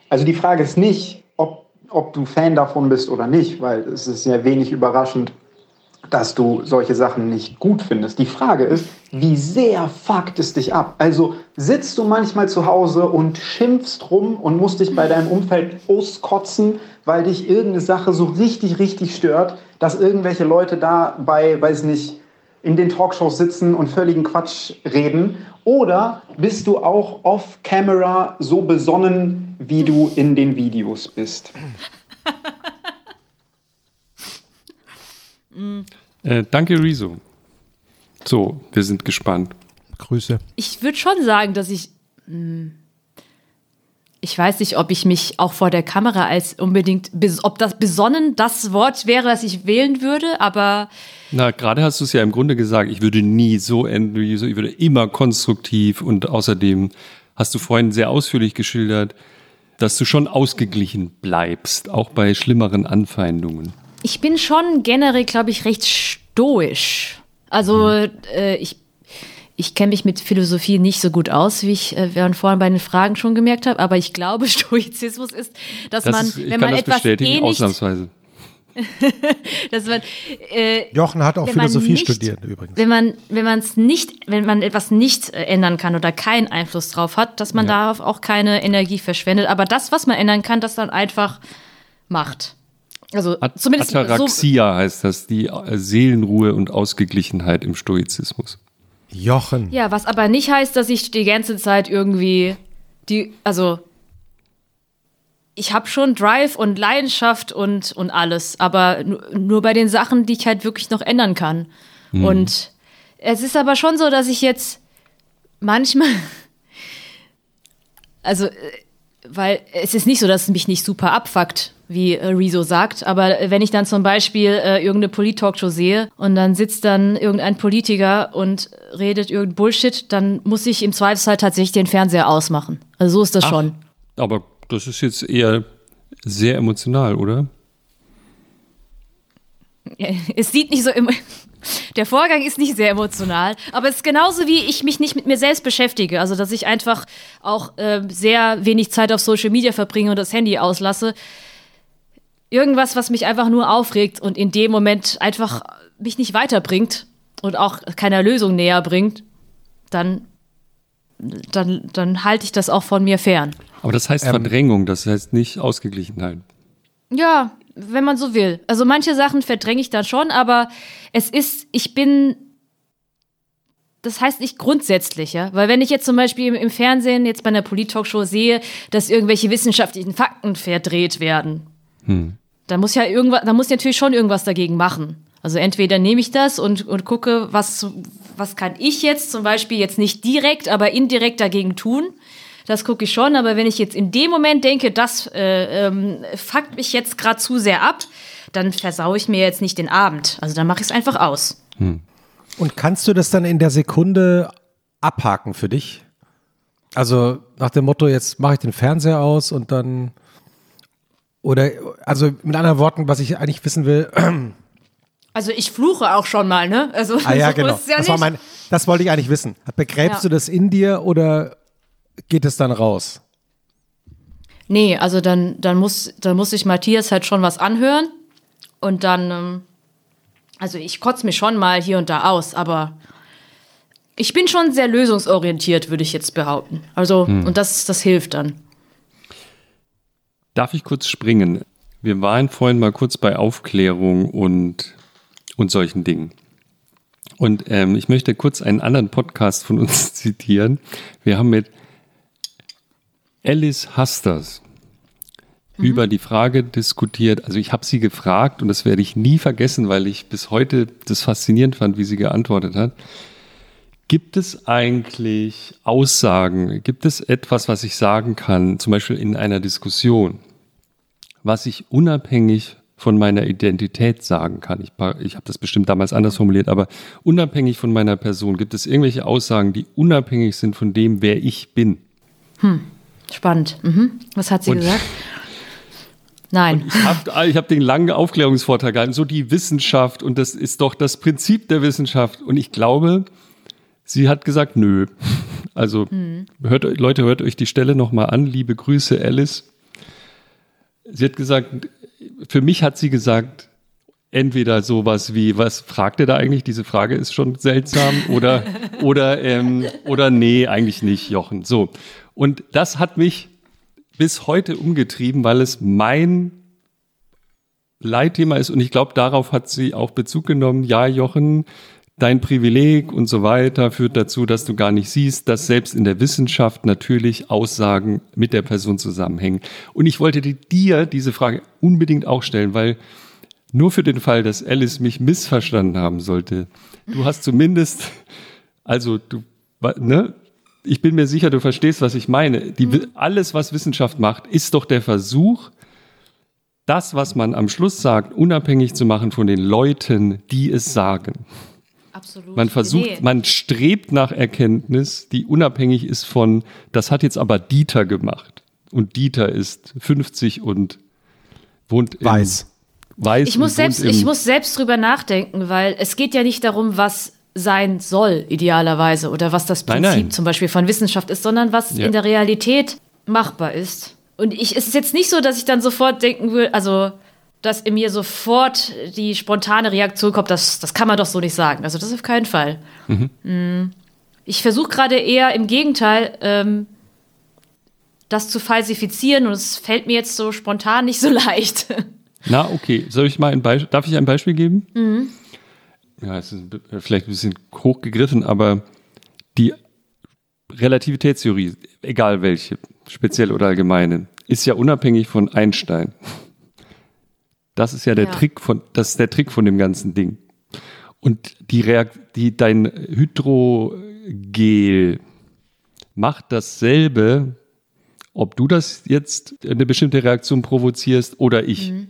Also die Frage ist nicht, ob, ob du Fan davon bist oder nicht, weil es ist ja wenig überraschend, dass du solche Sachen nicht gut findest. Die Frage ist, wie sehr fuckt es dich ab? Also sitzt du manchmal zu Hause und schimpfst rum und musst dich bei deinem Umfeld auskotzen, weil dich irgendeine Sache so richtig, richtig stört, dass irgendwelche Leute da bei, weiß nicht, in den Talkshows sitzen und völligen Quatsch reden? Oder bist du auch off-camera so besonnen, wie du in den Videos bist? Äh, danke, Rezo. So, wir sind gespannt. Grüße. Ich würde schon sagen, dass ich. hm, Ich weiß nicht, ob ich mich auch vor der Kamera als unbedingt, ob das besonnen das Wort wäre, das ich wählen würde, aber Na, gerade hast du es ja im Grunde gesagt, ich würde nie so enden wie so, ich würde immer konstruktiv und außerdem hast du vorhin sehr ausführlich geschildert, dass du schon ausgeglichen bleibst, auch bei schlimmeren Anfeindungen. ich bin schon generell, glaube ich, recht stoisch. Also äh, ich, ich kenne mich mit Philosophie nicht so gut aus, wie ich äh, während vorhin bei den Fragen schon gemerkt habe, aber ich glaube, Stoizismus ist, dass Das man, ist, ich wenn kann man das etwas bestätigen, eh nicht, ausnahmsweise. dass man äh, Jochen hat auch Philosophie nicht- studiert übrigens. Wenn man, wenn man es nicht, wenn man etwas nicht äh, ändern kann oder keinen Einfluss drauf hat, dass man darauf auch keine Energie verschwendet. Aber das, was man ändern kann, das dann einfach macht. Also At zumindest so, Ataraxia heißt das, die äh, Seelenruhe und Ausgeglichenheit im Stoizismus. Jochen. Ja, was aber nicht heißt, dass ich die ganze Zeit irgendwie die, also ich habe schon Drive und Leidenschaft und, und alles, aber nu- nur bei den Sachen, die ich halt wirklich noch ändern kann. Und es ist aber schon so, dass ich jetzt manchmal, also, äh, weil es ist nicht so, dass es mich nicht super abfuckt, wie äh, Rezo sagt, aber äh, wenn ich dann zum Beispiel äh, irgendeine Polit-Talkshow sehe und dann sitzt dann irgendein Politiker und redet irgendein Bullshit, dann muss ich im Zweifelsfall tatsächlich den Fernseher ausmachen. Also so ist das schon. Aber das ist jetzt eher sehr emotional, oder? Es sieht nicht so immer. Der Vorgang ist nicht sehr emotional, aber es ist genauso wie ich mich nicht mit mir selbst beschäftige. Also, dass ich einfach auch äh, sehr wenig Zeit auf Social Media verbringe und das Handy auslasse. Irgendwas, was mich einfach nur aufregt und in dem Moment einfach mich nicht weiterbringt und auch keiner Lösung näher bringt, dann, dann, dann halte ich das auch von mir fern. Aber das heißt Verdrängung, das heißt nicht Ausgeglichenheit. Ja, wenn man so will. Also manche Sachen verdränge ich dann schon, aber es ist, ich bin, das heißt nicht grundsätzlich, ja. Weil wenn ich jetzt zum Beispiel im, im Fernsehen, jetzt bei einer Polit-Talkshow sehe, dass irgendwelche wissenschaftlichen Fakten verdreht werden, dann muss ja irgendwas, dann muss ich natürlich schon irgendwas dagegen machen. Also entweder nehme ich das und, und gucke, was, was kann ich jetzt zum Beispiel jetzt nicht direkt, aber indirekt dagegen tun. Das gucke ich schon, aber wenn ich jetzt in dem Moment denke, das äh, ähm, fuckt mich jetzt gerade zu sehr ab, dann versaue ich mir jetzt nicht den Abend. Also dann mache ich es einfach aus. Und kannst du das dann in der Sekunde abhaken für dich? Also nach dem Motto, jetzt mache ich den Fernseher aus und dann oder also mit anderen Worten, was ich eigentlich wissen will, Also ich fluche auch schon mal, ne? Also ah ja so genau, ist es ja das war mein, das wollte ich eigentlich wissen. Begräbst Ja. du das in dir oder geht es dann raus? Nee, also dann, dann, muss, dann muss sich Matthias halt schon was anhören. Und dann, ähm, also ich kotze mich schon mal hier und da aus, aber ich bin schon sehr lösungsorientiert, würde ich jetzt behaupten. Also, und das, das hilft dann. Darf ich kurz springen? Wir waren vorhin mal kurz bei Aufklärung und, und solchen Dingen. Und ähm, ich möchte kurz einen anderen Podcast von uns zitieren. Wir haben mit Alice Hasters über die Frage diskutiert. Also ich habe sie gefragt und das werde ich nie vergessen, weil ich bis heute das faszinierend fand, wie sie geantwortet hat. Gibt es eigentlich Aussagen, gibt es etwas, was ich sagen kann, zum Beispiel in einer Diskussion, was ich unabhängig von meiner Identität sagen kann. Ich, ich habe das bestimmt damals anders formuliert, aber unabhängig von meiner Person gibt es irgendwelche Aussagen, die unabhängig sind von dem, wer ich bin. Hm. Spannend. Mhm. Was hat sie Und gesagt? Nein. ich habe hab den langen Aufklärungsvortrag gehalten, so die Wissenschaft und das ist doch das Prinzip der Wissenschaft. Und ich glaube, sie hat gesagt, nö. Also hm. hört, Leute, hört euch die Stelle nochmal an. Liebe Grüße, Alice. Sie hat gesagt, für mich hat sie gesagt, entweder sowas wie, was fragt ihr da eigentlich? Diese Frage ist schon seltsam oder, oder, ähm, oder nee, eigentlich nicht, Jochen. So. Und das hat mich bis heute umgetrieben, weil es mein Leitthema ist und ich glaube, darauf hat sie auch Bezug genommen. Ja, Jochen, dein Privileg und so weiter führt dazu, dass du gar nicht siehst, dass selbst in der Wissenschaft natürlich Aussagen mit der Person zusammenhängen. Und ich wollte dir diese Frage unbedingt auch stellen, weil nur für den Fall, dass Alice mich missverstanden haben sollte, du hast zumindest, also du, ne, ich bin mir sicher, du verstehst, was ich meine. Die, mhm. Alles, was Wissenschaft macht, ist doch der Versuch, das, was man am Schluss sagt, unabhängig zu machen von den Leuten, die es sagen. Absolut. Man versucht, nee. man strebt nach Erkenntnis, die unabhängig ist von, das hat jetzt aber Dieter gemacht. Und Dieter ist 50 und wohnt weiß. weiß ich muss selbst, ich muss selbst drüber nachdenken, weil es geht ja nicht darum, was sein soll, idealerweise, oder was das Prinzip nein, nein. zum Beispiel von Wissenschaft ist, sondern was ja. in der Realität machbar ist. Und ich, es ist jetzt nicht so, dass ich dann sofort denken will, also, dass in mir sofort die spontane Reaktion kommt, das, das kann man doch so nicht sagen. Also, das auf keinen Fall. Mhm. Mm. Ich versuche gerade eher im Gegenteil, ähm, das zu falsifizieren und es fällt mir jetzt so spontan nicht so leicht. Na, okay. Soll ich mal ein Beispiel, darf ich ein Beispiel geben? Mhm ja, es ist vielleicht ein bisschen hochgegriffen, aber die Relativitätstheorie, egal welche, speziell oder allgemeine, ist ja unabhängig von Einstein. Das ist ja der ja. Trick von, das ist der Trick von dem ganzen Ding. Und die Reakt, die, dein Hydrogel macht dasselbe, ob du das jetzt eine bestimmte Reaktion provozierst oder ich. Mhm.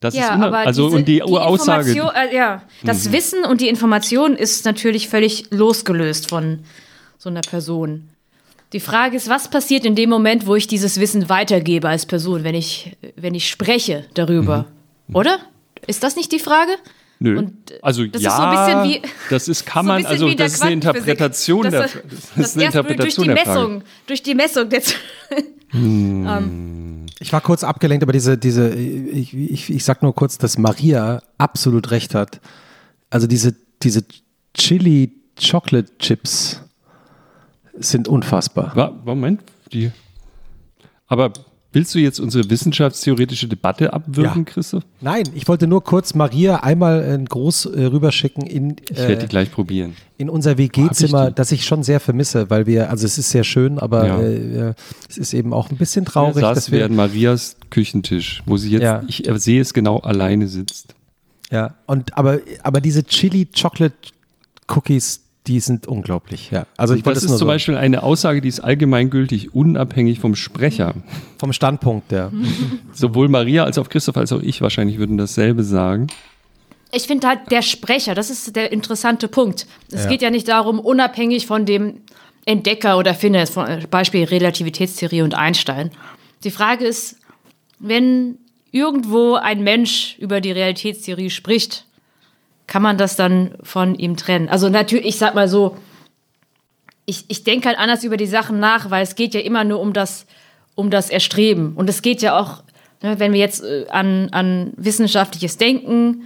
Das ja, ist aber also diese, und die, die Aussage. Äh, ja, das mhm. Wissen und die Information ist natürlich völlig losgelöst von so einer Person. Die Frage ist, was passiert in dem Moment, wo ich dieses Wissen weitergebe als Person, wenn ich, wenn ich spreche darüber? Mhm. Oder? Ist das nicht die Frage? Nö. Und also das ja, ist so ein bisschen wie, das ist kann man, so also das ist eine Interpretation das, der, das, das ist eine Interpretation durch die Messung, durch die Messung. Hm. um, ähm, ich war kurz abgelenkt, aber diese, diese, ich, ich, ich sag nur kurz, dass Maria absolut recht hat. Also diese, diese Chili Chocolate Chips sind unfassbar. Moment, die. Aber Willst du jetzt unsere wissenschaftstheoretische Debatte abwürgen, ja. Christoph? Nein, ich wollte nur kurz Maria einmal ein Groß äh, rüberschicken in. ich werde die äh, gleich probieren. In unser WG-Zimmer, das ich schon sehr vermisse, weil wir, also es ist sehr schön, aber ja. äh, es ist eben auch ein bisschen traurig. Wir dass wir an Marias Küchentisch, wo sie jetzt, ja. ich sehe es genau, alleine sitzt. Ja, und aber, aber diese Chili Chocolate Cookies, die sind unglaublich, ja. Also ich das ist zum so. Beispiel eine Aussage, die ist allgemeingültig, unabhängig vom Sprecher. Vom Standpunkt, ja. Sowohl Maria als auch Christoph als auch ich wahrscheinlich würden dasselbe sagen. Ich finde halt der Sprecher, das ist der interessante Punkt. Es ja. geht ja nicht darum, unabhängig von dem Entdecker oder Finner, Beispiel Relativitätstheorie und Einstein. Die Frage ist, wenn irgendwo ein Mensch über die Realitätstheorie spricht, kann man das dann von ihm trennen? Also natürlich, ich sag mal so, ich, ich denke halt anders über die Sachen nach, weil es geht ja immer nur um das, um das Erstreben. Und es geht ja auch, ne, wenn wir jetzt äh, an, an wissenschaftliches Denken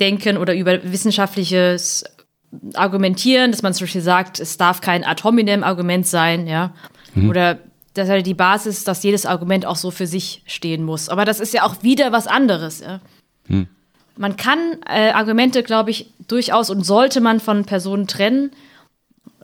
denken oder über wissenschaftliches Argumentieren, dass man zum Beispiel sagt, es darf kein Ad hominem-Argument sein, ja. Mhm. Oder das ist halt die Basis, dass jedes Argument auch so für sich stehen muss. Aber das ist ja auch wieder was anderes, ja. Mhm man kann äh, Argumente, glaube ich, durchaus und sollte man von Personen trennen.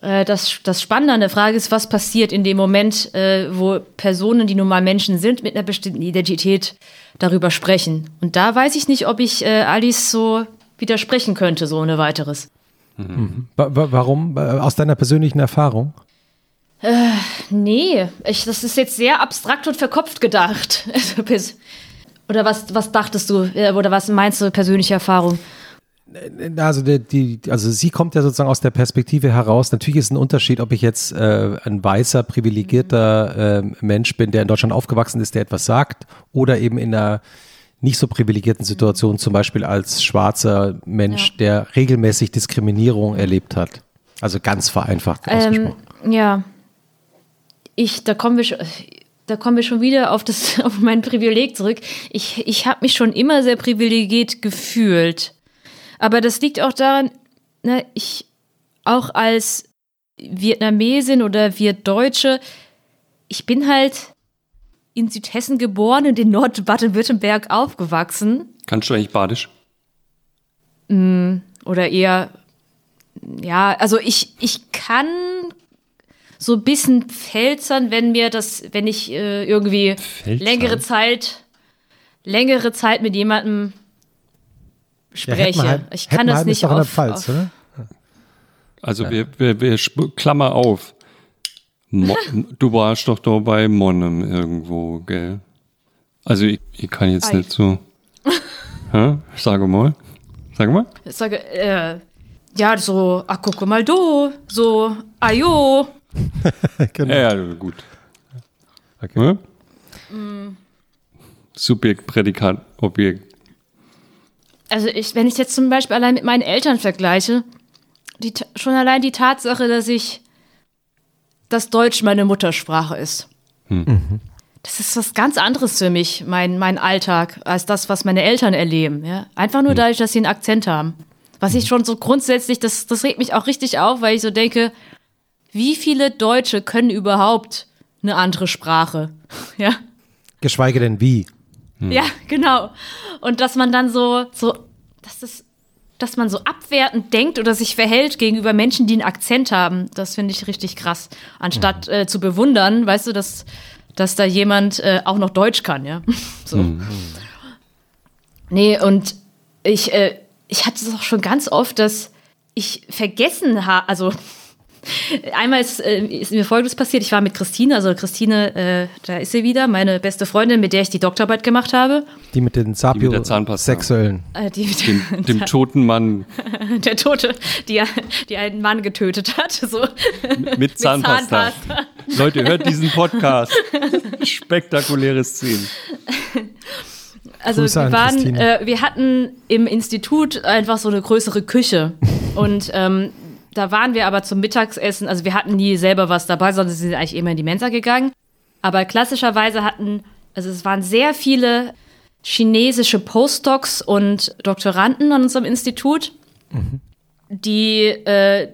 Äh, das, das Spannende an der Frage ist, was passiert in dem Moment, äh, wo Personen, die nun mal Menschen sind, mit einer bestimmten Identität darüber sprechen. Und da weiß ich nicht, ob ich äh, Alice so widersprechen könnte, so ohne weiteres. Mhm. Warum? Aus deiner persönlichen Erfahrung? Äh, nee, ich, das ist jetzt sehr abstrakt und verkopft gedacht. Oder was, was dachtest du, äh, oder was meinst du, persönliche Erfahrung? Also, die, die, also sie kommt ja sozusagen aus der Perspektive heraus. Natürlich ist ein Unterschied, ob ich jetzt äh, ein weißer, privilegierter äh, Mensch bin, der in Deutschland aufgewachsen ist, der etwas sagt, oder eben in einer nicht so privilegierten Situation, zum Beispiel als schwarzer Mensch, Ja. der regelmäßig Diskriminierung erlebt hat. Also ganz vereinfacht Ähm, ausgesprochen. ja. Ich, da kommen wir schon, da kommen wir schon wieder auf das, auf mein Privileg zurück. Ich, ich habe mich schon immer sehr privilegiert gefühlt. Aber das liegt auch daran, ne, ich auch als Vietnamesin oder wir Deutsche, ich bin halt in Südhessen geboren und in Nord-Baden-Württemberg aufgewachsen. Kannst du eigentlich Badisch? Oder eher, ja, also ich, ich kann so ein bisschen pfälzern, wenn mir das, wenn ich äh, irgendwie Pfälzern? längere Zeit, längere Zeit mit jemandem spreche. Heppenheim- ich kann das Heppenheim nicht in der auf, Pfalz, auf oder? Also wir, wir, wir sp- Klammer auf. Mo du warst doch da bei Monnem irgendwo, gell? Also ich, ich kann jetzt Ei. nicht so. Hä? Sag mal. Sag mal. Ich sage, äh, ja, so, ah, guck mal do, so, ayo. Genau. Ja, ja, gut. Okay. Hm? Subjekt, Prädikat, Objekt. Also ich, wenn ich jetzt zum Beispiel allein mit meinen Eltern vergleiche, die, schon allein die Tatsache, dass ich, dass Deutsch meine Muttersprache ist. Das ist was ganz anderes für mich, mein, mein Alltag, als das, was meine Eltern erleben. Ja? Einfach nur dadurch, dass sie einen Akzent haben. Was ich schon so grundsätzlich, das, das regt mich auch richtig auf, weil ich so denke, wie viele Deutsche können überhaupt eine andere Sprache? Ja. Geschweige denn wie. Ja, genau. Und dass man dann so, so, dass das, dass man so abwertend denkt oder sich verhält gegenüber Menschen, die einen Akzent haben, das finde ich richtig krass. Anstatt äh, zu bewundern, weißt du, dass, dass da jemand äh, auch noch Deutsch kann, ja. So. Nee, und ich, äh, ich hatte es auch schon ganz oft, dass ich vergessen habe, also Einmal ist, äh, ist mir Folgendes passiert. Ich war mit Christine, also Christine, äh, da ist sie wieder, meine beste Freundin, mit der ich die Doktorarbeit gemacht habe. Die mit den mit. Sapiosexuellen. Äh, die, Dem, dem toten Mann der Tote, die, die einen Mann getötet hat. So. mit Zahnpasta. Zahnpasta. Leute, hört diesen Podcast. Spektakuläre Szenen. Also Grüße wir waren, äh, wir hatten im Institut einfach so eine größere Küche und ähm, da waren wir aber zum Mittagsessen, also wir hatten nie selber was dabei, sondern sind eigentlich immer in die Mensa gegangen. Aber klassischerweise hatten, also es waren sehr viele chinesische Postdocs und Doktoranden an unserem Institut, die äh,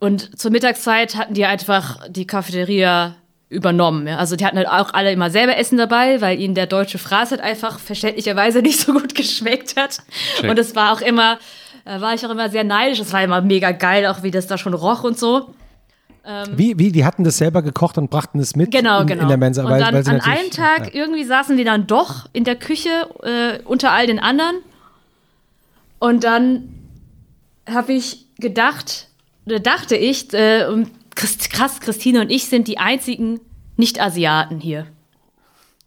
und zur Mittagszeit hatten die einfach die Cafeteria übernommen. Ja? Also die hatten halt auch alle immer selber Essen dabei, weil ihnen der deutsche Fraß halt einfach verständlicherweise nicht so gut geschmeckt hat. Check. Und es war auch immer, da war ich auch immer sehr neidisch. Es war immer mega geil, auch wie das da schon roch und so. Wie, wie, die hatten das selber gekocht und brachten es mit Genau, in, genau. in der Mensa. und weil, dann weil an einem Tag irgendwie saßen wir dann doch in der Küche äh, unter all den anderen. Und dann habe ich gedacht, oder dachte ich, äh, krass, Christine und ich sind die einzigen Nicht-Asiaten hier.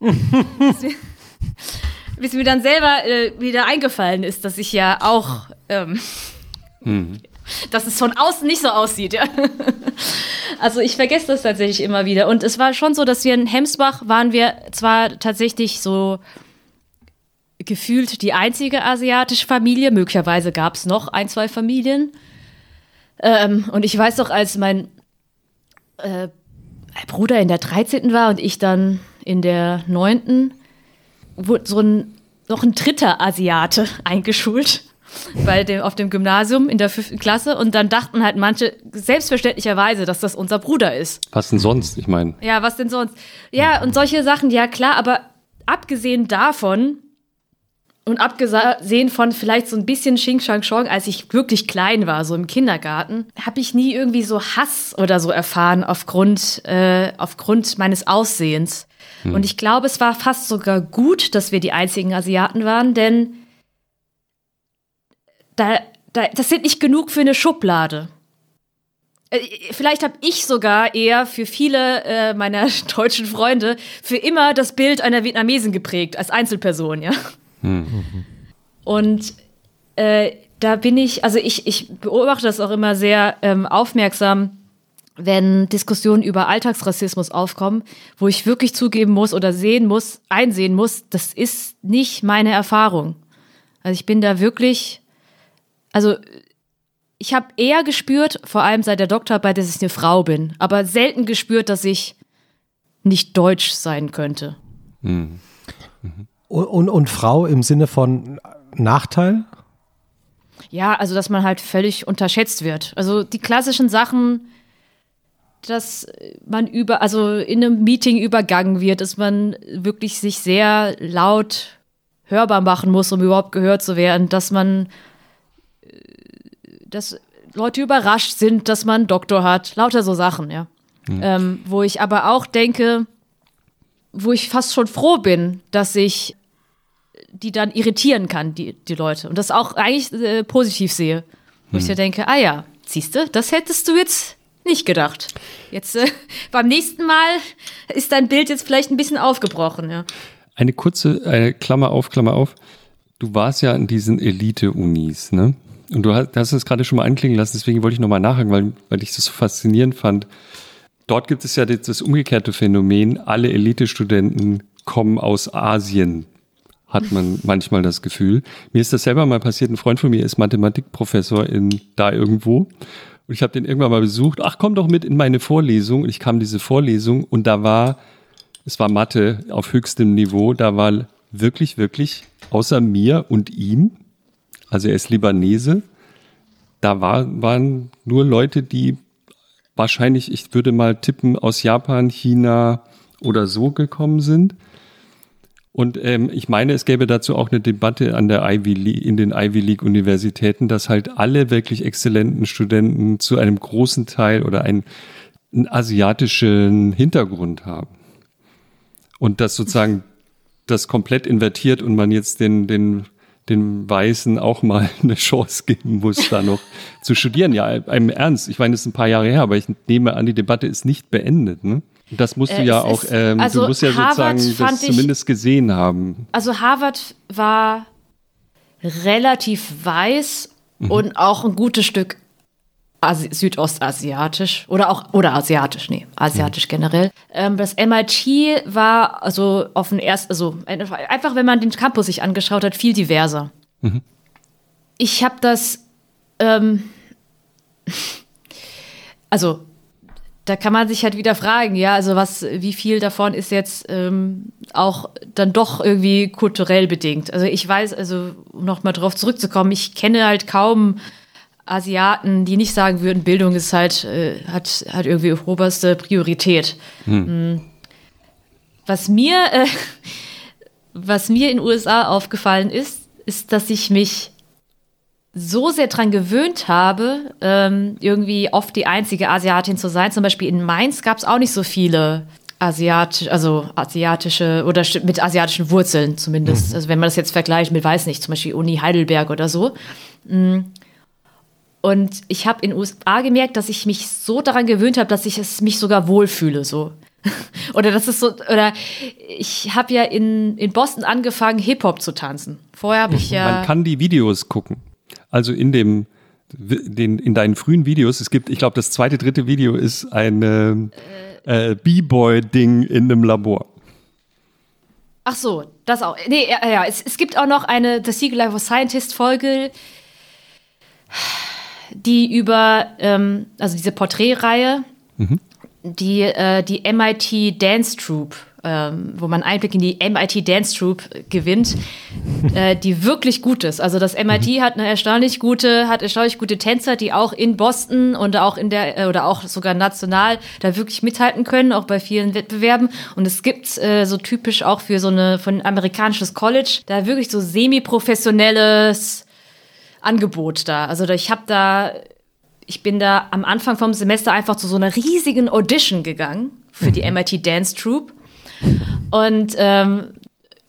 bis, mir, dann selber äh, wieder eingefallen ist, dass ich ja auch, ähm, dass es von außen nicht so aussieht, ja. Also ich vergesse das tatsächlich immer wieder. Und es war schon so, dass wir in Hemsbach waren wir zwar tatsächlich so gefühlt die einzige asiatische Familie. Möglicherweise gab es noch ein, zwei Familien. Ähm, und ich weiß doch, als mein äh, Bruder in der 13. war und ich dann in der 9. wurde so ein, noch ein dritter Asiate eingeschult bei dem, auf dem Gymnasium in der fünften Klasse. Und dann dachten halt manche selbstverständlicherweise, dass das unser Bruder ist. Was denn sonst? Ich meine, Ja, was denn sonst? Ja, und solche Sachen, ja klar, aber abgesehen davon und abgesehen von vielleicht so ein bisschen Xing Shang Chong, als ich wirklich klein war, so im Kindergarten, habe ich nie irgendwie so Hass oder so erfahren aufgrund, äh, aufgrund meines Aussehens. Und ich glaube, es war fast sogar gut, dass wir die einzigen Asiaten waren, denn da, da, das sind nicht genug für eine Schublade. äh, vielleicht habe ich sogar eher für viele äh, meiner deutschen Freunde für immer das Bild einer Vietnamesin geprägt, als Einzelperson, ja. Mhm. Und äh, da bin ich, also ich, ich beobachte das auch immer sehr ähm, aufmerksam, wenn Diskussionen über Alltagsrassismus aufkommen, wo ich wirklich zugeben muss oder sehen muss, einsehen muss, das ist nicht meine Erfahrung. Also ich bin da wirklich, also ich habe eher gespürt, vor allem seit der Doktorarbeit, dass ich eine Frau bin, aber selten gespürt, dass ich nicht deutsch sein könnte. Mhm. Mhm. Und, und, und Frau im Sinne von Nachteil? Ja, also dass man halt völlig unterschätzt wird. Also die klassischen Sachen, dass man über, also in einem Meeting übergangen wird, dass man wirklich sich sehr laut hörbar machen muss, um überhaupt gehört zu werden, dass man dass Leute überrascht sind, dass man einen Doktor hat. Lauter so Sachen, ja. Mhm. Ähm, wo ich aber auch denke, wo ich fast schon froh bin, dass ich die dann irritieren kann, die, die Leute. Und das auch eigentlich äh, positiv sehe. Wo mhm. ich ja denke, ah ja, siehst du, das hättest du jetzt nicht gedacht. Jetzt äh, beim nächsten Mal ist dein Bild jetzt vielleicht ein bisschen aufgebrochen, ja. Eine kurze eine Klammer auf, Klammer auf. Du warst ja in diesen Elite-Unis, ne? Und du hast, hast es gerade schon mal anklingen lassen, deswegen wollte ich nochmal nachhaken, weil, weil ich das so faszinierend fand. Dort gibt es ja das, das umgekehrte Phänomen, alle Elite-Studenten kommen aus Asien, hat man manchmal das Gefühl. Mir ist das selber mal passiert, ein Freund von mir ist Mathematikprofessor in da irgendwo. Und ich habe den irgendwann mal besucht, ach komm doch mit in meine Vorlesung. Und ich kam in diese Vorlesung und da war, es war Mathe auf höchstem Niveau, da war wirklich, wirklich außer mir und ihm also er ist Libanese. Da war, waren nur Leute, die wahrscheinlich, ich würde mal tippen, aus Japan, China oder so gekommen sind. Und ähm, ich meine, es gäbe dazu auch eine Debatte an der Ivy League, in den Ivy League Universitäten, dass halt alle wirklich exzellenten Studenten zu einem großen Teil oder einen, einen asiatischen Hintergrund haben. Und das sozusagen das komplett invertiert und man jetzt den, den den Weißen auch mal eine Chance geben muss, da noch zu studieren. Ja, im Ernst. Ich meine, es ist ein paar Jahre her, aber ich nehme an, die Debatte ist nicht beendet. Ne? Das musst du äh, ja auch, ähm, also du musst ja Harvard sozusagen das zumindest gesehen haben. Also Harvard war relativ weiß mhm. und auch ein gutes Stück Asi südostasiatisch oder auch oder asiatisch, nee, asiatisch mhm. generell. Ähm, das MIT war also auf den ersten, also einfach wenn man den Campus sich angeschaut hat, viel diverser. Mhm. Ich habe das, ähm, also da kann man sich halt wieder fragen, ja, also was, wie viel davon ist jetzt ähm, auch dann doch irgendwie kulturell bedingt. Also ich weiß, also um nochmal drauf zurückzukommen, ich kenne halt kaum Asiaten, die nicht sagen würden, Bildung ist halt, äh, hat, hat irgendwie oberste Priorität. Hm. hm. Was mir, äh, was mir in den USA aufgefallen ist, ist, dass ich mich so sehr daran gewöhnt habe, ähm, irgendwie oft die einzige Asiatin zu sein. Zum Beispiel in Mainz gab es auch nicht so viele asiatisch, also asiatische oder mit asiatischen Wurzeln zumindest. Mhm. Also wenn man das jetzt vergleicht mit, weiß nicht, zum Beispiel Uni Heidelberg oder so. Mhm. Und ich habe in den USA gemerkt, dass ich mich so daran gewöhnt habe, dass ich es mich sogar wohlfühle, so. oder das ist so, oder ich habe ja in, in Boston angefangen, Hip-Hop zu tanzen. Vorher habe ich ja. Man kann die Videos gucken. Also in dem, den, in deinen frühen Videos, es gibt, ich glaube, das zweite, dritte Video ist ein äh, äh, B-Boy-Ding in einem Labor. Ach so, das auch. Nee, ja, ja. Es, es gibt auch noch eine The Secret Life of Scientist Folge die über, ähm, also diese Porträtreihe, mhm. die, äh, die MIT Dance Troupe, ähm, wo man Einblick in die MIT Dance Troupe gewinnt, äh, die wirklich gut ist. Also das MIT mhm. hat eine erstaunlich gute, hat erstaunlich gute Tänzer, die auch in Boston und auch in der äh, oder auch sogar national da wirklich mithalten können, auch bei vielen Wettbewerben. Und es gibt äh, so typisch auch für so eine von amerikanisches College da wirklich so semi-professionelles Angebot da. Also ich habe da, ich bin da am Anfang vom Semester einfach zu so einer riesigen Audition gegangen für die MIT mhm. Dance Troupe und ähm,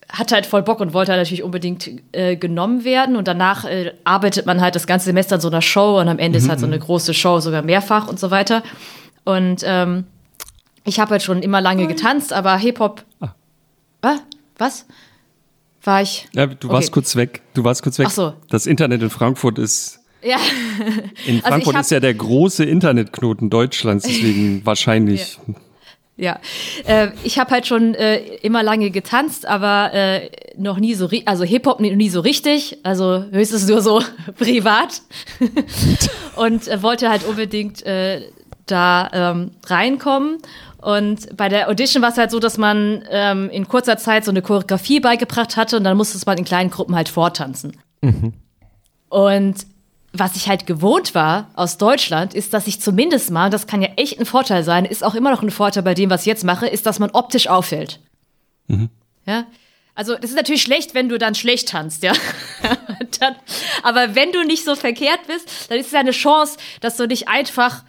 hatte halt voll Bock und wollte halt natürlich unbedingt äh, genommen werden. Und danach äh, arbeitet man halt das ganze Semester an so einer Show und am Ende ist halt so eine große Show, sogar mehrfach und so weiter. Und ähm, ich habe halt schon immer lange getanzt, aber Hip-Hop. Was? Was? War ich. Ja, du warst Okay. kurz weg. Du warst kurz weg. Ach so. Das Internet in Frankfurt ist. Ja. In Also Frankfurt hab- ist ja der große Internetknoten Deutschlands, deswegen wahrscheinlich. Ja, äh, ich habe halt schon äh, immer lange getanzt, aber äh, noch nie so, also Hip-Hop nie, nie so richtig, also höchstens nur so privat. und äh, wollte halt unbedingt äh, da ähm, reinkommen. Und bei der Audition war es halt so, dass man ähm, in kurzer Zeit so eine Choreografie beigebracht hatte und dann musste man in kleinen Gruppen halt vortanzen. Und was ich halt gewohnt war aus Deutschland, ist, dass ich zumindest mal, und das kann ja echt ein Vorteil sein, ist auch immer noch ein Vorteil bei dem, was ich jetzt mache, ist, dass man optisch auffällt. Ja. Also, das ist natürlich schlecht, wenn du dann schlecht tanzt, ja. dann, aber wenn du nicht so verkehrt bist, dann ist es ja eine Chance, dass du nicht einfach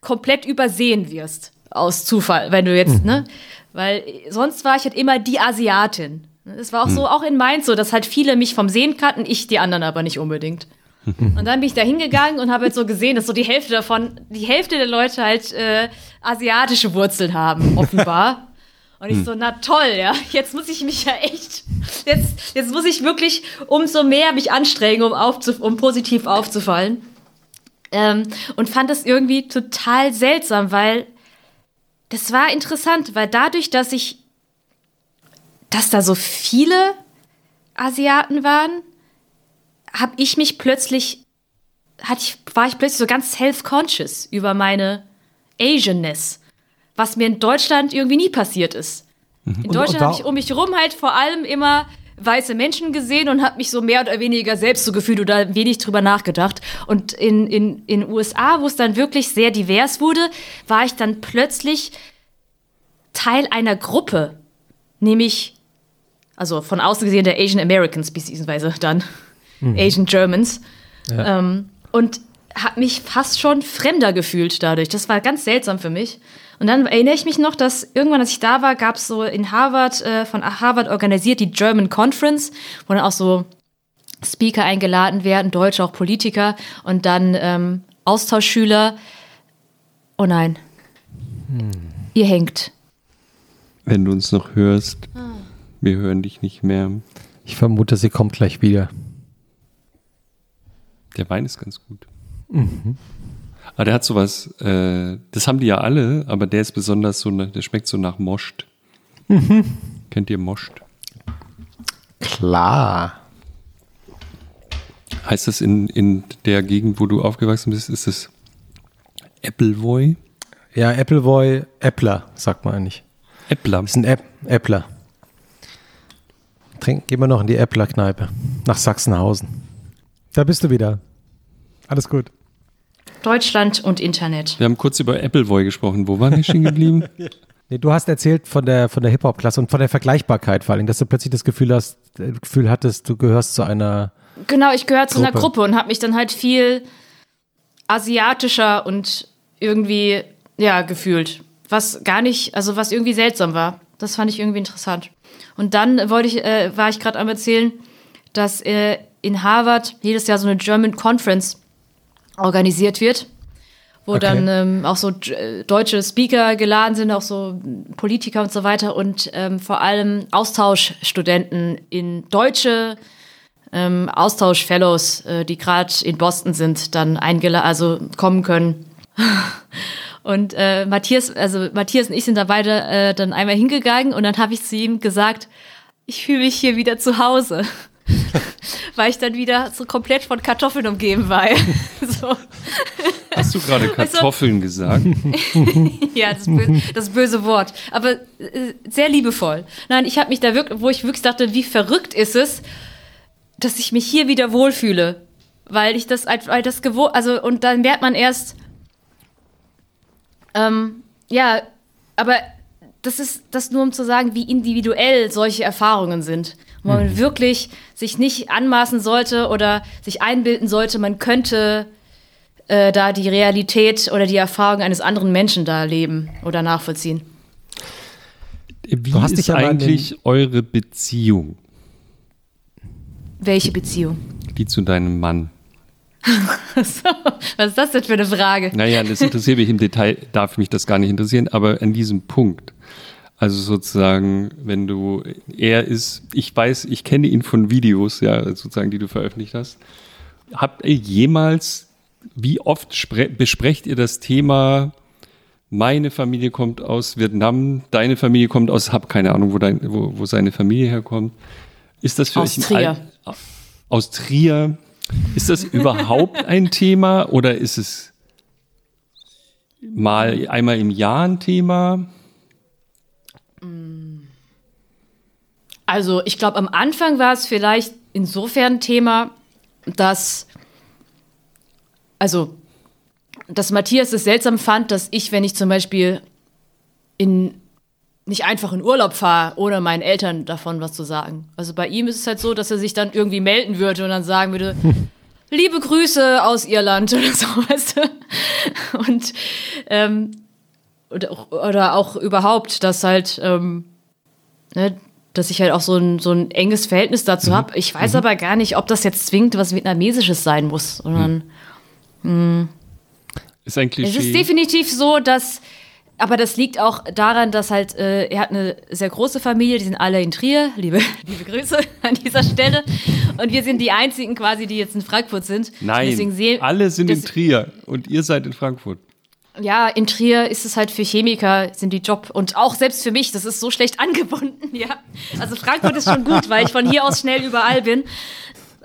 komplett übersehen wirst. Aus Zufall, wenn du jetzt, ne? Weil sonst war ich halt immer die Asiatin. Es war auch so, auch in Mainz so, dass halt viele mich vom Sehen kannten, ich die anderen aber nicht unbedingt. Und dann bin ich da hingegangen und habe halt so gesehen, dass so die Hälfte davon, die Hälfte der Leute halt äh, asiatische Wurzeln haben, offenbar. Und ich so, na toll, ja, jetzt muss ich mich ja echt, jetzt, jetzt muss ich wirklich umso mehr mich anstrengen, um, aufzu, um positiv aufzufallen. Ähm, und fand das irgendwie total seltsam, weil das war interessant, weil dadurch, dass ich, dass da so viele Asiaten waren, habe ich mich plötzlich, hatte ich, war ich plötzlich so ganz self-conscious über meine Asianness, was mir in Deutschland irgendwie nie passiert ist. In Und- und Deutschland habe ich um mich rum halt vor allem immer weiße Menschen gesehen und habe mich so mehr oder weniger selbst so gefühlt oder wenig drüber nachgedacht. Und in in in USA, wo es dann wirklich sehr divers wurde, war ich dann plötzlich Teil einer Gruppe, nämlich also von außen gesehen der Asian Americans beziehungsweise dann Asian Germans ähm, und habe mich fast schon fremder gefühlt dadurch. Das war ganz seltsam für mich. Und dann erinnere ich mich noch, dass irgendwann, als ich da war, gab es so in Harvard, äh, von Harvard organisiert die German Conference, wo dann auch so Speaker eingeladen werden, Deutsche, auch Politiker und dann ähm, Austauschschüler. Oh nein. Ihr hängt. Wenn du uns noch hörst, wir hören dich nicht mehr. Ich vermute, sie kommt gleich wieder. Der Wein ist ganz gut. Aber der hat sowas, äh, das haben die ja alle, aber der ist besonders so, ne- der schmeckt so nach Moscht. Kennt ihr Moscht? Klar. Heißt das in, in der Gegend, wo du aufgewachsen bist, ist es Appleboy? Ja, Appleboy, Äppler, sagt man eigentlich. Äppler. Ist ein Äpp Äppler. Trink, gehen wir noch in die Äppler-Kneipe. Nach Sachsenhausen. Da bist du wieder. Alles gut. Deutschland und Internet. Wir haben kurz über Appleboy gesprochen. Wo waren wir stehen geblieben? Nee, du hast erzählt von der, von der Hip-Hop-Klasse und von der Vergleichbarkeit vor allem, dass du plötzlich das Gefühl hast, äh, Gefühl hattest, du gehörst zu einer. Genau, ich gehöre zu einer Gruppe. Gruppe und habe mich dann halt viel asiatischer und irgendwie, ja, gefühlt. Was gar nicht, also was irgendwie seltsam war. Das fand ich irgendwie interessant. Und dann wollte ich, äh, war ich gerade am erzählen, dass äh, in Harvard jedes Jahr so eine German Conference organisiert wird, wo Okay. dann ähm, auch so äh, deutsche Speaker geladen sind, auch so Politiker und so weiter und ähm, vor allem Austauschstudenten in deutsche ähm, Austausch-Fellows, äh, die gerade in Boston sind, dann eingeladen, also kommen können. Und äh, Matthias, also Matthias und ich sind da beide äh, dann einmal hingegangen und dann habe ich zu ihm gesagt, ich fühle mich hier wieder zu Hause. Weil ich dann wieder so komplett von Kartoffeln umgeben war. so. Hast du gerade Kartoffeln gesagt? Ja, das, bö das böse Wort. Aber äh, sehr liebevoll. Nein, ich habe mich da wirklich, wo ich wirklich dachte, wie verrückt ist es, dass ich mich hier wieder wohlfühle. Weil ich das, weil das gewohnt, also, und dann merkt man erst, ähm, ja, aber das ist das nur um zu sagen, wie individuell solche Erfahrungen sind. Wo man wirklich sich nicht anmaßen sollte oder sich einbilden sollte, man könnte äh, da die Realität oder die Erfahrung eines anderen Menschen da leben oder nachvollziehen. Wie Du hast dich ist ja eigentlich eure Beziehung, Welche Beziehung? die zu deinem Mann? Was ist das denn für eine Frage? Naja, das interessiert mich im Detail, darf mich das gar nicht interessieren, aber an diesem Punkt. Also sozusagen, wenn du, er ist, ich weiß, ich kenne ihn von Videos, ja, sozusagen, die du veröffentlicht hast. Habt ihr jemals, wie oft spre- besprecht ihr das Thema, meine Familie kommt aus Vietnam, deine Familie kommt aus, hab keine Ahnung, wo, dein, wo, wo seine Familie herkommt. Ist das für Aus euch Trier. Al- aus Trier. Ist das überhaupt ein Thema oder ist es mal einmal im Jahr ein Thema? Also, ich glaube, am Anfang war es vielleicht insofern ein Thema, dass, also, dass Matthias es seltsam fand, dass ich, wenn ich zum Beispiel in nicht einfach in Urlaub fahre, ohne meinen Eltern davon was zu sagen. Also bei ihm ist es halt so, dass er sich dann irgendwie melden würde und dann sagen würde, liebe Grüße aus Irland oder so, weißt du? Und ähm, oder, auch- oder auch überhaupt, dass halt ähm, ne, dass ich halt auch so ein, so ein enges Verhältnis dazu habe. Ich weiß aber gar nicht, ob das jetzt zwingend was Vietnamesisches sein muss, sondern Ist ein es Klischee. ist definitiv so, dass, aber das liegt auch daran, dass halt, äh, er hat eine sehr große Familie, die sind alle in Trier, liebe, liebe Grüße an dieser Stelle. Und wir sind die einzigen quasi, die jetzt in Frankfurt sind. Nein, alle sind in Trier und ihr seid in Frankfurt. Ja, in Trier ist es halt für Chemiker, sind die Job. Und auch selbst für mich, das ist so schlecht angebunden, ja. Also Frankfurt ist schon gut, weil ich von hier aus schnell überall bin.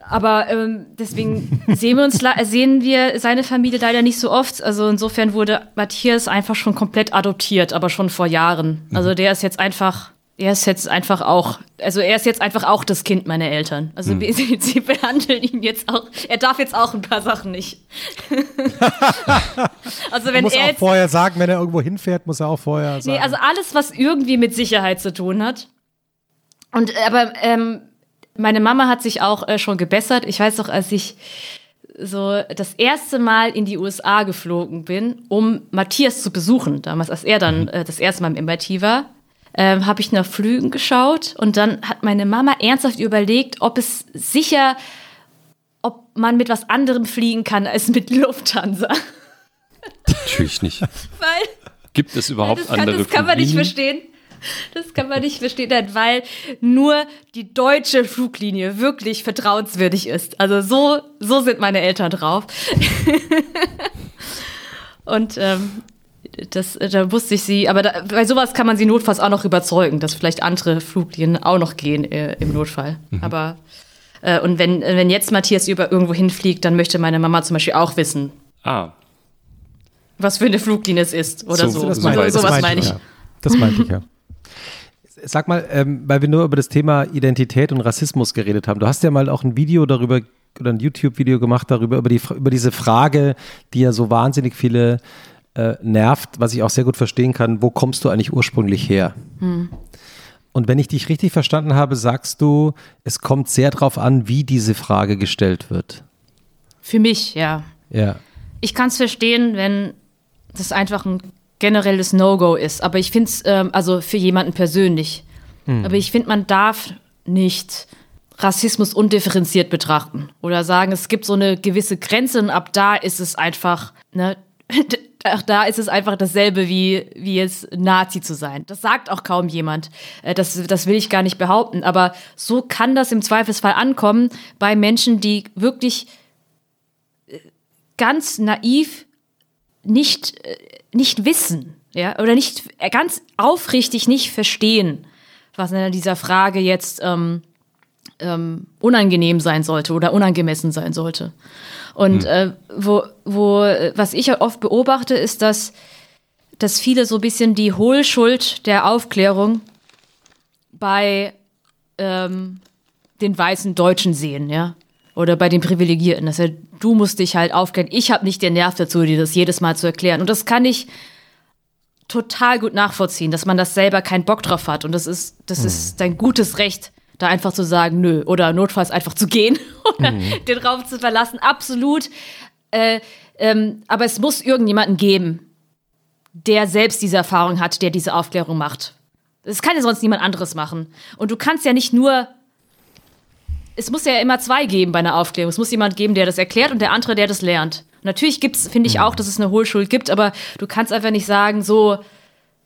Aber ähm, deswegen sehen wir uns la- sehen wir seine Familie leider nicht so oft. Also insofern wurde Matthias einfach schon komplett adoptiert, aber schon vor Jahren. Also der ist jetzt einfach, er ist jetzt einfach auch, also er ist jetzt einfach auch das Kind meiner Eltern. Also wir- sie, sie behandeln ihn jetzt auch, er darf jetzt auch ein paar Sachen nicht. also wenn muss er auch jetzt vorher sagen, wenn er irgendwo hinfährt, muss er auch vorher sagen. Nee, also alles, was irgendwie mit Sicherheit zu tun hat. Und aber ähm, meine Mama hat sich auch äh, schon gebessert. Ich weiß noch, als ich so das erste Mal in die USA geflogen bin, um Matthias zu besuchen, damals als er dann äh, das erste Mal im MIT war, ähm, habe ich nach Flügen geschaut und dann hat meine Mama ernsthaft überlegt, ob es sicher, ob man mit was anderem fliegen kann als mit Lufthansa. Natürlich nicht. Weil Gibt es überhaupt das kann, andere das kann man nicht verstehen. Das kann man nicht verstehen, weil nur die deutsche Fluglinie wirklich vertrauenswürdig ist. Also so, so sind meine Eltern drauf. Und ähm, das, da wusste ich sie, aber da, bei sowas kann man sie notfalls auch noch überzeugen, dass vielleicht andere Fluglinien auch noch gehen äh, im Notfall. Mhm. Aber äh, und wenn, wenn jetzt Matthias über irgendwo hinfliegt, dann möchte meine Mama zum Beispiel auch wissen, Ah, was für eine Fluglinie es ist oder So- so. das so meinte- das sowas meine ich. Ja. Das meinte ich ja. Sag mal, ähm, weil wir nur über das Thema Identität und Rassismus geredet haben. Du hast ja mal auch ein Video darüber oder ein YouTube-Video gemacht darüber, über, die, über diese Frage, die ja so wahnsinnig viele äh, nervt, was ich auch sehr gut verstehen kann. Wo kommst du eigentlich ursprünglich her? Und wenn ich dich richtig verstanden habe, sagst du, es kommt sehr darauf an, wie diese Frage gestellt wird. Für mich, ja. Ja. Ich kann es verstehen, wenn das einfach ein generelles No-Go ist. Aber ich finde es, ähm, also für jemanden persönlich. Aber ich finde, man darf nicht Rassismus undifferenziert betrachten oder sagen, es gibt so eine gewisse Grenze und ab da ist es einfach, ne, ach, da ist es einfach dasselbe wie, wie jetzt Nazi zu sein. Das sagt auch kaum jemand. Äh, Das, das will ich gar nicht behaupten. Aber so kann das im Zweifelsfall ankommen bei Menschen, die wirklich äh, ganz naiv nicht, äh, nicht wissen, ja, oder nicht ganz aufrichtig nicht verstehen, was in dieser Frage jetzt ähm, ähm, unangenehm sein sollte oder unangemessen sein sollte. Und äh, wo, wo, was ich oft beobachte, ist, dass, dass viele so ein bisschen die Hohlschuld der Aufklärung bei ähm, den weißen Deutschen sehen, ja. Oder bei den Privilegierten. Das heißt, du musst dich halt aufklären. Ich habe nicht den Nerv dazu, dir das jedes Mal zu erklären. Und das kann ich total gut nachvollziehen, dass man das selber keinen Bock drauf hat. Und das ist, das ist dein gutes Recht, da einfach zu sagen, nö, oder notfalls einfach zu gehen oder den Raum zu verlassen. Absolut. Äh, ähm, aber es muss irgendjemanden geben, der selbst diese Erfahrung hat, der diese Aufklärung macht. Das kann ja sonst niemand anderes machen. Und du kannst ja nicht nur. Es muss ja immer zwei geben bei einer Aufklärung. Es muss jemand geben, der das erklärt und der andere, der das lernt. Natürlich gibt's, finde ich auch, dass es eine Hohlschuld gibt, aber du kannst einfach nicht sagen, so,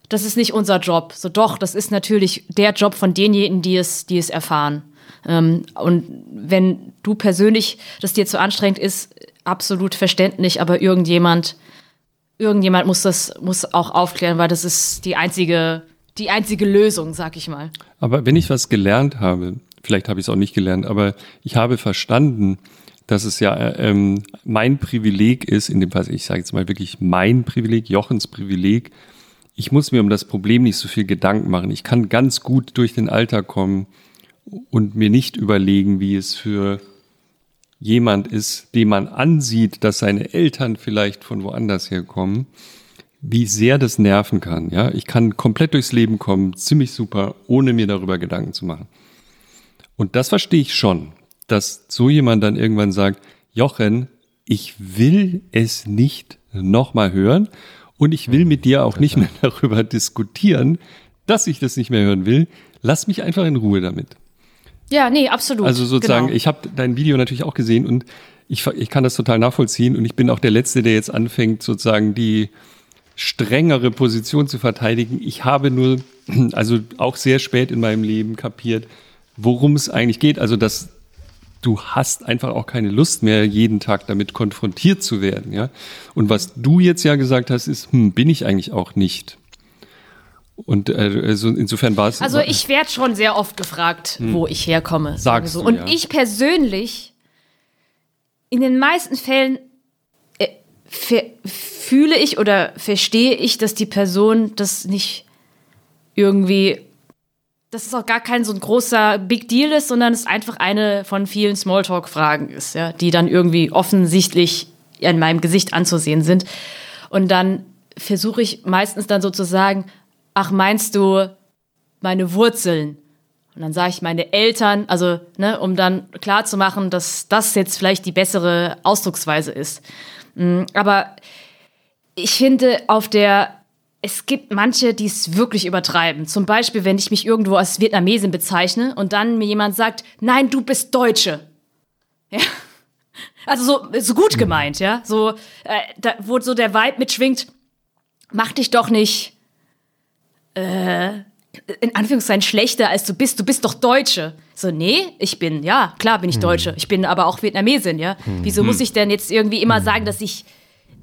das ist nicht unser Job. So doch, das ist natürlich der Job von denjenigen, die es, die es erfahren. Ähm, und wenn du persönlich das dir zu anstrengend ist, absolut verständlich, aber irgendjemand, irgendjemand muss das, muss auch aufklären, weil das ist die einzige, die einzige Lösung, sag ich mal. Aber wenn ich was gelernt habe, vielleicht habe ich es auch nicht gelernt, aber ich habe verstanden, dass es ja ähm, mein Privileg ist, in dem Fall, ich sage jetzt mal wirklich mein Privileg, Jochens Privileg. Ich muss mir um das Problem nicht so viel Gedanken machen. Ich kann ganz gut durch den Alltag kommen und mir nicht überlegen, wie es für jemand ist, dem man ansieht, dass seine Eltern vielleicht von woanders herkommen, wie sehr das nerven kann. Ja, ich kann komplett durchs Leben kommen, ziemlich super, ohne mir darüber Gedanken zu machen. Und das verstehe ich schon dass so jemand dann irgendwann sagt, Jochen, ich will es nicht nochmal hören und ich will mit dir auch nicht mehr darüber diskutieren, dass ich das nicht mehr hören will. Lass mich einfach in Ruhe damit. Ja, nee, absolut. Also sozusagen, genau. ich habe dein Video natürlich auch gesehen und ich, ich kann das total nachvollziehen und ich bin auch der Letzte, der jetzt anfängt, sozusagen die strengere Position zu verteidigen. Ich habe nur, also auch sehr spät in meinem Leben kapiert, worum es eigentlich geht. Also, dass du hast einfach auch keine Lust mehr, jeden Tag damit konfrontiert zu werden, ja. Und was du jetzt ja gesagt hast, ist, hm, bin ich eigentlich auch nicht. Und äh, also insofern war es. Also ich werde schon sehr oft gefragt, hm. wo ich herkomme. Sagst so. du, Und ja. ich persönlich, in den meisten Fällen äh, fühle ich oder verstehe ich, dass die Person das nicht irgendwie dass es auch gar kein so ein großer Big Deal ist, sondern es einfach eine von vielen Smalltalk-Fragen ist, ja, die dann irgendwie offensichtlich in meinem Gesicht anzusehen sind. Und dann versuche ich meistens dann so zu sagen, ach, meinst du meine Wurzeln? Und dann sage ich meine Eltern, also, ne, um dann klar zu machen, dass das jetzt vielleicht die bessere Ausdrucksweise ist. Mm, aber ich finde, auf der es gibt manche, die es wirklich übertreiben. Zum Beispiel, wenn ich mich irgendwo als Vietnamesin bezeichne und dann mir jemand sagt, nein, du bist Deutsche. Ja. Also so, so gut gemeint, ja. So, äh, da, wo so der Vibe mitschwingt, mach dich doch nicht äh, in Anführungszeichen schlechter als du bist. Du bist doch Deutsche. So, nee, ich bin, ja, klar bin ich Deutsche. Ich bin aber auch Vietnamesin, ja. Wieso muss ich denn jetzt irgendwie immer sagen, dass ich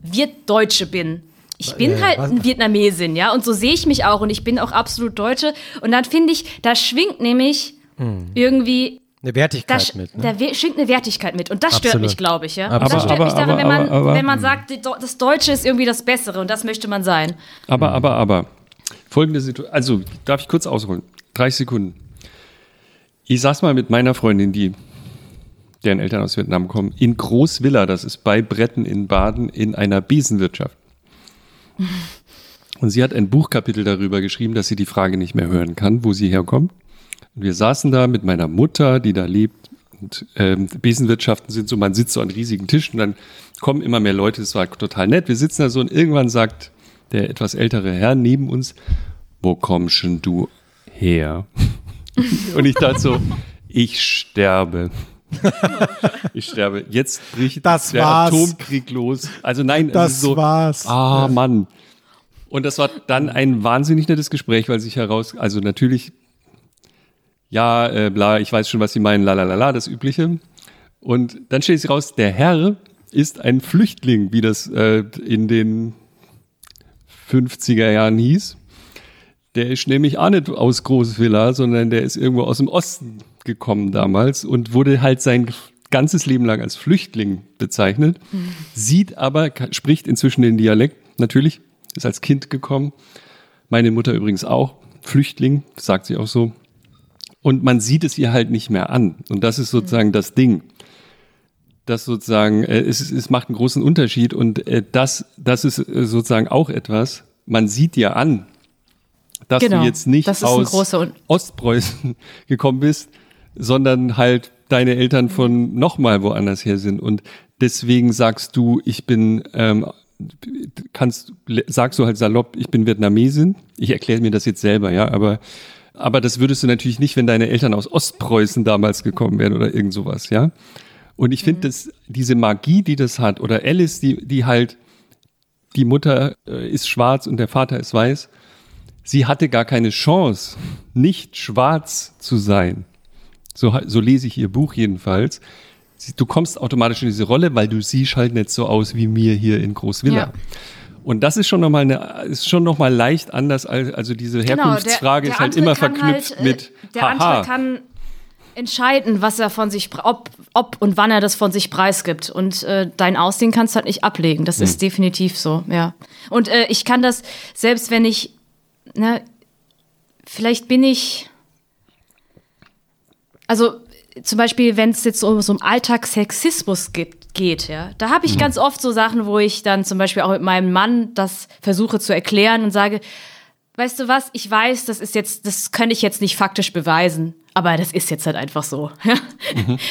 Viet-Deutsche bin? Ich bin halt ein Vietnamesin, ja, und so sehe ich mich auch und ich bin auch absolut Deutsche. Und dann finde ich, da schwingt nämlich hm. irgendwie eine Wertigkeit da, mit. Ne? Da schwingt eine Wertigkeit mit. Und das stört Absolut. mich, glaube ich. Ja? Aber, das stört aber, mich daran, aber, wenn, man, aber, wenn man sagt, das Deutsche ist irgendwie das Bessere und das möchte man sein. Aber, aber, aber. Folgende Situation. Also, darf ich kurz ausholen? 30 Sekunden. Ich saß mal mit meiner Freundin, die deren Eltern aus Vietnam kommen, in Großvilla, das ist bei Bretten in Baden, in einer Besenwirtschaft. Und sie hat ein Buchkapitel darüber geschrieben, dass sie die Frage nicht mehr hören kann, wo sie herkommt. Und wir saßen da mit meiner Mutter, die da lebt. Und ähm, Besenwirtschaften sind so, man sitzt so an riesigen Tischen und dann kommen immer mehr Leute. Es war total nett. Wir sitzen da so und irgendwann sagt der etwas ältere Herr neben uns, wo kommst denn du her? und ich dachte so, ich sterbe. Ich sterbe. Jetzt bricht das der war's. Atomkrieg los. Also nein, das ist so, war's. Ah, Mann. Und das war dann ein wahnsinnig nettes Gespräch, weil sich heraus, also natürlich, ja, äh, bla, ich weiß schon, was Sie meinen, la la la la, das Übliche. Und dann stellt sich raus, der Herr ist ein Flüchtling, wie das äh, in den 50er Jahren hieß. Der ist nämlich auch nicht aus Großvilla, sondern der ist irgendwo aus dem Osten gekommen damals und wurde halt sein ganzes Leben lang als Flüchtling bezeichnet, mhm. sieht aber, spricht inzwischen den Dialekt, natürlich, ist als Kind gekommen. Meine Mutter übrigens auch, Flüchtling, sagt sie auch so. Und man sieht es ihr halt nicht mehr an. Und das ist sozusagen mhm. das Ding. Das sozusagen, äh, es, es macht einen großen Unterschied und äh, das, das ist äh, sozusagen auch etwas, man sieht dir an, dass genau, du jetzt nicht aus Ostpreußen gekommen bist, sondern halt deine Eltern von nochmal woanders her sind. Und deswegen sagst du, ich bin ähm, kannst, sagst du halt salopp, ich bin Vietnamesin. Ich erkläre mir das jetzt selber, ja, aber, aber das würdest du natürlich nicht, wenn deine Eltern aus Ostpreußen damals gekommen wären oder irgend sowas, ja. Und ich finde, dass diese Magie, die das hat, oder Alice, die, die halt, die Mutter äh, ist schwarz und der Vater ist weiß, sie hatte gar keine Chance, nicht schwarz zu sein. So, so lese ich ihr Buch jedenfalls. Du kommst automatisch in diese Rolle, weil du siehst halt nicht so aus wie mir hier in Großvilla. Ja. Und das ist schon nochmal eine, ist schon noch mal leicht anders als, also diese Herkunftsfrage ist halt immer kann verknüpft halt, mit, Der haha. andere kann entscheiden, was er von sich, ob, ob und wann er das von sich preisgibt. Und äh, dein Aussehen kannst du halt nicht ablegen. Das Hm. ist definitiv so, ja. Und äh, ich kann das, selbst wenn ich, ne, vielleicht bin ich, also zum Beispiel, wenn es jetzt so, so um Alltagssexismus gibt, geht, ja, da habe ich ganz oft so Sachen, wo ich dann zum Beispiel auch mit meinem Mann das versuche zu erklären und sage, weißt du was, ich weiß, das ist jetzt, das könnte ich jetzt nicht faktisch beweisen, aber das ist jetzt halt einfach so. Ja?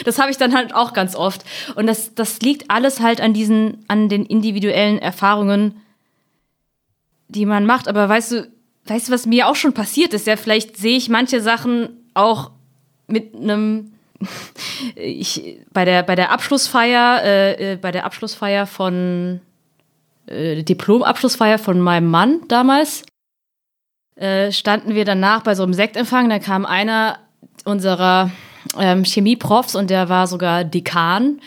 Das habe ich dann halt auch ganz oft. Und das, das liegt alles halt an diesen, an den individuellen Erfahrungen, die man macht. Aber weißt du, weißt du, was mir auch schon passiert ist? Ja, vielleicht sehe ich manche Sachen auch mit einem ich bei der bei der Abschlussfeier äh, äh, bei der Abschlussfeier von äh, Diplomabschlussfeier von meinem Mann damals äh, standen wir danach bei so einem Sektempfang. Da kam einer unserer ähm, Chemieprofs und der war sogar Dekan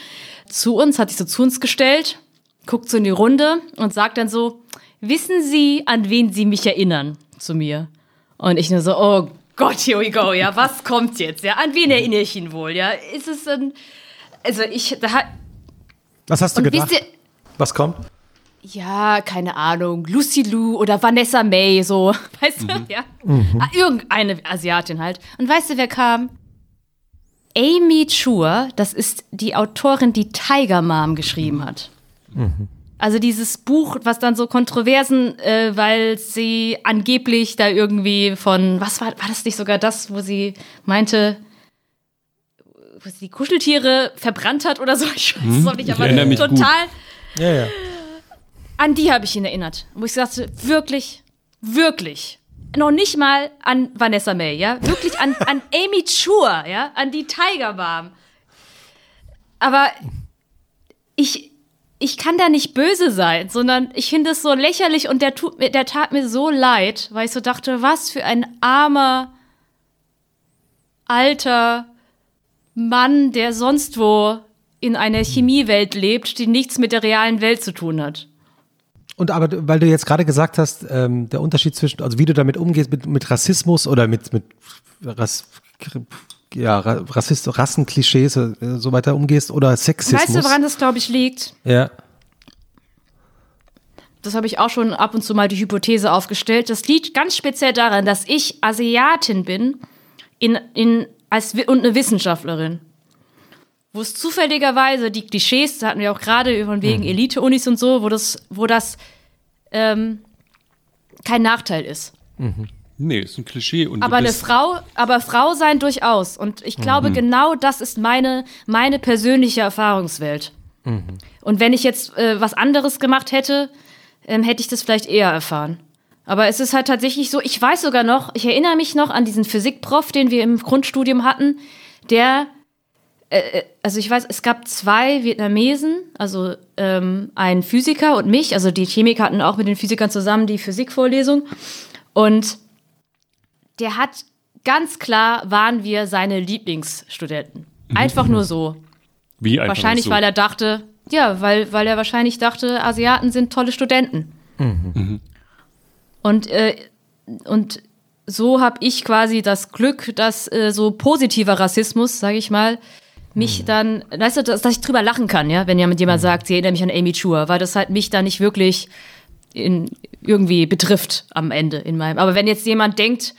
zu uns, hat sich so zu uns gestellt, guckt so in die Runde und sagt dann so: Wissen Sie, an wen Sie mich erinnern? Zu mir. Und ich nur so: Oh Gott, here we go. Ja, was kommt jetzt? Ja, an wen erinnere ich ihn wohl? Ja, ist es ein. Also ich, da hat, Was hast du gedacht? ihr, Was kommt? ja, keine Ahnung, Lucy Lou oder Vanessa May, so, weißt du, ja. Ah, Irgendeine Asiatin halt. Und weißt du, wer kam? Amy Chua, das ist die Autorin, die Tiger Mom geschrieben hat. Also dieses Buch, was dann so Kontroversen, äh, weil sie angeblich da irgendwie von, was war, war das nicht sogar das, wo sie meinte, wo sie die Kuscheltiere verbrannt hat oder so? Ich weiß es auch nicht, ich aber mich gut. total Ja, ja. an die habe ich ihn erinnert. Wo ich sagte, wirklich, wirklich. Noch nicht mal an Vanessa May, ja? Wirklich an, an Amy Chua, ja? An die Tiger Mom. Aber ich, ich kann da nicht böse sein, sondern ich finde es so lächerlich und der, tut mir, der tat mir so leid, weil ich so dachte, was für ein armer, alter Mann, der sonst wo in einer Chemiewelt lebt, die nichts mit der realen Welt zu tun hat. Und aber weil du jetzt gerade gesagt hast, ähm, der Unterschied zwischen, also wie du damit umgehst mit, mit Rassismus oder mit, mit Rass, ja, Ra- Rassist, Rassenklischees äh, so weiter umgehst oder Sexismus. Weißt du, woran das, glaube ich, liegt? ja. Das habe ich auch schon ab und zu mal die Hypothese aufgestellt. Das liegt ganz speziell daran, dass ich Asiatin bin in, in, als, und eine Wissenschaftlerin. Wo es zufälligerweise die Klischees, da hatten wir auch gerade von wegen Elite-Unis und so, wo das, wo das ähm, kein Nachteil ist. Nee, ist ein Klischee. Und Aber eine Frau, aber Frau sein durchaus. Und ich glaube, genau das ist meine, meine persönliche Erfahrungswelt. Und wenn ich jetzt äh, was anderes gemacht hätte, ähm, hätte ich das vielleicht eher erfahren. Aber es ist halt tatsächlich so, ich weiß sogar noch, ich erinnere mich noch an diesen Physikprof, den wir im Grundstudium hatten, der, äh, äh, also ich weiß, es gab zwei Vietnamesen, also ähm, ein Physiker und mich, also die Chemiker hatten auch mit den Physikern zusammen die Physikvorlesung. Und der hat ganz klar waren wir seine Lieblingsstudenten. Einfach nur so. wie einfach wahrscheinlich, so. weil er dachte, ja, weil, weil er wahrscheinlich dachte, Asiaten sind tolle Studenten. Und, äh, und so habe ich quasi das Glück, dass äh, so positiver Rassismus, sage ich mal, mich dann, weißt du, dass, dass ich drüber lachen kann, ja, wenn jemand jemand sagt, sie erinnert mich an Amy Chua, weil das halt mich da nicht wirklich in, irgendwie betrifft am Ende in meinem. Aber wenn jetzt jemand denkt,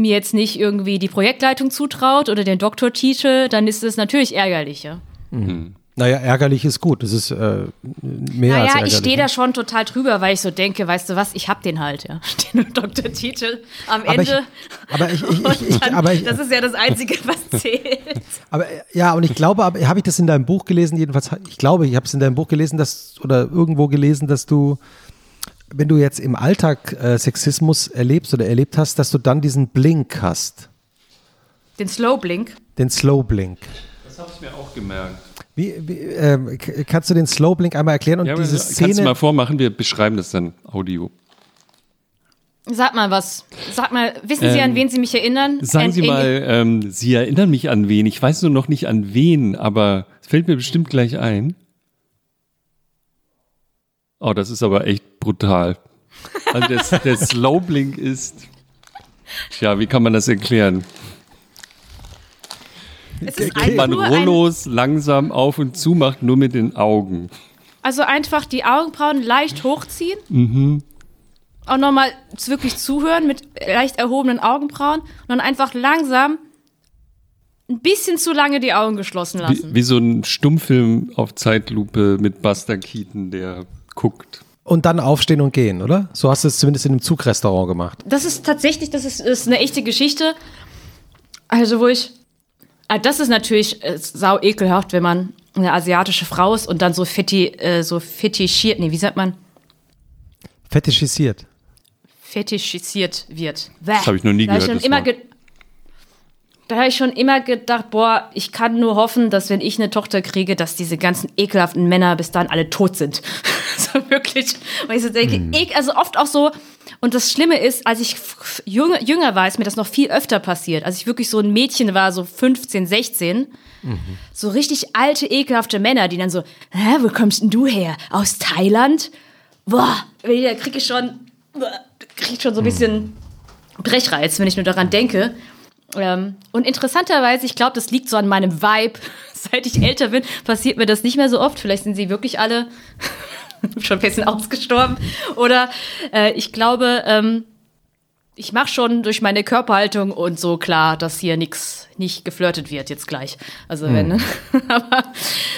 mir jetzt nicht irgendwie die Projektleitung zutraut oder den Doktortitel, dann ist es natürlich ärgerlich, ja. Na, Naja, ärgerlich ist gut. Das ist äh, mehr als Naja, ärgerlich. ich stehe ne? da schon total drüber, weil ich so denke, weißt du was, ich hab den halt, ja. Den Doktortitel am Aber ich- Ende. aber ich- ich- ich- ich- dann, aber ich- das ist ja das Einzige, was zählt. Aber ja, und ich glaube, aber habe ich das in deinem Buch gelesen? Jedenfalls, ich glaube, ich habe es in deinem Buch gelesen, dass oder irgendwo gelesen, dass du, wenn du jetzt im Alltag äh, Sexismus erlebst oder erlebt hast, dass du dann diesen Blink hast, Den Slow Blink. den Slow Blink. Das habe ich mir auch gemerkt. Wie, wie k- kannst du den Slow Blink einmal erklären und Ja, diese kannst du Szene? mal vormachen, wir beschreiben das dann Audio. Sag mal was. Sag mal, wissen Sie, Ähm, an wen Sie mich erinnern? Sagen Sie mal, ähm, Sie erinnern mich an wen? Ich weiß nur noch nicht an wen, aber es fällt mir bestimmt gleich ein. Oh, das ist aber echt brutal. Also der, der Slowblink ist, tja, wie kann man das erklären? Es ist einfach man Rollos langsam auf und zu macht, nur mit den Augen. also einfach die Augenbrauen leicht hochziehen. Mhm. Auch nochmal wirklich zuhören mit leicht erhobenen Augenbrauen und dann einfach langsam ein bisschen zu lange die Augen geschlossen Wie, lassen. wie so ein Stummfilm auf Zeitlupe mit Buster Keaton, der guckt. Und dann aufstehen und gehen, oder? So hast du es zumindest in einem Zugrestaurant gemacht. Das ist tatsächlich, das ist, ist eine echte Geschichte. Also, wo ich. Ah, das ist natürlich äh, sau ekelhaft, wenn man eine asiatische Frau ist und dann so, feti, äh, so fetischiert, nee, wie sagt man? Fetischisiert. Fetischisiert wird. Das habe ich noch nie Da hab ich gehört. schon das immer ge- da habe ich schon immer gedacht, boah, ich kann nur hoffen, dass wenn ich eine Tochter kriege, dass diese ganzen ekelhaften Männer bis dann alle tot sind. so wirklich. Weil ich so denke, Hm. ek, also oft auch so. Und das Schlimme ist, als ich jünger, jünger war, ist mir das noch viel öfter passiert. Als ich wirklich so ein Mädchen war, so 15, 16, so richtig alte, ekelhafte Männer, die dann so, hä, wo kommst denn du her? Aus Thailand? Boah, da kriege ich schon, krieg ich schon so ein bisschen Brechreiz, wenn ich nur daran denke. Ähm, und interessanterweise, ich glaube, das liegt so an meinem Vibe. Seit ich älter bin, passiert mir das nicht mehr so oft. Vielleicht sind sie wirklich alle schon ein bisschen ausgestorben. Oder äh, ich glaube, ähm, ich mache schon durch meine Körperhaltung und so klar, dass hier nichts nicht geflirtet wird jetzt gleich. Also wenn, ne? aber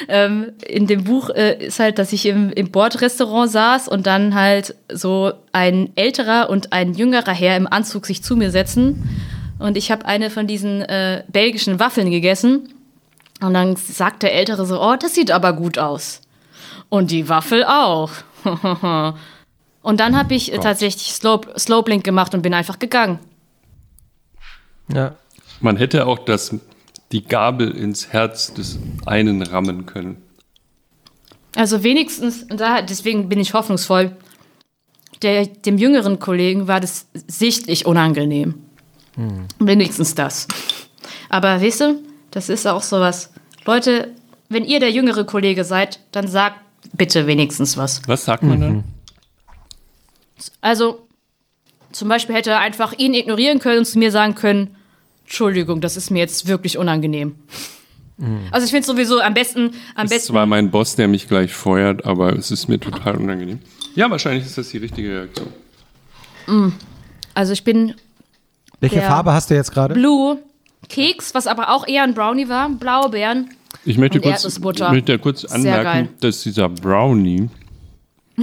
ähm, in dem Buch äh, ist halt, dass ich im, im Bordrestaurant saß und dann halt so ein älterer und ein jüngerer Herr im Anzug sich zu mir setzen und ich habe eine von diesen äh, belgischen Waffeln gegessen und dann sagt der Ältere so, oh, das sieht aber gut aus. Und die Waffel auch. und dann habe ich äh, tatsächlich Slow, Slowblink gemacht und bin einfach gegangen. Ja. Man hätte auch das, die Gabel ins Herz des einen rammen können. Also wenigstens, und da, deswegen bin ich hoffnungsvoll, der, dem jüngeren Kollegen war das sichtlich unangenehm. Wenigstens das. Aber weißt du, das ist auch sowas. Leute, wenn ihr der jüngere Kollege seid, dann sagt bitte wenigstens was. Was sagt man dann? Also, zum Beispiel hätte er einfach ihn ignorieren können und zu mir sagen können, Entschuldigung, das ist mir jetzt wirklich unangenehm. Also ich finde sowieso am besten, am Das ist besten zwar mein Boss, der mich gleich feuert, aber es ist mir total unangenehm. Ja, wahrscheinlich ist das die richtige Reaktion. also ich bin Welche Der- Farbe hast du jetzt gerade? Blue Keks, was aber auch eher ein Brownie war, Blaubeeren. Ich möchte Und kurz, möchte kurz anmerken, dass dieser Brownie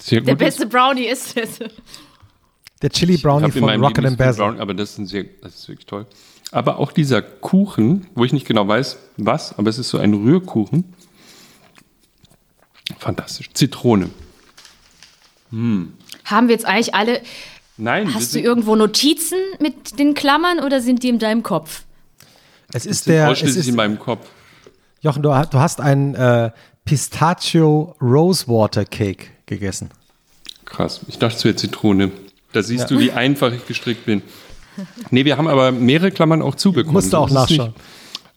sehr Der gut ist. beste Brownie ist es. Der Chili Brownie von Rocket and Basil. Brownie, aber das ist, ein sehr, das ist wirklich toll. Aber auch dieser Kuchen, wo ich nicht genau weiß, was, aber es ist so ein Rührkuchen. Fantastisch. Zitrone. Haben wir jetzt eigentlich alle. Nein, Hast du irgendwo Notizen mit den Klammern oder sind die in deinem Kopf? Es ist der, es ausschließlich ist, in meinem Kopf. Jochen, du, hast- du hast einen äh, Pistachio Rosewater Cake gegessen. Krass. Ich dachte, es wäre Zitrone. Da siehst du, wie einfach ich gestrickt bin. Nee, wir haben aber mehrere Klammern auch zubekommen. Musst du auch es nachschauen.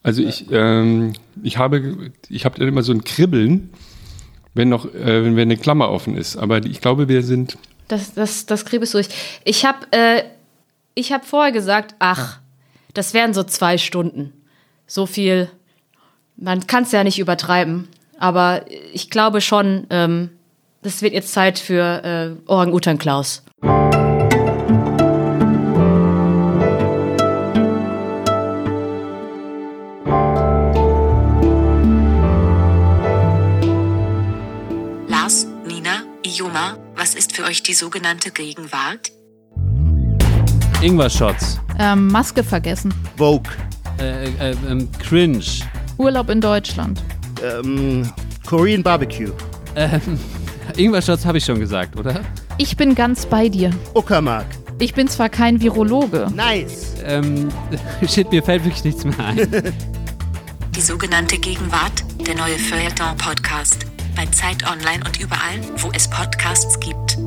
Also ich, ähm, ich habe, ich habe immer so ein Kribbeln, wenn noch, äh, wenn eine Klammer offen ist. Aber ich glaube, wir sind. Das, das, das kriege ich durch. Ich habe äh, hab vorher gesagt, ach, das wären so zwei Stunden. So viel, man kann es ja nicht übertreiben. Aber ich glaube schon, ähm, das wird jetzt Zeit für äh, Orang-Utan Klaus. Lars, Nina, Ioma, euch die sogenannte Gegenwart? Ingwer-Shots. Ähm, Maske vergessen. Vogue. Äh, äh, ähm, cringe. Urlaub in Deutschland. Ähm, Korean Barbecue. Ähm, Ingwer-Shots habe ich schon gesagt, oder? Ich bin ganz bei dir. Uckermark. Ich bin zwar kein Virologe. Nice. Ähm, shit, mir fällt wirklich nichts mehr ein. Die sogenannte Gegenwart, der neue Feuilleton-Podcast. Bei Zeit Online und überall, wo es Podcasts gibt.